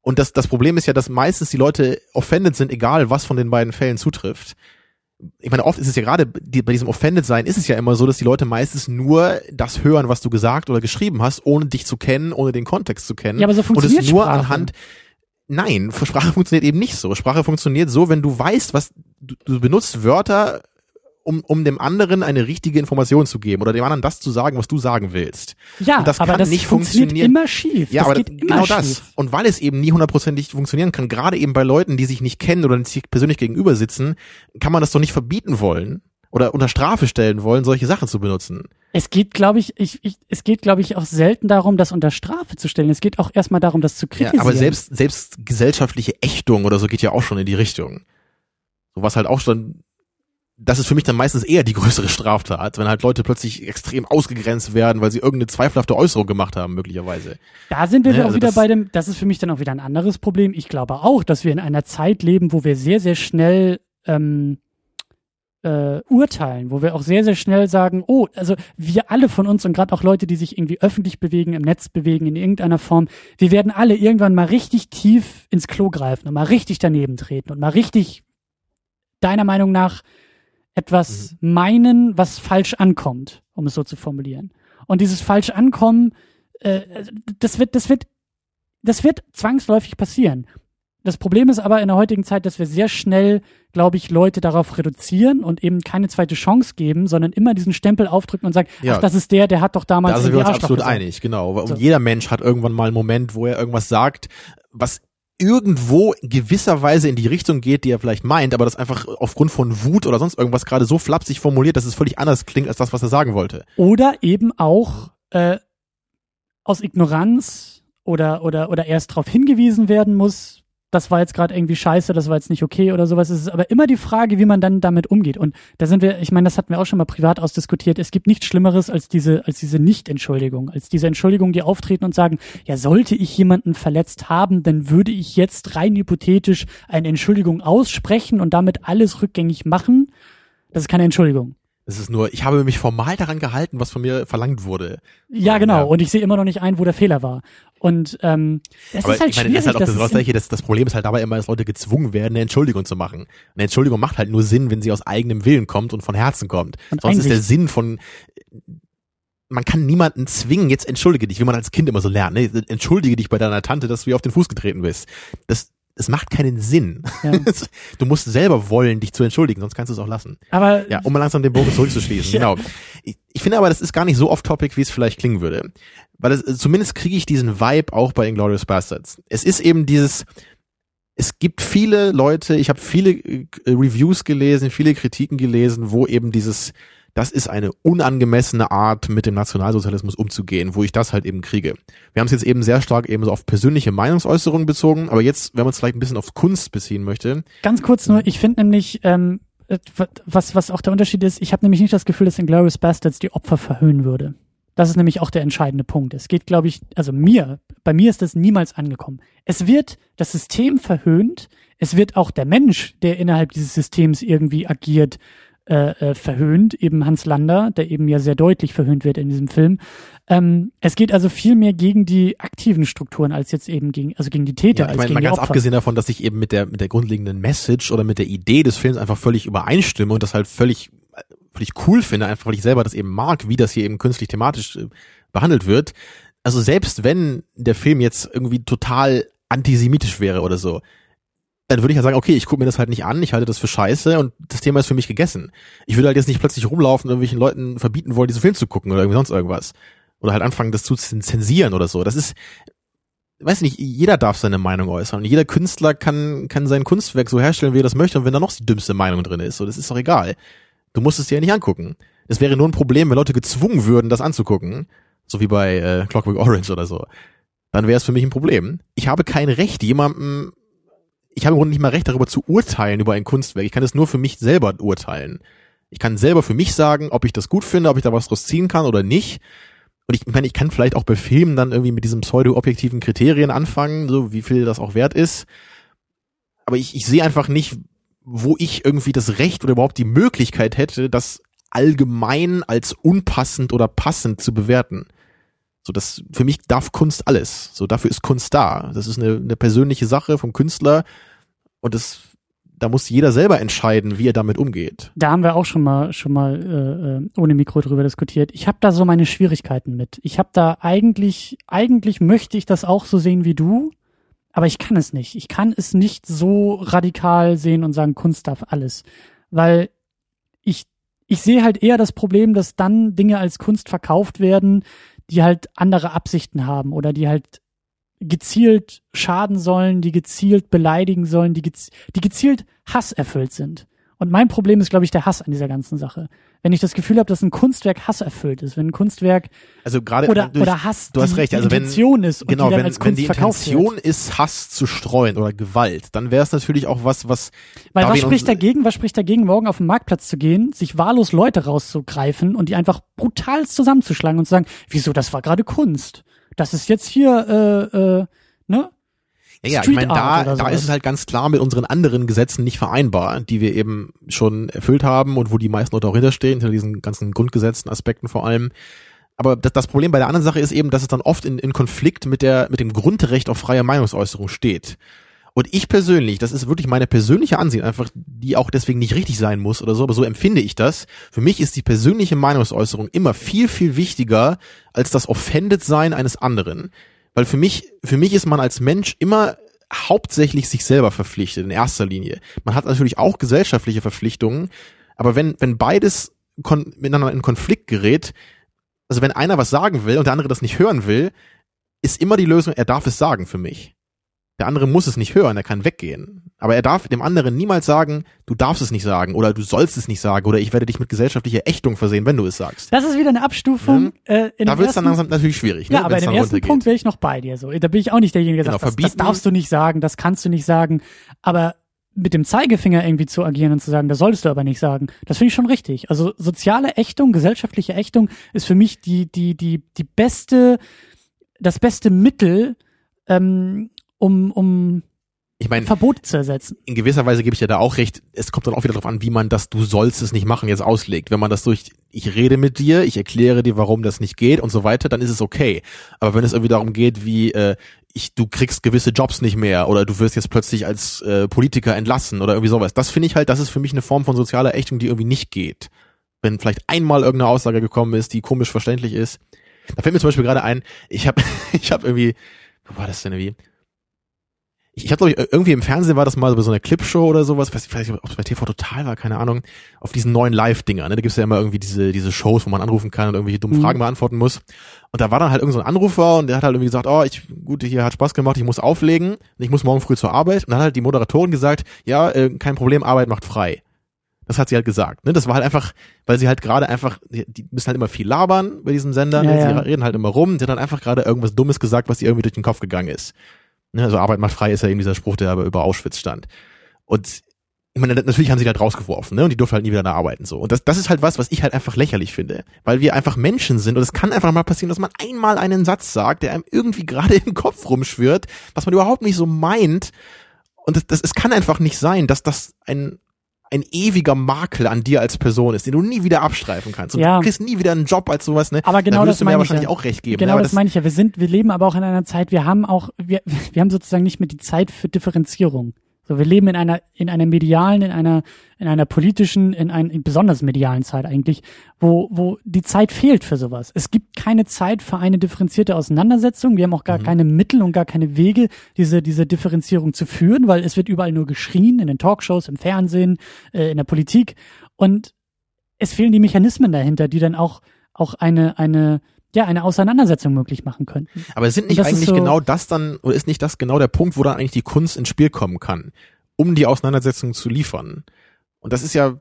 Und das, das Problem ist ja, dass meistens die Leute offended sind, egal was von den beiden Fällen zutrifft. Ich meine, oft ist es ja gerade die, bei diesem offended sein ist es ja immer so, dass die Leute meistens nur das hören, was du gesagt oder geschrieben hast, ohne dich zu kennen, ohne den Kontext zu kennen. Ja, aber so und funktioniert es nur Sprache. anhand Nein, Sprache funktioniert eben nicht so. Sprache funktioniert so, wenn du weißt, was du, du benutzt Wörter, um, um dem anderen eine richtige Information zu geben oder dem anderen das zu sagen, was du sagen willst. ja, und das aber kann das nicht funktioniert funktionieren. immer schief. Ja, das aber geht genau schief. das. Und weil es eben nie hundertprozentig funktionieren kann, gerade eben bei Leuten, die sich nicht kennen oder sich persönlich gegenüber sitzen, kann man das doch nicht verbieten wollen oder unter Strafe stellen wollen, solche Sachen zu benutzen. Es geht, glaube ich, ich, ich, es geht, glaube ich, auch selten darum, das unter Strafe zu stellen. Es geht auch erstmal darum, das zu Ja, kritisieren. aber selbst, selbst gesellschaftliche Ächtung oder so geht ja auch schon in die Richtung. So was halt auch schon, das ist für mich dann meistens eher die größere Straftat, wenn halt Leute plötzlich extrem ausgegrenzt werden, weil sie irgendeine zweifelhafte Äußerung gemacht haben, möglicherweise. Da sind wir Ne, auch also wieder bei dem, das ist für mich dann auch wieder ein anderes Problem. Ich glaube auch, dass wir in einer Zeit leben, wo wir sehr, sehr schnell ähm, äh, urteilen, wo wir auch sehr, sehr schnell sagen, oh, also wir alle von uns und gerade auch Leute, die sich irgendwie öffentlich bewegen, im Netz bewegen, in irgendeiner Form, wir werden alle irgendwann mal richtig tief ins Klo greifen und mal richtig daneben treten und mal richtig deiner Meinung nach etwas meinen, was falsch ankommt, um es so zu formulieren. Und dieses falsch ankommen, äh, das wird, das wird, das wird zwangsläufig passieren. Das Problem ist aber in der heutigen Zeit, dass wir sehr schnell, glaube ich, Leute darauf reduzieren und eben keine zweite Chance geben, sondern immer diesen Stempel aufdrücken und sagen, Ja. ach, das ist der, der hat doch damals Da sind wir uns absolut gesagt. einig, genau. Und So. jeder Mensch hat irgendwann mal einen Moment, wo er irgendwas sagt, was irgendwo gewisserweise in die Richtung geht, die er vielleicht meint, aber das einfach aufgrund von Wut oder sonst irgendwas gerade so flapsig formuliert, dass es völlig anders klingt als das, was er sagen wollte. Oder eben auch äh, aus Ignoranz oder, oder, oder erst darauf hingewiesen werden muss, das war jetzt gerade irgendwie scheiße, das war jetzt nicht okay oder sowas. Es ist aber immer die Frage, wie man dann damit umgeht. Und da sind wir, ich meine, das hatten wir auch schon mal privat ausdiskutiert. Es gibt nichts Schlimmeres als diese, als diese Nicht-Entschuldigung, als diese Entschuldigung, die auftreten und sagen, ja, sollte ich jemanden verletzt haben, dann würde ich jetzt rein hypothetisch eine Entschuldigung aussprechen und damit alles rückgängig machen. Das ist keine Entschuldigung. Es ist nur, ich habe mich formal daran gehalten, was von mir verlangt wurde. Ja, genau. Ja. Und ich sehe immer noch nicht ein, wo der Fehler war. Und ähm, das Aber ist halt ich meine, schwierig. das ist halt auch das, das das, das, Problem ist halt dabei immer, dass Leute gezwungen werden, eine Entschuldigung zu machen. Eine Entschuldigung macht halt nur Sinn, wenn sie aus eigenem Willen kommt und von Herzen kommt. Und Sonst ist der. Sinn von, man kann niemanden zwingen, jetzt entschuldige dich, wie man als Kind immer so lernt. Ne? Entschuldige dich bei deiner Tante, dass du ihr auf den Fuß getreten bist. Das, das macht keinen Sinn. Ja. Du musst selber wollen, dich zu entschuldigen, sonst kannst du es auch lassen. aber Ja, um mal langsam den Bogen zurückzuschließen. Ja. Genau. Ich, ich finde aber, das ist gar nicht so off-topic, wie es vielleicht klingen würde. Weil es, zumindest kriege ich diesen Vibe auch bei Inglourious Bastards. Es ist eben dieses, es gibt viele Leute, ich habe viele äh, Reviews gelesen, viele Kritiken gelesen, wo eben dieses, das ist eine unangemessene Art, mit dem Nationalsozialismus umzugehen, wo ich das halt eben kriege. Wir haben es jetzt eben sehr stark eben so auf persönliche Meinungsäußerungen bezogen, aber jetzt, wenn man es vielleicht ein bisschen auf Kunst beziehen möchte. Ganz kurz nur, ich finde nämlich, ähm, was, was auch der Unterschied ist, ich habe nämlich nicht das Gefühl, dass Inglourious Bastards die Opfer verhöhnen würde. Das ist nämlich auch der entscheidende Punkt. Es geht, glaube ich, also mir, bei mir ist das niemals angekommen. Es wird das System verhöhnt, es wird auch der Mensch, der innerhalb dieses Systems irgendwie agiert, äh, äh, verhöhnt, eben Hans Lander, der eben ja sehr deutlich verhöhnt wird in diesem Film. Ähm, es geht also viel mehr gegen die aktiven Strukturen als jetzt eben gegen, also gegen die Täter. Ja, ich meine, mal ganz abgesehen davon, dass ich eben mit der mit der grundlegenden Message oder mit der Idee des Films einfach völlig übereinstimme und das halt völlig völlig cool finde, einfach weil ich selber das eben mag, wie das hier eben künstlich thematisch äh, behandelt wird. Also selbst wenn der Film jetzt irgendwie total antisemitisch wäre oder so, dann würde ich ja sagen, okay, ich gucke mir das halt nicht an, ich halte das für scheiße und das Thema ist für mich gegessen. Ich würde halt jetzt nicht plötzlich rumlaufen und irgendwelchen Leuten verbieten wollen, diesen Film zu gucken oder irgendwie sonst irgendwas. Oder halt anfangen, das zu zensieren oder so. Das ist, weiß nicht, jeder darf seine Meinung äußern. Und jeder Künstler kann, kann sein Kunstwerk so herstellen, wie er das möchte. Und wenn da noch die dümmste Meinung drin ist, so, das ist doch egal. Du musst es dir ja nicht angucken. Es wäre nur ein Problem, wenn Leute gezwungen würden, das anzugucken. So wie bei äh, Clockwork Orange oder so. Dann wäre es für mich ein Problem. Ich habe kein Recht, jemandem ich habe im Grunde nicht mal Recht darüber zu urteilen über ein Kunstwerk. Ich kann es nur für mich selber urteilen. Ich kann selber für mich sagen, ob ich das gut finde, ob ich da was draus ziehen kann oder nicht. Und ich meine, ich kann vielleicht auch bei Filmen dann irgendwie mit diesen pseudo-objektiven Kriterien anfangen, so wie viel das auch wert ist. Aber ich, ich sehe einfach nicht, wo ich irgendwie das Recht oder überhaupt die Möglichkeit hätte, das allgemein als unpassend oder passend zu bewerten. So, das, für mich darf Kunst alles. So, dafür ist Kunst da. Das ist eine, eine persönliche Sache vom Künstler und das, da muss jeder selber entscheiden, wie er damit umgeht. Da haben wir auch schon mal, schon mal äh, äh ohne Mikro drüber diskutiert. Ich habe da so meine Schwierigkeiten mit. Ich habe da eigentlich, eigentlich möchte ich das auch so sehen wie du, aber ich kann es nicht. Ich kann es nicht so radikal sehen und sagen, Kunst darf alles, weil ich ich sehe halt eher das Problem, dass dann Dinge als Kunst verkauft werden, die halt andere Absichten haben oder die halt gezielt schaden sollen, die gezielt beleidigen sollen, die, gez die gezielt hasserfüllt sind. Und mein Problem ist, glaube ich, der Hass an dieser ganzen Sache. Wenn ich das Gefühl habe, dass ein Kunstwerk hasserfüllt ist, wenn ein Kunstwerk also gerade oder, durch, oder Hass du hast recht, also die Intention ist und genau, wenn, als Kunst wenn die Intention wird. ist, Hass zu streuen oder Gewalt, dann wäre es natürlich auch was, was weil was spricht dagegen? Was spricht dagegen, morgen auf den Marktplatz zu gehen, sich wahllos Leute rauszugreifen und die einfach brutal zusammenzuschlagen und zu sagen, wieso, das war gerade Kunst. Das ist jetzt hier, äh, äh, ne? Ja, ja ich meine, da, da ist es halt ganz klar mit unseren anderen Gesetzen nicht vereinbar, die wir eben schon erfüllt haben und wo die meisten Leute auch hinterstehen, hinter diesen ganzen Grundgesetzen, Aspekten vor allem. Aber das, das Problem bei der anderen Sache ist eben, dass es dann oft in, in Konflikt mit der, mit dem Grundrecht auf freie Meinungsäußerung steht. Und ich persönlich, das ist wirklich meine persönliche Ansicht, einfach, die auch deswegen nicht richtig sein muss oder so, aber so empfinde ich das. Für mich ist die persönliche Meinungsäußerung immer viel, viel wichtiger als das Offended-Sein eines anderen. Weil für mich, für mich ist man als Mensch immer hauptsächlich sich selber verpflichtet, in erster Linie. Man hat natürlich auch gesellschaftliche Verpflichtungen, aber wenn, wenn beides miteinander in Konflikt gerät, also wenn einer was sagen will und der andere das nicht hören will, ist immer die Lösung, er darf es sagen für mich. Der andere muss es nicht hören, er kann weggehen. Aber er darf dem anderen niemals sagen, du darfst es nicht sagen oder du sollst es nicht sagen oder ich werde dich mit gesellschaftlicher Ächtung versehen, wenn du es sagst. Das ist wieder eine Abstufung. Ja. Äh, in da wird es dann langsam natürlich schwierig. Ne, ja, aber in dem ersten Punkt wäre ich noch bei dir. So, da bin ich auch nicht derjenige, der genau, sagt, das, das darfst du nicht sagen, das kannst du nicht sagen. Aber mit dem Zeigefinger irgendwie zu agieren und zu sagen, das solltest du aber nicht sagen, das finde ich schon richtig. Also soziale Ächtung, gesellschaftliche Ächtung ist für mich die die die die beste das beste Mittel, ähm, um, um ich meine, Verbote zu ersetzen. In gewisser Weise gebe ich dir da auch recht. Es kommt dann auch wieder darauf an, wie man das du sollst es nicht machen jetzt auslegt. Wenn man das durch ich rede mit dir, ich erkläre dir, warum das nicht geht und so weiter, dann ist es okay. Aber wenn es irgendwie darum geht, wie äh, ich du kriegst gewisse Jobs nicht mehr oder du wirst jetzt plötzlich als äh, Politiker entlassen oder irgendwie sowas, das finde ich halt, das ist für mich eine Form von sozialer Ächtung, die irgendwie nicht geht. Wenn vielleicht einmal irgendeine Aussage gekommen ist, die komisch verständlich ist. Da fällt mir zum Beispiel gerade ein, ich habe ich habe irgendwie, wo war das denn irgendwie? Ich, ich habe glaube ich irgendwie im Fernsehen war das mal so einer Clipshow oder sowas, weiß ich weiß nicht, ob es bei TV Total war, keine Ahnung, auf diesen neuen Live-Dinger, ne? Da gibt's ja immer irgendwie diese, diese Shows, wo man anrufen kann und irgendwelche dummen Mhm. Fragen beantworten muss. Und da war dann halt irgend so ein Anrufer und der hat halt irgendwie gesagt, oh, ich, gut, hier hat Spaß gemacht, ich muss auflegen ich muss morgen früh zur Arbeit. Und dann hat halt die Moderatorin gesagt, ja, äh, kein Problem, Arbeit macht frei. Das hat sie halt gesagt. Ne? Das war halt einfach, weil sie halt gerade einfach, die, müssen halt immer viel labern bei diesem Sender, ne? Ja, sie ja. reden halt immer rum, sie hat dann einfach gerade irgendwas Dummes gesagt, was ihr irgendwie durch den Kopf gegangen ist. Ne? Also Arbeit macht frei ist ja eben dieser Spruch, der aber über Auschwitz stand. Und ich meine, natürlich haben sie die halt rausgeworfen, ne? Und die durften halt nie wieder da arbeiten so. Und das, das ist halt was, was ich halt einfach lächerlich finde, weil wir einfach Menschen sind und es kann einfach mal passieren, dass man einmal einen Satz sagt, der einem irgendwie gerade im Kopf rumschwirrt, was man überhaupt nicht so meint. Und das, das, es kann einfach nicht sein, dass das ein ein ewiger Makel an dir als Person ist, den du nie wieder abstreifen kannst. Und Ja. du kriegst nie wieder einen Job als sowas, ne? Aber genau da das du mir meine ich wahrscheinlich ja. auch recht geben. Genau ne? Aber das, meine ich ja. Wir sind, wir leben aber auch in einer Zeit, wir haben auch, wir, wir haben sozusagen nicht mehr die Zeit für Differenzierung. So, wir leben in einer, in einer medialen, in einer, in einer politischen, in einer besonders medialen Zeit eigentlich, wo, wo die Zeit fehlt für sowas. Es gibt keine Zeit für eine differenzierte Auseinandersetzung. Wir haben auch gar Mhm. keine Mittel und gar keine Wege, diese, diese Differenzierung zu führen, weil es wird überall nur geschrien, in den Talkshows, im Fernsehen, äh, in der Politik. Und es fehlen die Mechanismen dahinter, die dann auch, auch eine, eine, ja, eine Auseinandersetzung möglich machen könnten. Aber sind nicht eigentlich so- genau das dann, oder ist nicht das genau der Punkt, wo dann eigentlich die Kunst ins Spiel kommen kann, um die Auseinandersetzung zu liefern? Und das ist ja,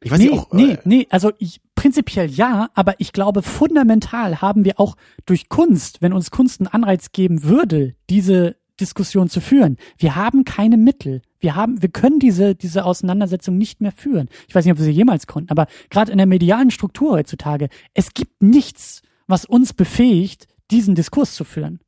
ich weiß nee, nicht auch, nee, äh, nee, also ich, prinzipiell ja, aber ich glaube, fundamental haben wir auch durch Kunst, wenn uns Kunst einen Anreiz geben würde, diese Diskussion zu führen. Wir haben keine Mittel. Wir haben, wir können diese, diese Auseinandersetzung nicht mehr führen. Ich weiß nicht, ob wir sie jemals konnten, aber gerade in der medialen Struktur heutzutage, es gibt nichts, was uns befähigt, diesen Diskurs zu führen.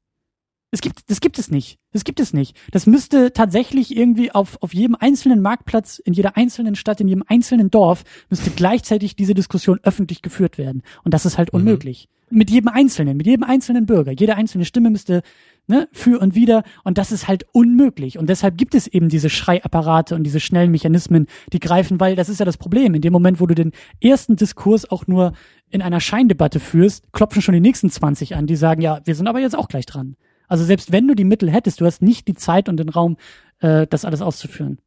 Es gibt, das gibt es nicht. Das gibt es nicht. Das müsste tatsächlich irgendwie auf, auf jedem einzelnen Marktplatz, in jeder einzelnen Stadt, in jedem einzelnen Dorf, müsste gleichzeitig diese Diskussion öffentlich geführt werden. Und das ist halt Mhm. unmöglich. Mit jedem Einzelnen, mit jedem einzelnen Bürger. Jede einzelne Stimme müsste, ne, für und wieder. Und das ist halt unmöglich. Und deshalb gibt es eben diese Schreiapparate und diese schnellen Mechanismen, die greifen, weil das ist ja das Problem. In dem Moment, wo du den ersten Diskurs auch nur in einer Scheindebatte führst, klopfen schon die nächsten 20 an, die sagen, ja, wir sind aber jetzt auch gleich dran. Also selbst wenn du die Mittel hättest, du hast nicht die Zeit und den Raum, äh, das alles auszuführen.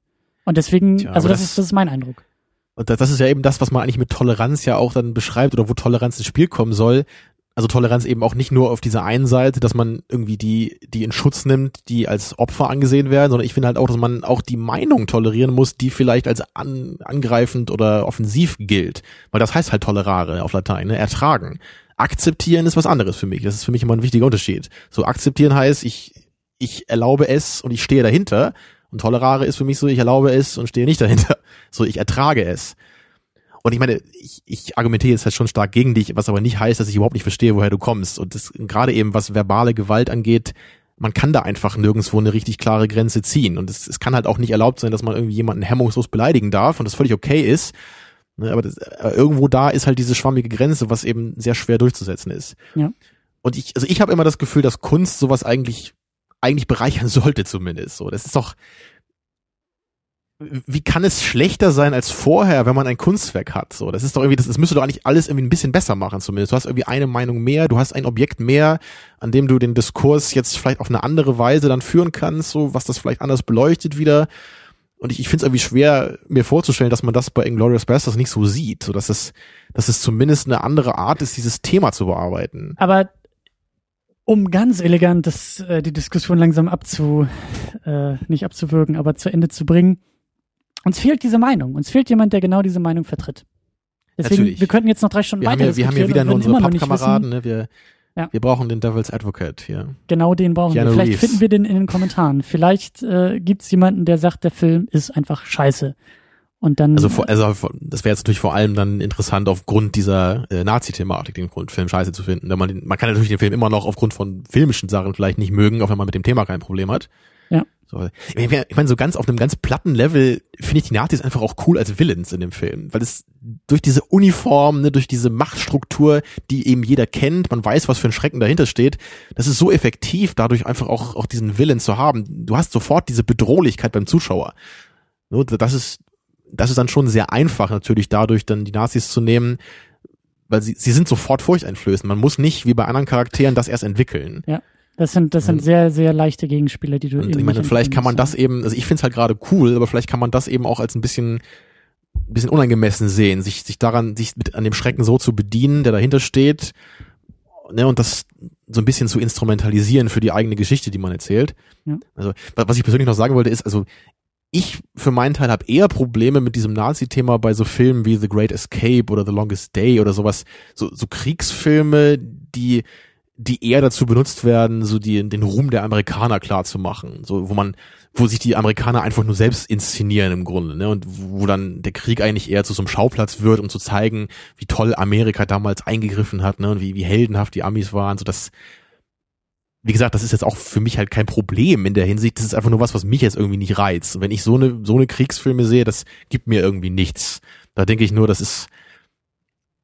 Und deswegen, Tja, also das, das- ist, das ist mein Eindruck. Und das, das ist ja eben das, was man eigentlich mit Toleranz ja auch dann beschreibt oder wo Toleranz ins Spiel kommen soll. Also Toleranz eben auch nicht nur auf dieser einen Seite, dass man irgendwie die, die in Schutz nimmt, die als Opfer angesehen werden, sondern ich finde halt auch, dass man auch die Meinung tolerieren muss, die vielleicht als an, angreifend oder offensiv gilt. Weil das heißt halt tolerare auf Latein, ne? ertragen. Akzeptieren ist was anderes für mich. Das ist für mich immer ein wichtiger Unterschied. So akzeptieren heißt, ich, ich erlaube es und ich stehe dahinter. Und tolerare ist für mich so, ich erlaube es und stehe nicht dahinter. So, ich ertrage es. Und ich meine, ich, ich argumentiere jetzt halt schon stark gegen dich, was aber nicht heißt, dass ich überhaupt nicht verstehe, woher du kommst. Und das gerade eben, was verbale Gewalt angeht, man kann da einfach nirgendwo eine richtig klare Grenze ziehen. Und es, es kann halt auch nicht erlaubt sein, dass man irgendwie jemanden hemmungslos beleidigen darf und das völlig okay ist. Ne, Aber, das, aber irgendwo da ist halt diese schwammige Grenze, was eben sehr schwer durchzusetzen ist. Ja. Und ich, also ich habe immer das Gefühl, dass Kunst sowas eigentlich, eigentlich bereichern sollte zumindest. So, das ist doch, wie kann es schlechter sein als vorher, wenn man ein Kunstwerk hat? So, das ist doch irgendwie, das, das müsste doch eigentlich alles irgendwie ein bisschen besser machen, zumindest. Du hast irgendwie eine Meinung mehr, du hast ein Objekt mehr, an dem du den Diskurs jetzt vielleicht auf eine andere Weise dann führen kannst, so, was das vielleicht anders beleuchtet wieder. Und ich, ich finde es irgendwie schwer, mir vorzustellen, dass man das bei Inglourious Basterds nicht so sieht, so dass es, dass es zumindest eine andere Art ist, dieses Thema zu bearbeiten. Aber um ganz elegant das, äh, die Diskussion langsam abzu, äh, nicht abzuwürgen, aber zu Ende zu bringen, uns fehlt diese Meinung. Uns fehlt jemand, der genau diese Meinung vertritt. Deswegen, Natürlich. wir könnten jetzt noch drei Stunden Wir haben, weiter ja, wir haben ja wieder nur unsere Pappkameraden, ne? Wir, Ja. wir brauchen den Devil's Advocate hier. Genau den brauchen Keanu wir. Vielleicht Reeves. finden wir den in den Kommentaren. Vielleicht äh, gibt's jemanden, der sagt, der Film ist einfach scheiße. Und dann. Also, vor, also das wäre jetzt natürlich vor allem dann interessant aufgrund dieser äh, Nazi-Thematik, den Grund- Film scheiße zu finden. Denn man, man kann natürlich den Film immer noch aufgrund von filmischen Sachen vielleicht nicht mögen, auch wenn man mit dem Thema kein Problem hat. Ja. So, ich meine, ich mein, so ganz auf einem ganz platten Level finde ich die Nazis einfach auch cool als Villains in dem Film, weil es durch diese Uniform, ne, durch diese Machtstruktur, die eben jeder kennt, man weiß, was für ein Schrecken dahinter steht, das ist so effektiv, dadurch einfach auch, auch diesen Villain zu haben. Du hast sofort diese Bedrohlichkeit beim Zuschauer. So, das ist, das ist dann schon sehr einfach natürlich dadurch dann die Nazis zu nehmen, weil sie, sie sind sofort furchteinflößend. Man muss nicht wie bei anderen Charakteren das erst entwickeln. Das sind, das sind Mhm. sehr, sehr leichte Gegenspieler, die du Und eben ich meine, vielleicht kann man das eben, also ich finde es halt gerade cool, aber vielleicht kann man das eben auch als ein bisschen, ein bisschen unangemessen sehen, sich, sich daran, sich mit an dem Schrecken so zu bedienen, der dahinter steht, ne, und das so ein bisschen zu instrumentalisieren für die eigene Geschichte, die man erzählt. Ja. Also, wa- was ich persönlich noch sagen wollte, ist, also ich für meinen Teil habe eher Probleme mit diesem Nazi-Thema bei so Filmen wie The Great Escape oder The Longest Day oder sowas, so, so Kriegsfilme, die die eher dazu benutzt werden, so die, den Ruhm der Amerikaner klar zu machen, so wo man, wo sich die Amerikaner einfach nur selbst inszenieren im Grunde, ne, und wo dann der Krieg eigentlich eher zu so einem Schauplatz wird, um zu zeigen, wie toll Amerika damals eingegriffen hat, ne, und wie, wie heldenhaft die Amis waren, so das, wie gesagt, das ist jetzt auch für mich halt kein Problem in der Hinsicht, das ist einfach nur was, was mich jetzt irgendwie nicht reizt. Und wenn ich so eine, so eine Kriegsfilme sehe, das gibt mir irgendwie nichts. Da denke ich nur, das ist,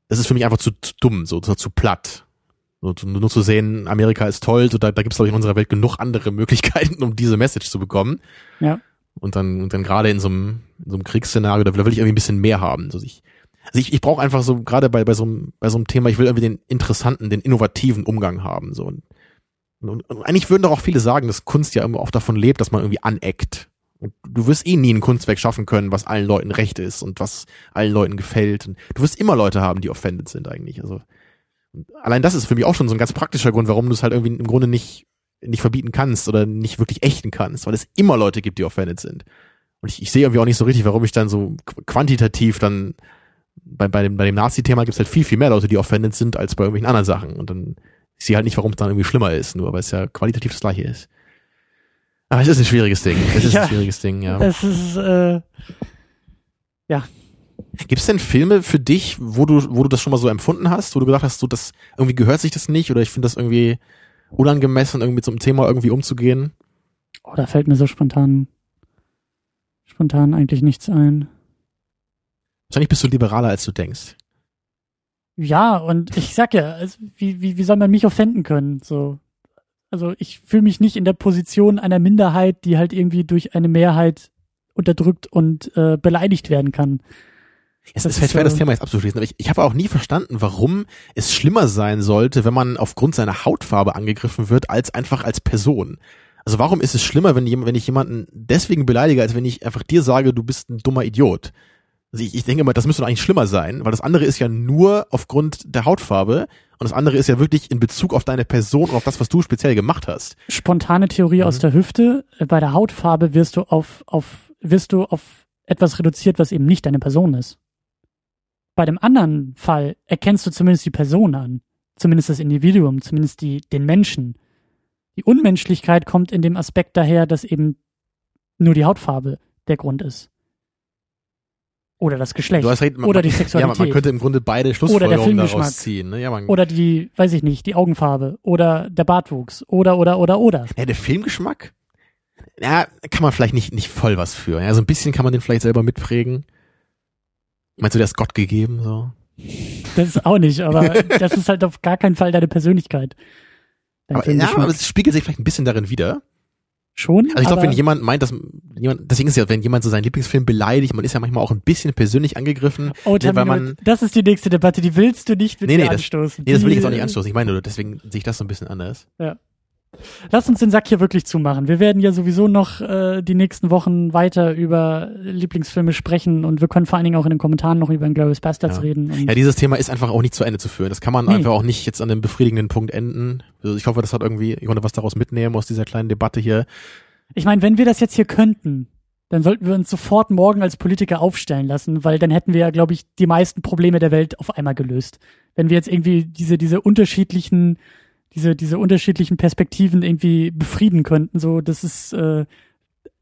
das ist für mich einfach zu, zu dumm, so, so zu platt. Zu- nur zu sehen, Amerika ist toll, so, da, da gibt es, glaube ich, in unserer Welt genug andere Möglichkeiten, um diese Message zu bekommen. Ja. Und dann, und dann gerade in so einem, in so einem Kriegsszenario, da will, da will ich irgendwie ein bisschen mehr haben. So, ich, also ich, ich brauche einfach so, gerade bei, bei so einem, bei so einem Thema, ich will irgendwie den interessanten, den innovativen Umgang haben. So. Und, und, und eigentlich würden doch auch viele sagen, dass Kunst ja immer auch davon lebt, dass man irgendwie aneckt. Und du wirst eh nie ein Kunstwerk schaffen können, was allen Leuten recht ist und was allen Leuten gefällt. Und du wirst immer Leute haben, die offended sind eigentlich. Also und allein das ist für mich auch schon so ein ganz praktischer Grund, warum du es halt irgendwie im Grunde nicht nicht verbieten kannst oder nicht wirklich ächten kannst, weil es immer Leute gibt, die offended sind. Und ich, ich sehe irgendwie auch nicht so richtig, warum ich dann so qu- quantitativ dann bei, bei dem, bei dem Nazi-Thema gibt es halt viel, viel mehr Leute, die offended sind, als bei irgendwelchen anderen Sachen. Und dann ich sehe halt nicht, warum es dann irgendwie schlimmer ist, nur weil es ja qualitativ das gleiche ist. Aber es ist ein schwieriges Ding. Es ist Ja. ein schwieriges Ding, ja. Es ist, äh, Gibt es denn Filme für dich, wo du, wo du das schon mal so empfunden hast, wo du gedacht hast, so das irgendwie gehört sich das nicht oder ich finde das irgendwie unangemessen, irgendwie mit so einem Thema irgendwie umzugehen? oh, da fällt mir so spontan, spontan eigentlich nichts ein. Wahrscheinlich bist du liberaler, als du denkst. Ja, und ich sag ja, also, wie, wie, wie soll man mich offenden können? So. Also ich fühle mich nicht in der Position einer Minderheit, die halt irgendwie durch eine Mehrheit unterdrückt und äh, beleidigt werden kann. Es ist halt ist schwer, das Thema jetzt abzuschließen, aber ich, ich habe auch nie verstanden, warum es schlimmer sein sollte, wenn man aufgrund seiner Hautfarbe angegriffen wird, als einfach als Person. Also warum ist es schlimmer, wenn, jemand, wenn ich jemanden deswegen beleidige, als wenn ich einfach dir sage, du bist ein dummer Idiot? Also ich, ich denke mal, das müsste doch eigentlich schlimmer sein, weil das andere ist ja nur aufgrund der Hautfarbe und das andere ist ja wirklich in Bezug auf deine Person und auf das, was du speziell gemacht hast. Spontane Theorie aus Mhm. der Hüfte. Bei der Hautfarbe wirst du auf, auf, wirst du auf etwas reduziert, was eben nicht deine Person ist. Bei dem anderen Fall erkennst du zumindest die Person an. Zumindest das Individuum, zumindest die, den Menschen. Die Unmenschlichkeit kommt in dem Aspekt daher, dass eben nur die Hautfarbe der Grund ist. Oder das Geschlecht. Recht, man, Oder die Ja, man, Sexualität. könnte im Grunde beide Schlussfolgerungen daraus ziehen. Ne? Ja, man, Oder die, weiß ich nicht, die Augenfarbe. Oder der Bartwuchs. Oder, oder, oder, oder. Ja, der Filmgeschmack? Ja, kann man vielleicht nicht, nicht voll was für. Ja, so ein bisschen kann man den vielleicht selber mitprägen. Meinst du, der ist Gott gegeben, so? Das ist auch nicht, aber das ist halt auf gar keinen Fall deine Persönlichkeit. Dein Aber, ja, aber es spiegelt sich vielleicht ein bisschen darin wieder. schon. Also ich glaube, wenn jemand meint, dass jemand, deswegen ist ja, wenn jemand so seinen Lieblingsfilm beleidigt, man ist ja manchmal auch ein bisschen persönlich angegriffen. oh, ne, Tamino, weil man- das ist die nächste Debatte, die willst du nicht mit Nee, mir nee, das- anstoßen. Nee, das will ich jetzt auch nicht anstoßen. Ich meine nur, deswegen sehe ich das so ein bisschen anders. Lass uns den Sack hier wirklich zumachen. Wir werden ja sowieso noch äh, die nächsten Wochen weiter über Lieblingsfilme sprechen und wir können vor allen Dingen auch in den Kommentaren noch über Inglourious Bastards Ja. reden. Ja, dieses Thema ist einfach auch nicht zu Ende zu führen. Das kann man Nee. einfach auch nicht jetzt an einem befriedigenden Punkt enden. Also ich hoffe, das hat irgendwie, ich konnte was daraus mitnehmen aus dieser kleinen Debatte hier. ich meine, wenn wir das jetzt hier könnten, dann sollten wir uns sofort morgen als Politiker aufstellen lassen, weil dann hätten wir ja, glaube ich, die meisten Probleme der Welt auf einmal gelöst. Wenn wir jetzt irgendwie diese, diese unterschiedlichen, diese, diese unterschiedlichen Perspektiven irgendwie befrieden könnten, so, das ist, äh,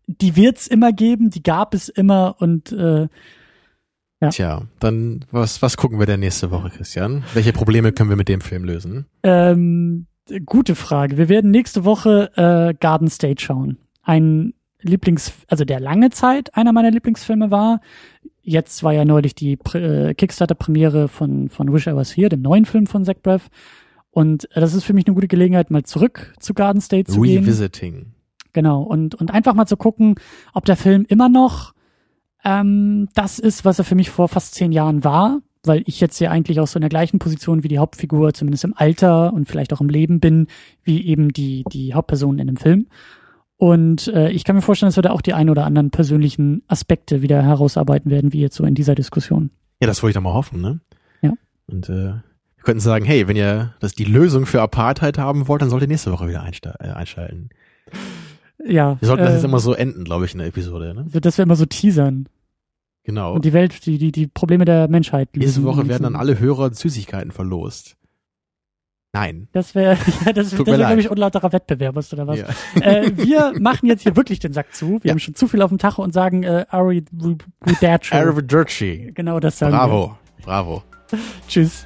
die wird's immer geben, die gab es immer und äh, Ja. Tja, dann was, was gucken wir denn nächste Woche, Christian? Welche Probleme können wir mit dem Film lösen? Ähm, gute Frage. Wir werden nächste Woche äh, Garden State schauen. Ein Lieblings, also der lange Zeit einer meiner Lieblingsfilme war. Jetzt war ja neulich die äh, Kickstarter-Premiere von, von Wish I Was Here, dem neuen Film von Zach Braff. Und das ist für mich eine gute Gelegenheit, mal zurück zu Garden State zu gehen. Revisiting. Genau. Und, und einfach mal zu gucken, ob der Film immer noch ähm, das ist, was er für mich vor fast zehn Jahren war. weil ich jetzt ja eigentlich auch so in der gleichen Position wie die Hauptfigur, zumindest im Alter und vielleicht auch im Leben bin, wie eben die, die Hauptperson in dem Film. Und äh, ich kann mir vorstellen, dass wir da auch die ein oder anderen persönlichen Aspekte wieder herausarbeiten werden, wie jetzt so in dieser Diskussion. Ja, das wollte ich doch mal hoffen, ne? Ja. Und äh, wir könnten sagen, hey, wenn ihr das die Lösung für Apartheid haben wollt, dann sollt ihr nächste Woche wieder äh, einschalten. Ja. Wir sollten äh, das jetzt immer so enden, glaube ich, in der Episode, ne? Dass wir immer so teasern Genau. und die Welt, die, die, die Probleme der Menschheit lösen. Nächste Woche werden dann alle Hörer Süßigkeiten verlost. Nein. Das wäre, ja, das, das Tut wäre, mir glaube ich, unlauterer Wettbewerb, was oder was. Ja. äh, wir machen jetzt hier wirklich den Sack zu. Wir Ja. haben schon zu viel auf dem Tacho und sagen äh, Ari Rudacho. Arrivederci. Genau das sagen wir. Bravo. Bravo. Tschüss.